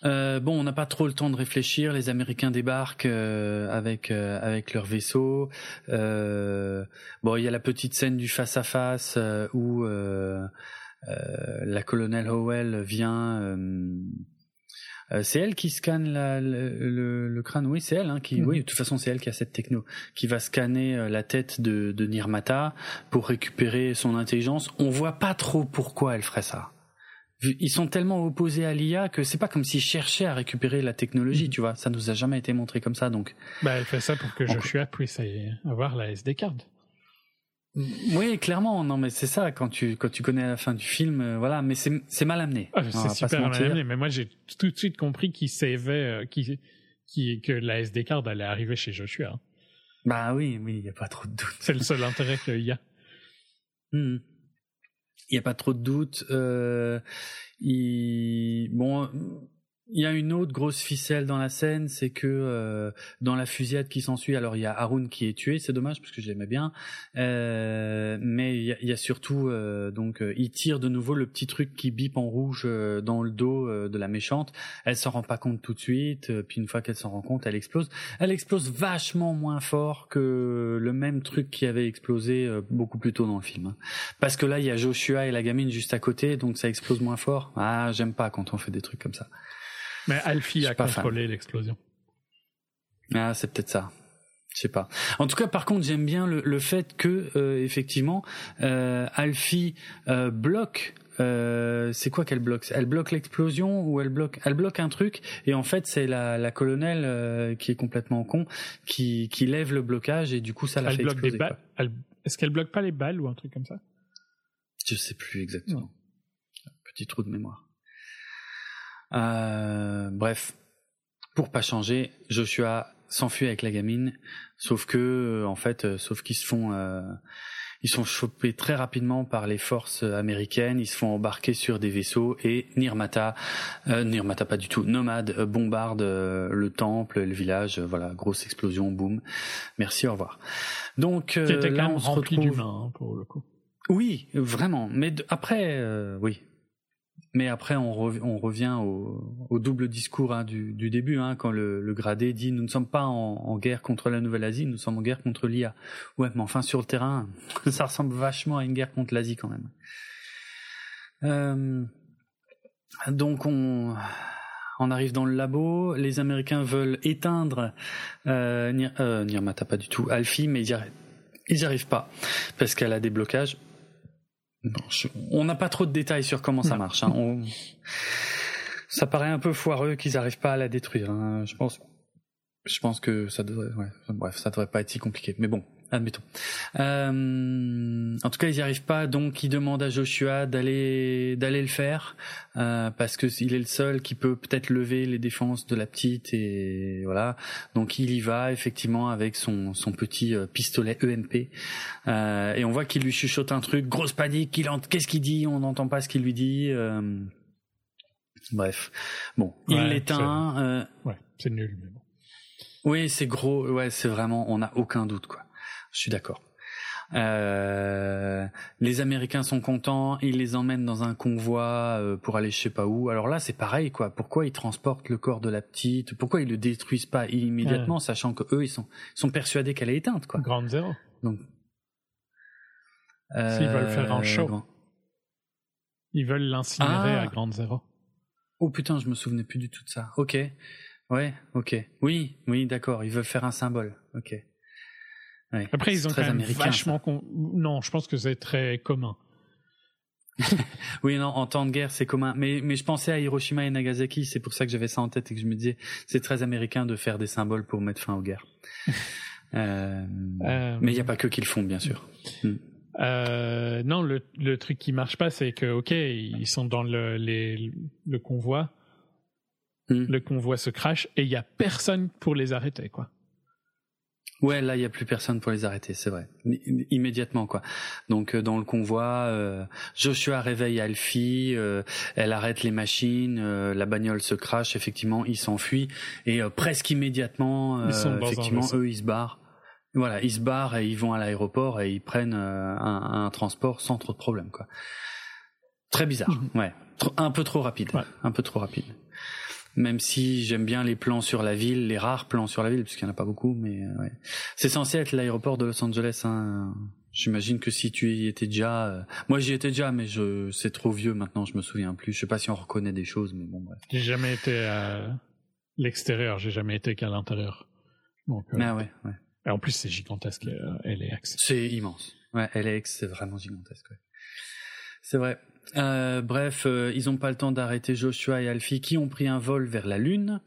S1: Euh, bon, on n'a pas trop le temps de réfléchir. Les Américains débarquent euh, avec avec leur vaisseau. bon, il y a la petite scène du face à face où la colonelle Howell vient euh, c'est elle qui scanne la, le, le, crâne. Oui, c'est elle. Hein, qui, mhm. Oui, de toute façon, c'est elle qui a cette techno, qui va scanner euh, la tête de, de Nirmata pour récupérer son intelligence. On voit pas trop pourquoi elle ferait ça. Ils sont tellement opposés à l'IA que c'est pas comme s'ils cherchaient à récupérer la technologie, mhm. tu vois. Ça nous a jamais été montré comme ça, donc.
S2: Bah, elle fait ça pour que Joshua puisse avoir la SD card.
S1: Oui, clairement. Non, mais c'est ça quand tu quand tu connais la fin du film, euh, voilà. Mais c'est c'est mal amené.
S2: Ah, c'est super mal amené. Mais moi, j'ai tout de suite compris qu'il savait euh, qui que la SD card allait arriver chez Joshua. Hein.
S1: Bah oui, oui, il y a pas trop de doute.
S2: C'est le seul intérêt qu'il y a.
S1: Hmm. Il y a pas trop de doute. Euh, il... Bon il y a une autre grosse ficelle dans la scène, c'est que euh, dans la fusillade qui s'ensuit, alors il y a Haroun qui est tué, c'est dommage parce que je l'aimais bien, euh, mais il y, a, surtout euh, donc euh, il tire de nouveau le petit truc qui bip en rouge euh, dans le dos de la méchante. Elle s'en rend pas compte tout de suite, puis une fois qu'elle s'en rend compte, elle explose. Elle explose vachement moins fort que le même truc qui avait explosé beaucoup plus tôt dans le film, hein. parce que là il y a Joshua et la gamine juste à côté, donc ça explose moins fort. Ah j'aime pas quand on fait des trucs comme ça.
S2: Mais Alfie a contrôlé l'explosion.
S1: Ah, c'est peut-être ça. Je sais pas. En tout cas, par contre, j'aime bien le, le, fait que euh, effectivement, euh, Alfie euh, bloque. C'est quoi qu'elle bloque? Elle bloque l'explosion ou elle bloque Elle bloque un truc et en fait c'est la, la colonelle qui est complètement con qui, qui lève le blocage et du coup ça la elle fait bloque exploser.
S2: Balles? Est-ce qu'elle bloque pas les balles ou un truc comme ça?
S1: Je sais plus exactement. Petit trou de mémoire. Euh, bref, pour pas changer, Joshua s'enfuit avec la gamine, sauf que euh, en fait, euh, sauf qu'ils se font ils sont chopés très rapidement par les forces américaines, ils se font embarquer sur des vaisseaux et Nirmata, euh, Nirmata pas du tout, Nomade bombarde le temple, le village, voilà, grosse explosion, boum. Merci, au revoir. Donc là, on se retrouve.
S2: Hein, pour le coup.
S1: Oui, vraiment. Mais après, oui, mais après, on, revient au, double discours hein, du, début, hein, quand le, gradé dit nous ne sommes pas en, guerre contre la Nouvelle-Asie, nous sommes en guerre contre l'IA. Ouais, mais enfin sur le terrain, ça ressemble vachement à une guerre contre l'Asie quand même. Euh, donc on arrive dans le labo, les Américains veulent éteindre euh, euh Nirmata pas du tout, Alfie, mais ils n'y arrivent, pas parce qu'elle a des blocages. On n'a pas trop de détails sur comment ça marche. Hein. ça paraît un peu foireux qu'ils n'arrivent pas à la détruire. Hein. Je pense, je pense que ça devrait, ouais, bref, ça devrait pas être si compliqué. Mais bon, admettons. Euh, en tout cas, ils n'y arrivent pas, donc ils demandent à Joshua d'aller d'aller le faire euh, parce que il est le seul qui peut peut-être lever les défenses de la petite et voilà. Donc il y va effectivement avec son son petit euh, pistolet EMP euh, et on voit qu'il lui chuchote un truc, grosse panique. Qu'est-ce qu'il dit? On n'entend pas ce qu'il lui dit. Euh, bref, bon, il l'éteint.
S2: Ouais, c'est nul. Mais bon.
S1: Oui, c'est gros. Ouais, c'est vraiment. On n'a aucun doute quoi. Je suis d'accord. Euh, les Américains sont contents, ils les emmènent dans un convoi euh, pour aller je sais pas où. Alors là, c'est pareil quoi. Pourquoi ils transportent le corps de la petite? Pourquoi ils le détruisent pas immédiatement, sachant que eux ils sont sont persuadés qu'elle est éteinte quoi.
S2: Grande zéro.
S1: Donc,
S2: s'ils veulent faire un show, euh, ils veulent l'incinérer à ah. Grande zéro.
S1: Oh putain, je me souvenais plus du tout de ça. Ok, ouais, ok, oui, oui, d'accord. Ils veulent faire un symbole. Ok.
S2: Après, ils ont quand même vachement. Non, je pense que c'est très commun.
S1: oui, non, en temps de guerre, c'est commun. Mais, mais je pensais à Hiroshima et Nagasaki, c'est pour ça que j'avais ça en tête et que je me disais, c'est très américain de faire des symboles pour mettre fin aux guerres. Euh, euh, mais il n'y a pas que qu'ils font, bien sûr.
S2: Euh, non, le, le truc qui marche pas, c'est que, ok, ils sont dans le, les, le convoi, hmm. le convoi se crache et il y a personne pour les arrêter, quoi.
S1: Ouais, là il y a plus personne pour les arrêter, c'est vrai. Immédiatement quoi. Donc euh, dans le convoi, euh, Joshua réveille Alfie, euh, elle arrête les machines, la bagnole se crache, effectivement, il s'enfuit et presque immédiatement, effectivement, eux ils se barrent. Voilà, ils se barrent et ils vont à l'aéroport et ils prennent un, un, transport sans trop de problèmes quoi. Très bizarre, mhm. ouais, un peu trop rapide, un peu trop rapide même si j'aime bien les plans sur la ville, les rares plans sur la ville, puisqu'il n'y en a pas beaucoup, mais euh, ouais. C'est censé être l'aéroport de Los Angeles. Hein. J'imagine que si tu y étais déjà, euh, moi j'y étais déjà, mais je c'est trop vieux maintenant, je me souviens plus. Je sais pas si on reconnaît des choses, mais bon bref.
S2: J'ai jamais été à l'extérieur, j'ai jamais été qu'à l'intérieur.
S1: Donc. Euh, ah ouais, ouais.
S2: Et en plus c'est gigantesque, LAX.
S1: C'est immense. Ouais, LAX c'est vraiment gigantesque. Ouais. C'est vrai. Euh, bref, euh, ils n'ont pas le temps d'arrêter Joshua et Alfie qui ont pris un vol vers la Lune.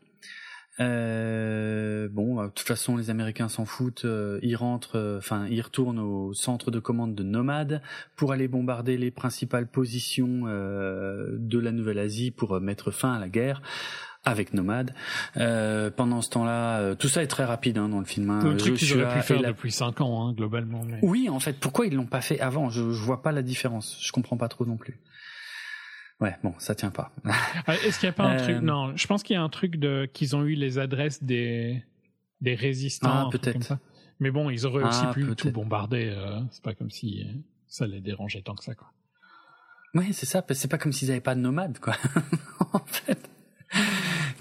S1: Euh, bon, de toute façon, les Américains s'en foutent. ils rentrent, enfin, ils retournent au centre de commande de Nomade pour aller bombarder les principales positions de la Nouvelle-Asie pour mettre fin à la guerre avec Nomade. Euh, pendant ce temps-là, euh, tout ça est très rapide hein, dans le film. Hein.
S2: Un truc qu'ils auraient pu faire depuis 5 ans, hein, globalement.
S1: Oui, en fait, pourquoi ils l'ont pas fait avant? Je, je vois pas la différence. Je comprends pas trop non plus. Ouais, bon, ça tient pas.
S2: Ah, est-ce qu'il y a pas un truc euh, Non, je pense qu'il y a un truc de qu'ils ont eu les adresses des des résistants.
S1: Ah, peut-être.
S2: Mais bon, ils auraient aussi ah, pu tout bombarder. Euh, c'est pas comme si ça les dérangeait tant que ça, quoi.
S1: Oui, c'est ça. C'est pas comme s'ils avaient pas de nomades, quoi. en fait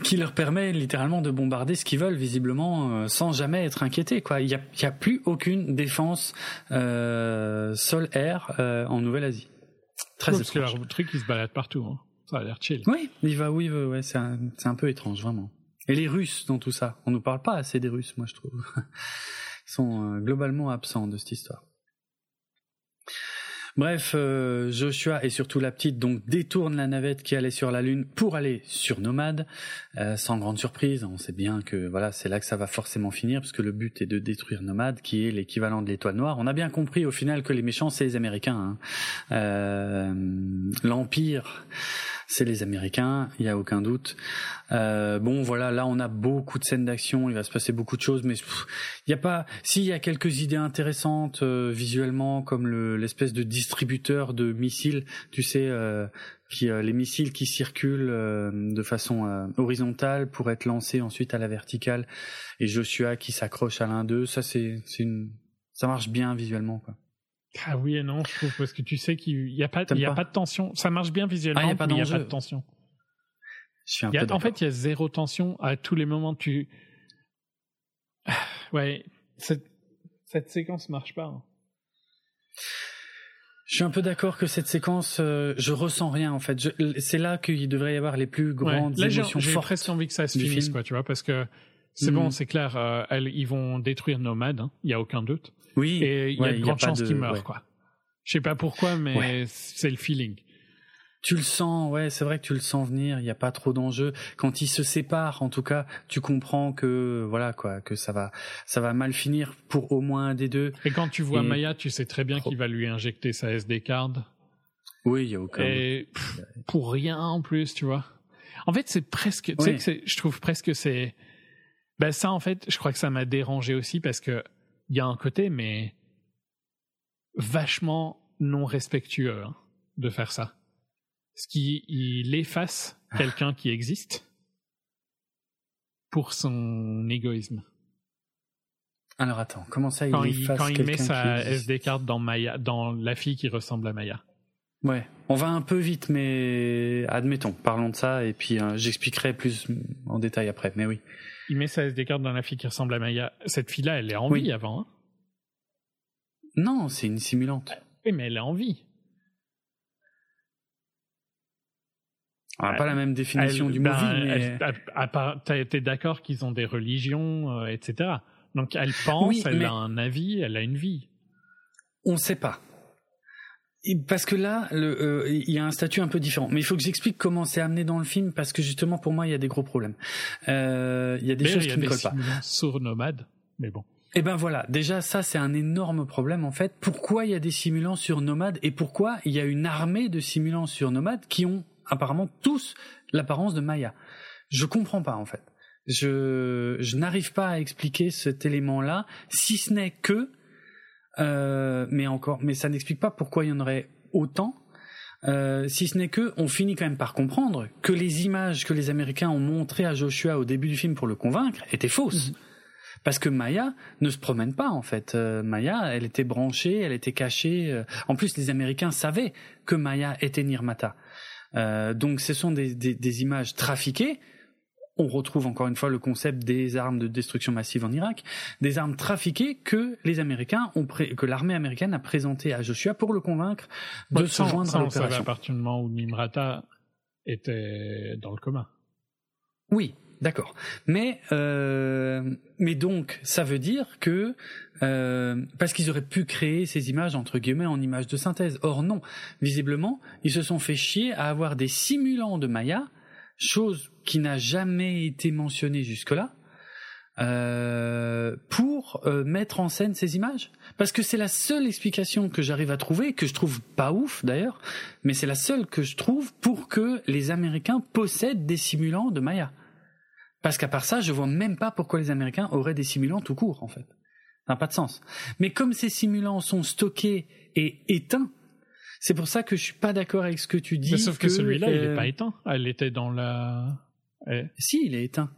S1: qui leur permet littéralement de bombarder ce qu'ils veulent visiblement euh, sans jamais être inquiétés quoi. Il y a, plus aucune défense euh, sol-air euh, en Nouvelle-Asie.
S2: Très ouais, parce que leur truc il se balade partout. Hein. Ça a l'air chill.
S1: Oui, il va où il veut. Ouais, c'est un, un, peu étrange vraiment. Et les Russes dans tout ça, on nous parle pas assez des Russes, moi je trouve. Ils sont euh, globalement absents de cette histoire. Bref, euh, Joshua et surtout la petite donc détournent la navette qui allait sur la lune pour aller sur Nomade, euh, sans grande surprise. On sait bien que voilà, c'est là que ça va forcément finir, parce que le but est de détruire Nomade, qui est l'équivalent de l'étoile noire. On a bien compris au final que les méchants c'est les Américains. Hein. Euh, L'Empire c'est les Américains, il y a aucun doute. Euh, bon, voilà, là on a beaucoup de scènes d'action, il va se passer beaucoup de choses, mais il y a pas. S'il y a quelques idées intéressantes euh, visuellement, comme l'espèce de distributeur de missiles, tu sais. Euh, qui, les missiles qui circulent de façon horizontale pour être lancés ensuite à la verticale et Joshua qui s'accroche à l'un d'eux ça c'est une ça marche bien visuellement quoi.
S2: Ah oui et non, je trouve, parce que tu sais qu'il n'y a, pas, il y a pas de tension. Ça marche bien visuellement, ah, mais il n'y a pas de tension.
S1: Je suis un peu
S2: en fait, il y a zéro tension à tous les moments. Tu, ouais, cette, cette séquence marche pas. Hein.
S1: Je suis un peu d'accord que cette séquence, euh, je ressens rien en fait. C'est là qu'il devrait y avoir les plus grandes ouais. là, émotions
S2: J'ai
S1: presque
S2: envie que ça se finisse, quoi, tu vois, parce que c'est bon, mm. c'est clair, euh, ils vont détruire Nomad, hein, il n'y y a aucun doute.
S1: Oui.
S2: Et il y a de grandes chances qu'ils meurent, quoi. Je sais pas pourquoi, mais c'est le feeling.
S1: Tu le sens, ouais, c'est vrai que tu le sens venir. Il n'y a pas trop d'enjeux. Quand ils se séparent, en tout cas, tu comprends que voilà quoi, que ça va, ça va mal finir pour au moins un des deux.
S2: Et quand tu vois Maya, tu sais très bien qu'il va lui injecter sa SD card.
S1: Oui, il y a aucun.
S2: Et pour rien en plus, tu vois. En fait, c'est presque. Tu sais que je trouve presque c'est. Ben ça, en fait, je crois que ça m'a dérangé aussi parce que il y a un côté, mais vachement non respectueux hein, de faire ça ce qui il efface quelqu'un qui existe pour son égoïsme.
S1: Alors attends, comment ça il quand efface
S2: il, Quand il met sa SD card dans Maya, dans la fille qui ressemble à Maya.
S1: Ouais, on va un peu vite, mais admettons, parlons de ça et puis euh, j'expliquerai plus en détail après. Mais oui.
S2: Il met sa SD card dans la fille qui ressemble à Maya. Cette fille-là, elle est en vie avant. Hein
S1: non, c'est une simulante.
S2: Oui, mais elle est en vie.
S1: Ah, pas la même définition du ben, movie,
S2: mais... T'es d'accord qu'ils ont des religions, euh, etc. Donc elle pense, elle a un avis, elle a une vie.
S1: On ne sait pas. Parce que là, euh, il y a un statut un peu différent. Mais il faut que j'explique comment c'est amené dans le film, parce que justement, pour moi, il y a des gros problèmes. Euh, il y a des choses qui ne collent pas.
S2: Sourds nomades, mais bon.
S1: Eh ben voilà, déjà ça c'est un énorme problème en fait. Pourquoi il y a des simulants sur nomades et pourquoi il y a une armée de simulants sur nomades qui ont apparemment tous l'apparence de Maya? Je comprends pas en fait. Je, je n'arrive pas à expliquer cet élément-là, si ce n'est que, euh, mais encore, mais ça n'explique pas pourquoi il y en aurait autant. Euh, si ce n'est que, on finit quand même par comprendre que les images que les Américains ont montrées à Joshua au début du film pour le convaincre étaient fausses. Mhm. Parce que Maya ne se promène pas en fait. Euh, Maya, elle était branchée, elle était cachée. Euh. En plus, les Américains savaient que Maya était Nirmata. Euh, donc ce sont des, des, des, images trafiquées. On retrouve encore une fois le concept des armes de destruction massive en Irak, des armes trafiquées que les Américains ont que l'armée américaine a présentées à Joshua pour le convaincre de se joindre à l'opération.
S2: à partir du moment où Nimrata était dans le commun.
S1: Oui, D'accord. Mais euh, mais donc ça veut dire que euh, parce qu'ils auraient pu créer ces images entre guillemets en images de synthèse. Or non, visiblement ils se sont fait chier à avoir des simulants de Maya, chose qui n'a jamais été mentionnée jusque-là. Euh, pour euh, mettre en scène ces images parce que c'est la seule explication que j'arrive à trouver que je trouve pas ouf d'ailleurs mais c'est la seule que je trouve pour que les Américains possèdent des simulants de Maya parce qu'à part ça, je vois même pas pourquoi les Américains auraient des simulants tout court, en fait. Ça n'a pas de sens. Mais comme ces simulants sont stockés et éteints, c'est pour ça que je suis pas d'accord avec ce que tu dis. Mais
S2: sauf que, celui-là, il n'est pas éteint. Elle était dans la.
S1: Si, il est éteint.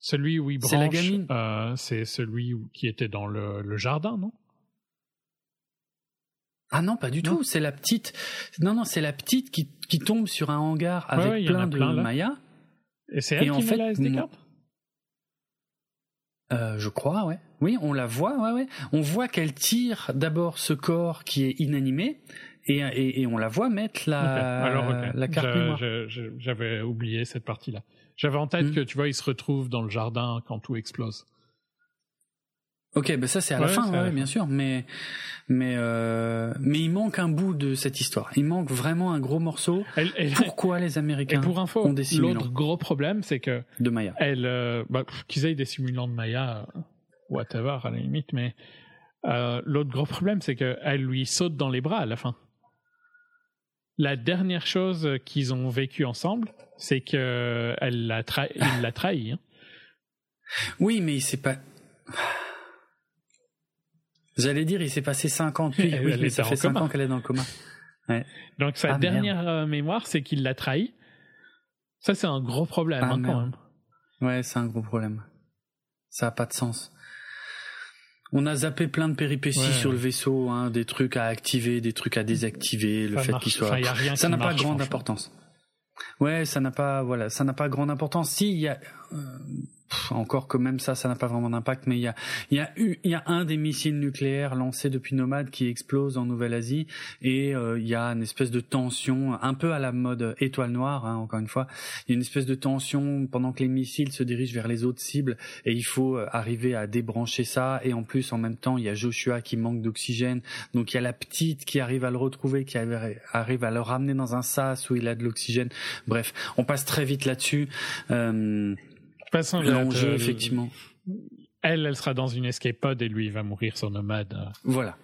S2: Celui où il branche, c'est la gamine. Euh, c'est celui qui était dans le, jardin, non?
S1: Ah non, pas du tout. C'est la petite. Non, non, c'est la petite qui, qui tombe sur un hangar avec plein de Maya
S2: et c'est elle qui en fait, la SD
S1: euh, je crois, ouais. Oui, on la voit, ouais, ouais. On voit qu'elle tire d'abord ce corps qui est inanimé et, et, et on la voit mettre la, Alors, la carte
S2: J'avais oublié cette partie-là. J'avais en tête hmm. que, tu vois, il se retrouve dans le jardin quand tout explose.
S1: Ok, ben ça c'est à la fin, ouais, bien sûr, mais mais euh, mais il manque un bout de cette histoire. Il manque vraiment un gros morceau. Pourquoi les Américains et
S2: pour info, ont des simulants L'autre gros problème, c'est que
S1: de Maya.
S2: Elle, euh, bah, qu'ils aient des simulants de Maya, euh, whatever à la limite, mais euh, l'autre gros problème, c'est que elle lui saute dans les bras à la fin. La dernière chose qu'ils ont vécu ensemble, c'est que elle l'a trahi, il l'a trahi. Hein.
S1: Oui, mais c'est pas. J'allais dire, il s'est passé 5 ans depuis. oui, mais ça fait 5 ans qu'elle est dans le coma. Ouais.
S2: Donc sa ah, dernière euh, mémoire, c'est qu'il l'a trahi. Ça, c'est un gros problème ah, hein, quand même.
S1: Ouais, c'est un gros problème. Ça n'a pas de sens. On a zappé plein de péripéties sur le vaisseau, hein, des trucs à activer, des trucs à désactiver, le fait qu'il soit. ça n'a pas grande importance. Ouais, ça n'a pas, voilà, ça n'a pas grande importance. Si il y a, euh, encore que même ça, ça n'a pas vraiment d'impact, mais il y a, y a y a un des missiles nucléaires lancés depuis Nomade qui explose en Nouvelle-Asie et euh, il y a une espèce de tension, un peu à la mode étoile noire, hein, encore une fois. Il y a une espèce de tension pendant que les missiles se dirigent vers les autres cibles et il faut euh, arriver à débrancher ça et en plus en même temps il y a Joshua qui manque d'oxygène, donc il y a la petite qui arrive à le retrouver, qui arrive à le ramener dans un sas où il a de l'oxygène. Bref, on passe très vite là-dessus. Euh,
S2: façon, l'enjeu, effectivement. Elle, elle sera dans une escape pod et lui, il va mourir sur nomade.
S1: Voilà.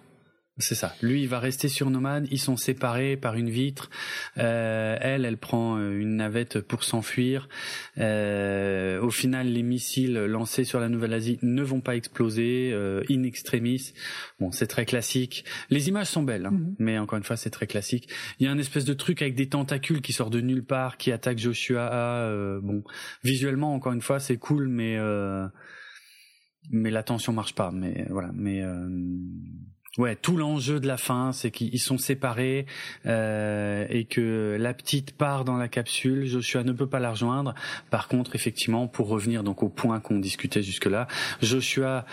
S1: C'est ça. Lui, il va rester sur Nomade. Ils sont séparés par une vitre. Euh, elle, elle prend euh, une navette pour s'enfuir. Euh, au final, les missiles lancés sur la Nouvelle-Asie ne vont pas exploser euh, in extremis. Bon, c'est très classique. Les images sont belles, hein, mhm. mais encore une fois, c'est très classique. Il y a un espèce de truc avec des tentacules qui sort de nulle part, qui attaque Joshua. Euh, bon, visuellement, encore une fois, c'est cool, mais mais la tension marche pas. Mais voilà, mais Ouais, tout l'enjeu de la fin, c'est qu'ils sont séparés euh, et que la petite part dans la capsule. Joshua ne peut pas la rejoindre. Par contre, effectivement, pour revenir donc au point qu'on discutait jusque-là, Joshua,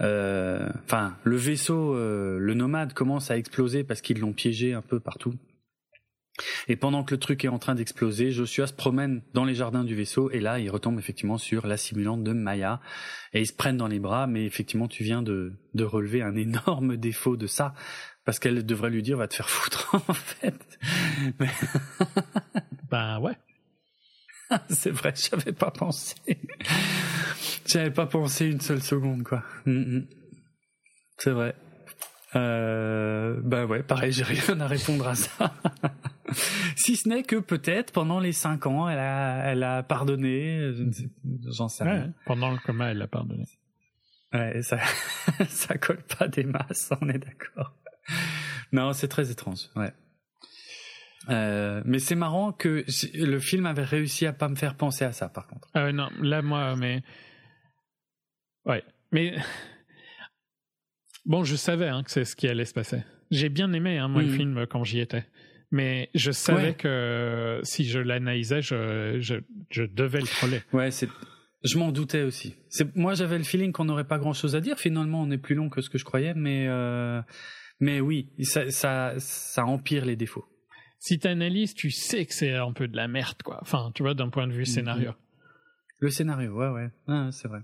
S1: euh, enfin, le vaisseau, euh, le nomade commence à exploser parce qu'ils l'ont piégé un peu partout. Et pendant que le truc est en train d'exploser, Joshua se promène dans les jardins du vaisseau et là, il retombe effectivement sur la simulante de Maya et ils se prennent dans les bras. Mais effectivement, tu viens de, de relever un énorme défaut de ça parce qu'elle devrait lui dire va te faire foutre en fait.
S2: Mais... ben ouais.
S1: C'est vrai, j'avais pas pensé. j'avais pas pensé une seule seconde quoi. Mm, mm. C'est vrai. Euh, ben ouais, pareil, j'ai rien à répondre à ça. si ce n'est que peut-être pendant les cinq ans, elle a, elle a pardonné. J'en sais rien.
S2: pendant le coma, elle a pardonné.
S1: Ouais, ça, ça colle pas des masses, on est d'accord. Non, c'est très étrange. Ouais. Euh, mais c'est marrant que le film avait réussi à pas me faire penser à ça, par contre.
S2: Euh, non, là, moi, mais ouais, mais bon, je savais hein, que c'est ce qui allait se passer. J'ai bien aimé, hein, moi, le film quand j'y étais mais je savais que si je l'analysais, je, je, je, devais le troller.
S1: Ouais, c'est. Je m'en doutais aussi. Moi j'avais le feeling qu'on n'aurait pas grand chose à dire. Finalement, on est plus long que ce que je croyais, mais euh... mais oui, ça, ça ça empire les défauts.
S2: Si tu analyses, tu sais que c'est un peu de la merde, quoi. Enfin, tu vois, d'un point de vue scénario.
S1: Le scénario, ouais, ouais, ah, c'est vrai,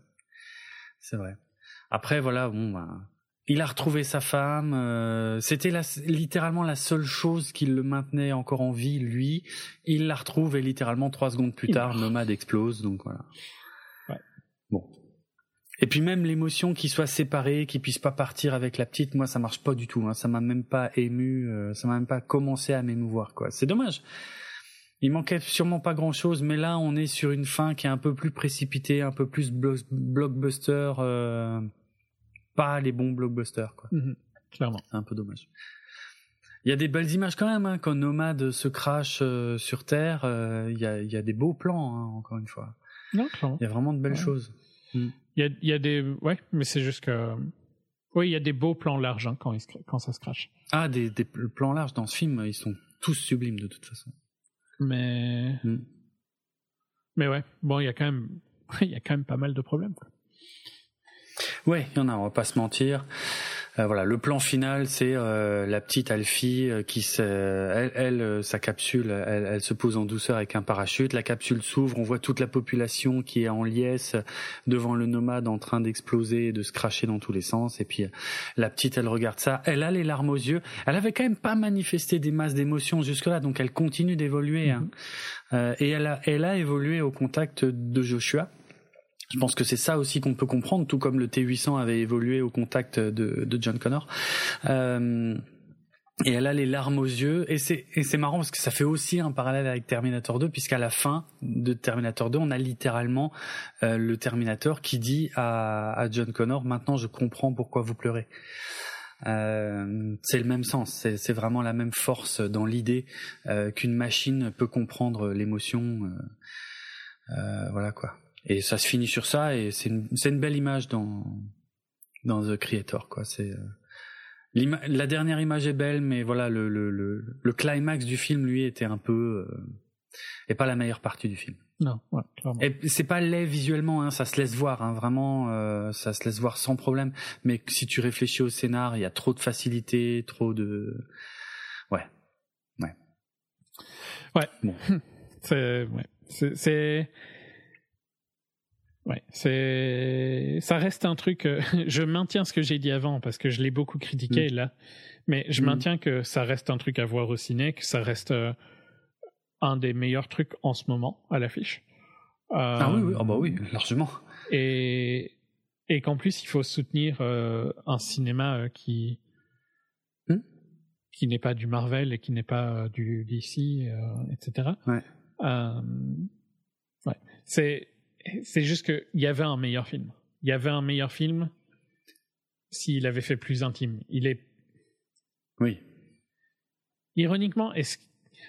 S1: c'est vrai. Après, voilà, bon, bah, il a retrouvé sa femme. Euh, c'était littéralement la seule chose qui le maintenait encore en vie, lui. Il la retrouve et littéralement trois secondes plus tard, Nomade explose. Donc voilà. Bon. Et puis même l'émotion qu'il soit séparé, qu'il puisse pas partir avec la petite, moi ça marche pas du tout. Hein. Ça m'a même pas ému, euh, ça m'a même pas commencé à m'émouvoir quoi. C'est dommage. Il manquait sûrement pas grand chose, mais là on est sur une fin qui est un peu plus précipitée, un peu plus blockbuster. Euh pas les bons blockbusters, quoi.
S2: Mhm. clairement.
S1: C'est un peu dommage. Il y a des belles images quand même, hein, quand Nomade se crache euh, sur Terre. Euh, il y, a, y, a, des beaux plans, hein, encore une fois.
S2: Non, clairement.
S1: Il y a vraiment de belles choses.
S2: Mm. Il, y a, il y a des, ouais, mais c'est juste que, oui, il y a des beaux plans larges hein, quand, quand ça se crache.
S1: Ah, des, des plans larges dans ce film, ils sont tous sublimes de toute façon.
S2: Mais, mm. mais ouais, bon, il y a quand même, il y a quand même pas mal de problèmes. Quoi.
S1: Ouais, il y en a, on va pas se mentir. Euh, voilà, le plan final, c'est euh, la petite Alfie euh, qui elle, elle sa capsule, elle, elle, se pose en douceur avec un parachute. La capsule s'ouvre, on voit toute la population qui est en liesse devant le nomade en train d'exploser et de se cracher dans tous les sens. Et puis la petite, elle regarde ça, elle a les larmes aux yeux. Elle avait quand même pas manifesté des masses d'émotions jusque-là, donc elle continue d'évoluer. Hein. Mm-hmm. et elle a, elle a évolué au contact de Joshua je pense que c'est ça aussi qu'on peut comprendre, tout comme le T800 avait évolué au contact de, de John Connor. Euh, et elle a les larmes aux yeux et c'est marrant parce que ça fait aussi un parallèle avec Terminator 2 puisqu'à la fin de Terminator 2 on a littéralement euh, le Terminator qui dit à, à John Connor maintenant je comprends pourquoi vous pleurez euh, c'est le même sens, c'est vraiment la même force dans l'idée euh, qu'une machine peut comprendre l'émotion. Euh, voilà quoi. Et ça se finit sur ça et c'est une, c'est une belle image dans dans The Creator quoi. C'est euh, la dernière image est belle, mais voilà le, le, le, le climax du film lui était un peu euh, et pas la meilleure partie du film.
S2: Non, ouais, clairement.
S1: Et c'est pas laid visuellement, hein, ça se laisse voir, hein, vraiment, euh, ça se laisse voir sans problème. Mais si tu réfléchis au scénar, il y a trop de facilité, trop de, ouais, ouais,
S2: ouais. Bon. c'est, ouais, c'est, Ouais, c'est ça reste un truc. Euh, je maintiens ce que j'ai dit avant parce que je l'ai beaucoup critiqué mm. là, mais je mm. maintiens que ça reste un truc à voir au ciné, que ça reste euh, un des meilleurs trucs en ce moment à l'affiche.
S1: ah oui, oui, oh bah oui, largement.
S2: Et et qu'en plus il faut soutenir un cinéma qui mm. qui n'est pas du Marvel et qui n'est pas du DC, etc.
S1: Ouais.
S2: ouais. C'est c'est juste qu'il y avait un meilleur film. Il y avait un meilleur film s'il avait fait plus intime. Il est.
S1: Oui.
S2: Ironiquement, est-ce.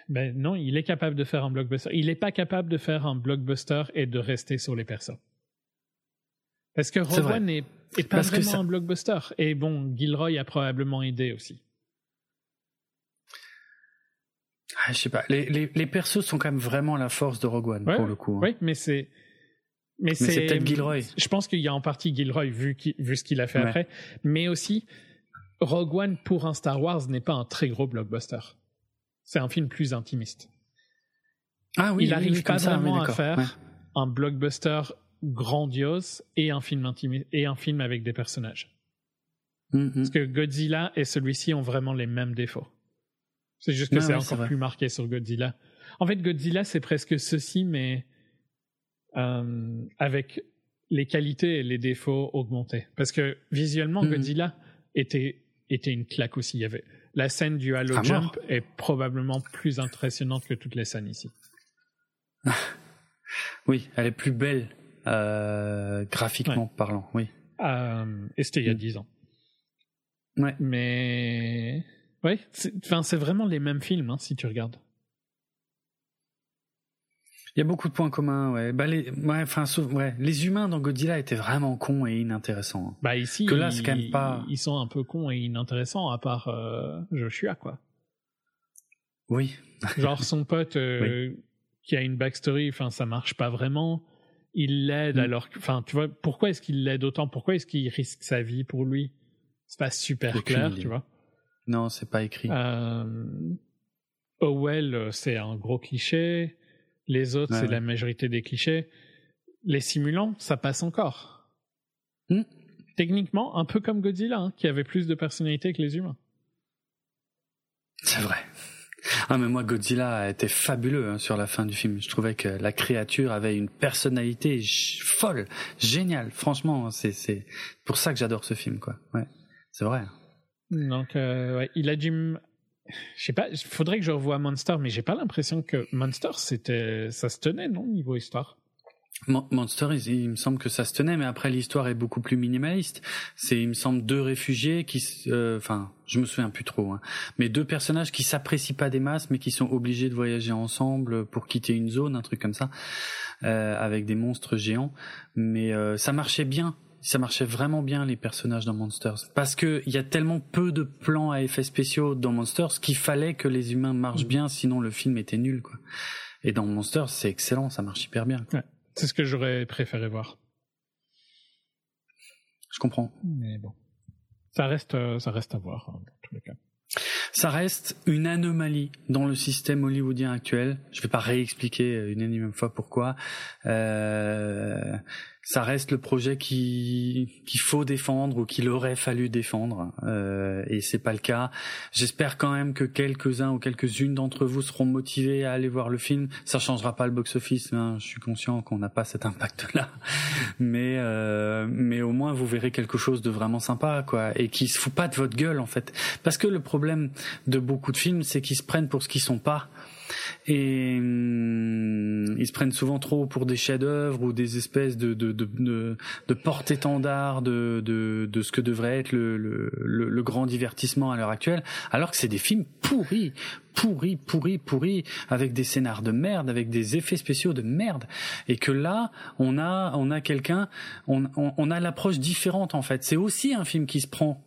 S2: Ben non, il est capable de faire un blockbuster. Il n'est pas capable de faire un blockbuster et de rester sur les personnes. Parce que Rogue n'est est pas vraiment un blockbuster. Et bon, Gilroy a probablement aidé aussi.
S1: Ah, je sais pas. Les, les, les, persos sont quand même vraiment la force de Rogue One, pour le coup. Hein.
S2: Oui, mais c'est mais,
S1: c'est peut-être Gilroy.
S2: Je pense qu'il y a en partie Gilroy vu, vu ce qu'il a fait après, mais aussi Rogue One pour un Star Wars n'est pas un très gros blockbuster. C'est un film plus intimiste.
S1: Ah oui,
S2: il n'arrive pas vraiment
S1: à
S2: faire un blockbuster grandiose et un film intimiste et un film avec des personnages. Mm-hmm. Parce que Godzilla et celui-ci ont vraiment les mêmes défauts. C'est juste que c'est encore plus marqué sur Godzilla. En fait, Godzilla, c'est presque ceci, mais euh, avec les qualités et les défauts augmentés. Parce que visuellement, mhm. Godzilla était, était une claque aussi. Il y avait la scène du Halo Jump est probablement plus impressionnante que toutes les scènes ici.
S1: oui, elle est plus belle euh, graphiquement parlant, oui.
S2: Euh, et c'était il y a mm. dix ans.
S1: Ouais.
S2: Mais ouais, c'est vraiment les mêmes films hein, si tu regardes.
S1: Il y a beaucoup de points communs, ouais. Bah les, ouais, enfin, ouais, les humains dans Godzilla étaient vraiment cons et inintéressants.
S2: Bah ici, que là, c'est quand même pas. Ils sont un peu cons et inintéressants à part euh, Joshua, quoi.
S1: Oui.
S2: Genre son pote euh, qui a une backstory, enfin, ça marche pas vraiment. Il l'aide mm. alors, enfin, tu vois, pourquoi est-ce qu'il l'aide autant? Pourquoi est-ce qu'il risque sa vie pour lui? C'est pas super clair, tu vois.
S1: Non, c'est pas écrit.
S2: Euh... Howell, c'est un gros cliché. Les autres, c'est la majorité des clichés. Les simulants, ça passe encore.
S1: Hmm.
S2: Techniquement, un peu comme Godzilla, hein, qui avait plus de personnalité que les humains.
S1: C'est vrai. Ah mais moi Godzilla était fabuleux hein, sur la fin du film. Je trouvais que la créature avait une personnalité folle, géniale. Franchement, c'est c'est pour ça que j'adore ce film quoi. Ouais, c'est vrai.
S2: Donc euh, ouais, il a dû je sais pas, il faudrait que je revoie Monster, mais j'ai pas l'impression que Monster, c'était, ça se tenait, non, niveau histoire?
S1: Monster, il, me semble que ça se tenait, mais après l'histoire est beaucoup plus minimaliste. C'est, il me semble, deux réfugiés qui, euh, enfin, je me souviens plus trop, hein, mais deux personnages qui s'apprécient pas des masses, mais qui sont obligés de voyager ensemble pour quitter une zone, un truc comme ça, euh, avec des monstres géants. Mais euh, ça marchait bien ça marchait vraiment bien les personnages dans Monsters parce que il y a tellement peu de plans à effets spéciaux dans Monsters qu'il fallait que les humains marchent bien sinon le film était nul quoi. Et dans Monsters c'est excellent, ça marche hyper bien.
S2: C'est ce que j'aurais préféré voir.
S1: Je comprends.
S2: Mais bon, ça reste euh, ça reste à voir hein, dans tous les cas.
S1: Ça reste une anomalie dans le système hollywoodien actuel. Je vais pas réexpliquer une énième fois pourquoi. Euh, ça reste le projet qui qu'il faut défendre ou qu'il aurait fallu défendre euh, et c'est pas le cas. J'espère quand même que quelques-uns ou quelques-unes d'entre vous seront motivés à aller voir le film. Ça changera pas le box-office, hein. je suis conscient qu'on n'a pas cet impact-là, mais euh, mais au moins vous verrez quelque chose de vraiment sympa quoi et qui se fout pas de votre gueule en fait. Parce que le problème de beaucoup de films, c'est qu'ils se prennent pour ce qu'ils sont pas et hum, ils se prennent souvent trop pour des chefs-d'œuvre ou des espèces de de de, de, porte-étendard de, de de ce que devrait être le, le, le, grand divertissement à l'heure actuelle, alors que c'est des films pourris, pourris, pourris, pourris, avec des scénars de merde, avec des effets spéciaux de merde, et que là, on a, on a quelqu'un, on, on a l'approche différente en fait. C'est aussi un film qui se prend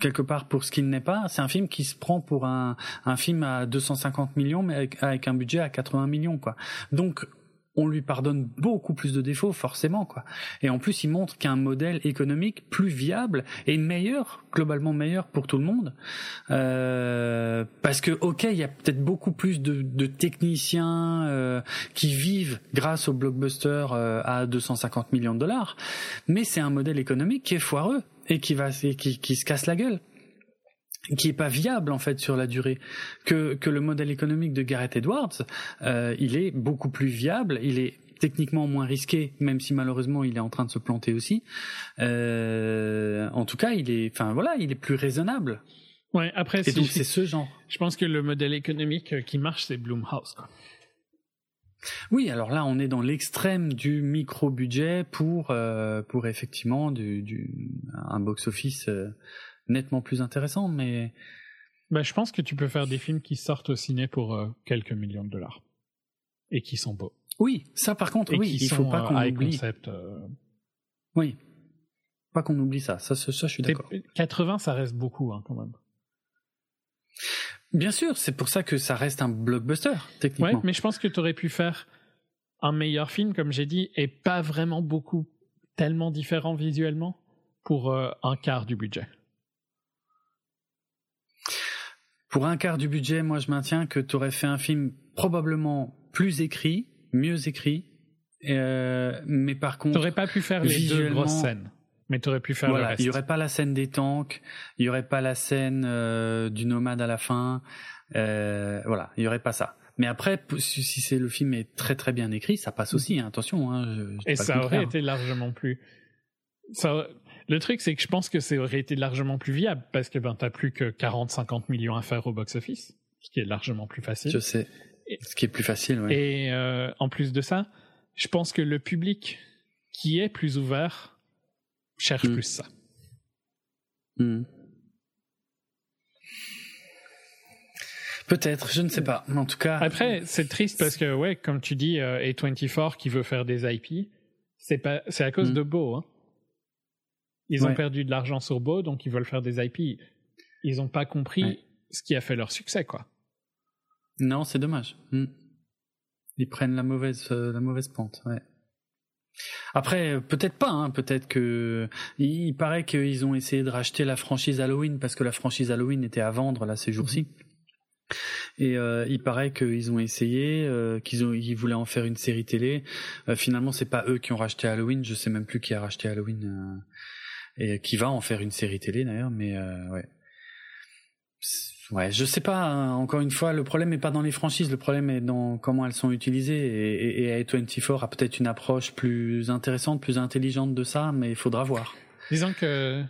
S1: quelque part pour ce qu'il n'est pas. C'est un film qui se prend pour un, un film à 250 millions, mais avec, avec un budget à 80 millions, quoi. Donc on lui pardonne beaucoup plus de défauts forcément quoi. Et en plus il montre qu'un modèle économique plus viable et meilleur, globalement meilleur pour tout le monde, euh, parce que ok il y a peut-être beaucoup plus de, de techniciens euh, qui vivent grâce au blockbuster euh, à 250 millions de dollars, mais c'est un modèle économique qui est foireux et qui va qui, qui se casse la gueule qui est pas viable en fait sur la durée. Que que le modèle économique de Gareth Edwards euh, il est beaucoup plus viable il est techniquement moins risqué même si malheureusement il est en train de se planter aussi. Euh, en tout cas il est enfin voilà il est plus raisonnable.
S2: Ouais après
S1: et donc c'est ce genre.
S2: je pense que le modèle économique qui marche c'est Bloomhouse quoi.
S1: Oui, alors là, on est dans l'extrême du micro budget pour euh, pour effectivement du, du un box office euh, nettement plus intéressant, mais.
S2: Bah, je pense que tu peux faire des films qui sortent au ciné pour euh, quelques millions de dollars et qui sont beaux.
S1: Oui, ça par contre, oui, il faut pas qu'on oublie.
S2: Concept.
S1: Oui, pas qu'on oublie ça. Ça, ça, je suis d'accord.
S2: 80, ça reste beaucoup hein, quand même.
S1: Bien sûr, c'est pour ça que ça reste un blockbuster techniquement.
S2: Ouais, mais je pense que tu aurais pu faire un meilleur film, comme j'ai dit, et pas vraiment beaucoup, tellement différent visuellement pour euh, un quart du budget.
S1: Pour un quart du budget, moi je maintiens que tu aurais fait un film probablement plus écrit, mieux écrit, euh, mais par contre.
S2: T'aurais pas pu faire les deux grosses scènes. Mais tu aurais pu faire
S1: voilà,
S2: le reste.
S1: Il y aurait pas la scène des tanks, il y aurait pas la scène euh, du nomade à la fin. Euh, voilà, il y aurait pas ça. Mais après, si c'est le film est très très bien écrit, ça passe aussi. Hein, attention. Hein, je, je
S2: Et ça aurait été largement plus. Ça, le truc, c'est que je pense que ça aurait été largement plus viable parce que ben t'as plus que 40-50 millions à faire au box-office, ce qui est largement plus facile.
S1: Je sais. Et, ce qui est plus facile, oui.
S2: Et euh, en plus de ça, je pense que le public qui est plus ouvert cherche mm. plus ça.
S1: Mm. Peut-être, je ne sais pas. En tout cas.
S2: Après, c'est triste parce que, ouais, comme tu dis, euh, A24 qui veut faire des IP, c'est pas, c'est à cause mm. de Beau, hein. Ils ouais. ont perdu de l'argent sur Beau, donc ils veulent faire des IP. Ils n'ont pas compris ouais. ce qui a fait leur succès, quoi.
S1: Non, c'est dommage. Mm. Ils prennent la mauvaise, euh, la mauvaise pente, ouais. Après, peut-être pas, hein, peut-être que il, paraît qu'ils ont essayé de racheter la franchise Halloween parce que la franchise Halloween était à vendre là ces jours-ci. -hmm. Et euh, il paraît qu'ils ont essayé, euh, qu'ils ont, ils voulaient en faire une série télé. Euh, finalement, c'est pas eux qui ont racheté Halloween. Je sais même plus qui a racheté Halloween et qui va en faire une série télé d'ailleurs. Mais ouais, ouais, je sais pas. Hein, encore une fois, le problème n'est pas dans les franchises. Le problème est dans comment elles sont utilisées. Et, et, et A24 a peut-être une approche plus intéressante, plus intelligente de ça, mais il faudra voir.
S2: Disons que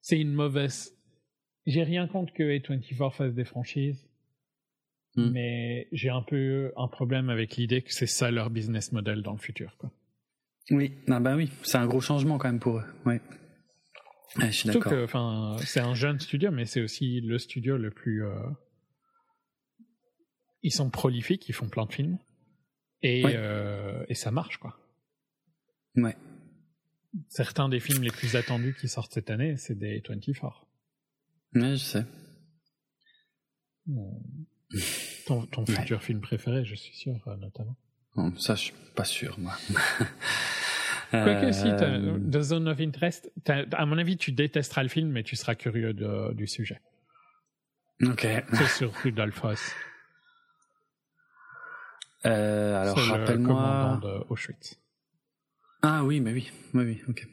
S2: c'est une mauvaise. J'ai rien contre que A24 fasse des franchises. Mm. Mais j'ai un peu un problème avec l'idée que c'est ça leur business model dans le futur. Quoi.
S1: Oui, ah bah oui, c'est un gros changement quand même pour eux. Ouais. Ouais, je suis d'accord.
S2: Enfin, c'est un jeune studio, mais c'est aussi le studio le plus. Euh... Ils sont prolifiques, ils font plein de films, et ouais. euh, et ça marche quoi.
S1: Ouais.
S2: Certains des films les plus attendus qui sortent cette année, c'est des 24.
S1: Ouais, je sais.
S2: Ton, ton futur film préféré, je suis sûr, euh, notamment.
S1: Ça, je suis pas sûr, moi.
S2: Quoique euh... si, The Zone of Interest, à mon avis, tu détesteras le film, mais tu seras curieux de, du sujet.
S1: Ok.
S2: C'est sur Rudolf Hoss.
S1: Euh, alors, rappelle-moi.
S2: Auschwitz.
S1: Ah oui, mais oui, oui, oui, ok.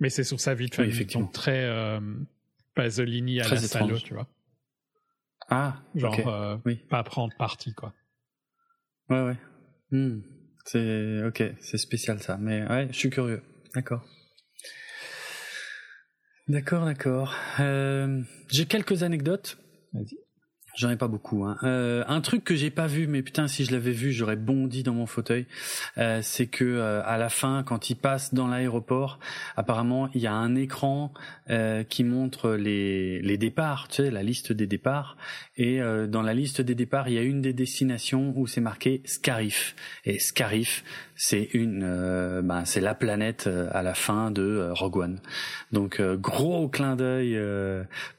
S2: Mais c'est sur sa vie de famille, oui, donc très euh, Pasolini à
S1: très
S2: la Salo, tu vois.
S1: Ah,
S2: genre
S1: okay.
S2: euh,
S1: oui.
S2: pas prendre parti quoi.
S1: Ouais ouais. Hmm. C'est ok, c'est spécial ça, mais ouais, je suis curieux. D'accord. D'accord, d'accord. Euh, j'ai quelques anecdotes.
S2: Vas-y.
S1: J'en ai pas beaucoup. Hein. Euh, un truc que j'ai pas vu, mais putain, si je l'avais vu, j'aurais bondi dans mon fauteuil. Euh, c'est que euh, à la fin, quand il passe dans l'aéroport, apparemment, il y a un écran euh, qui montre les les départs, tu sais, la liste des départs. Et euh, dans la liste des départs, il y a une des destinations où c'est marqué Scarif. Et Scarif, c'est une, bah, c'est la planète à la fin de Rogue One. Donc gros clin d'œil,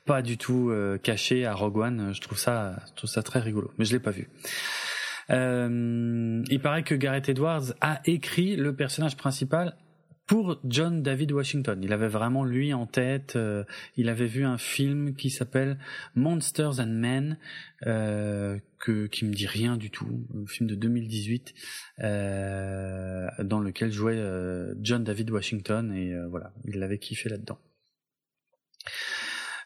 S1: pas du tout caché à Rogue One. Je trouve ça, je trouve ça très rigolo, mais je l'ai pas vu. Euh, il paraît que Gareth Edwards a écrit le personnage principal pour John David Washington. Il avait vraiment lui en tête. Euh, il avait vu un film qui s'appelle Monsters and Men, euh, que, qui me dit rien du tout, un film de 2018 euh, dans lequel jouait euh, John David Washington et voilà, il l'avait kiffé là-dedans.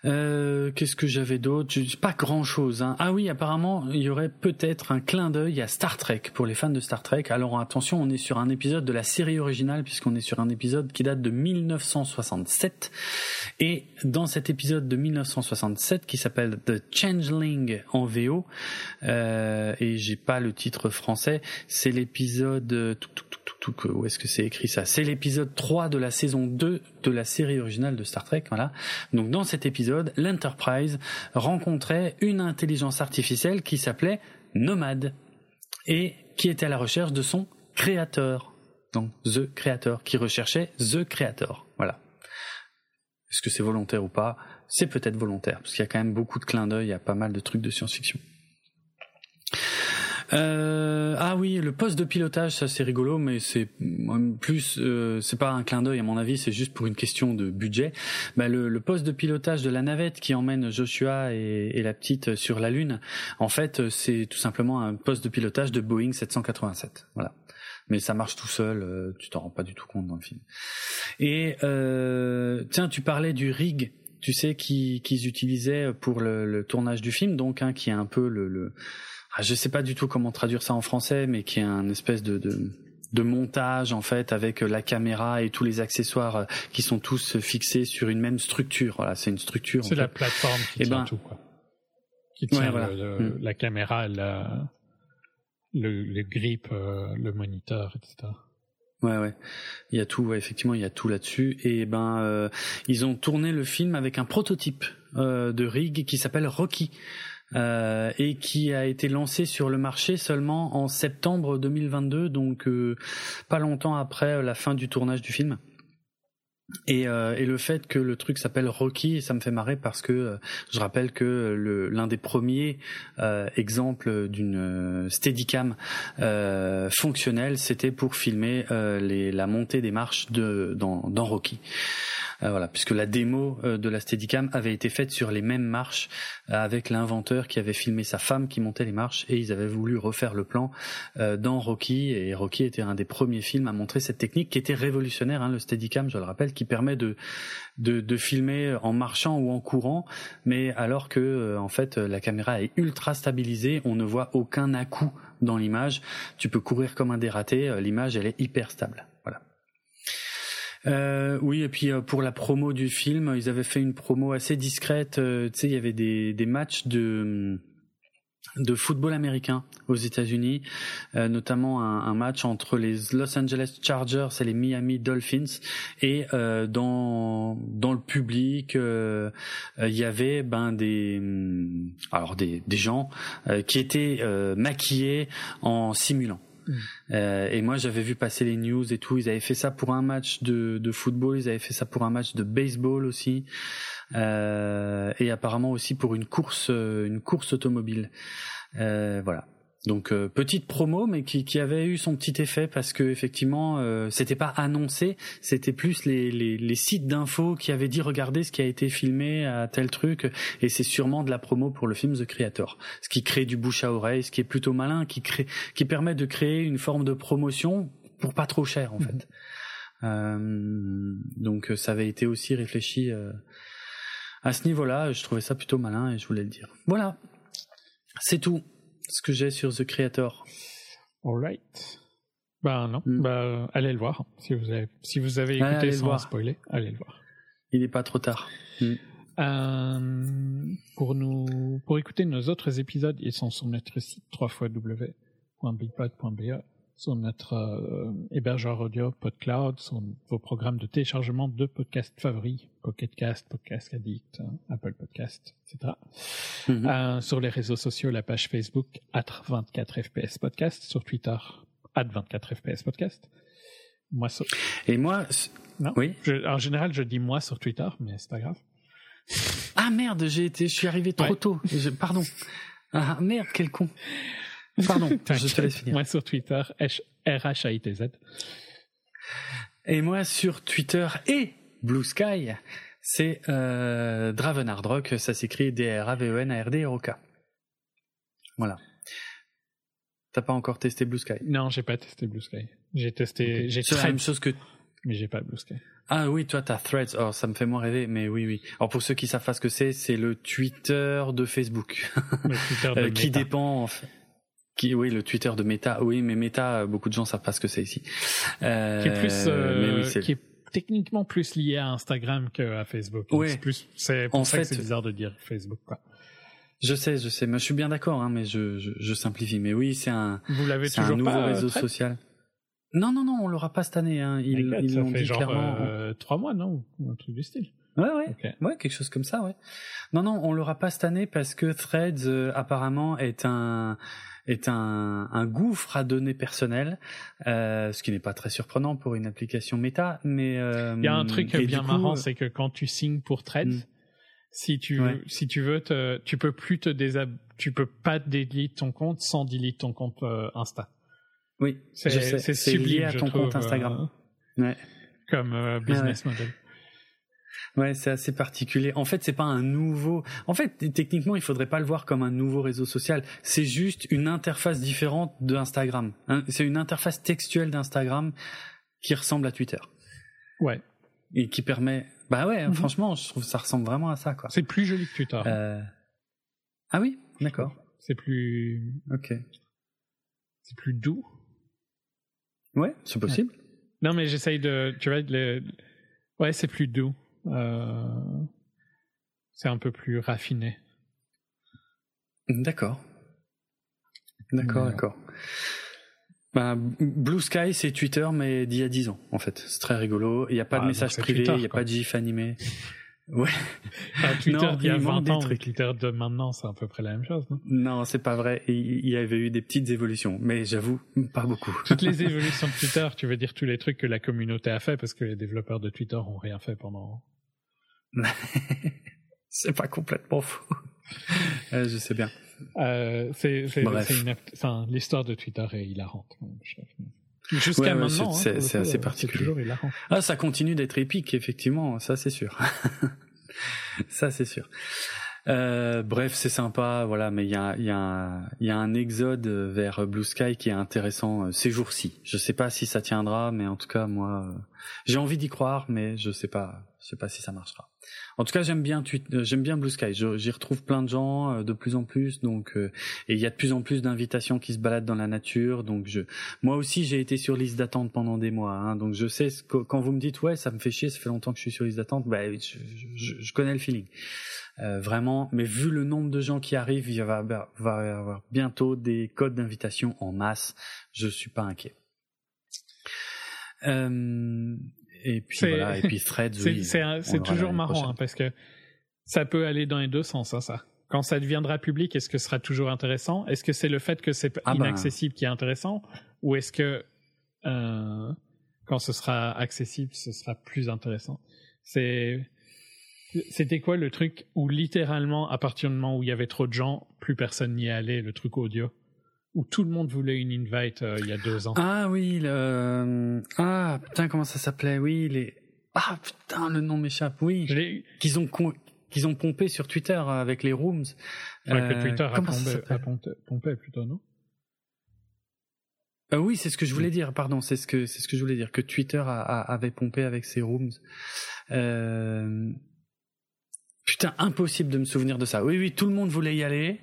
S1: Euh, qu'est-ce que j'avais d'autre? Pas grand-chose. Hein. Ah oui, apparemment, il y aurait peut-être un clin d'œil à Star Trek pour les fans de Star Trek. Alors attention, on est sur un épisode de la série originale puisqu'on est sur un épisode qui date de 1967. Et dans cet épisode de 1967 qui s'appelle The Changeling en VO, euh, et j'ai pas le titre français, c'est l'épisode... Où est-ce que c'est écrit ça C'est l'épisode 3 de la saison 2 de la série originale de Star Trek, voilà. Donc dans cet épisode, l'Enterprise rencontrait une intelligence artificielle qui s'appelait Nomad et qui était à la recherche de son créateur. Donc The Creator, qui recherchait The Creator. Voilà. Est-ce que c'est volontaire ou pas? C'est peut-être volontaire, parce qu'il y a quand même beaucoup de clins d'œil à pas mal de trucs de science-fiction. Euh, ah oui, le poste de pilotage, ça c'est rigolo, mais c'est plus, euh, c'est pas un clin d'œil à mon avis, c'est juste pour une question de budget. Bah, le, le, poste de pilotage de la navette qui emmène Joshua et, et la petite sur la Lune, en fait, c'est tout simplement un poste de pilotage de Boeing 787. Voilà mais ça marche tout seul, euh, tu t'en rends pas du tout compte dans le film. Et euh, tiens, tu parlais du rig, tu sais, qu'ils utilisaient pour le, le, tournage du film, donc hein, qui est un peu le, le ah, je sais pas du tout comment traduire ça en français, mais qui est un espèce de, de, de montage en fait avec la caméra et tous les accessoires euh, qui sont tous fixés sur une même structure. Voilà, c'est une structure.
S2: C'est la plateforme qui eh tient ben, tout, quoi. Qui tient mm. la caméra, la, le, le grip, euh, le moniteur, etc.
S1: Ouais, ouais. Il y a tout, ouais, effectivement, il y a tout là-dessus. Et ben, euh, ils ont tourné le film avec un prototype euh, de rig qui s'appelle Rocky. Euh, et qui a été lancé sur le marché seulement en septembre 2022, donc euh, pas longtemps après la fin du tournage du film. Et, euh, et, le fait que le truc s'appelle Rocky, ça me fait marrer parce que je rappelle que l'un des premiers exemples d'une Steadicam fonctionnelle, c'était pour filmer les, la montée des marches de, dans, dans Rocky. Euh, voilà, puisque la démo euh, de la Steadicam avait été faite sur les mêmes marches euh, avec l'inventeur qui avait filmé sa femme qui montait les marches et ils avaient voulu refaire le plan dans Rocky et Rocky était un des premiers films à montrer cette technique qui était révolutionnaire, hein, le Steadicam, je le rappelle, qui permet de, de, de filmer en marchant ou en courant, mais alors que en fait la caméra est ultra stabilisée, on ne voit aucun à-coup dans l'image. Tu peux courir comme un dératé, l'image elle est hyper stable. Euh, oui, et puis euh, pour la promo du film, ils avaient fait une promo assez discrète. Euh, tu sais, il y avait des, des matchs de de football américain aux États-Unis, euh, notamment un, match entre les Los Angeles Chargers et les Miami Dolphins. Et dans dans le public, il y avait ben des alors des des gens qui étaient maquillés en simulant. Euh, et moi, j'avais vu passer les news et tout. Ils avaient fait ça pour un match de, de football. Ils avaient fait ça pour un match de baseball aussi. Euh, et apparemment aussi pour une course, euh, une course automobile. Euh, voilà. Donc euh, petite promo, mais qui, qui, avait eu son petit effet parce que effectivement, euh, c'était pas annoncé, c'était plus les, les, les sites d'infos qui avaient dit regardez ce qui a été filmé à tel truc, et c'est sûrement de la promo pour le film The Creator, ce qui crée du bouche à oreille, ce qui est plutôt malin, qui crée, qui permet de créer une forme de promotion pour pas trop cher en fait. Euh, donc ça avait été aussi réfléchi euh, à ce niveau-là. Je trouvais ça plutôt malin et je voulais le dire. Voilà, c'est tout ce que j'ai sur The Creator.
S2: Alright. Ben non, mm. ben, allez le voir. Si vous avez, si vous avez écouté sans spoiler, allez le voir.
S1: Il n'est pas trop tard. Mm.
S2: Euh, pour nous, pour écouter nos autres épisodes, ils sont sur notre site www.bigpod.be sur notre euh, hébergeur audio PodCloud, sur vos programmes de téléchargement de podcasts favoris, Pocketcast, Podcast Addict, hein, Apple Podcast, etc. Mm-hmm. euh, sur les réseaux sociaux, la page Facebook at 24fps podcast, sur Twitter 24 FPS podcast. Moi,
S1: Et moi,
S2: non oui. en général, je dis moi sur Twitter, mais c'est pas grave.
S1: Ah merde, j'ai été, je suis arrivé trop tôt. pardon. Ah merde, quel con. Pardon, je te laisse finir.
S2: Moi sur Twitter, R-H-A-I-T-Z.
S1: Et moi sur Twitter et Blue Sky, c'est euh, Draven Rock, ça s'écrit D-R-A-V-E-N-A-R-D-R-O-K. Voilà. T'as pas encore testé Blue Sky?
S2: Non, j'ai pas testé Blue Sky. J'ai testé.
S1: J'ai la même chose que.
S2: Mais j'ai pas Blue Sky.
S1: Ah oui, toi t'as Threads. Oh, ça me fait moins rêver, mais oui, oui. Alors pour ceux qui savent pas ce que c'est, c'est le Twitter de Facebook,
S2: le Twitter de
S1: euh, qui dépend. En fait. Qui, oui, le Twitter de Meta. Oui, mais Meta, beaucoup de gens savent pas ce que c'est ici.
S2: Euh, qui est plus, euh, qui est techniquement plus lié à Instagram qu'à Facebook.
S1: Oui.
S2: C'est plus, c'est en ça fait, c'est bizarre de dire Facebook, quoi.
S1: Je sais, je sais, mais je suis bien d'accord, hein, mais je, je, je, simplifie. Mais oui, c'est un,
S2: Vous l'avez toujours
S1: un nouveau
S2: pas,
S1: réseau social. Non, non, non, on l'aura pas cette année. Hein. Ils, l'ont
S2: fait
S1: dit
S2: genre
S1: clairement.
S2: euh, trois mois, non? Ou un truc du style.
S1: Ouais, ouais, ouais, quelque chose comme ça, ouais. Non, non, on l'aura pas cette année parce que Threads euh, apparemment est un est un, un gouffre à données personnelles, euh, ce qui n'est pas très surprenant pour une application méta, mais euh,
S2: Il y a un truc bien
S1: coup,
S2: marrant,
S1: euh,
S2: c'est que quand tu signes pour Threads,
S1: Mm.
S2: si tu
S1: Ouais.
S2: si tu veux, te, tu peux plus te désab tu peux pas delete ton compte sans delete ton compte euh, Insta.
S1: oui,
S2: C'est sublime,
S1: lié à
S2: je
S1: ton
S2: trouve,
S1: compte Instagram. Ouais.
S2: comme business model.
S1: Ouais, c'est assez particulier. En fait, c'est pas un nouveau. En fait, techniquement, il faudrait pas le voir comme un nouveau réseau social. C'est juste une interface différente de Instagram. Hein, C'est une interface textuelle d'Instagram qui ressemble à Twitter
S2: Ouais,
S1: et qui permet. Bah ouais,
S2: Mhm.
S1: franchement, je trouve que ça ressemble vraiment à ça, quoi.
S2: c'est plus joli que Twitter.
S1: Euh... Ah oui, d'accord.
S2: C'est plus
S1: Ok.
S2: c'est plus doux.
S1: Ouais, c'est possible.
S2: Non, mais j'essaye de. Tu vois, le... ouais, c'est plus doux. Euh, C'est un peu plus raffiné.
S1: D'accord. D'accord,
S2: Ouais.
S1: d'accord. Bah, Blue Sky, c'est Twitter, mais d'il y a 10 ans, en fait. C'est très rigolo. Il n'y a pas
S2: Ah,
S1: de
S2: donc
S1: message privé,
S2: Twitter,
S1: il n'y a
S2: quoi.
S1: pas de gif animé. Ouais.
S2: Ah, Twitter d'il y a
S1: il manque
S2: 20
S1: des
S2: ans,
S1: trucs.
S2: Twitter de maintenant, c'est à peu près la même chose, non?
S1: Non, c'est pas vrai. Il il y avait eu des petites évolutions, mais j'avoue, pas beaucoup.
S2: Toutes les évolutions de Twitter, tu veux dire tous les trucs que la communauté a fait parce que les développeurs de Twitter ont rien fait pendant.
S1: c'est pas complètement faux. Je sais bien.
S2: Euh, c'est, l'histoire de Twitter est hilarante. Jusqu'à
S1: Ouais, ouais,
S2: maintenant,
S1: c'est-
S2: hein,
S1: assez
S2: euh,
S1: particulier.
S2: C'est toujours hilarant.
S1: Ah, ça continue d'être épique, effectivement, ça c'est sûr. ça c'est sûr. Euh, bref, c'est sympa, voilà, mais il y a, y, a un- il y a un exode vers Blue Sky qui est intéressant euh, ces jours-ci. Je sais pas si ça tiendra, mais en tout cas, moi, j'ai envie d'y croire, mais je sais pas, je sais pas si ça marchera. En tout cas, j'aime bien, euh, j'aime bien Blue Sky. J'y retrouve plein de gens euh, de plus en plus, donc euh, et il y a de plus en plus d'invitations qui se baladent dans la nature. Donc je, moi aussi, j'ai été sur liste d'attente pendant des mois, hein, donc je sais quand vous me dites ouais, ça me fait chier, ça fait longtemps que je suis sur liste d'attente, bah, je, connais le feeling. Vraiment, mais vu le nombre de gens qui arrivent, il va y avoir bientôt des codes d'invitation en masse. Je suis pas inquiet. Euh, et puis voilà, et puis Threads,
S2: C'est,
S1: oui,
S2: toujours marrant hein, parce que ça peut aller dans les deux sens, hein, ça. Quand ça deviendra public, est-ce que ce sera toujours intéressant? Est-ce que c'est le fait que c'est
S1: Ah ben.
S2: inaccessible qui est intéressant? Ou est-ce que euh, quand ce sera accessible, ce sera plus intéressant? C'est c'était quoi le truc où littéralement, à partir du moment où il y avait trop de gens, plus personne n'y allait, le truc audio? Où tout le monde voulait une invite euh, il y a deux ans.
S1: Ah oui, le... ah putain comment ça s'appelait? Oui, les ah putain le nom m'échappe. Oui, qu'ils ont con- qu'ils ont pompé sur Twitter avec les rooms.
S2: ouais, que
S1: Euh,
S2: Twitter a pompé, a pompé- pompé plutôt, non?
S1: Euh, oui, c'est ce que je voulais dire. Pardon, c'est ce que c'est ce que je voulais dire que Twitter a- a- avait pompé avec ses rooms. Euh, Putain, impossible de me souvenir de ça. Oui, oui, tout le monde voulait y aller.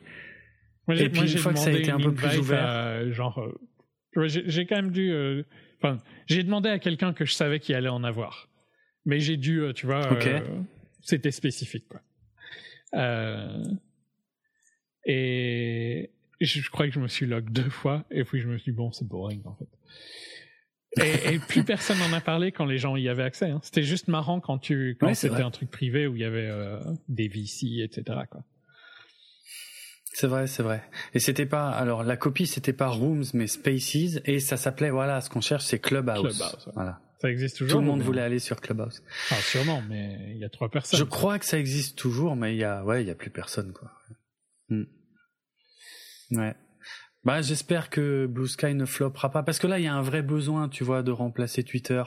S2: Moi,
S1: Et puis,
S2: moi,
S1: une
S2: j'ai
S1: fois que ça a été un peu plus ouvert-
S2: à, genre, euh, j'ai j'ai quand même dû. euh, Enfin, j'ai demandé à quelqu'un que je savais qu'il allait en avoir, mais j'ai dû, euh, tu vois,
S1: Ok.
S2: euh, c'était spécifique, quoi. Euh, et je, je crois que je me suis log deux fois, et puis je me suis dit, bon, c'est boring en fait. Et, et plus personne n'en a parlé quand les gens y avaient accès. hein. C'était juste marrant quand tu quand
S1: Ouais,
S2: c'était
S1: vrai.
S2: un truc privé où il y avait euh, des VC, etc. Quoi.
S1: C'est vrai, c'est vrai. Et c'était pas, alors la copie c'était pas Rooms mais Spaces et ça s'appelait, voilà, ce qu'on cherche c'est Clubhouse. Clubhouse Voilà.
S2: Ça existe toujours.
S1: Tout le monde voulait aller sur Clubhouse.
S2: Ah, sûrement, mais il y a trois personnes.
S1: Je crois que ça existe toujours, mais il y a, ouais, il y a plus personne, quoi. Hmm. Ouais. Bah, j'espère que Blue Sky ne floppera pas parce que là, il y a un vrai besoin, tu vois, de remplacer Twitter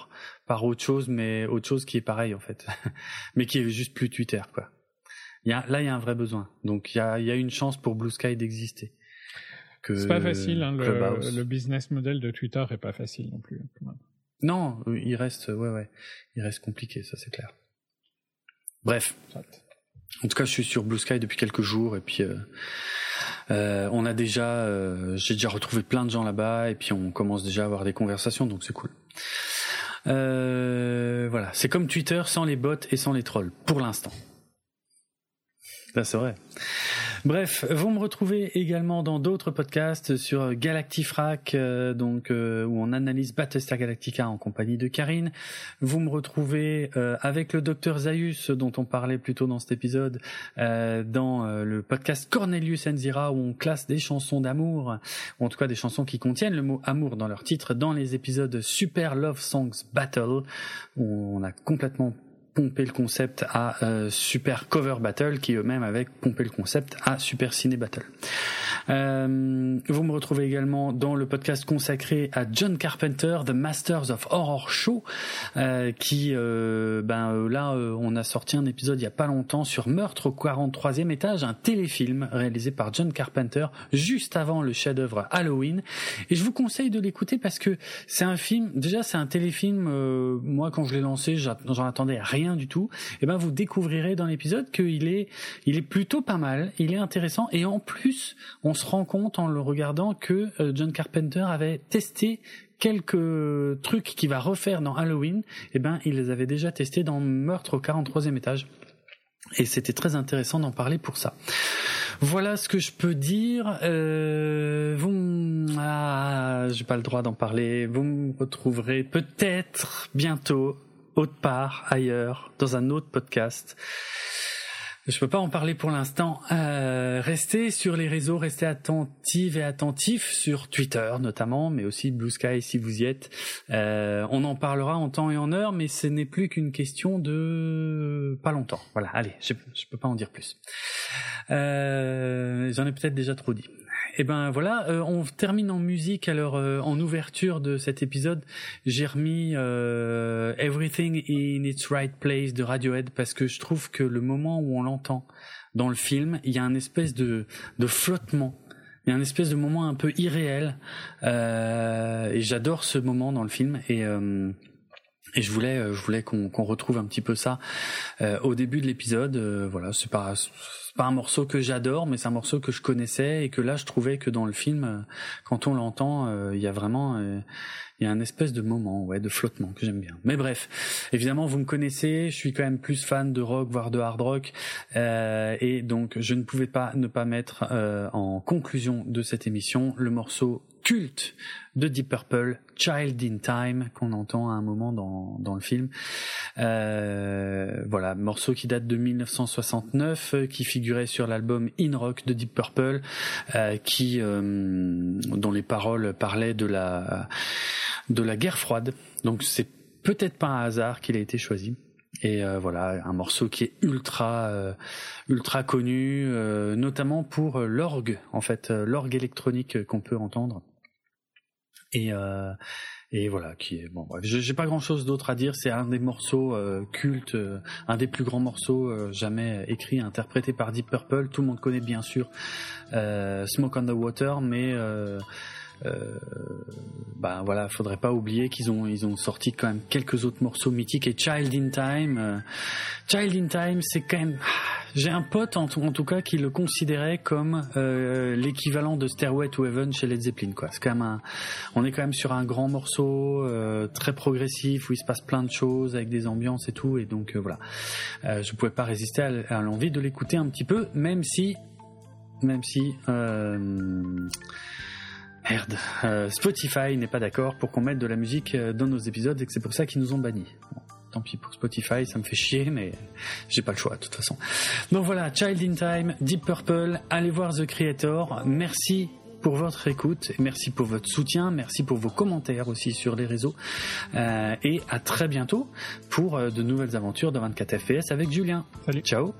S1: par autre chose, mais autre chose qui est pareil en fait, mais qui est juste plus Twitter, quoi là, il y a un vrai besoin. Donc, il y a, une chance pour Blue Sky d'exister.
S2: C'est pas facile. Hein, le, business model de Twitter est pas facile non plus.
S1: Non, il reste, ouais, ouais, il reste compliqué, ça c'est clair. Bref. En tout cas, je suis sur Blue Sky depuis quelques jours et puis euh, euh, on a déjà, euh, j'ai déjà retrouvé plein de gens là-bas et puis on commence déjà à avoir des conversations, donc c'est cool. voilà, c'est comme Twitter sans les bots et sans les trolls pour l'instant c'est vrai. Bref, vous me retrouvez également dans d'autres podcasts sur Galactifrac, euh, donc euh, où on analyse Battlestar Galactica en compagnie de Karine. Vous me retrouvez euh, avec le docteur Zaius, dont on parlait plus tôt dans cet épisode, dans le podcast Cornelius Enzira, où on classe des chansons d'amour, ou en tout cas des chansons qui contiennent le mot amour dans leur titre, dans les épisodes Super Love Songs Battle, où on a complètement pompé le concept à euh, Super Cover Battle, qui eux-mêmes avaient pompé le concept à Super Ciné Battle. Euh, vous me retrouvez également dans le podcast consacré à John Carpenter, The Masters of Horror Show, euh, qui, ben là, on a sorti un épisode il y a pas longtemps sur Meurtre au 43e étage, un téléfilm réalisé par John Carpenter juste avant le chef-d'œuvre Halloween. Et je vous conseille de l'écouter parce que c'est un film, déjà c'est un téléfilm, moi quand je l'ai lancé, j'en attendais rien du tout, et eh ben vous découvrirez dans l'épisode qu'il est, il est plutôt pas mal, il est intéressant, et en plus, on se rend compte en le regardant que euh, John Carpenter avait testé quelques trucs qu'il va refaire dans Halloween, et eh ben il les avait déjà testés dans Meurtre au 43e étage. Et c'était très intéressant d'en parler pour ça. Voilà ce que je peux dire. Euh, vous, ah, j'ai pas le droit d'en parler. Vous me retrouverez peut-être bientôt autre part, ailleurs, dans un autre podcast. Je peux pas en parler pour l'instant. Euh, restez sur les réseaux, restez attentifs et attentifs sur Twitter notamment, mais aussi Blue Sky si vous y êtes. Euh, on en parlera en temps et en heure, mais ce n'est plus qu'une question de pas longtemps. Voilà, allez, je, je peux pas en dire plus. Euh, J'en ai peut-être déjà trop dit. Et eh ben voilà, euh, on termine en musique. Alors euh, en ouverture de cet épisode, j'ai remis euh, Everything in its Right Place de Radiohead parce que je trouve que le moment où on l'entend dans le film, il y a un espèce de, de flottement. Il y a un espèce de moment un peu irréel et j'adore ce moment dans le film et et je voulais, je voulais qu'on retrouve un petit peu ça au début de l'épisode. voilà, c'est pas pas un morceau que j'adore, mais c'est un morceau que je connaissais et que là je trouvais que dans le film, euh, quand on l'entend, euh, il y a vraiment euh, il y a un espèce de moment, ouais, de flottement que j'aime bien. Mais bref, évidemment, vous me connaissez, je suis quand même plus fan de rock, voire de hard rock, et donc je ne pouvais pas ne pas mettre en conclusion de cette émission le morceau culte de Deep Purple, Child in Time, qu'on entend à un moment dans, dans le film. Euh, voilà, morceau qui date de 1969, euh, qui sur l'album In Rock de Deep Purple, euh, qui, dont les paroles parlaient de la, de la guerre froide. Donc c'est peut-être pas un hasard qu'il a été choisi. Et voilà, un morceau qui est ultra, ultra connu, notamment pour l'orgue, en fait, l'orgue électronique qu'on peut entendre. Et, euh, et voilà, qui est bon. Bref, j'ai pas grand chose d'autre à dire. C'est un des morceaux euh, cultes, euh, un des plus grands morceaux euh, jamais écrits, interprétés par Deep Purple. Tout le monde connaît bien sûr Smoke on the Water, mais euh, ben voilà, faudrait pas oublier qu'ils ont ils ont sorti quand même quelques autres morceaux mythiques et Child in Time. Euh, Child in Time, c'est quand même. J'ai un pote en, tout cas qui le considérait comme euh, l'équivalent de Stairway to Heaven chez Led Zeppelin. Quoi. C'est quand même on est quand même sur un grand morceau euh, très progressif où il se passe plein de choses avec des ambiances et tout. Et donc voilà, je pouvais pas résister à, à l'envie de l'écouter un petit peu, même si, même si. Merde, euh, Spotify n'est pas d'accord pour qu'on mette de la musique euh, dans nos épisodes et que c'est pour ça qu'ils nous ont bannis.
S3: Tant pis pour Spotify, ça me fait chier, mais j'ai pas le choix de toute façon. Donc voilà, Child in Time, Deep Purple, allez voir The Creator. Merci pour votre écoute, merci pour votre soutien, merci pour vos commentaires aussi sur les réseaux. Euh, et à très bientôt pour euh, de nouvelles aventures de 24 FPS avec Julien.
S2: Salut.
S3: Ciao.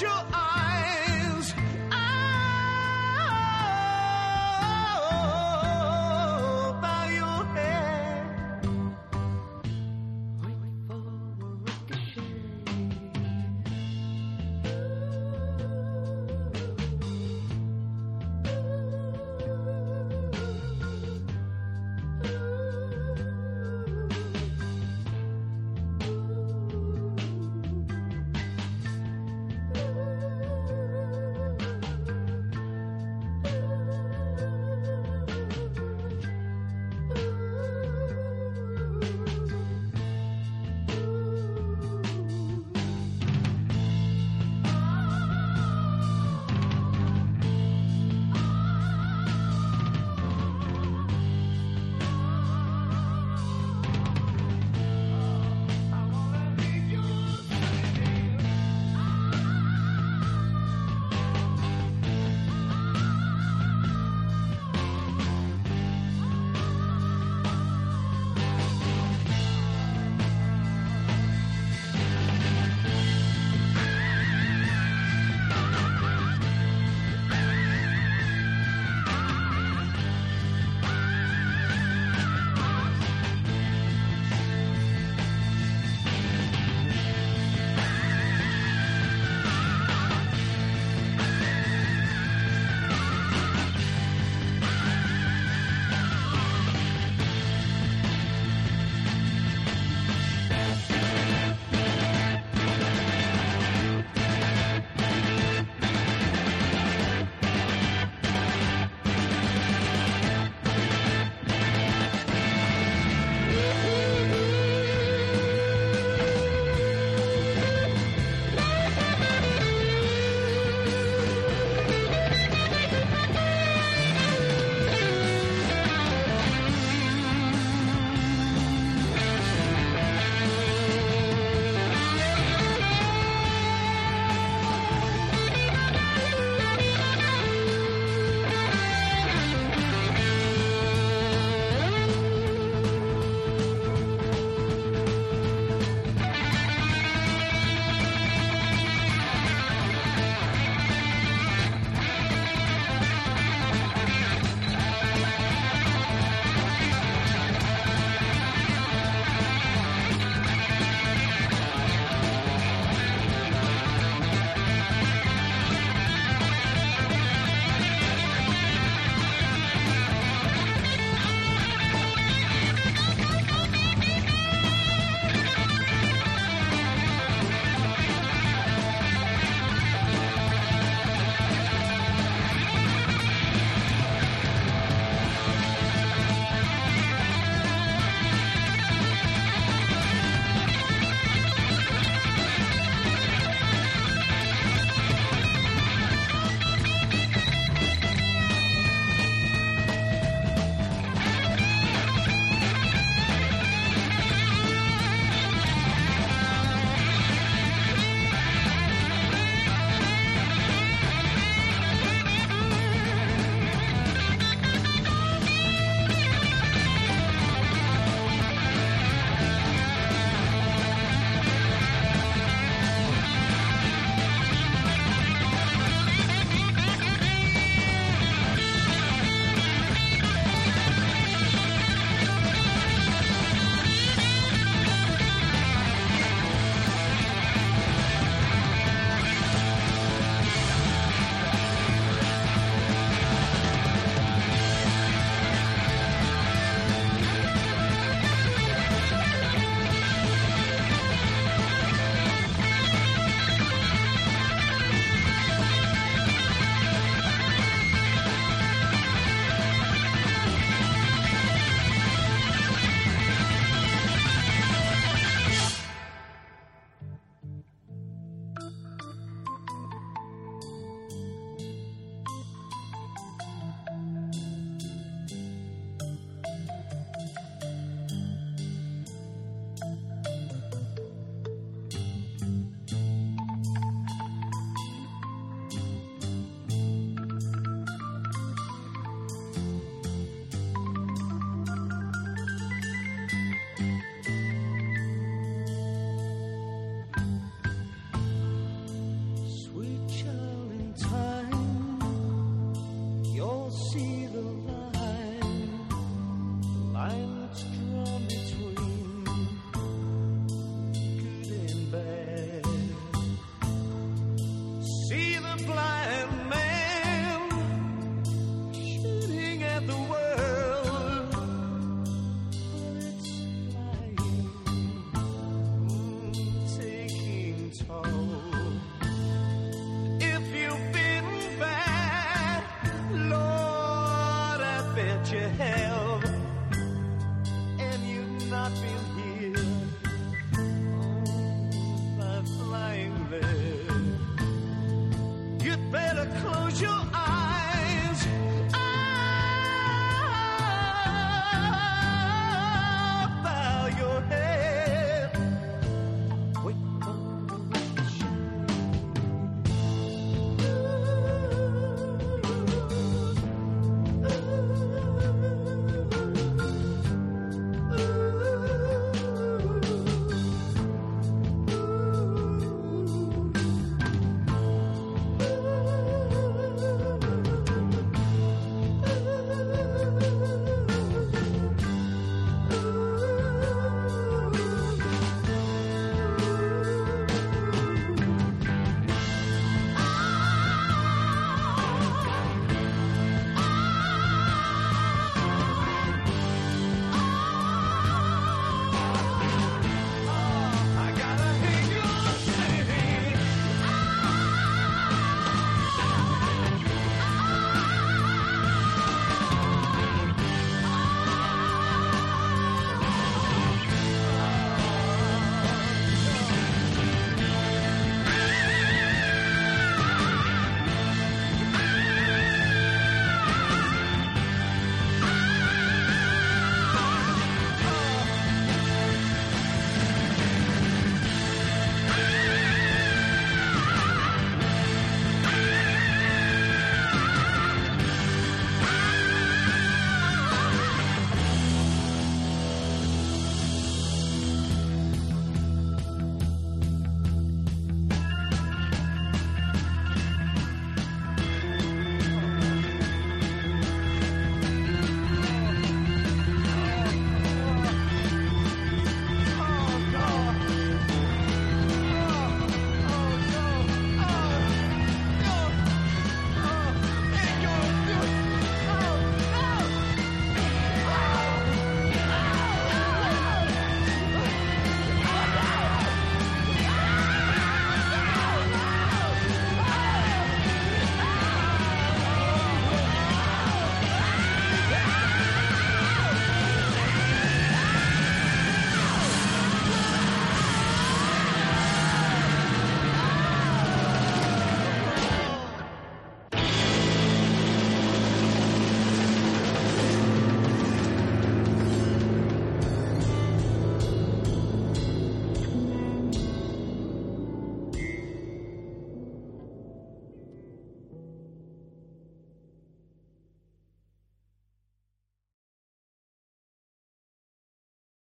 S3: Your eyes.